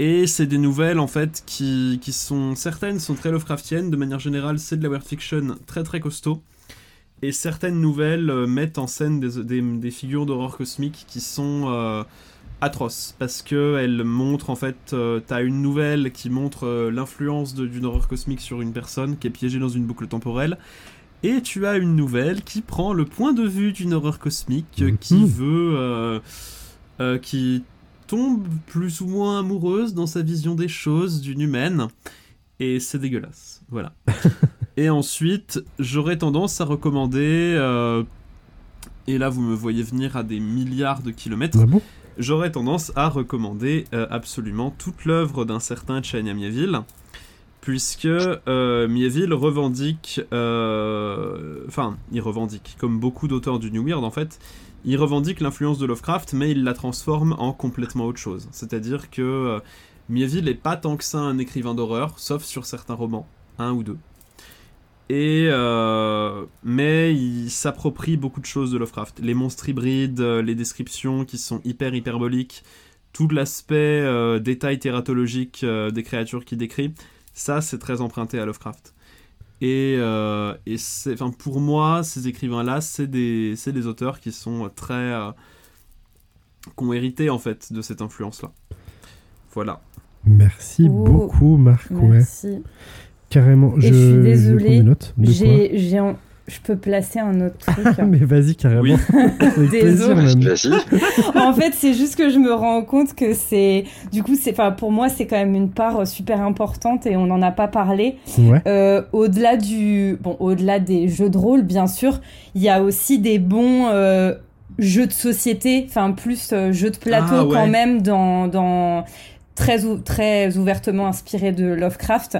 Et c'est des nouvelles en fait qui, qui sont certaines sont très Lovecraftiennes. De manière générale, c'est de la weird fiction très très costaud. Et certaines nouvelles euh, mettent en scène des, des- des figures d'horreur cosmique qui sont euh, atroces parce que elles montrent en fait, euh, t'as une nouvelle qui montre l'influence d'une horreur cosmique sur une personne qui est piégée dans une boucle temporelle. Et tu as une nouvelle qui prend le point de vue d'une horreur cosmique qui Mhm. veut. qui tombe plus ou moins amoureuse dans sa vision des choses d'une humaine. Et c'est dégueulasse. Voilà. <laughs> et ensuite, j'aurais tendance à recommander. euh, et là, vous me voyez venir à des milliards de kilomètres. Ah bon? J'aurais tendance à recommander euh, absolument toute l'œuvre d'un certain Chania Mieville, puisque euh, Mieville revendique, euh, enfin, il revendique, comme beaucoup d'auteurs du New Weird en fait, il revendique l'influence de Lovecraft, mais il la transforme en complètement autre chose. C'est-à-dire que euh, Mieville n'est pas tant que ça un écrivain d'horreur, sauf sur certains romans, un ou deux. Et euh, mais il s'approprie beaucoup de choses de Lovecraft. Les monstres hybrides, euh, les descriptions qui sont hyper hyperboliques, tout l'aspect euh, détail tératologique euh, des créatures qu'il décrit, ça c'est très emprunté à Lovecraft. Et, euh, et c'est, enfin pour moi, ces écrivains-là, c'est des, c'est des auteurs qui sont très, euh, qui ont hérité en fait de cette influence-là. Voilà. Merci Oh, beaucoup, Marc. Ouais, Merci. carrément. Et je, suis désolée, J'ai, Je peux placer un autre <laughs> truc. Mais vas-y, carrément. Oui. Avec <laughs> plaisir, Désolée. même. Vas-y. <laughs> en fait, c'est juste que je me rends compte que c'est, du coup, c'est, enfin, pour moi, c'est quand même une part euh, super importante et on n'en a pas parlé. Ouais. Euh, au-delà du, bon, au-delà des jeux de rôle, bien sûr, il y a aussi des bons euh, jeux de société, enfin plus euh, jeux de plateau Ah, ouais. quand même dans, dans très ou- très ouvertement inspiré de Lovecraft.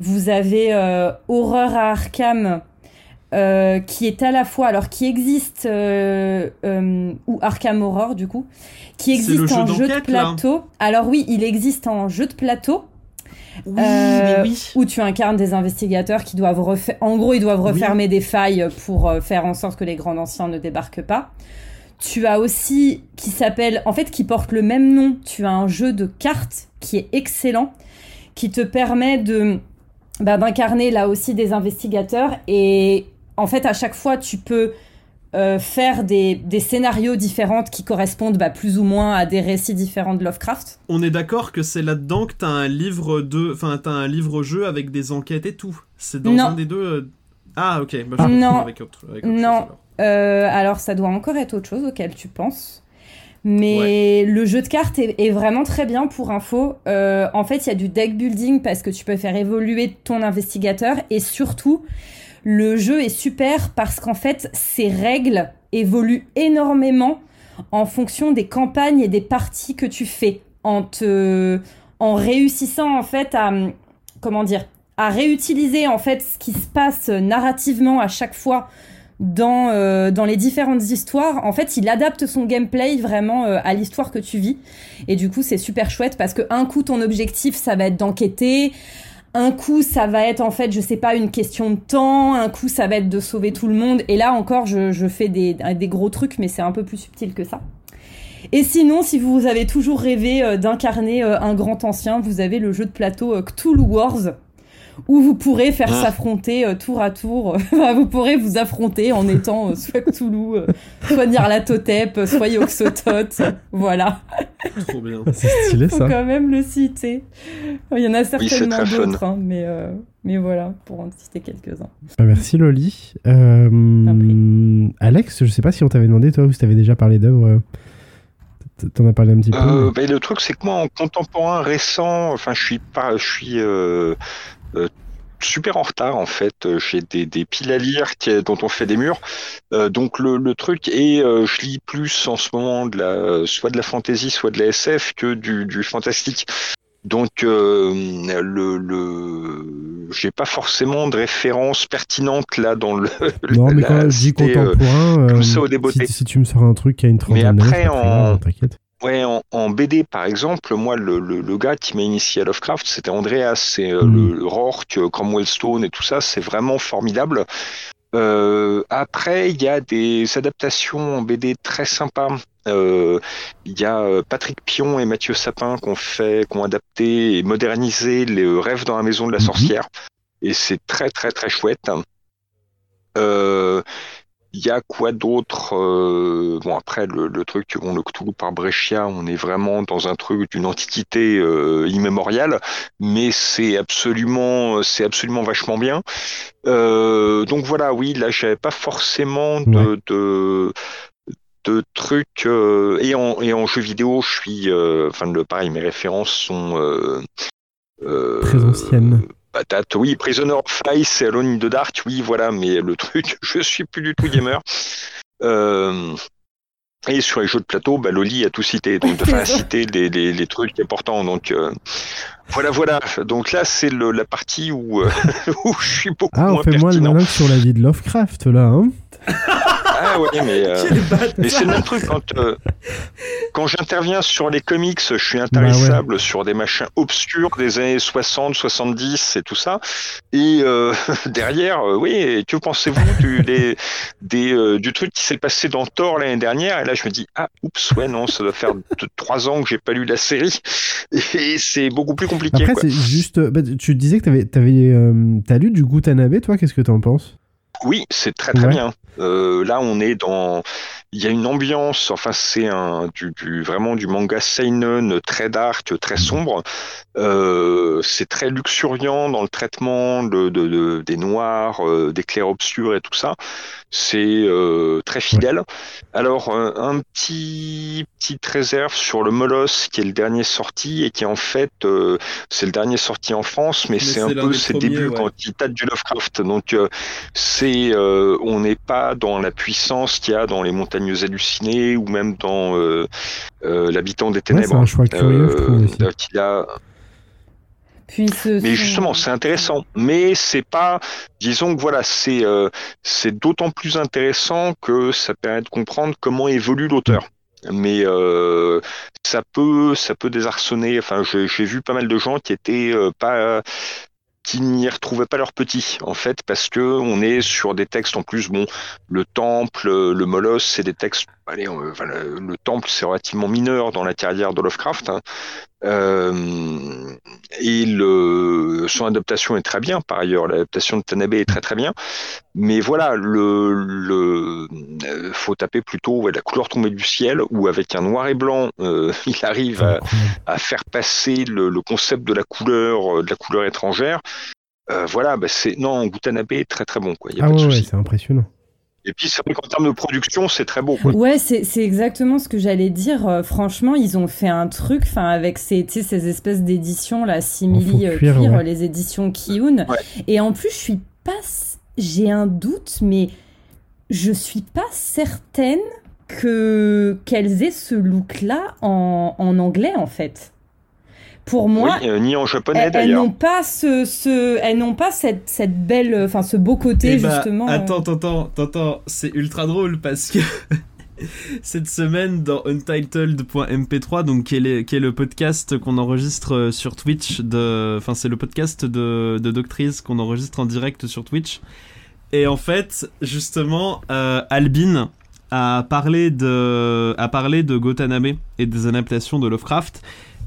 Vous avez euh, Horreur à Arkham. Euh, qui est à la fois, alors qui existe, euh, euh, ou Arkham Horror du coup, qui existe jeu en jeu de là. plateau. Alors oui, il existe en jeu de plateau, Oui, oui. où tu incarnes des investigateurs qui doivent refaire, en gros, ils doivent Oui. refermer des failles pour faire en sorte que les grands anciens ne débarquent pas. Tu as aussi, qui s'appelle, en fait, qui porte le même nom. Tu as un jeu de cartes qui est excellent, qui te permet de, bah, d'incarner là aussi des investigateurs. Et en fait, à chaque fois, tu peux euh, faire des, des scénarios différents qui correspondent bah, plus ou moins à des récits différents de Lovecraft. On est d'accord que c'est là-dedans que t'as un livre de, enfin t'as un livre-jeu avec des enquêtes et tout. C'est dans Non. un des deux. euh, Ah ok. Bah, je Non. avec autre, avec autre Non. chose, alors. Euh, alors, ça doit encore être autre chose auquel tu penses. Mais le jeu de cartes est, est vraiment très bien pour info. Euh, en fait, il y a du deck building parce que tu peux faire évoluer ton investigateur. Et surtout, le jeu est super parce qu'en fait, ses règles évoluent énormément en fonction des campagnes et des parties que tu fais. En, te, en réussissant, en fait, à. Comment dire à réutiliser en fait ce qui se passe narrativement à chaque fois dans, euh, dans les différentes histoires, en fait, il adapte son gameplay vraiment euh, à l'histoire que tu vis. Et du coup, c'est super chouette parce que un coup, ton objectif, ça va être d'enquêter. Un coup, ça va être en fait, je sais pas, une question de temps. Un coup, ça va être de sauver tout le monde. Et là encore, je, fais des, des gros trucs, mais c'est un peu plus subtil que ça. Et sinon, si vous avez toujours rêvé euh, d'incarner euh, un grand ancien, vous avez le jeu de plateau euh, Cthulhu Wars, où vous pourrez faire Ah. s'affronter euh, tour à tour. <laughs> Vous pourrez vous affronter en étant euh, soit Cthulhu, euh, soit Nyarlathotep, soit Yoxotot. <laughs> voilà, Trop bien. Ah, C'est stylé faut ça. quand même le citer. Il y en a certainement fun. d'autres, hein, mais, euh, mais voilà, pour en citer quelques-uns. Bah, merci Loli. Euh, Alex, je sais pas si on t'avait demandé toi ou si t'avais déjà parlé d'œuvres. T'en as parlé un petit peu. Euh, mais- bah, le truc, c'est que moi, en contemporain récent, enfin, je suis pas, je suis super en retard en fait. J'ai des, des piles à lire qui, dont on fait des murs. Euh, donc le, le truc et je lis plus en ce moment de la soit de la fantasy, soit de la SF que du, du fantastique. Donc le, le j'ai pas forcément de référence pertinente là dans le. <laughs> Non mais quand je dis contemporain, euh, ça au. Si, si, tu me sors un truc qui a une trentaine Mais après en t'inquiète. Ouais, en, en, BD par exemple, moi le, le, le gars qui m'a initié à Lovecraft, c'était Andreas, c'est euh, Mm. le Rourke, Cromwell Stone et tout ça, c'est vraiment formidable. Euh, après, il y a des adaptations en BD très sympas. Euh, Il y a euh, Patrick Pion et Mathieu Sapin qui ont fait, qui ont adapté et modernisé les rêves dans la maison de la Mhm. sorcière, et c'est très très très chouette. Euh, il y a quoi d'autre euh, Bon après le, le truc, bon, le Cthulhu par Brescia, on est vraiment dans un truc d'une antiquité euh, immémoriale, mais c'est absolument, c'est absolument vachement bien. Euh, donc voilà, oui, là j'avais pas forcément de, de de trucs euh, et en et en jeu vidéo, je suis, euh, enfin le pareil, mes références sont euh, euh, Très anciennes. Patate, oui, Prisoner of Ice et Alone in the Dark, oui, voilà, mais le <laughs> truc, je suis plus du tout gamer. Euh, et sur les jeux de plateau, bah, Loli a tout cité, donc de <laughs> faire citer les, les, les trucs importants. Donc euh, voilà, voilà. Donc là, c'est la partie où, euh, <laughs> où je suis beaucoup Ah, on moins fait moins le sur la vie de Lovecraft là, hein Ouais, mais, euh, mais c'est le même truc quand euh, quand j'interviens sur les comics, je Bah suis intarissable sur des machins obscurs des années 60, 70 et tout ça. Et euh, <laughs> derrière, euh, oui, que pensez-vous du des, des du truc qui s'est passé dans Thor l'année dernière? Et là, je me dis ah oups, ouais non, ça doit faire deux- trois ans que j'ai pas lu la série <laughs> et c'est beaucoup plus compliqué. Après, c'est juste. bah, tu disais que t'avais, t'avais, euh, t'as lu du Gutanabe, toi Qu'est-ce que t'en penses? Oui, c'est très très Ouais. bien. Euh, là, on est dans, il y a une ambiance. Enfin, c'est un du, du vraiment du manga seinen très dark, très sombre. Euh, c'est très luxuriant dans le traitement de, de- de- des noirs, euh, des clairs obscurs et tout ça. C'est euh, très fidèle. Alors, un petit petite réserve sur le Molosse, qui est le dernier sorti et qui en fait, euh, c'est le dernier sorti en France, mais, c'est un peu ses premiers, débuts ouais. quand il date du Lovecraft. Donc, euh, c'est euh, on n'est pas dans la puissance qu'il y a dans les montagnes hallucinées ou même dans euh, euh, l'habitant des Ouais, c'est ténèbres. un choix curieux, je trouve aussi. Euh, qu'il a- Puis ce mais justement, c'est intéressant. Mais c'est pas, disons que voilà, c'est euh, c'est d'autant plus intéressant que ça permet de comprendre comment évolue l'auteur. Mais euh, ça peut, ça peut désarçonner. Enfin, j'ai j'ai vu pas mal de gens qui étaient euh, pas qui n'y retrouvaient pas leur petit en fait parce que on est sur des textes en plus bon le temple le molosse c'est des textes allez on- enfin, le, le temple c'est relativement mineur dans la carrière de Lovecraft hein. Euh, et le son adaptation est très bien par ailleurs l'adaptation de Tanabe est très très bien mais voilà le le euh, faut taper plutôt ouais, la couleur tombée du ciel où avec un noir et blanc euh, <laughs> il arrive à, faire passer le, le concept de la couleur, de la couleur étrangère. Voilà, bah c'est non, Gutanabe est très très bon quoi. Il y a Ah pas de ouais, c'est impressionnant. Et puis c'est vrai qu'en termes de production, c'est très beau. Quoi. Ouais, c'est c'est exactement ce que j'allais dire. Euh, franchement, ils ont fait un truc, enfin avec ces, ces espèces d'éditions là, simili euh, cuir, cuir, ouais. les éditions Kiyun. Ouais. Et en plus, je suis pas, j'ai un doute, mais je suis pas certaine que qu'elles aient ce look-là en, en anglais en fait. Pour moi, oui, euh, ni en japonais elles, elles n'ont pas ce, ce, elles n'ont pas cette, cette belle, enfin ce beau côté Eh bah, justement. euh. Attends, attends, attends, c'est ultra drôle parce que <laughs> cette semaine dans untitled.mp3, donc qui est, les- qui est le podcast qu'on enregistre sur Twitch, de, enfin c'est le podcast de, de Doctrice qu'on enregistre en direct sur Twitch. Et en fait, justement, euh, Albin a parlé de, a parlé de Gotanabe et des adaptations de Lovecraft.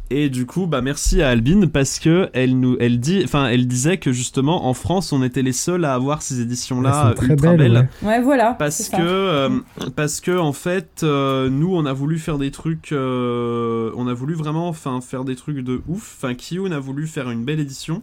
Et du coup, bah merci à Albine parce que elle nous, elle dit, enfin, elle disait que justement en France, on était les seuls à avoir ces éditions-là ultra belles, belles. ouais. Ouais, voilà. Parce que, euh, parce que en fait, euh, nous, on a voulu faire des trucs, euh, on a voulu vraiment, enfin, faire des trucs de ouf. Enfin, Kiyun a voulu faire une belle édition.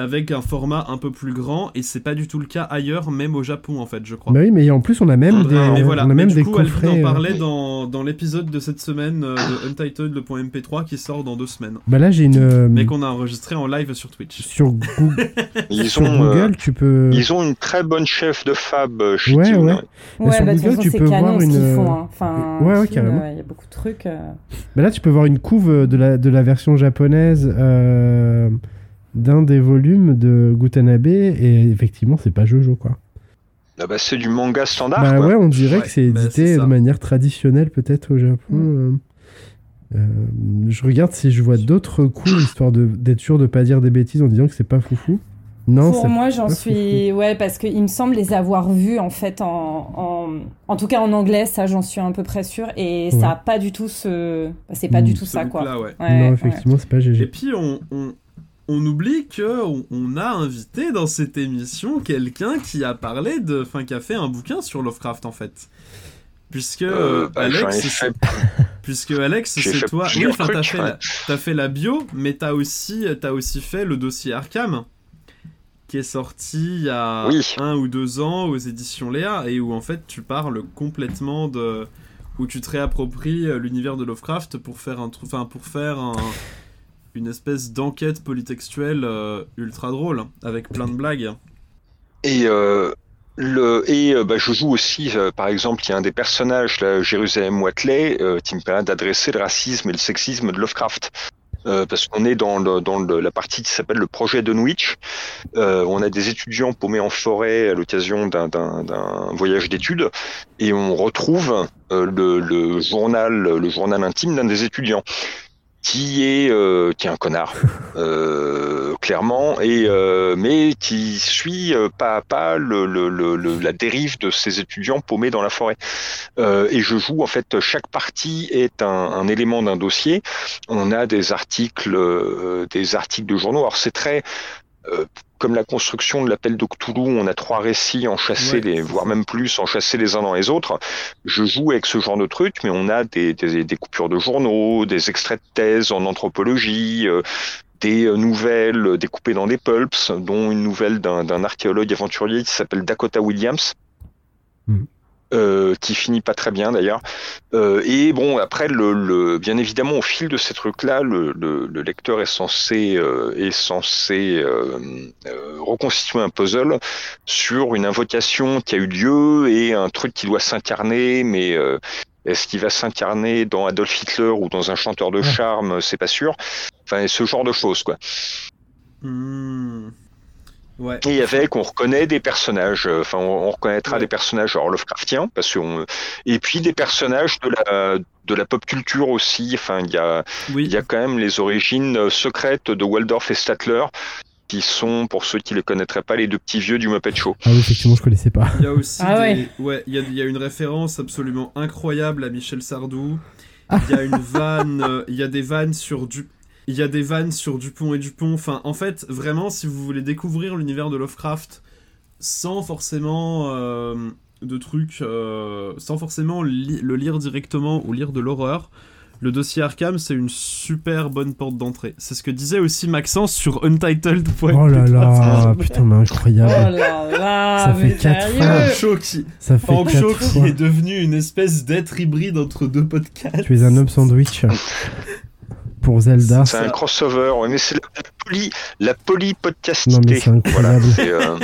Avec un format un peu plus grand et c'est pas du tout le cas ailleurs, même au Japon en fait, je crois. Bah oui, mais en plus on a même des, mais voilà. on a Mais même du des coup, Alvin coffrets. en euh, parlait dans, dans l'épisode de cette semaine euh, de Untitled, le point MP3 qui sort dans deux semaines. Bah là j'ai une. euh, Mais qu'on a enregistré en live sur Twitch. sur Google, <laughs> Ils sur ont, euh, Google tu peux. ils ont une très bonne chef de fab euh, chez Ouais, Tune. ouais. Ouais, sur bah, Google, tu peux voir ce qu'ils une- font. hein. Enfin, Ouais, ouais, carrément. Il y a beaucoup de trucs. euh. Bah là tu peux voir une couve de la, de la version japonaise euh, d'un des volumes de Gutanabe et effectivement c'est pas Jojo quoi. Ah bah, c'est du manga standard. bah quoi. ouais on dirait Ouais, que c'est bah, édité de manière traditionnelle peut-être au Japon. Mm. euh. Euh, je regarde si je vois d'autres coups histoire d'être sûr de pas dire des bêtises en disant que c'est pas foufou. Non, Pour moi, j'en suis. Ouais, parce qu'il me semble les avoir vus, en fait, en. En, en tout cas, en anglais, ça, j'en suis un peu près sûre. Et Ouais. ça a pas du tout ce. c'est pas Mm. du tout Ce ça, quoi. look-là, ouais. Ouais, non ouais. effectivement c'est pas Et GG. puis on, on, on oublie que on, a invité dans cette émission quelqu'un qui a parlé de, enfin qui a fait un bouquin sur Lovecraft en fait, puisque Euh, bah, ai Alex, fait- <laughs> puisque Alex c'est toi, oui enfin t'as fait, ouais. la, fait la bio, mais t'as aussi t'as aussi fait le dossier Arkham qui est sorti il y a Oui. un ou deux ans aux éditions Léa et où en fait tu parles complètement de où tu te réappropries euh, l'univers de Lovecraft pour faire un enfin pour faire un une espèce d'enquête polytextuelle euh, ultra drôle avec plein de blagues. Et, euh, le, et euh, bah, je joue aussi, par exemple, il y a un des personnages, Jérusalem Watley, euh, qui me permet d'adresser le racisme et le sexisme de Lovecraft. Parce qu'on est dans, le, dans la partie qui s'appelle le projet Dunwich. Euh, on a des étudiants paumés en forêt à l'occasion d'un- voyage d'études et on retrouve le journal, le journal intime d'un des étudiants qui est euh, qui est un connard <laughs> euh, clairement et euh, mais qui suit pas à pas le, le, le, le- la dérive de ces étudiants paumés dans la forêt. Euh, et je joue en fait chaque partie est un, un élément d'un dossier. On a des articles euh, des articles de journaux. Alors c'est très euh, comme la construction de l'appel de Cthulhu, on a trois récits enchâssés, Ouais, les, voire même plus, enchâssés les uns dans les autres. Je joue avec ce genre de truc, mais on a des, des, des coupures de journaux, des extraits de thèses en anthropologie, euh, des euh, nouvelles découpées dans des pulps, dont une nouvelle d'un d'un archéologue aventurier qui s'appelle Dakota Williams. Euh, qui finit pas très bien d'ailleurs. Euh, et bon, après, le, le, bien évidemment, au fil de ces trucs-là, le, le, le lecteur est censé, euh, est censé reconstituer un puzzle sur une invocation qui a eu lieu et un truc qui doit s'incarner, mais est-ce qu'il va s'incarner dans Adolf Hitler ou dans un chanteur de charme? C'est pas sûr. Enfin, ce genre de choses, quoi. Hmm. Ouais. Et avec, on reconnaît des personnages. euh, Enfin, on, on reconnaîtra Ouais. des personnages genre Lovecraftiens, parce qu'on et puis des personnages de la de la pop culture aussi. Enfin, il y a Oui. il y a quand même les origines euh, secrètes de Waldorf et Statler, qui sont, pour ceux qui les connaîtraient pas, les deux petits vieux du Muppet Show. Ah oui effectivement je connaissais pas. Il y a aussi Ah des... ouais. ouais, il y a, il y a une référence absolument incroyable à Michel Sardou. Ah. Il y a une vanne, euh, il y a des vannes sur du il y a des vannes sur Dupont et Dupont. Enfin, en fait, vraiment, si vous voulez découvrir l'univers de Lovecraft sans forcément euh, de trucs, euh, sans forcément li- le lire directement ou lire de l'horreur, le dossier Arkham, c'est une super bonne porte d'entrée. C'est ce que disait aussi Maxence sur Untitled. Oh là là <laughs> putain mais Oh incroyable. là là, Ça fait mais quatre sérieux fois. Pancho qui, Ça fait Pancho quatre qui est devenu une espèce d'être hybride entre deux podcasts. Tu es un homme sandwich. <laughs> Pour Zelda. C'est un crossover, mais c'est la, la poly, la. Non mais c'est Voilà, incroyable. c'est euh,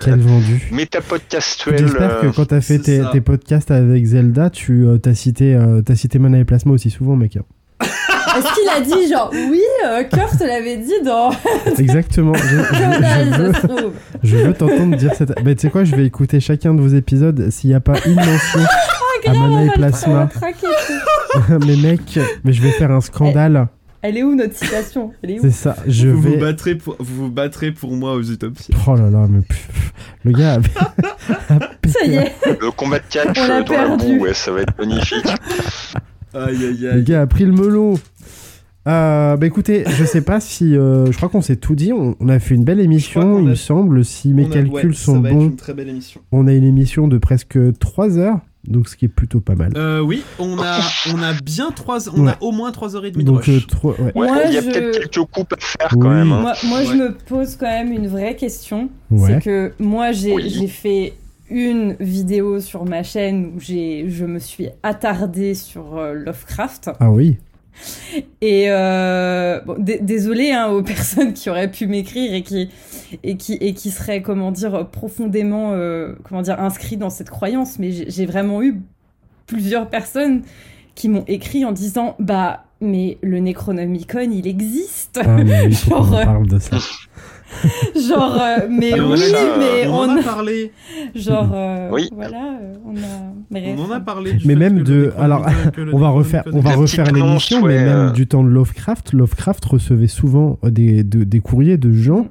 Quel vendu. métapodcastuel. J'espère que euh, quand t'as fait tes, podcasts avec Zelda, tu euh, t'as cité, euh, t'as cité Mana et Plasma aussi souvent, mec. <laughs> Est-ce qu'il a dit genre oui, euh, Kurt l'avait dit dans <laughs> Exactement. Je, je- Journal, <laughs> je veux, je t'entendre dire cette. Bah, tu sais quoi, je vais écouter chacun de vos épisodes s'il n'y a pas une mention à Mana et Plasma. <laughs> Mais mec, mais je vais faire un scandale. Elle est où notre citation? Elle est où? C'est ça. Je vous, vous vais. battrez pour, vous vous battrez pour moi aux utopies. Oh là là, mais pff, le gars. a- <laughs> a Ça y est, Le combat de catch On euh, dans la perdu. boue, ouais, ça va être magnifique. Aïe aïe Le aïe. gars a pris le melon. Euh, bah écoutez, je sais pas si. euh, je crois qu'on s'est tout dit. On, on a fait une belle émission, il a- me semble. Si mes a- calculs ouais, sont bons, une très belle émission. on a une émission de presque 3 heures. Donc ce qui est plutôt pas mal. Euh, oui, on a, on a bien trois, on Ouais. a au moins 3h30 de Donc rush. euh, trois- ouais. Ouais, Moi, il y a je- peut-être quelques coupes à faire Oui. quand même. hein. Moi, moi je me pose quand même une vraie question. Ouais. C'est que moi, j'ai Oui. j'ai fait une vidéo sur ma chaîne où j'ai je me suis attardée sur euh, Lovecraft. Ah oui. Et euh, bon, désolé hein, aux <laughs> personnes qui auraient pu m'écrire et qui et qui et qui seraient comment dire profondément euh, comment dire inscrits dans cette croyance, mais j'ai vraiment eu plusieurs personnes qui m'ont écrit en disant bah mais le Necronomicon il existe. Ah, mais <laughs> Genre, en parle de ça. <laughs> <laughs> Genre, euh, mais Mais on oui, a- mais on, on, en a parlé. <laughs> genre, euh, Oui. voilà, euh, on a. bref. On en a parlé. Du Mais même de- alors, <laughs> On va refaire, on va refaire l'émission, mais même euh. du temps de Lovecraft, Lovecraft recevait souvent des, de- des courriers de gens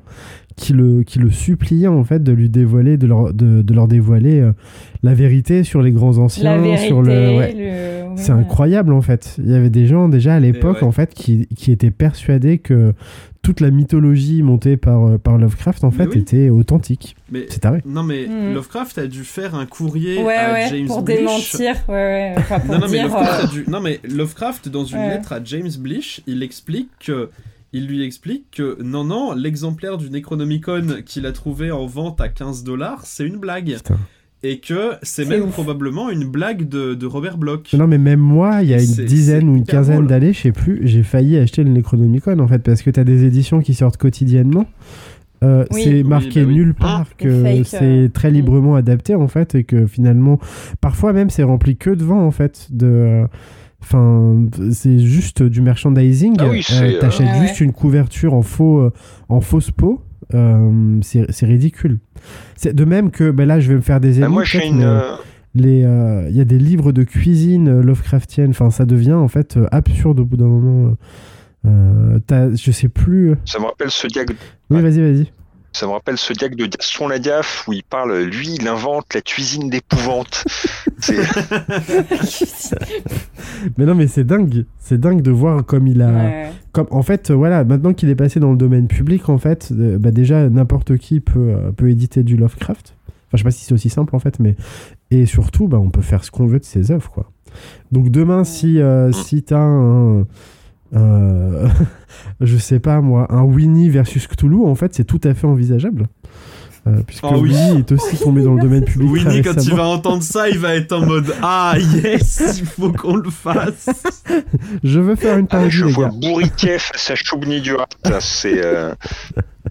qui le, qui le suppliaient en fait de lui dévoiler, de leur, de, de leur dévoiler euh, la vérité sur les grands anciens, La vérité, sur le. ouais. le- oui, C'est incroyable en fait. Il y avait des gens déjà à l'époque ouais. en fait qui, qui étaient persuadés que toute la mythologie montée par, euh, par Lovecraft en Mais fait oui. était authentique. Mais C'est taré. non, mais Hmm. Lovecraft a dû faire un courrier Ouais, à ouais, James pour Blish. démentir, ouais, ouais. Enfin, pour Non, non, mais dire. Lovecraft euh, a dû- non, mais Lovecraft, dans une Ouais. lettre à James Blish, il explique que. Il lui explique que non, non, l'exemplaire du Necronomicon qu'il a trouvé en vente à 15 dollars, c'est une blague. Putain. Et que c'est même ouf. probablement une blague de, de Robert Bloch. Non mais même moi, il y a une dizaine ou une quinzaine d'années, je sais plus, j'ai failli acheter le Necronomicon en fait parce que tu as des éditions qui sortent quotidiennement. Euh, Oui. c'est Oui, marqué bah oui. nulle part Ah, que fake, c'est euh, très mm. librement adapté en fait et que finalement parfois même c'est rempli que de vent en fait de enfin c'est juste du merchandising Ah oui, c'est, euh, t'achètes Ouais, juste une couverture en faux euh, en fausse peau euh, c'est ridicule c'est de même que ben là je vais me faire des Bah, ennemis moi, j'ai peut-être, une. mais- euh, euh, il y a des livres de cuisine euh, Lovecraftienne enfin ça devient en fait absurde au bout d'un moment euh, je sais plus Ça me rappelle ce diag. oui Ouais. vas-y vas-y Ça me rappelle ce diag de Gaston Lagaffe où il parle, lui, il invente la cuisine d'épouvante. <laughs> Mais non mais c'est dingue c'est dingue de voir comme il a ouais. comme en fait voilà maintenant qu'il est passé dans le domaine public en fait euh, bah déjà n'importe qui peut euh, peut éditer du Lovecraft enfin je sais pas si c'est aussi simple en fait mais et surtout bah on peut faire ce qu'on veut de ses œuvres quoi donc demain si euh, si t'as un euh, <laughs> je sais pas moi un Winnie versus Cthulhu en fait c'est tout à fait envisageable Euh, puisque Ah oui. Winnie est aussi tombé dans le domaine public très Winnie, quand il va entendre ça, il va être en mode <laughs> Ah yes, il faut qu'on le fasse. <laughs> je veux faire une Ah, parodie je les vois gars à Choubni du Rat. C'est. euh,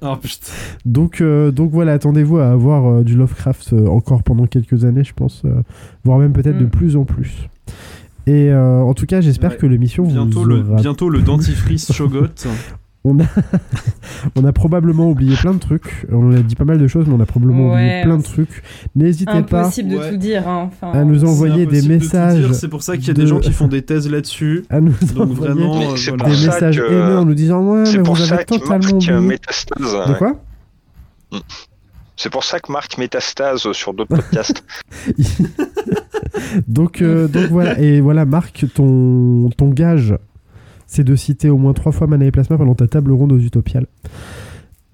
Oh putain. Donc, euh, donc voilà, attendez-vous à avoir euh, du Lovecraft euh, encore pendant quelques années, je pense, euh, voire même peut-être de Mm. plus en plus. Et euh, en tout cas, j'espère Ouais. que l'émission Bientôt vous le, aura... bientôt le dentifrice Shogot. <laughs> On a... <laughs> on a probablement oublié plein de trucs. On a dit pas mal de choses, mais on a probablement oublié plein de trucs. N'hésitez pas Impossible de Ouais. tout dire. Hein. Enfin, à nous envoyer des de messages, C'est pour ça qu'il y a de- des gens qui font des thèses là-dessus. <laughs> à nous Donc envoyer vraiment, euh, c'est des voilà. pour ça messages que- en nous disant ouais, C'est mais pour vous ça avez totalement oublié. métastase. De ouais. quoi C'est pour ça que Marc métastase sur d'autres podcasts. <laughs> <laughs> donc, euh, donc voilà, et voilà, Marc, ton, ton gage, c'est de citer au moins trois fois Mana et Plasma pendant ta table ronde aux Utopiales.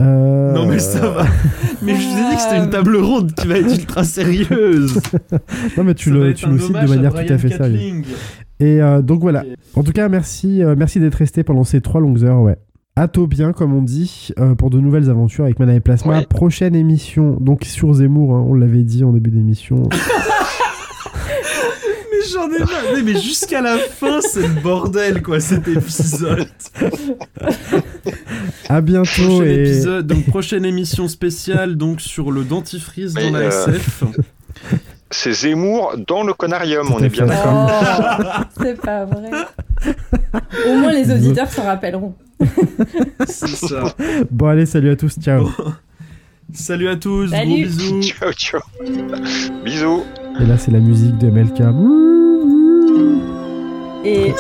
Euh, Non mais ça va. <laughs> Mais je vous ai dit que c'était une table ronde qui va être ultra sérieuse. Non, mais tu Ça le, tu cites de à manière tout à fait sérieuse. Et euh, donc voilà. En tout cas, merci, euh, merci d'être resté pendant ces trois longues heures. Ouais. À tôt bien, comme on dit, euh, pour de nouvelles aventures avec Mana et Plasma. Ouais. Prochaine émission, donc sur Zemmour, hein, on l'avait dit en début d'émission. <laughs> Mais j'en ai marre. Mais- Mais jusqu'à la fin, c'est le bordel quoi cet épisode. à bientôt Prochain et épisode, donc prochaine émission spéciale donc sur le dentifrice Mais, dans la euh, SF. C'est Zemmour dans le conarium, on est bien d'accord. Oh, c'est pas vrai. Au moins les auditeurs s'en rappelleront. C'est <laughs> ça. bon allez, salut à tous, ciao. Salut à tous, Salut. gros bisous. <laughs> Ciao, ciao. Bisous. Et là, c'est la musique de MLK. Et